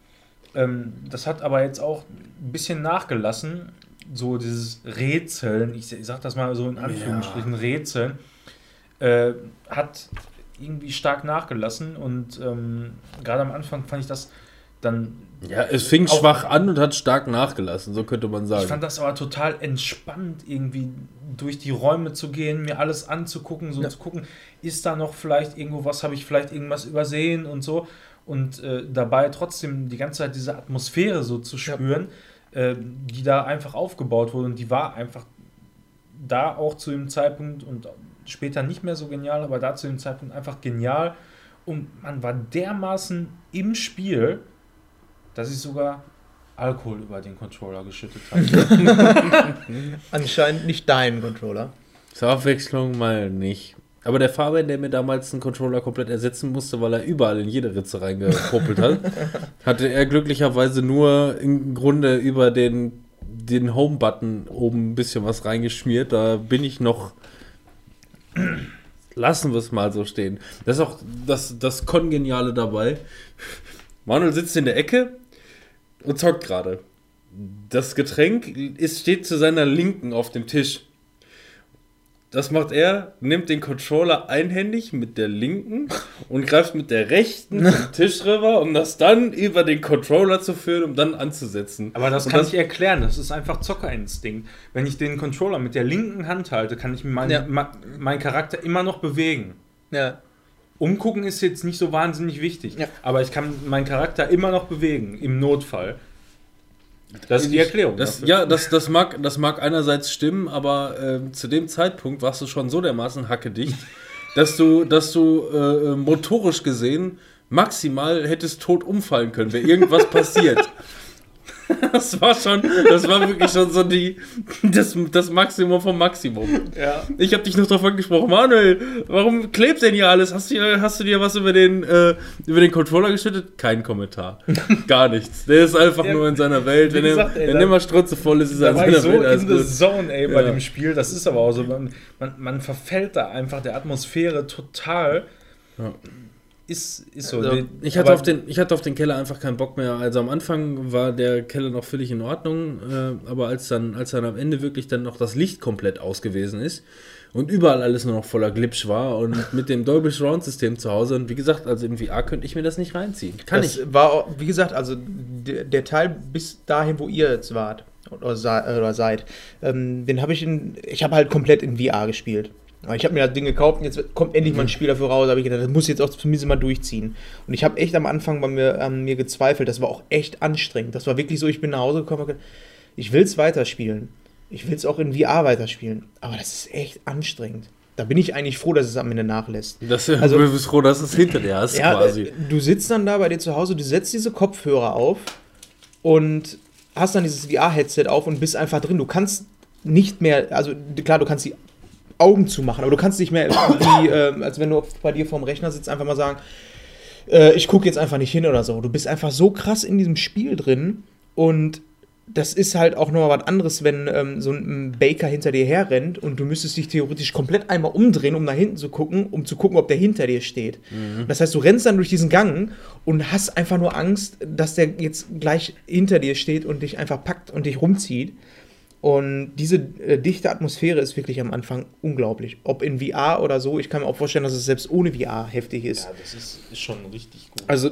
ähm, das hat aber jetzt auch ein bisschen nachgelassen. So dieses Rätseln, ich, ich sag das mal so in Anführungsstrichen, Rätseln, äh, hat irgendwie stark nachgelassen und ähm, gerade am Anfang fand ich das dann Ja, es fing Auch- schwach an und hat stark nachgelassen, so könnte man sagen. Ich fand das aber total entspannt, irgendwie durch die Räume zu gehen, mir alles anzugucken, so Ja. zu gucken, ist da noch vielleicht irgendwo was, habe ich vielleicht irgendwas übersehen und so. Und äh, dabei trotzdem die ganze Zeit diese Atmosphäre so zu spüren, äh, die da einfach aufgebaut wurde. Und die war einfach da auch zu dem Zeitpunkt und später nicht mehr so genial, aber da zu dem Zeitpunkt einfach genial. Und man war dermaßen im Spiel, dass ich sogar Alkohol über den Controller geschüttet habe. Anscheinend nicht dein Controller. Zur Abwechslung mal nicht. Aber der Fabian, der mir damals einen Controller komplett ersetzen musste, weil er überall in jede Ritze reingekuppelt hat, hatte er glücklicherweise nur im Grunde über den, den Home-Button oben ein bisschen was reingeschmiert. Da bin ich noch. Lassen wir es mal so stehen. Das ist auch das, das Kongeniale dabei. Manuel sitzt in der Ecke und zockt gerade. Das Getränk ist, steht zu seiner Linken auf dem Tisch. Das macht er, nimmt den Controller einhändig mit der linken und greift mit der rechten zum Tisch rüber, um das dann über den Controller zu führen, um dann anzusetzen. Aber das Und kann ich erklären, das ist einfach Zockerinstinkt. Wenn ich den Controller mit der linken Hand halte, kann ich meinen Ja. ma, meinen Charakter immer noch bewegen. Ja. Umgucken ist jetzt nicht so wahnsinnig wichtig, Ja. aber ich kann meinen Charakter immer noch bewegen, im Notfall. Das ist die Erklärung. Das, dafür. ja, das, das, mag, das mag einerseits stimmen, aber ähm, zu dem Zeitpunkt warst du schon so dermaßen hackedicht, dass du, dass du äh, motorisch gesehen maximal hättest tot umfallen können, wäre irgendwas passiert. Das war schon, das war wirklich schon so die, das, das Maximum vom Maximum. Ja. Ich habe dich noch davon gesprochen, Manuel, warum klebt denn hier alles? Hast du, hast du dir was über den, äh, über den Controller geschüttet? Kein Kommentar. Gar nichts. Der ist einfach Ja, nur in seiner Welt. Wenn, gesagt, er, ey, wenn er immer strotzevoll ist, ist er in seiner so Welt. In the gut. zone, ey, bei Ja. dem Spiel. Das ist aber auch so. Man, man, man verfällt da einfach der Atmosphäre total. Ja. Ist, ist so. Also, Ich hatte, aber- auf den, ich hatte auf den Keller einfach keinen Bock mehr. Also am Anfang war der Keller noch völlig in Ordnung, äh, aber als dann, als dann am Ende wirklich dann noch das Licht komplett aus gewesen ist und überall alles nur noch voller Glitch war und mit dem Dolby Surround System zu Hause und wie gesagt, also im VR könnte ich mir das nicht reinziehen. Kann das ich. war, wie gesagt, also der, der Teil bis dahin, wo ihr jetzt wart oder seid, ähm, den habe ich in, ich habe halt komplett in VR gespielt. Aber Ich habe mir das Ding gekauft und jetzt kommt endlich mal ein Spiel dafür raus. Da habe ich gedacht, das muss ich jetzt auch zumindest mal durchziehen. Und ich habe echt am Anfang bei mir, an mir gezweifelt. Das war auch echt anstrengend. Das war wirklich so, ich bin nach Hause gekommen und gedacht, ich will es weiterspielen. Ich will es auch in VR weiterspielen. Aber das ist echt anstrengend. Da bin ich eigentlich froh, dass es am Ende nachlässt. Das, Also- du bist froh, dass es hinter dir hast, Ja, quasi. äh, du sitzt dann da bei dir zu Hause, du setzt diese Kopfhörer auf und hast dann dieses VR-Headset auf und bist einfach drin. Du kannst nicht mehr, also klar, du kannst die Augen zumachen, aber du kannst nicht mehr, wie, ähm, als wenn du bei dir vorm Rechner sitzt, einfach mal sagen, äh, ich gucke jetzt einfach nicht hin oder so. Du bist einfach so krass in diesem Spiel drin und das ist halt auch nochmal was anderes, wenn ähm, so ein Baker hinter dir herrennt und du müsstest dich theoretisch komplett einmal umdrehen, um nach hinten zu gucken, um zu gucken, ob der hinter dir steht. Das heißt, du rennst dann durch diesen Gang und hast einfach nur Angst, dass der jetzt gleich hinter dir steht und dich einfach packt und dich rumzieht. Und diese äh, dichte Atmosphäre ist wirklich am Anfang unglaublich. Ob in VR oder so, ich kann mir auch vorstellen, dass es selbst ohne VR heftig ist. Ja, das ist, ist schon richtig gut. Also,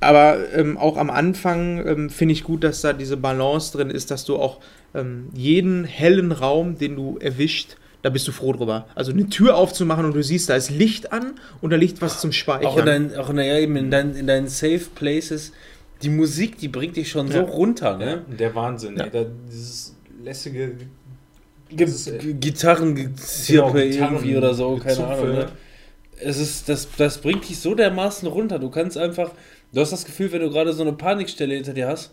aber ähm, auch am Anfang ähm, finde ich gut, dass da diese Balance drin ist, dass du auch ähm, jeden hellen Raum, den du erwischt, da bist du froh drüber. Also eine Tür aufzumachen und du siehst, da ist Licht an und da liegt was zum Speichern. Auch in deinen, auch in, ja, eben in, deinen, in deinen Safe Places, die Musik, die bringt dich schon so Ja. runter, ja, ne? der Wahnsinn. Ja. Ey, da, dieses lässige äh, G- Gitarrengezirpe genau, Gitarren- irgendwie oder so, keine. Ahnung. Ne? Es ist, das, das bringt dich so dermaßen runter. Du kannst einfach, du hast das Gefühl, wenn du gerade so eine Panikstelle hinter dir hast,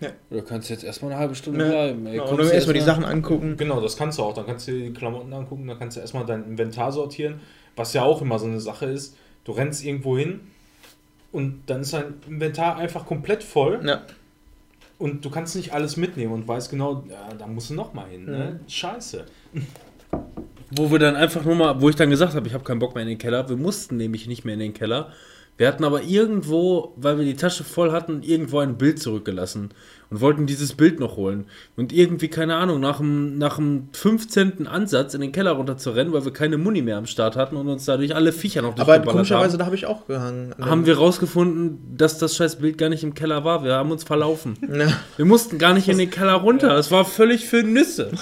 Ja. du kannst jetzt erstmal eine halbe Stunde Ja. bleiben. Ey. Genau, und dann erstmal die erstmal- Sachen angucken. Genau, das kannst du auch. Dann kannst du dir die Klamotten angucken, dann kannst du erstmal dein Inventar sortieren, was ja auch immer so eine Sache ist. Du rennst irgendwo hin und dann ist dein Inventar einfach komplett voll Ja. Und du kannst nicht alles mitnehmen und weißt genau, ja, da musst du nochmal hin. Ne? Scheiße. Wo wir dann einfach nur mal, wo ich dann gesagt habe, ich habe keinen Bock mehr in den Keller. Wir mussten nämlich nicht mehr in den Keller. Wir hatten aber irgendwo, weil wir die Tasche voll hatten, irgendwo ein Bild zurückgelassen und wollten dieses Bild noch holen. Und irgendwie, keine Ahnung, nach dem, nach dem 15. Ansatz in den Keller runter zu rennen, weil wir keine Muni mehr am Start hatten und uns dadurch alle Viecher noch Aber durchgeballert komischerweise, haben, da habe ich auch gehangen. haben wir rausgefunden, dass das scheiß Bild gar nicht im Keller war. Wir haben uns verlaufen. Ja. Wir mussten gar nicht in den Keller runter. Es war völlig für Nüsse.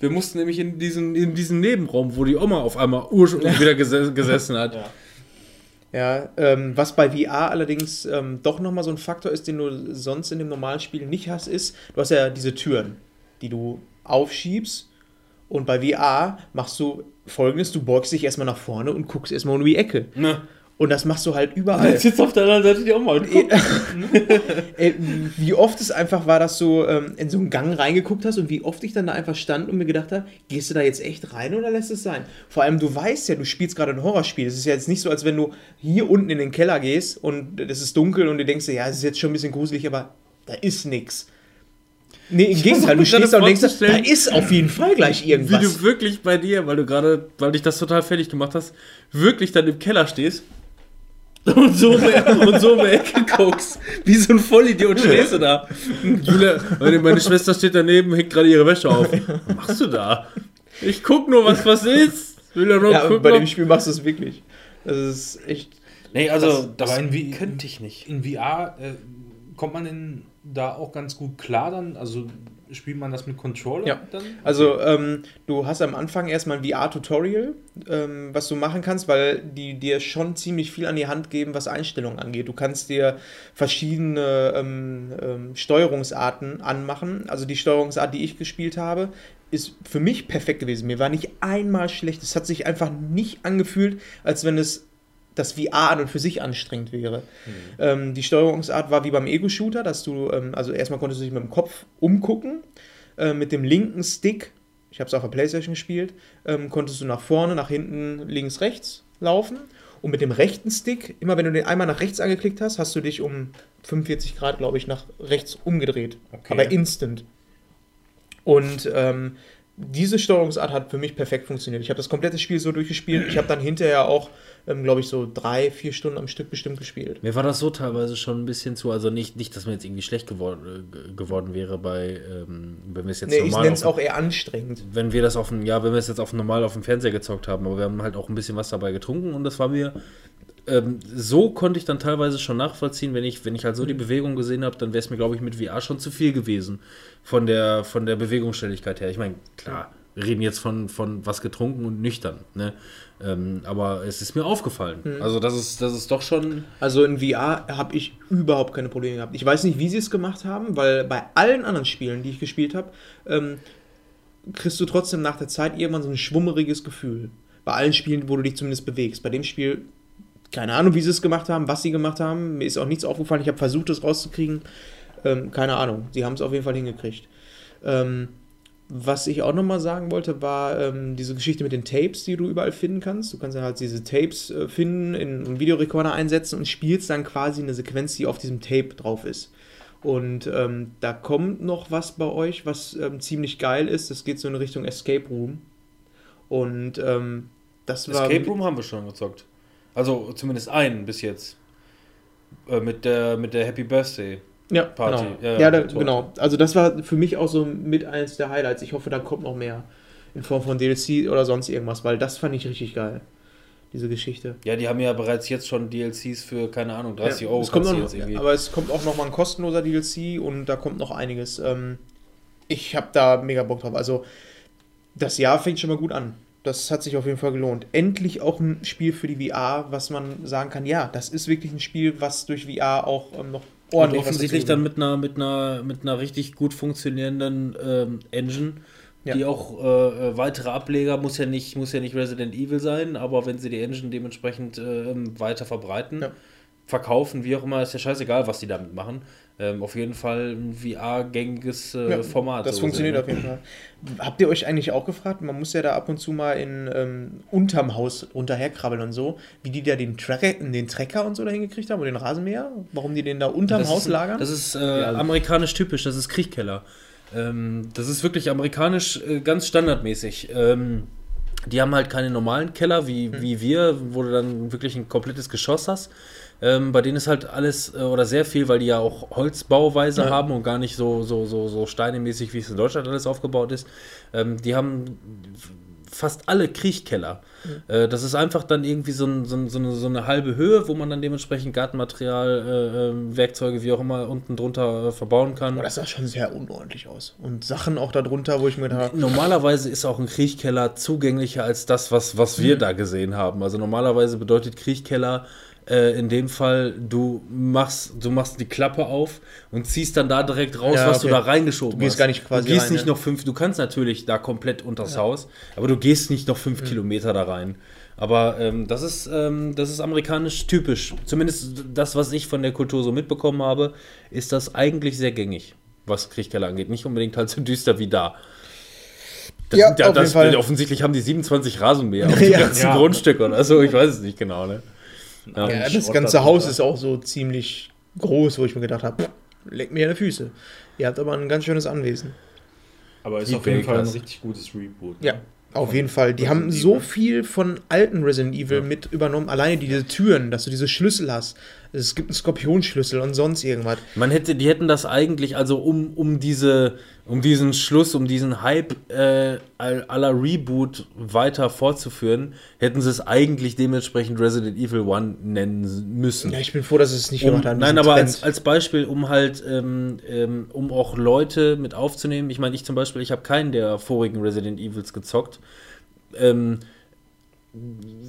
Wir mussten nämlich in diesen, in diesen Nebenraum, wo die Oma auf einmal ursprünglich wieder gese gesessen hat. Ja. Ja, ähm, was bei VR allerdings ähm, doch nochmal so ein Faktor ist, den du sonst in dem normalen Spiel nicht hast, ist, du hast ja diese Türen, die du aufschiebst und bei VR machst du folgendes, du beugst dich erstmal nach vorne und guckst erstmal um die Ecke. Ne? Und das machst du halt überall. Jetzt sitzt auf der anderen Seite die Oma und guckt. Ey, wie oft es einfach war, dass du ähm, in so einen Gang reingeguckt hast und wie oft ich dann da einfach stand und mir gedacht habe, gehst du da jetzt echt rein oder lässt es sein? Vor allem, du weißt ja, du spielst gerade ein Horrorspiel. Es ist ja jetzt nicht so, als wenn du hier unten in den Keller gehst und es ist dunkel und du denkst ja, es ist jetzt schon ein bisschen gruselig, aber da ist nix. Nee, im Gegenteil, du stehst da und denkst, da ist auf jeden Fall gleich Wie irgendwas. du wirklich bei dir, weil du gerade, weil dich das total fertig gemacht hast, wirklich dann im Keller stehst und so, um die- und so um die Ecke guckst. Wie so ein Vollidiot stehst du da. Julia, meine, meine Schwester steht daneben, hängt gerade ihre Wäsche auf. Was machst du da? Ich guck nur, was was ist. Will ja nur ja, gucken. bei dem Spiel machst du es wirklich. Das ist echt. Nee, also Das- in wie- könnte ich nicht. In VR äh, kommt man denn da auch ganz gut klar dann? Also spielt man das mit Controller Ja. dann? Also, ähm, du hast am Anfang erstmal ein VR-Tutorial, ähm, was du machen kannst, weil die dir schon ziemlich viel an die Hand geben, was Einstellungen angeht. Du kannst dir verschiedene ähm, ähm, Steuerungsarten anmachen. Also, die Steuerungsart, die ich gespielt habe, ist für mich perfekt gewesen. Mir war nicht einmal schlecht. Es hat sich einfach nicht angefühlt, als wenn es das VR an und für sich anstrengend wäre. Ähm, die Steuerungsart war wie beim Ego-Shooter, dass du, ähm, also erstmal konntest du dich mit dem Kopf umgucken, äh, mit dem linken Stick, ich habe es auf der Playstation gespielt, ähm, konntest du nach vorne, nach hinten, links, rechts laufen. Und mit dem rechten Stick, immer wenn du den einmal nach rechts angeklickt hast, hast du dich um 45 Grad, glaube ich, nach rechts umgedreht. Okay. Aber instant. Und ähm, diese Steuerungsart hat für mich perfekt funktioniert. Ich habe das komplette Spiel so durchgespielt. Ich habe dann hinterher auch, ähm, glaube ich, so drei, vier Stunden am Stück bestimmt gespielt. Mir war das so teilweise schon ein bisschen zu, also nicht, nicht dass mir jetzt irgendwie schlecht geworden, geworden wäre bei, ähm, wenn wir es jetzt Nee, ich normal nenne es auch eher anstrengend. wenn wir das auf dem, ja, wenn wir es jetzt auf normal auf dem Fernseher gezockt haben, aber wir haben halt auch ein bisschen was dabei getrunken und das war mir ähm, so konnte ich dann teilweise schon nachvollziehen, wenn ich, wenn ich halt so die Bewegung gesehen habe, dann wäre es mir, glaube ich, mit VR schon zu viel gewesen von der, von der Bewegungsstelligkeit her. Ich meine, klar, wir reden jetzt von, von was getrunken und nüchtern, ne? Ähm, aber es ist mir aufgefallen. Also das ist, das ist doch schon. Also in VR habe ich überhaupt keine Probleme gehabt. Ich weiß nicht, wie sie es gemacht haben, weil bei allen anderen Spielen, die ich gespielt habe, ähm, kriegst du trotzdem nach der Zeit irgendwann so ein schwummeriges Gefühl. Bei allen Spielen, wo du dich zumindest bewegst. Bei dem Spiel, keine Ahnung, wie sie es gemacht haben, was sie gemacht haben. Mir ist auch nichts aufgefallen. Ich habe versucht, das rauszukriegen. Ähm, keine Ahnung. Sie haben es auf jeden Fall hingekriegt. Ähm, was ich auch nochmal sagen wollte, war ähm, diese Geschichte mit den Tapes, die du überall finden kannst. Du kannst dann halt diese Tapes äh, finden, in einen Videorekorder einsetzen und spielst dann quasi eine Sequenz, die auf diesem Tape drauf ist. Und ähm, da kommt noch was bei euch, was ähm, ziemlich geil ist. Das geht so in Richtung Escape Room. Und ähm, das war. Escape Room haben wir schon gezockt. Also zumindest einen bis jetzt. Äh, mit, der, mit der Happy Birthday. Ja, Party. Genau. Ja, Ja, ja, da, genau. Also das war für mich auch so mit eines der Highlights. Ich hoffe, da kommt noch mehr in Form von DLC oder sonst irgendwas, weil das fand ich richtig geil. Diese Geschichte. Ja, die haben ja bereits jetzt schon DLCs für, keine Ahnung, 30 Ja, Euro. es kommt noch, jetzt irgendwie. aber es kommt auch noch mal ein kostenloser DLC und da kommt noch einiges. Ähm, ich habe da mega Bock drauf. Also das Jahr fängt schon mal gut an. Das hat sich auf jeden Fall gelohnt. Endlich auch ein Spiel für die VR, was man sagen kann, ja, das ist wirklich ein Spiel, was durch VR auch ähm, noch ordentlich was offensichtlich dann mit einer, mit einer, mit einer richtig gut funktionierenden ähm, Engine, Ja. die auch äh, äh, weitere Ableger, muss ja, nicht, muss ja nicht Resident Evil sein, aber wenn sie die Engine dementsprechend ähm, weiter verbreiten, Ja. verkaufen, wie auch immer, ist ja scheißegal, was die damit machen. Ähm, auf jeden Fall ein VR-gängiges äh, Ja, Format. Das so funktioniert auf jeden Fall. Habt ihr euch eigentlich auch gefragt, man muss ja da ab und zu mal in ähm, unterm Haus runterherkrabbeln und so, wie die da den, den Trecker und so da hingekriegt haben und den Rasenmäher? Warum die den da unterm Das Haus ist, lagern? Das ist äh, amerikanisch typisch, das ist Kriechkeller. Ähm, das ist wirklich amerikanisch äh, ganz standardmäßig. Ähm, die haben halt keine normalen Keller wie, wie wir, wo du dann wirklich ein komplettes Geschoss hast. Ähm, bei denen ist halt alles äh, oder sehr viel, weil die ja auch Holzbauweise Ja. haben und gar nicht so, so, so, so steinemäßig, wie es in Deutschland alles aufgebaut ist. Ähm, die haben fast alle Kriechkeller. Äh, das ist einfach dann irgendwie so, ein, so, so, eine, so eine halbe Höhe, wo man dann dementsprechend Gartenmaterial, äh, äh, Werkzeuge, wie auch immer, unten drunter äh, verbauen kann. Aber das sah schon sehr unordentlich aus. Und Sachen auch darunter, wo ich mir habe, Normalerweise ist auch ein Kriechkeller zugänglicher als das, was, was Mhm. wir da gesehen haben. Also normalerweise bedeutet Kriechkeller äh, in dem Fall, du machst, du machst die Klappe auf und ziehst dann da direkt raus, Ja, was okay. du da reingeschoben Du gehst hast. gar nicht quasi Du gehst rein, nicht ne? noch fünf, du kannst natürlich da komplett unters Haus, aber du gehst nicht noch Mhm. fünf Kilometer da rein. Aber ähm, das, ist, ähm, das ist amerikanisch typisch. Zumindest das, was ich von der Kultur so mitbekommen habe, ist das eigentlich sehr gängig, was Kriechkeller angeht. Nicht unbedingt halt so düster wie da. Das Ja, sind ja auf das, jeden Fall. Offensichtlich haben die 27 Rasenmäher auf dem Ja. ganzen Ja. Grundstück oder so. Ich weiß es nicht genau. Ne? Ja. ja, das Schrott ganze. Haus ist auch so ziemlich groß, wo ich mir gedacht habe, leck mir die Füße. Ihr habt aber ein ganz schönes Anwesen. Aber ist Die auf jeden Fall ein richtig gutes Reboot. Ja, ne? auf Von jeden Fall. Die haben Resident so Evil. viel von alten Resident Evil mit übernommen. Alleine diese Türen, dass du diese Schlüssel hast. Es gibt einen Skorpionschlüssel und sonst irgendwas. Man hätte, die hätten das eigentlich, also um, um diese, um diesen Schluss, um diesen Hype äh, aller Reboot weiter fortzuführen, hätten sie es eigentlich dementsprechend Resident Evil 1 nennen müssen. Ja, ich bin froh, dass es nicht Um, gemacht haben. nein, aber Trend. als, als Beispiel, um halt, ähm, ähm, um auch Leute mit aufzunehmen. Ich meine, ich zum Beispiel, ich habe keinen der vorigen Resident Evils gezockt. Ähm,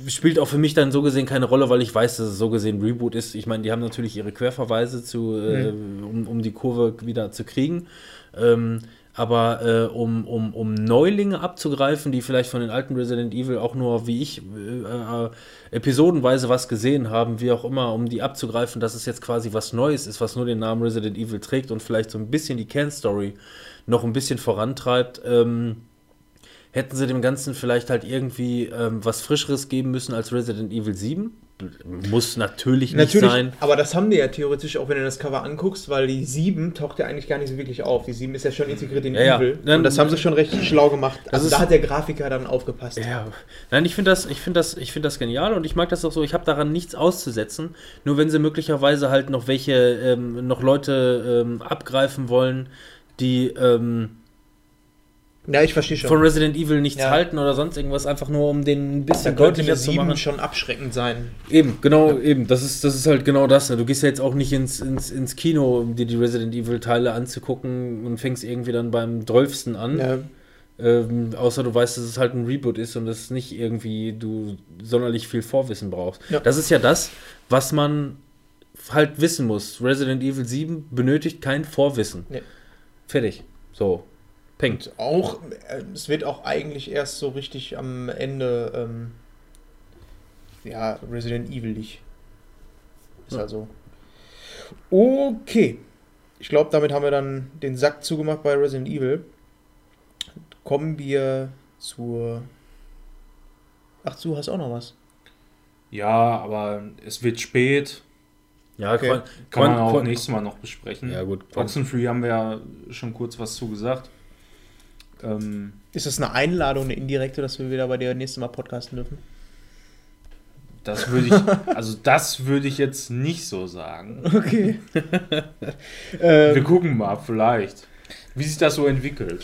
spielt auch für mich dann so gesehen keine Rolle, weil ich weiß, dass es so gesehen Reboot ist. Ich meine, die haben natürlich ihre Querverweise, zu, äh, um, um die Kurve wieder zu kriegen. Ähm, aber äh, um, um, um Neulinge abzugreifen, die vielleicht von den alten Resident Evil auch nur, wie ich, äh, äh, episodenweise was gesehen haben, wie auch immer, um die abzugreifen, dass es jetzt quasi was Neues ist, was nur den Namen Resident Evil trägt und vielleicht so ein bisschen die Kernstory noch ein bisschen vorantreibt, ähm, hätten sie dem Ganzen vielleicht halt irgendwie ähm, was Frischeres geben müssen als Resident Evil 7. Muss natürlich nicht Natürlich, sein. aber das haben die ja theoretisch auch, wenn du das Cover anguckst, weil die 7 taucht ja eigentlich gar nicht so wirklich auf. Die 7 ist ja schon integriert in Ja, ja. Evil. Dann- und das haben sie schon recht schlau gemacht. Also da hat der Grafiker dann aufgepasst. Ja, nein, ich finde das, ich finde das, ich finde das genial und ich mag das auch so. Ich habe daran nichts auszusetzen. Nur wenn sie möglicherweise halt noch welche, ähm, noch Leute ähm, abgreifen wollen, die ähm, Ja, ich verstehe schon. von Resident Evil nichts Ja. halten oder sonst irgendwas, einfach nur um den ein da bisschen könnte deutlicher zu 7 machen. schon abschreckend sein. Eben, genau, eben. Das ist, das ist halt genau das. Ne? Du gehst ja jetzt auch nicht ins, ins, ins Kino, um dir die Resident Evil Teile anzugucken und fängst irgendwie dann beim 12. an. Ja. Ähm, außer du weißt, dass es halt ein Reboot ist und dass nicht irgendwie du sonderlich viel Vorwissen brauchst. Ja. Das ist ja das, was man halt wissen muss. Resident Evil 7 benötigt kein Vorwissen. Nee. Fertig. So. Pengt. Und auch, äh, es wird auch eigentlich erst so richtig am Ende, ähm, ja, Resident Evil-ig. Ist Ja. also. Okay. Ich glaube, damit haben wir dann den Sack zugemacht bei Resident Evil. kommen wir zur. Ach, du hast auch noch was. Ja, aber es wird spät. Ja, Okay. Quan- Kann man auch nächstes Mal noch besprechen. Ja, gut. Oxenfree haben wir ja schon kurz was zu gesagt. Ähm, Ist das eine Einladung, eine indirekte, dass wir wieder bei dir nächstes Mal podcasten dürfen? das würde ich, also das würde ich jetzt nicht so sagen. Okay. Wir ähm, gucken mal, vielleicht, wie sich das so entwickelt.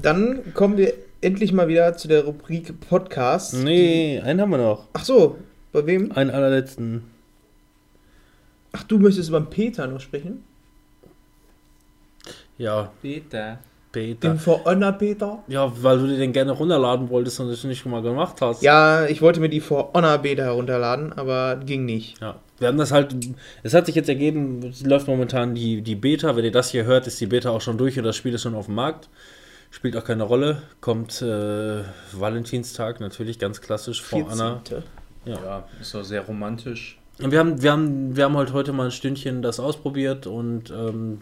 dann kommen wir endlich mal wieder zu der Rubrik Podcast. Nee, einen haben wir noch. Ach so, bei wem? Einen allerletzten. Ach, du möchtest über den Peter noch sprechen? Ja, Peter. Peter. Den For Honor Peter? Ja, weil du dir den gerne runterladen wolltest und das nicht schon mal gemacht hast. Ja, ich wollte mir die For Honor Beta herunterladen, aber ging nicht. Ja, wir haben das halt, es hat sich jetzt ergeben, es läuft momentan die, die Beta, wenn ihr das hier hört, ist die Beta auch schon durch und das Spiel ist schon auf dem Markt. Spielt auch keine Rolle, kommt äh, Valentinstag, natürlich ganz klassisch vor Anna. 14.. Ja. Ja, ist doch sehr romantisch. Wir haben, wir, haben, wir haben halt heute mal ein Stündchen das ausprobiert und ähm,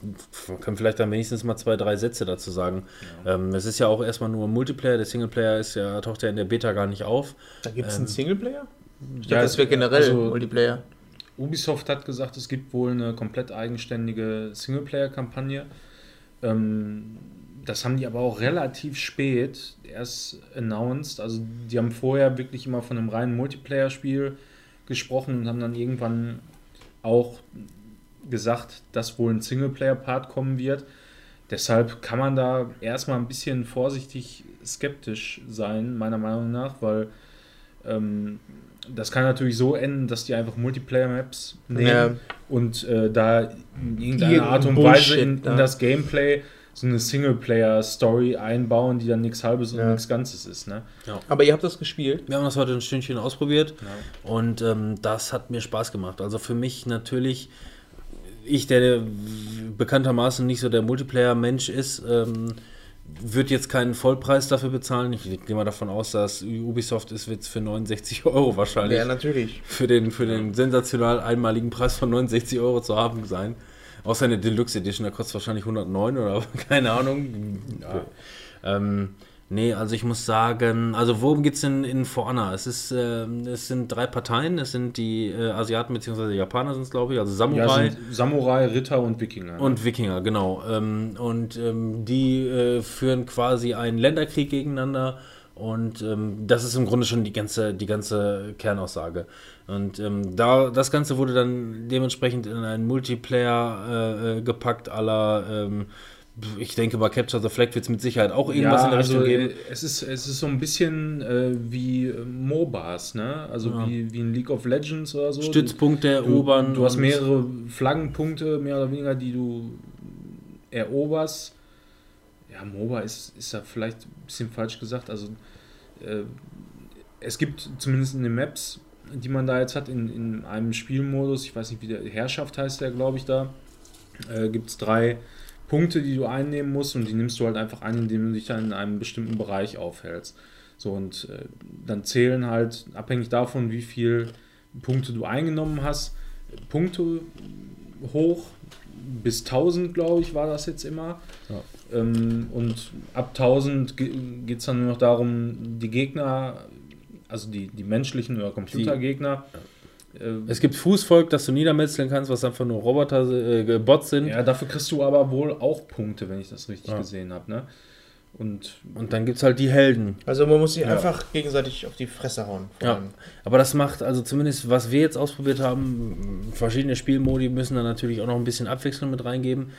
können vielleicht dann wenigstens mal zwei, drei Sätze dazu sagen. Ähm, es ist ja auch erstmal nur ein Multiplayer, der Singleplayer ist ja, taucht ja in der Beta gar nicht auf. Da gibt es Ähm, einen Singleplayer? Ich dachte, ja, das wäre generell also- Multiplayer. Ubisoft hat gesagt, es gibt wohl eine komplett eigenständige Singleplayer-Kampagne. Ähm, das haben die aber auch relativ spät erst announced. Also die haben vorher wirklich immer von einem reinen Multiplayer-Spiel gesprochen und haben dann irgendwann auch gesagt, dass wohl ein Singleplayer-Part kommen wird. Deshalb kann man da erstmal ein bisschen vorsichtig skeptisch sein, meiner Meinung nach, weil ähm, das kann natürlich so enden, dass die einfach Multiplayer-Maps nehmen Ja. und äh, da in irgendeiner Irgendein Art und Bullshit, Weise in, in das Gameplay so eine Singleplayer-Story einbauen, die dann nichts Halbes und Ja. nichts Ganzes ist. Ne? Aber ihr habt das gespielt? Wir haben das heute ein Stündchen ausprobiert. Ja. Und ähm, das hat mir Spaß gemacht. Also für mich natürlich, ich, der bekanntermaßen nicht so der Multiplayer-Mensch ist, ähm, würde jetzt keinen Vollpreis dafür bezahlen. Ich gehe mal davon aus, dass Ubisoft ist jetzt für 69 Euro wahrscheinlich Ja, natürlich. für den, für den sensational einmaligen Preis von 69 Euro zu haben sein. Außer eine Deluxe Edition, da kostet wahrscheinlich 109 oder keine Ahnung. Ja. Ähm, nee, also ich muss sagen, also worum geht es denn in For Honor? Es, ist, ähm, es sind drei Parteien, es sind die äh, Asiaten bzw. Japaner sind es, glaube ich, also Ja, Samurai. sind Samurai, Ritter und Wikinger. ne? Und Wikinger, genau. Ähm, und ähm, die äh, führen quasi einen Länderkrieg gegeneinander. Und ähm, das ist im Grunde schon die ganze, die ganze Kernaussage. Und ähm, da, das Ganze wurde dann dementsprechend in einen Multiplayer äh, äh, gepackt, aller, ähm, ich denke, bei Capture the Flag wird es mit Sicherheit auch irgendwas ja, in der also, Richtung geben. äh, Es ist, es ist so ein bisschen äh, wie äh, MOBAs, ne? Also Ja. wie, wie ein League of Legends oder so. Stützpunkte Du, erobern. du hast und- mehrere Flaggenpunkte, mehr oder weniger, die du eroberst. Ja, MOBA ist, ist da vielleicht ein bisschen falsch gesagt. Also äh, es gibt zumindest in den Maps, die man da jetzt hat, in, in einem Spielmodus, ich weiß nicht, wie der Herrschaft heißt der, glaube ich, da, äh, gibt es drei Punkte, die du einnehmen musst und die nimmst du halt einfach ein, indem du dich dann in einem bestimmten Bereich aufhältst. So und äh, dann zählen halt, abhängig davon, wie viel Punkte du eingenommen hast, Punkte hoch bis 1000, glaube ich, war das jetzt immer. Ja. Ähm, und ab 1000 geht es dann nur noch darum, die Gegner, also die, die menschlichen oder Computergegner, äh, Es gibt Fußvolk, das du niedermetzeln kannst, was einfach nur Roboter, äh, Bots sind. ja, dafür kriegst du aber wohl auch Punkte, wenn ich das richtig Ja. gesehen habe. Ne? Und Und dann gibt es halt die Helden. Also man muss sich Ja. einfach gegenseitig auf die Fresse hauen. Ja. allem. Aber das macht, also zumindest was wir jetzt ausprobiert haben, verschiedene Spielmodi müssen da natürlich auch noch ein bisschen Abwechslung mit reingeben.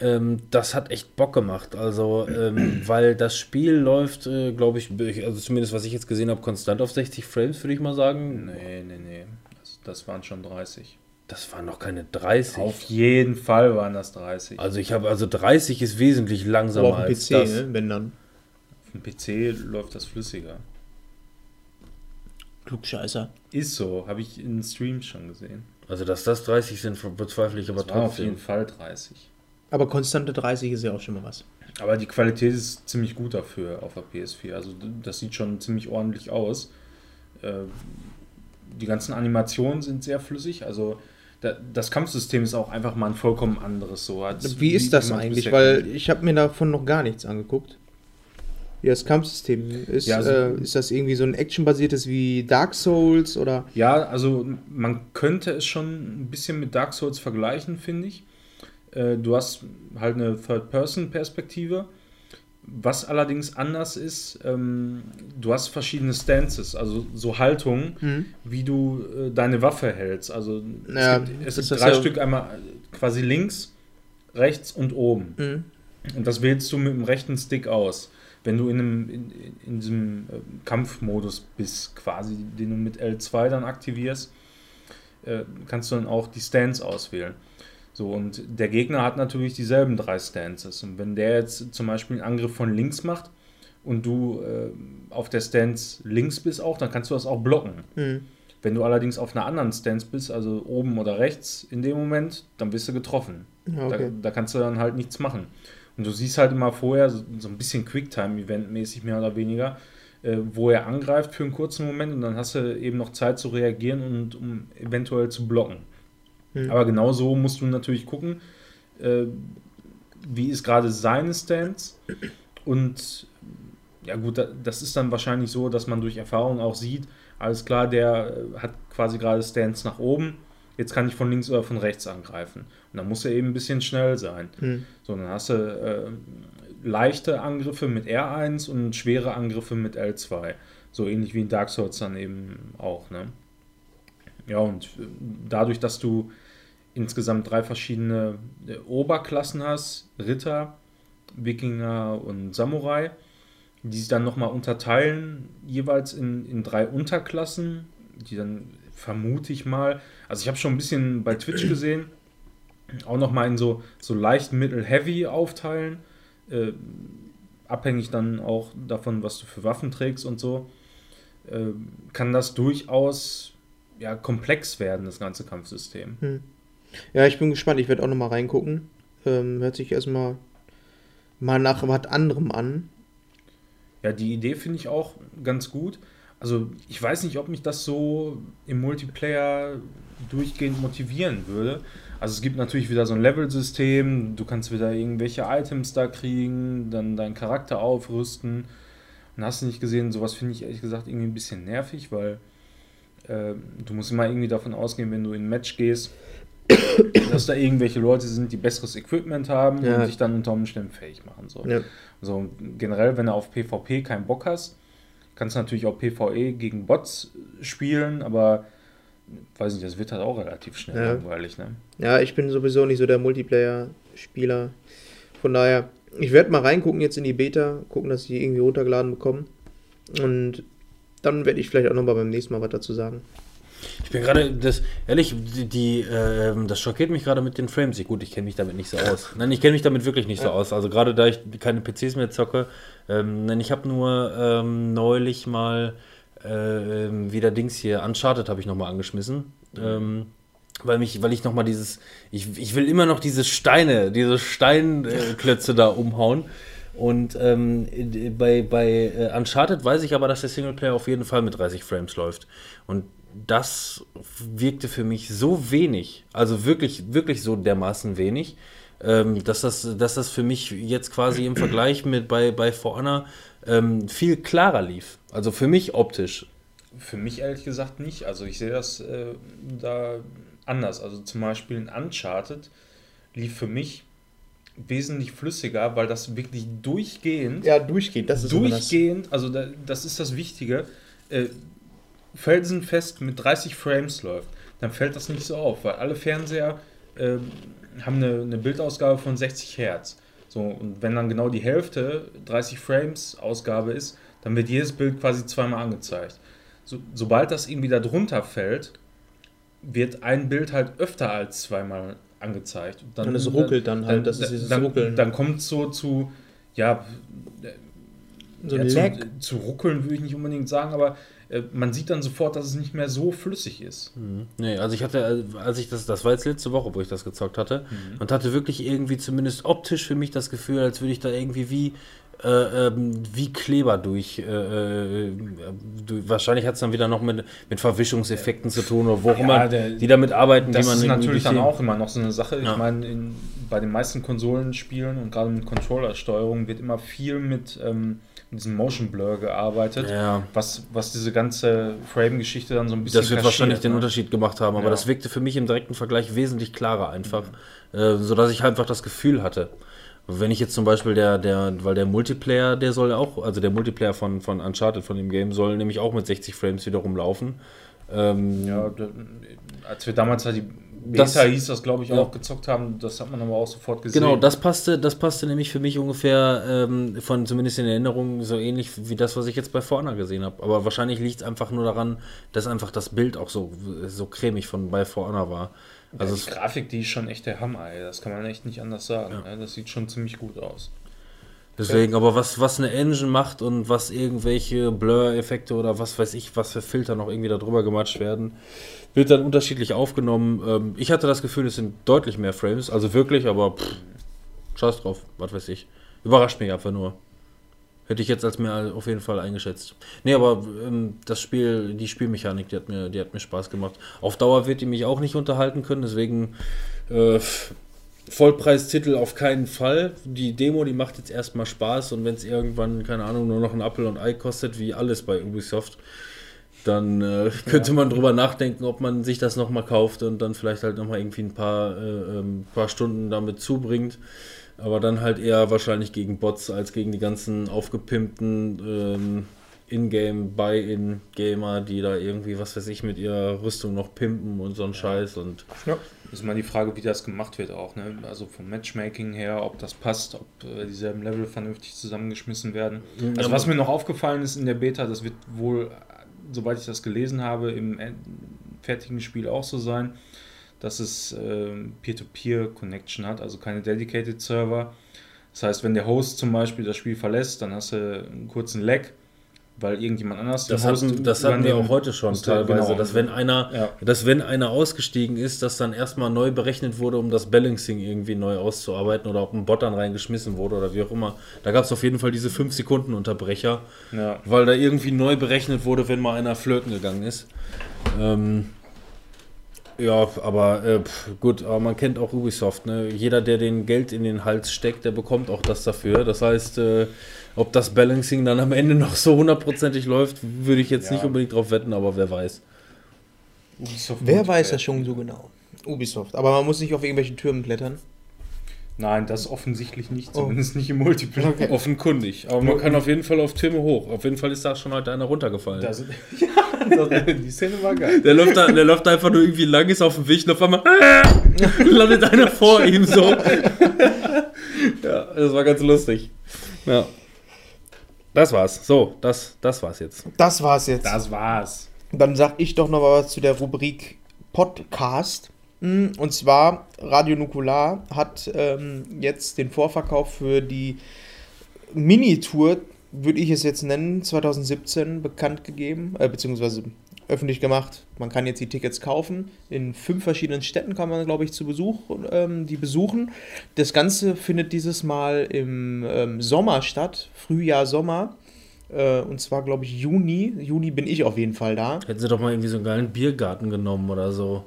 Ähm, das hat echt Bock gemacht. Also, ähm, weil das Spiel läuft, äh, glaube ich, also zumindest was ich jetzt gesehen habe, konstant auf 60 Frames, würde ich mal sagen. nee, nee, nee. Das, das waren schon 30. Das waren noch keine 30. Auf jeden Fall waren das 30. Also ich habe, also 30 ist wesentlich langsamer Aber auf dem als PC, das. ne? wenn dann. Auf dem PC läuft das flüssiger. Klugscheißer. Ist so, habe ich in Streams schon gesehen. Also dass das 30 sind, bezweifle ich aber Das war auf jeden trotzdem. Fall 30. Aber konstante 30 ist ja auch schon mal was. Aber die Qualität ist ziemlich gut dafür auf der PS4. Also das sieht schon ziemlich ordentlich aus. Äh, Die ganzen Animationen sind sehr flüssig. Also da- das Kampfsystem ist auch einfach mal ein vollkommen anderes. So als Wie ist das eigentlich? Weil ich habe mir davon noch gar nichts angeguckt. wie das Kampfsystem ist. Ja, also- äh, ist das irgendwie so ein actionbasiertes wie Dark Souls oder? Ja, also man könnte es schon ein bisschen mit Dark Souls vergleichen, finde ich. Äh, Du hast halt eine Third-Person-Perspektive. Was allerdings anders ist, ähm, du hast verschiedene Stances, also so Haltungen, Mhm. wie du äh, deine Waffe hältst. Also Ja, es gibt, es gibt drei ja- Stück, einmal quasi links, rechts und oben. Mhm. Und das wählst du mit dem rechten Stick aus. Wenn du in, einem, in, in diesem äh, Kampfmodus bist, quasi, den du mit L2 dann aktivierst, äh, kannst du dann auch die Stance auswählen. So, und der Gegner hat natürlich dieselben drei Stances. Und wenn der jetzt zum Beispiel einen Angriff von links macht und du äh, auf der Stance links bist auch, dann kannst du das auch blocken. Mhm. Wenn du allerdings auf einer anderen Stance bist, also oben oder rechts in dem Moment, dann bist du getroffen. Okay. Da, da kannst du dann halt nichts machen. Und du siehst halt immer vorher so, so ein bisschen Quicktime-Event-mäßig mehr oder weniger, äh, wo er angreift für einen kurzen Moment und dann hast du eben noch Zeit zu reagieren und um eventuell zu blocken. Mhm. Aber genau so musst du natürlich gucken, äh, wie ist gerade seine Stance und ja gut, da- das ist dann wahrscheinlich so, dass man durch Erfahrung auch sieht, alles klar, der äh, hat quasi gerade Stance nach oben, jetzt kann ich von links oder von rechts angreifen. Und dann muss er eben ein bisschen schnell sein. Mhm. So, dann hast du äh, leichte Angriffe mit R1 und schwere Angriffe mit L2. So ähnlich wie in Dark Souls dann eben auch. Ne? Ja, und äh, dadurch, dass du insgesamt drei verschiedene äh, Oberklassen hast, Ritter, Wikinger und Samurai, die sich dann nochmal unterteilen, jeweils in, in drei Unterklassen, die dann vermute ich mal, also ich habe schon ein bisschen bei Twitch gesehen, auch nochmal in so, so leicht, mittel, heavy aufteilen, äh, abhängig dann auch davon, was du für Waffen trägst und so, äh, kann das durchaus ja, komplex werden, das ganze Kampfsystem. Ja, ich bin gespannt. Ich werde auch noch mal reingucken. Ähm, hört sich erstmal mal nach was anderem an. Ja, die Idee finde ich auch ganz gut. Also ich weiß nicht, ob mich das so im Multiplayer durchgehend motivieren würde. Also es gibt natürlich wieder so ein Level-System, du kannst wieder irgendwelche Items da kriegen, dann deinen Charakter aufrüsten. Und hast du nicht gesehen, sowas finde ich ehrlich gesagt irgendwie ein bisschen nervig, weil äh, du musst immer irgendwie davon ausgehen, wenn du in ein Match gehst, dass da irgendwelche Leute sind, die besseres Equipment haben Ja. und dich dann unter Umständen fähig machen. So. Ja. So generell, wenn du auf PvP keinen Bock hast, kannst du natürlich auch PvE gegen Bots spielen, aber weiß nicht, das wird halt auch relativ schnell Ja. langweilig, ne? Ja, ich bin sowieso nicht so der Multiplayer-Spieler. Von daher, ich werde mal reingucken jetzt in die Beta, gucken, dass ich die irgendwie runtergeladen bekomme. Und dann werde ich vielleicht auch nochmal beim nächsten Mal was dazu sagen. Ich bin gerade, das, ehrlich, die, die ähm, das schockiert mich gerade mit den Frames. Ich, gut, ich kenne mich damit nicht so aus. Nein, ich kenne mich damit wirklich nicht so aus. Also gerade da ich keine PCs mehr zocke. Ähm, nein, ich habe nur ähm, neulich mal äh, wieder Dings hier, Uncharted habe ich nochmal angeschmissen. Ähm, weil mich, weil ich nochmal dieses, ich, ich will immer noch diese Steine, diese Steinklötze da umhauen. Und ähm, bei, bei äh, Uncharted weiß ich aber, dass der Singleplayer auf jeden Fall mit 30 Frames läuft. Und das wirkte für mich so wenig, also wirklich, wirklich so dermaßen wenig, ähm, dass, das, dass das für mich jetzt quasi im Vergleich mit bei, bei For Honor ähm, viel klarer lief. Also für mich optisch. Für mich ehrlich gesagt nicht. Also ich sehe das äh, da anders. Also zum Beispiel in Uncharted lief für mich wesentlich flüssiger, weil das wirklich durchgehend Ja, durchgehend, das ist immer das. durchgehend, also da, das ist das Wichtige, äh, felsenfest mit 30 Frames läuft, dann fällt das nicht so auf, weil alle Fernseher ähm, haben eine, eine Bildausgabe von 60 Hertz. So, und wenn dann genau die Hälfte 30 Frames Ausgabe ist, dann wird jedes Bild quasi zweimal angezeigt. So, sobald das irgendwie da drunter fällt, wird ein Bild halt öfter als zweimal angezeigt. Und Und es ruckelt dann halt, das ist dieses dann, Ruckeln. Dann kommt es so zu, ja, So ja, zu, zu ruckeln würde ich nicht unbedingt sagen, aber äh, man sieht dann sofort, dass es nicht mehr so flüssig ist. Nee, also ich hatte, äh, als ich das, das war jetzt letzte Woche, wo ich das gezockt hatte, und hatte wirklich irgendwie zumindest optisch für mich das Gefühl, als würde ich da irgendwie wie, äh, ähm, wie Kleber durch, äh, äh, durch wahrscheinlich hat es dann wieder noch mit, mit Verwischungseffekten zu tun oder wo auch Ja, immer, der- die damit arbeiten, Das die man ist natürlich dann auch immer noch so eine Sache. Ich Ja. meine, in, bei den meisten Konsolenspielen und gerade mit Controllersteuerung wird immer viel mit ähm, mit diesem Motion Blur gearbeitet, Ja. was, was diese ganze Frame-Geschichte dann so ein bisschen Das wird wahrscheinlich den ne? Unterschied gemacht haben, aber Ja. das wirkte für mich im direkten Vergleich wesentlich klarer einfach, äh, sodass ich einfach das Gefühl hatte. Wenn ich jetzt zum Beispiel der, der, weil der Multiplayer, der soll ja auch, also der Multiplayer von, von Uncharted, von dem Game, soll nämlich auch mit 60 Frames wiederum laufen. Ähm, Ja, als wir damals halt die Das- Beta hieß das, glaube ich, Ja. auch gezockt haben, das hat man aber auch sofort gesehen. Genau, das passte, das passte nämlich für mich ungefähr ähm, von zumindest in Erinnerung so ähnlich wie das, was ich jetzt bei For Honor gesehen habe. Aber wahrscheinlich liegt es einfach nur daran, dass einfach das Bild auch so, so cremig von bei For Honor war. Also es, die Grafik, die ist schon echt der Hammer, ey. Das kann man echt nicht anders sagen. ne? Das sieht schon ziemlich gut aus. deswegen, aber was, was eine Engine macht und was irgendwelche Blur-Effekte oder was weiß ich, was für Filter noch irgendwie da drüber gematscht werden, wird dann unterschiedlich aufgenommen. Ähm, ich hatte das Gefühl, es sind deutlich mehr Frames, also wirklich, aber pff, scheiß drauf, was weiß ich. Überrascht mich einfach nur. Hätte ich jetzt als mehr auf jeden Fall eingeschätzt. Nee, aber ähm, das Spiel, die Spielmechanik, die hat, mir, die hat mir Spaß gemacht. Auf Dauer wird die mich auch nicht unterhalten können, deswegen äh, Vollpreistitel auf keinen Fall. Die Demo, die macht jetzt erstmal Spaß und wenn es irgendwann, keine Ahnung, nur noch ein Apfel und Ei kostet, wie alles bei Ubisoft, dann äh, könnte man drüber nachdenken, ob man sich das nochmal kauft und dann vielleicht halt nochmal irgendwie ein paar, äh, ähm, paar Stunden damit zubringt. Aber dann halt eher wahrscheinlich gegen Bots als gegen die ganzen aufgepimpten ähm, Ingame, Buy-in-Gamer, die da irgendwie, was weiß ich, mit ihrer Rüstung noch pimpen und so ein Scheiß. Und Ist mal die Frage, wie das gemacht wird auch. Ne? Also vom Matchmaking her, ob das passt, ob äh, dieselben Level vernünftig zusammengeschmissen werden. Also Ja, was mir noch aufgefallen ist in der Beta, das wird wohl, soweit ich das gelesen habe, im en- fertigen Spiel auch so sein, dass es ähm, Peer-to-Peer-Connection hat, also keine Dedicated Server. Das heißt, wenn der Host zum Beispiel das Spiel verlässt, dann hast du einen kurzen Lag, weil irgendjemand anders Das hatten, das hatten wir auch heute schon teilweise, Genau. dass wenn einer, Ja. dass wenn einer ausgestiegen ist, dass dann erstmal neu berechnet wurde, um das Balancing irgendwie neu auszuarbeiten oder ob ein Bot dann reingeschmissen wurde oder wie auch immer. Da gab es auf jeden Fall diese 5 Sekunden Unterbrecher, Ja. weil da irgendwie neu berechnet wurde, wenn mal einer flirten gegangen ist. Ähm, ja, aber äh, gut, aber man kennt auch Ubisoft. Ne? Jeder, der den Geld in den Hals steckt, der bekommt auch das dafür. Das heißt, äh, ob das Balancing dann am Ende noch so hundertprozentig läuft, würde ich jetzt Ja. nicht unbedingt drauf wetten, aber wer weiß. Ubisoft Wer weiß das schon so genau? Ubisoft. Aber man muss nicht auf irgendwelchen Türmen klettern. Nein, das offensichtlich Oh. nicht, zumindest nicht im Multiplayer. Offenkundig. Aber man kann auf jeden Fall auf Türme hoch. Auf jeden Fall ist da schon halt einer runtergefallen. Das, ja, das, die Szene war geil. Der läuft, da, der läuft einfach nur irgendwie lang, ist auf dem Weg und auf einmal landet einer vor ihm so. ja, das war ganz lustig. Ja. Das war's. So, das, das war's jetzt. Das war's jetzt. Das war's. Dann sag ich doch noch mal was zu der Rubrik Podcast. Mm, Und zwar, Radio Nukular hat ähm, jetzt den Vorverkauf für die Mini-Tour, würde ich es jetzt nennen, 2017 bekannt gegeben, äh, beziehungsweise öffentlich gemacht. Man kann jetzt die Tickets kaufen. In fünf verschiedenen Städten kann man, glaube ich, zu Besuch ähm, die besuchen. Das Ganze findet dieses Mal im ähm, Sommer statt, Frühjahr, Sommer. Äh, und zwar, glaube ich, Juni. Juni bin ich auf jeden Fall da. Hätten sie doch mal irgendwie so einen geilen Biergarten genommen oder so.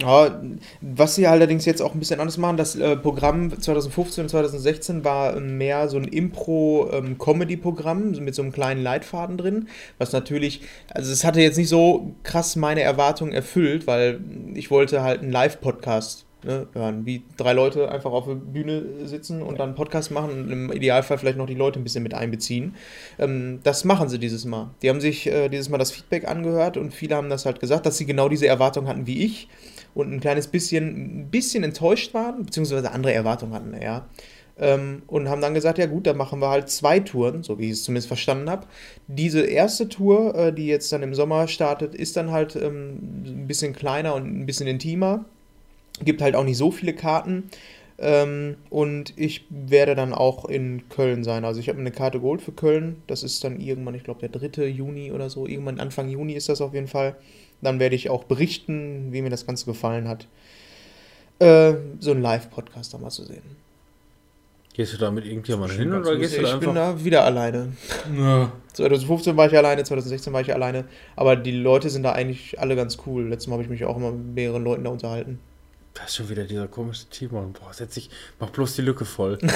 Ja, was sie allerdings jetzt auch ein bisschen anders machen, das äh, Programm 2015 und 2016 war ähm, mehr so ein Impro-Comedy-Programm mit so einem kleinen Leitfaden drin, was natürlich, also es hatte jetzt nicht so krass meine Erwartungen erfüllt, weil ich wollte halt einen Live-Podcast ne, hören, wie drei Leute einfach auf der Bühne sitzen und dann einen Podcast machen und im Idealfall vielleicht noch die Leute ein bisschen mit einbeziehen. Ähm, das machen sie dieses Mal. Die haben sich äh, dieses Mal das Feedback angehört und viele haben das halt gesagt, dass sie genau diese Erwartung hatten wie ich und ein kleines bisschen, ein bisschen enttäuscht waren, beziehungsweise andere Erwartungen hatten, ja. Ähm, und haben dann gesagt, ja gut, dann machen wir halt zwei Touren, so wie ich es zumindest verstanden habe. Diese erste Tour, äh, die jetzt dann im Sommer startet, ist dann halt ähm, ein bisschen kleiner und ein bisschen intimer. Gibt halt auch nicht so viele Karten. Ähm, und ich werde dann auch in Köln sein. Also ich habe mir eine Karte geholt für Köln. Das ist dann irgendwann, ich glaube, der 3. Juni oder so. Irgendwann Anfang Juni ist das auf jeden Fall. Dann werde ich auch berichten, wie mir das Ganze gefallen hat. Äh, so einen Live-Podcast da mal zu sehen. Gehst du da mit irgendjemandem hin oder gehst du da Ich bin da wieder alleine. Ja. 2015 war ich alleine, 2016 war ich alleine. Aber die Leute sind da eigentlich alle ganz cool. Letztes Mal habe ich mich auch immer mit mehreren Leuten da unterhalten. Das ist schon wieder dieser komische Timon. Boah, setz ich, mach bloß die Lücke voll.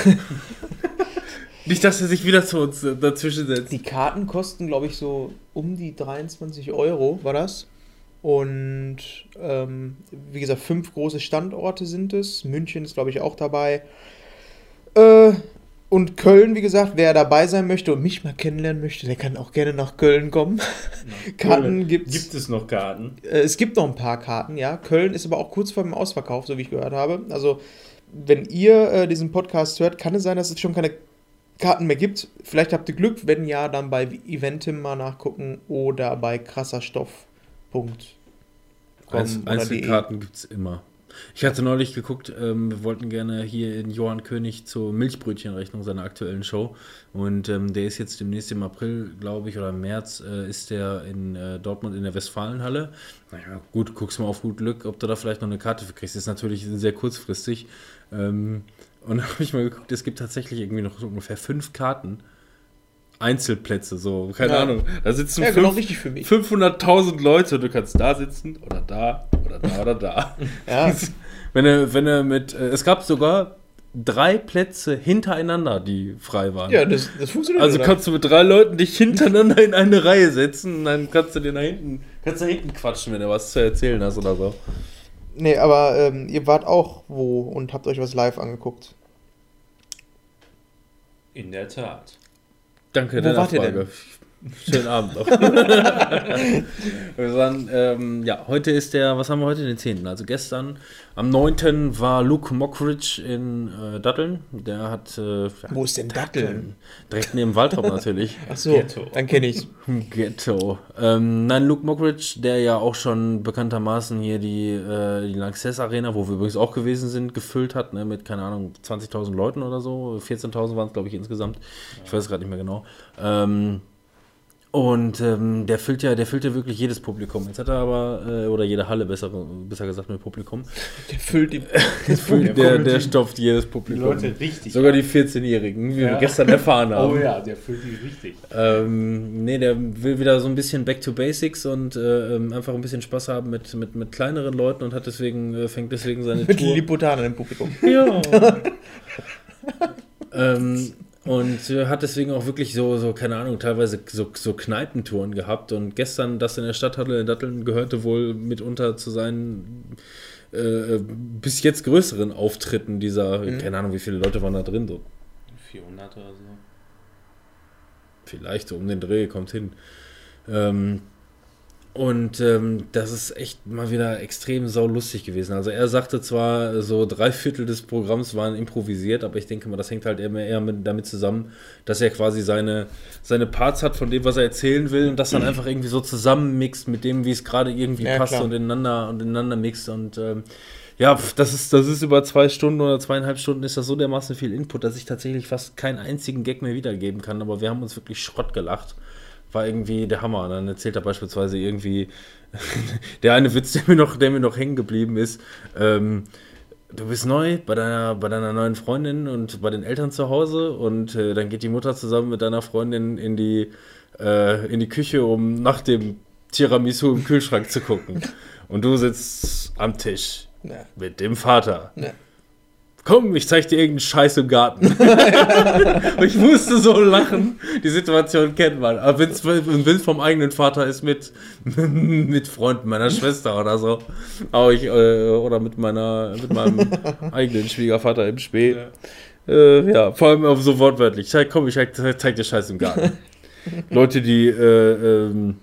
Nicht, dass er sich wieder zu uns äh, dazwischen setzt. Die Karten kosten, glaube ich, so um die 23 Euro, war das. Und ähm, wie gesagt, fünf große Standorte sind es. München ist, glaube ich, auch dabei. Äh, und Köln, wie gesagt, wer dabei sein möchte und mich mal kennenlernen möchte, der kann auch gerne nach Köln kommen. Karten gibt's. Gibt es noch Karten? Äh, es gibt noch ein paar Karten, ja. Köln ist aber auch kurz vor dem Ausverkauf, so wie ich gehört habe. Also, wenn ihr äh, diesen Podcast hört, kann es sein, dass es schon keine Karten mehr gibt. Vielleicht habt ihr Glück, wenn ja, dann bei Eventim mal nachgucken oder bei krasserstoff.com. Einz oder Einzelkarten gibt es immer. Ich hatte neulich geguckt, ähm, wir wollten gerne hier in Johann König zur Milchbrötchenrechnung seiner aktuellen Show. Und ähm, der ist jetzt demnächst im April, glaube ich, oder im März, äh, ist der in äh, Dortmund in der Westfalenhalle. Naja, gut, guckst mal auf gut Glück, ob du da vielleicht noch eine Karte für kriegst. ist natürlich sehr kurzfristig. Ähm, und da habe ich mal geguckt, es gibt tatsächlich irgendwie noch so ungefähr fünf Karten. Einzelplätze, so, keine Ja. Ahnung. Da sitzen Ja, genau richtig für mich. 500.000 Leute, du kannst da sitzen oder da oder da oder da. Ja. Wenn er, wenn er mit, äh, es gab sogar drei Plätze hintereinander, die frei waren. Ja, das, das funktioniert. also oder? kannst du mit drei Leuten dich hintereinander in eine Reihe setzen und dann kannst du dir nach hinten, kannst da hinten quatschen, wenn du was zu erzählen hast oder so. Nee, aber ähm, ihr wart auch wo und habt euch was live angeguckt. In der Tat. Danke Wo wart ihr Nachfrage. Schönen Abend noch. wir waren, ähm, ja, heute ist der, was haben wir heute, den 10. Also gestern, am 9. war Luke Mockridge in äh, Datteln. Der hat, äh, ja, Wo ist denn Datteln? direkt neben Waldrop natürlich. Ach so, Ghetto. dann kenne ich's. Ghetto. Ähm, nein, Luke Mockridge, der ja auch schon bekanntermaßen hier die, äh, die Lanxess Arena, wo wir übrigens auch gewesen sind, gefüllt hat, ne, mit, keine Ahnung, 20.000 Leuten oder so. 14.000 waren es, glaube ich, insgesamt. Ich weiß es gerade nicht mehr genau. Ähm, und ähm, der füllt ja, der füllt ja wirklich jedes Publikum. Jetzt hat er aber, äh, oder jede Halle besser, besser gesagt mit Publikum. Der füllt die. Der, füllt, der, der stopft jedes Die Publikum. Leute richtig. Sogar die 14-Jährigen, wie wir Ja. gestern erfahren haben. Oh ja, der fühlt die richtig. Ähm, nee, der will wieder so ein bisschen back to basics und äh, ähm, einfach ein bisschen Spaß haben mit, mit, mit kleineren Leuten und hat deswegen, äh, fängt deswegen seine Mit Tour. Lilliputaner im Publikum. Ja. ähm, und äh, hat deswegen auch wirklich so, so, keine Ahnung, teilweise so, so Kneipentouren gehabt. Und gestern, das in der Stadthalle in Datteln gehörte wohl mitunter zu seinen äh, bis jetzt größeren Auftritten dieser, keine Ahnung, wie viele Leute waren da drin, so 400 oder so. vielleicht so um den Dreh, kommt hin. Ähm, und ähm, das ist echt mal wieder extrem saulustig gewesen. Also er sagte zwar, so drei Viertel des Programms waren improvisiert, aber ich denke mal, das hängt halt eher, eher mit, damit zusammen, dass er quasi seine, seine Parts hat von dem, was er erzählen will und das dann einfach irgendwie so zusammenmixt mit dem, wie es gerade irgendwie Ja, passt klar. und ineinander und ineinander mixt und ähm, ja, das ist, das ist über zwei Stunden oder zweieinhalb Stunden ist das so dermaßen viel Input, dass ich tatsächlich fast keinen einzigen Gag mehr wiedergeben kann. Aber wir haben uns wirklich Schrott gelacht. War irgendwie der Hammer. Und dann erzählt er beispielsweise irgendwie der eine Witz, der mir noch, der mir noch hängen geblieben ist. Ähm, du bist neu bei deiner, bei deiner neuen Freundin und bei den Eltern zu Hause und äh, dann geht die Mutter zusammen mit deiner Freundin in die, äh, in die Küche, um nach dem Tiramisu im Kühlschrank zu gucken. Und du sitzt am Tisch Ja. mit dem Vater. Ja. Komm, ich zeig dir irgendeinen Scheiß im Garten. Und ich musste so lachen. Die Situation kennt man. Aber wenn es vom eigenen Vater ist mit, mit Freunden meiner Schwester oder so. Aber ich, äh, oder mit meiner, mit meinem eigenen Schwiegervater im Spee. Ja. Äh, ja, vor allem so wortwörtlich. Zeig, komm, ich zeig, zeig dir Scheiß im Garten. Leute, die äh, ähm,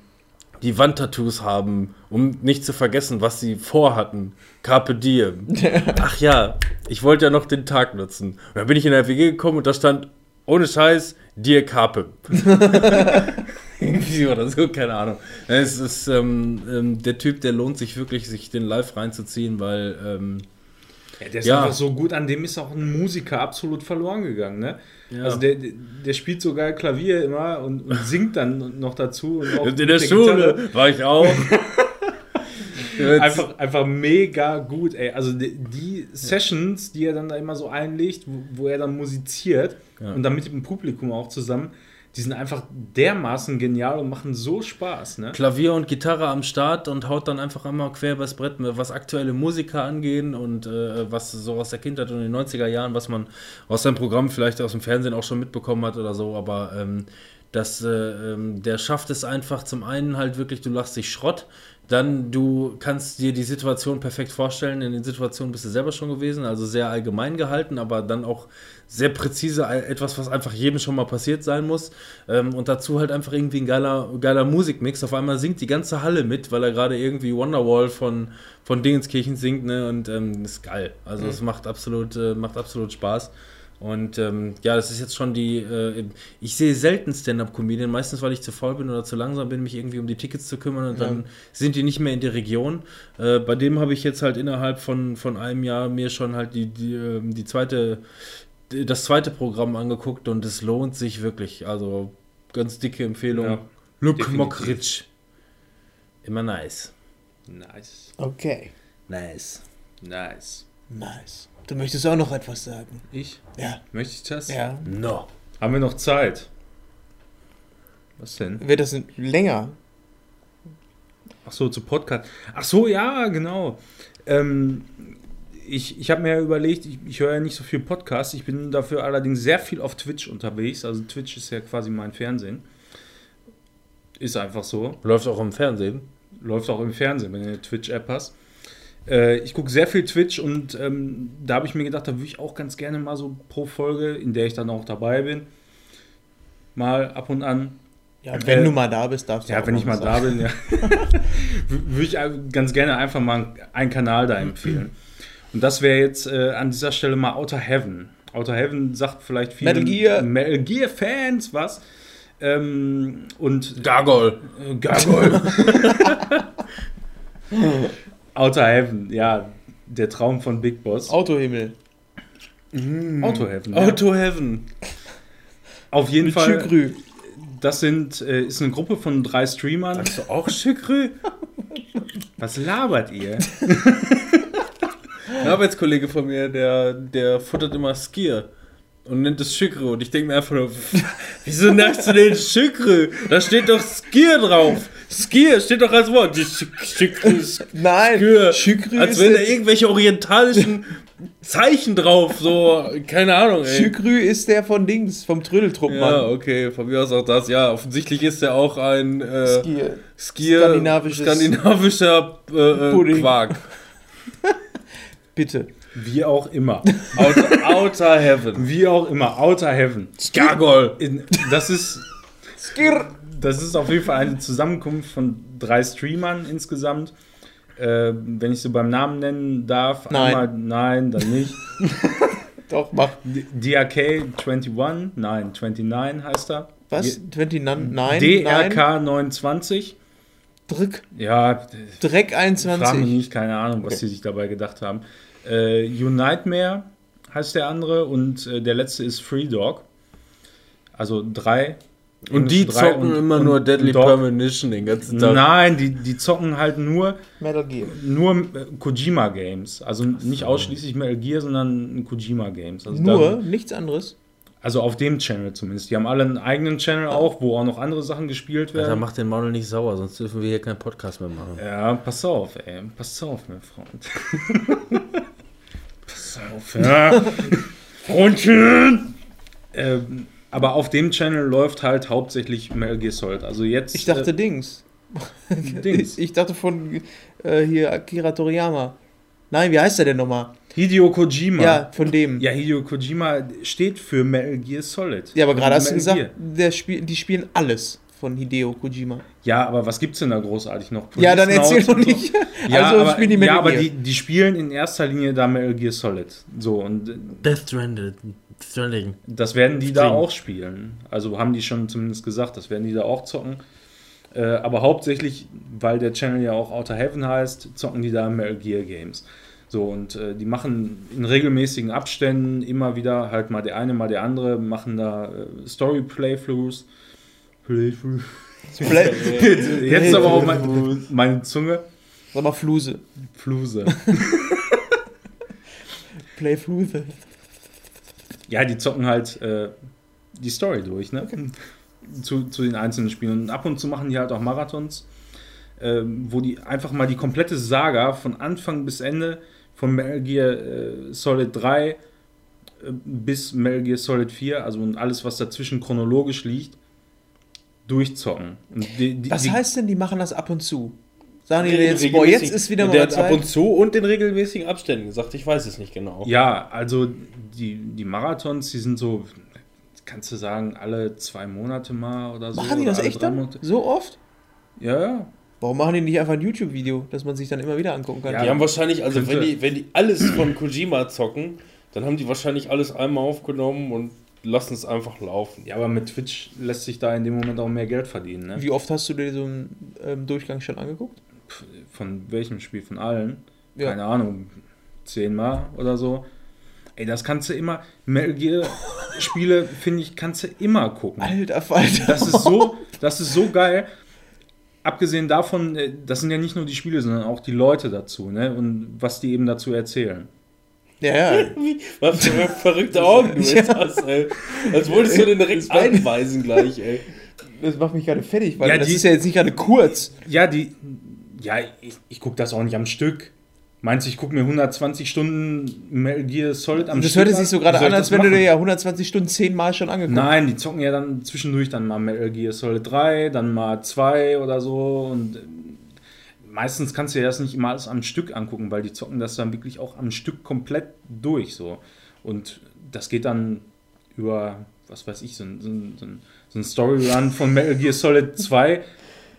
die Wandtattoos haben, um nicht zu vergessen, was sie vorhatten. Carpe diem. Ach ja, ich wollte ja noch den Tag nutzen. Und dann bin ich in der WG gekommen und da stand, ohne Scheiß, dir Carpe. Irgendwie oder so, keine Ahnung. Es ist ähm, ähm, der Typ, der lohnt sich wirklich, sich den live reinzuziehen, weil ähm, Ja, der ist Ja. einfach so gut, an dem ist auch ein Musiker absolut verloren gegangen, ne? Ja. Also der, der- der spielt so geil Klavier immer und, und singt dann noch dazu. Und auch in mit der Schule Gitarre. war ich auch. Einfach, einfach mega gut, ey. Also die, die Sessions, die er dann da immer so einlegt, wo, wo er dann musiziert Ja. und dann mit dem Publikum auch zusammen, die sind einfach dermaßen genial und machen so Spaß, ne? Klavier und Gitarre am Start und haut dann einfach immer quer übers Brett, was aktuelle Musiker angehen und äh, was so aus der Kindheit und in den 90er Jahren, was man aus seinem Programm vielleicht aus dem Fernsehen auch schon mitbekommen hat oder so, aber ähm, das, äh, ähm, der schafft es einfach zum einen halt wirklich, du lachst dich Schrott, dann du kannst dir die Situation perfekt vorstellen, in den Situationen bist du selber schon gewesen, also sehr allgemein gehalten, aber dann auch sehr präzise, etwas, was einfach jedem schon mal passiert sein muss. Ähm, und dazu halt einfach irgendwie ein geiler, geiler Musikmix. Auf einmal singt die ganze Halle mit, weil er gerade irgendwie Wonderwall von, von Dingenskirchen singt, ne? Und ähm, das ist geil. Also es mhm. macht absolut, äh, macht absolut Spaß. Und ähm, ja, das ist jetzt schon die. Äh, ich sehe selten Stand-Up-Comedian, meistens weil ich zu faul bin oder zu langsam bin, mich irgendwie um die Tickets zu kümmern und ja. dann sind die nicht mehr in der Region. Äh, bei dem habe ich jetzt halt innerhalb von, von einem Jahr mir schon halt die, die, ähm, die zweite das zweite Programm angeguckt und es lohnt sich wirklich. Also ganz dicke Empfehlung. Ja, Luke Mockridge. Immer nice. Nice. Okay. Nice. Nice. Nice. Du möchtest auch noch etwas sagen. Ich? Ja. Möchte ich das? Ja. No. Haben wir noch Zeit? Was denn? Wird das länger? Ach so, zu Podcast. Ach so, ja, genau. Ähm, ich, ich habe mir überlegt, ich, ich höre ja nicht so viel Podcasts, ich bin dafür allerdings sehr viel auf Twitch unterwegs. Also Twitch ist ja quasi mein Fernsehen. Ist einfach so. Läuft auch im Fernsehen? Läuft auch im Fernsehen, wenn du eine Twitch-App hast. Äh, ich gucke sehr viel Twitch und ähm, da habe ich mir gedacht, da würde ich auch ganz gerne mal so pro Folge, in der ich dann auch dabei bin, mal ab und an ja, wenn äh, du mal da bist, darfst du Ja, wenn ich mal sagen. da bin, ja. würde ich ganz gerne einfach mal einen Kanal da empfehlen. Und das wäre jetzt äh, an dieser Stelle mal Outer Heaven. Outer Heaven sagt vielleicht viele Metal Gear, Metal Gear Fans was. Ähm, und Gargoyle. Äh, Gargoyle. Outer Heaven, ja, der Traum von Big Boss. Autohimmel. Mm. Auto Heaven. Ja. Auto Heaven. Auf jeden Mit Fall. Chükrü. Das sind, äh, ist eine Gruppe von drei Streamern. Hast du auch Chükrü? Was labert ihr? Ein Arbeitskollege von mir, der, der futtert immer Skier und nennt es Schükre. Und ich denke mir einfach nur, wieso nennst du den Schükre? Da steht doch Skier drauf. Skier steht doch als Wort. Nein, Schükre Als wenn da irgendwelche orientalischen Zeichen drauf, so, keine Ahnung, ey. Schükrü ist der von Dings, vom Trödeltruppmann. Ja, okay, von mir aus auch das. Ja, offensichtlich ist der auch ein äh, Skier. Skier skandinavischer äh, äh Quark. Bitte. Wie auch immer. Outer, Outer Heaven. Wie auch immer. Outer Heaven. Skargol. Das ist. Skir. Das ist auf jeden Fall eine Zusammenkunft von drei Streamern insgesamt. Äh, wenn ich sie beim Namen nennen darf. Nein. Einmal, nein, dann nicht. Doch, mach. DRK 21, nein, 29 heißt er. Was? 29? Nein. DRK 29. Drück. Ja. Dreck 21. Frage mich nicht, keine Ahnung, was okay. sie sich dabei gedacht haben. Äh, Unitemare heißt der andere und äh, der letzte ist Free Dog. Also drei. Und die zocken und, immer und, nur Deadly Premonition den ganzen Tag. Nein, die, die zocken halt nur Metal Gear. Nur äh, Kojima Games. Also nicht ausschließlich Metal Gear, sondern Kojima Games. Also nur, da, nichts anderes. Also auf dem Channel zumindest. Die haben alle einen eigenen Channel auch, wo auch noch andere Sachen gespielt werden. Alter, mach den Manuel nicht sauer, sonst dürfen wir hier keinen Podcast mehr machen. Ja, pass auf, ey. Pass auf, mein Freund. pass auf, ja. Freundchen! Ähm, aber auf dem Channel läuft halt hauptsächlich Metal Gear Solid. Also jetzt. Ich dachte äh, Dings. Dings. Ich dachte von äh, hier Akira Toriyama. Nein, wie heißt der denn nochmal? Hideo Kojima. Ja, von dem. Ja, Hideo Kojima steht für Metal Gear Solid. Ja, aber gerade hast du gesagt, der Spiel, die spielen alles von Hideo Kojima. Ja, aber was gibt's denn da großartig noch? Police ja, dann erzähl doch nicht. ja, also aber, spielen die Metal Ja, aber die, die spielen in erster Linie da Metal Gear Solid. So und Death Stranded. Stranding. Das werden die String. da auch spielen. Also haben die schon zumindest gesagt, das werden die da auch zocken. Äh, aber hauptsächlich, weil der Channel ja auch Outer Heaven heißt, zocken die da Metal Gear Games. So, und äh, die machen in regelmäßigen Abständen immer wieder halt mal der eine, mal der andere, machen da äh, Story Playthroughs. Playthroughs. Play Jetzt aber auch mein, meine Zunge. Sag mal Fluse. Fluse. Playfluse. Ja, die zocken halt äh, die Story durch, ne? Okay. zu, zu den einzelnen Spielen. Und ab und zu machen die halt auch Marathons, ähm, wo die einfach mal die komplette Saga von Anfang bis Ende von Metal Gear äh, Solid 3 äh, bis Metal Gear Solid 4, also und alles, was dazwischen chronologisch liegt, durchzocken. Die, die, Was heißt denn, die machen das ab und zu? Sagen die jetzt, boah, jetzt ist wieder der mal hat ab Zeit. und zu und in regelmäßigen Abständen gesagt, ich weiß es nicht genau. Ja, also die, die Marathons, die sind so, kannst du sagen, alle zwei Monate mal oder so. Machen die das echt dann? Monate. So oft? Ja, ja. Warum machen die nicht einfach ein YouTube-Video, dass man sich dann immer wieder angucken kann? Ja, Die haben wahrscheinlich, also wenn die, wenn die alles von Kojima zocken, dann haben die wahrscheinlich alles einmal aufgenommen und lassen es einfach laufen. Ja, aber mit Twitch lässt sich da in dem Moment auch mehr Geld verdienen. Ne? Wie oft hast du dir so einen ähm, Durchgang schon angeguckt? Von welchem Spiel? Von allen? Ja. Keine Ahnung. Zehnmal oder so. Ey, das kannst du immer. Metal Gear Spiele, finde ich, kannst du immer gucken. Alter Falter. Das ist so, das ist so geil. Abgesehen davon, äh, das sind ja nicht nur die Spiele, sondern auch die Leute dazu, ne? Und was die eben dazu erzählen. Ja, ja. Was für verrückte Augen du jetzt hast, ey. Als wolltest du den direkt einweisen gleich, ey. Das macht mich gerade fertig, weil Ja, das die- ist ja jetzt nicht gerade kurz. Ja, die. Ja, ich, ich gucke das auch nicht am Stück. Meinst du, ich gucke mir 120 Stunden Metal Gear Solid am Das Stück hört sich so gerade an, als das wenn du dir ja 120 Stunden zehnmal schon angeguckt hast. Nein, die zocken ja dann zwischendurch dann mal Metal Gear Solid 3, dann mal 2 oder so und ähm, meistens kannst du dir das nicht immer alles am Stück angucken, weil die zocken das dann wirklich auch am Stück komplett durch so. Und das geht dann über, was weiß ich, so ein, so ein, so ein, so ein Storyrun von Metal Gear Solid 2,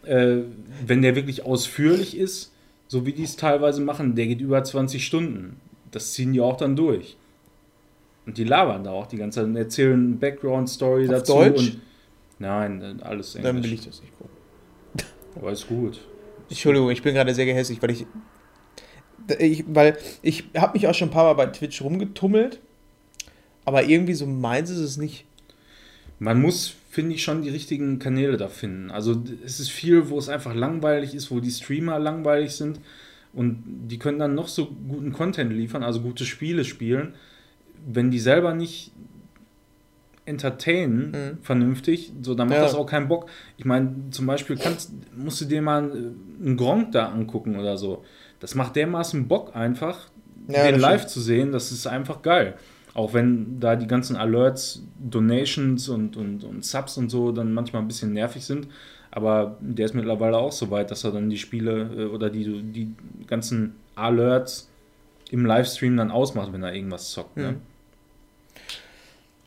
äh, wenn der wirklich ausführlich ist, so wie die es teilweise machen, der geht über 20 Stunden. Das ziehen die auch dann durch. Und die labern da auch die ganze Zeit und erzählen Background-Story dazu. Deutsch? Und, nein, alles Englisch. Dann will ich das nicht gucken. Aber ist gut. Entschuldigung, ich bin gerade sehr gehässig, weil ich, ich weil ich habe mich auch schon ein paar Mal bei Twitch rumgetummelt, aber irgendwie so meins ist es nicht. Man muss, finde ich, schon die richtigen Kanäle da finden. Also es ist viel, wo es einfach langweilig ist, wo die Streamer langweilig sind und die können dann noch so guten Content liefern, also gute Spiele spielen. Wenn die selber nicht entertainen, Mhm. vernünftig, so dann macht Ja. das auch keinen Bock. Ich meine, zum Beispiel kannst, musst du dir mal einen Gronk da angucken oder so. Das macht dermaßen Bock einfach, Ja, den live stimmt. zu sehen, das ist einfach geil. Auch wenn da die ganzen Alerts, Donations und, und, und Subs und so dann manchmal ein bisschen nervig sind. Aber der ist mittlerweile auch so weit, dass er dann die Spiele äh, oder die, die ganzen Alerts im Livestream dann ausmacht, wenn er irgendwas zockt. Ne? Mhm.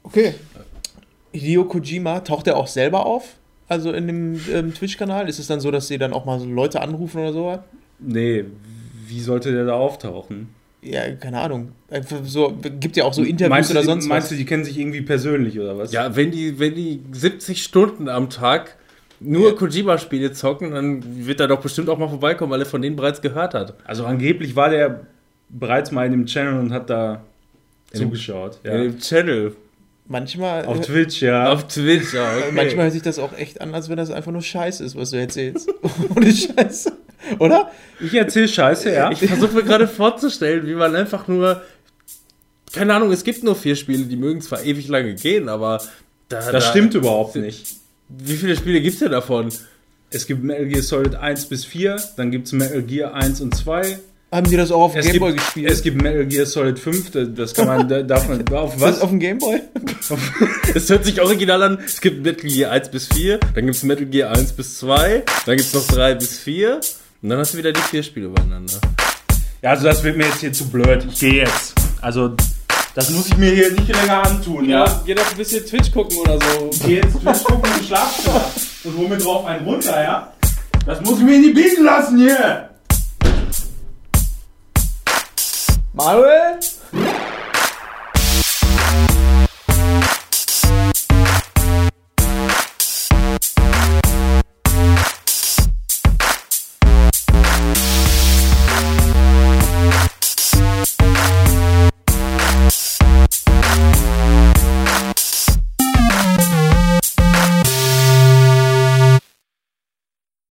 Okay. Hideo Kojima, taucht er auch selber auf? Also in dem ähm, Twitch-Kanal? Ist es dann so, dass sie dann auch mal so Leute anrufen oder so? Nee, wie sollte der da auftauchen? Ja, keine Ahnung. Einfach so, gibt ja auch so Interviews meinst oder du, die- sonst meinst was. du, die kennen sich irgendwie persönlich oder was? Ja, wenn die, wenn die 70 Stunden am Tag nur Kojima-Spiele zocken, dann wird er doch bestimmt auch mal vorbeikommen, weil er von denen bereits gehört hat. Also angeblich war der bereits mal in dem Channel und hat da In dem- zugeschaut. In Ja. dem Channel. Manchmal, Auf Twitch, ja. Auf Twitch, ja. Okay. manchmal hört sich das auch echt an, als wenn das einfach nur Scheiße ist, was du erzählst. Ohne Scheiße. Oder? Ich erzähl Scheiße, ja. Ich versuche mir gerade vorzustellen, wie man einfach nur. Keine Ahnung, es gibt nur vier Spiele, die mögen zwar ewig lange gehen, aber. Da, Das da- stimmt überhaupt nicht. Wie viele Spiele gibt es denn davon? Es gibt Metal Gear Solid 1 bis 4, dann gibt es Metal Gear 1 und 2. Haben die das auch auf dem Gameboy gespielt? es gibt Metal Gear Solid 5, das- kann man, da darf man, auf was? auf dem Gameboy? Es hört sich original an. Es gibt Metal Gear 1 bis 4, dann gibt es Metal Gear 1 bis 2, dann gibt es noch 3 bis 4 und dann hast du wieder die vier Spiele übereinander. Ja, also das wird mir jetzt hier zu blöd. Ich gehe jetzt. Also, das muss ich mir hier nicht länger antun, ja? geh doch ein bisschen Twitch gucken oder so. Gehe jetzt Twitch gucken im Schlafzimmer und hol mir drauf einen runter, ja? Das muss ich mir nicht bieten lassen hier! Manuel?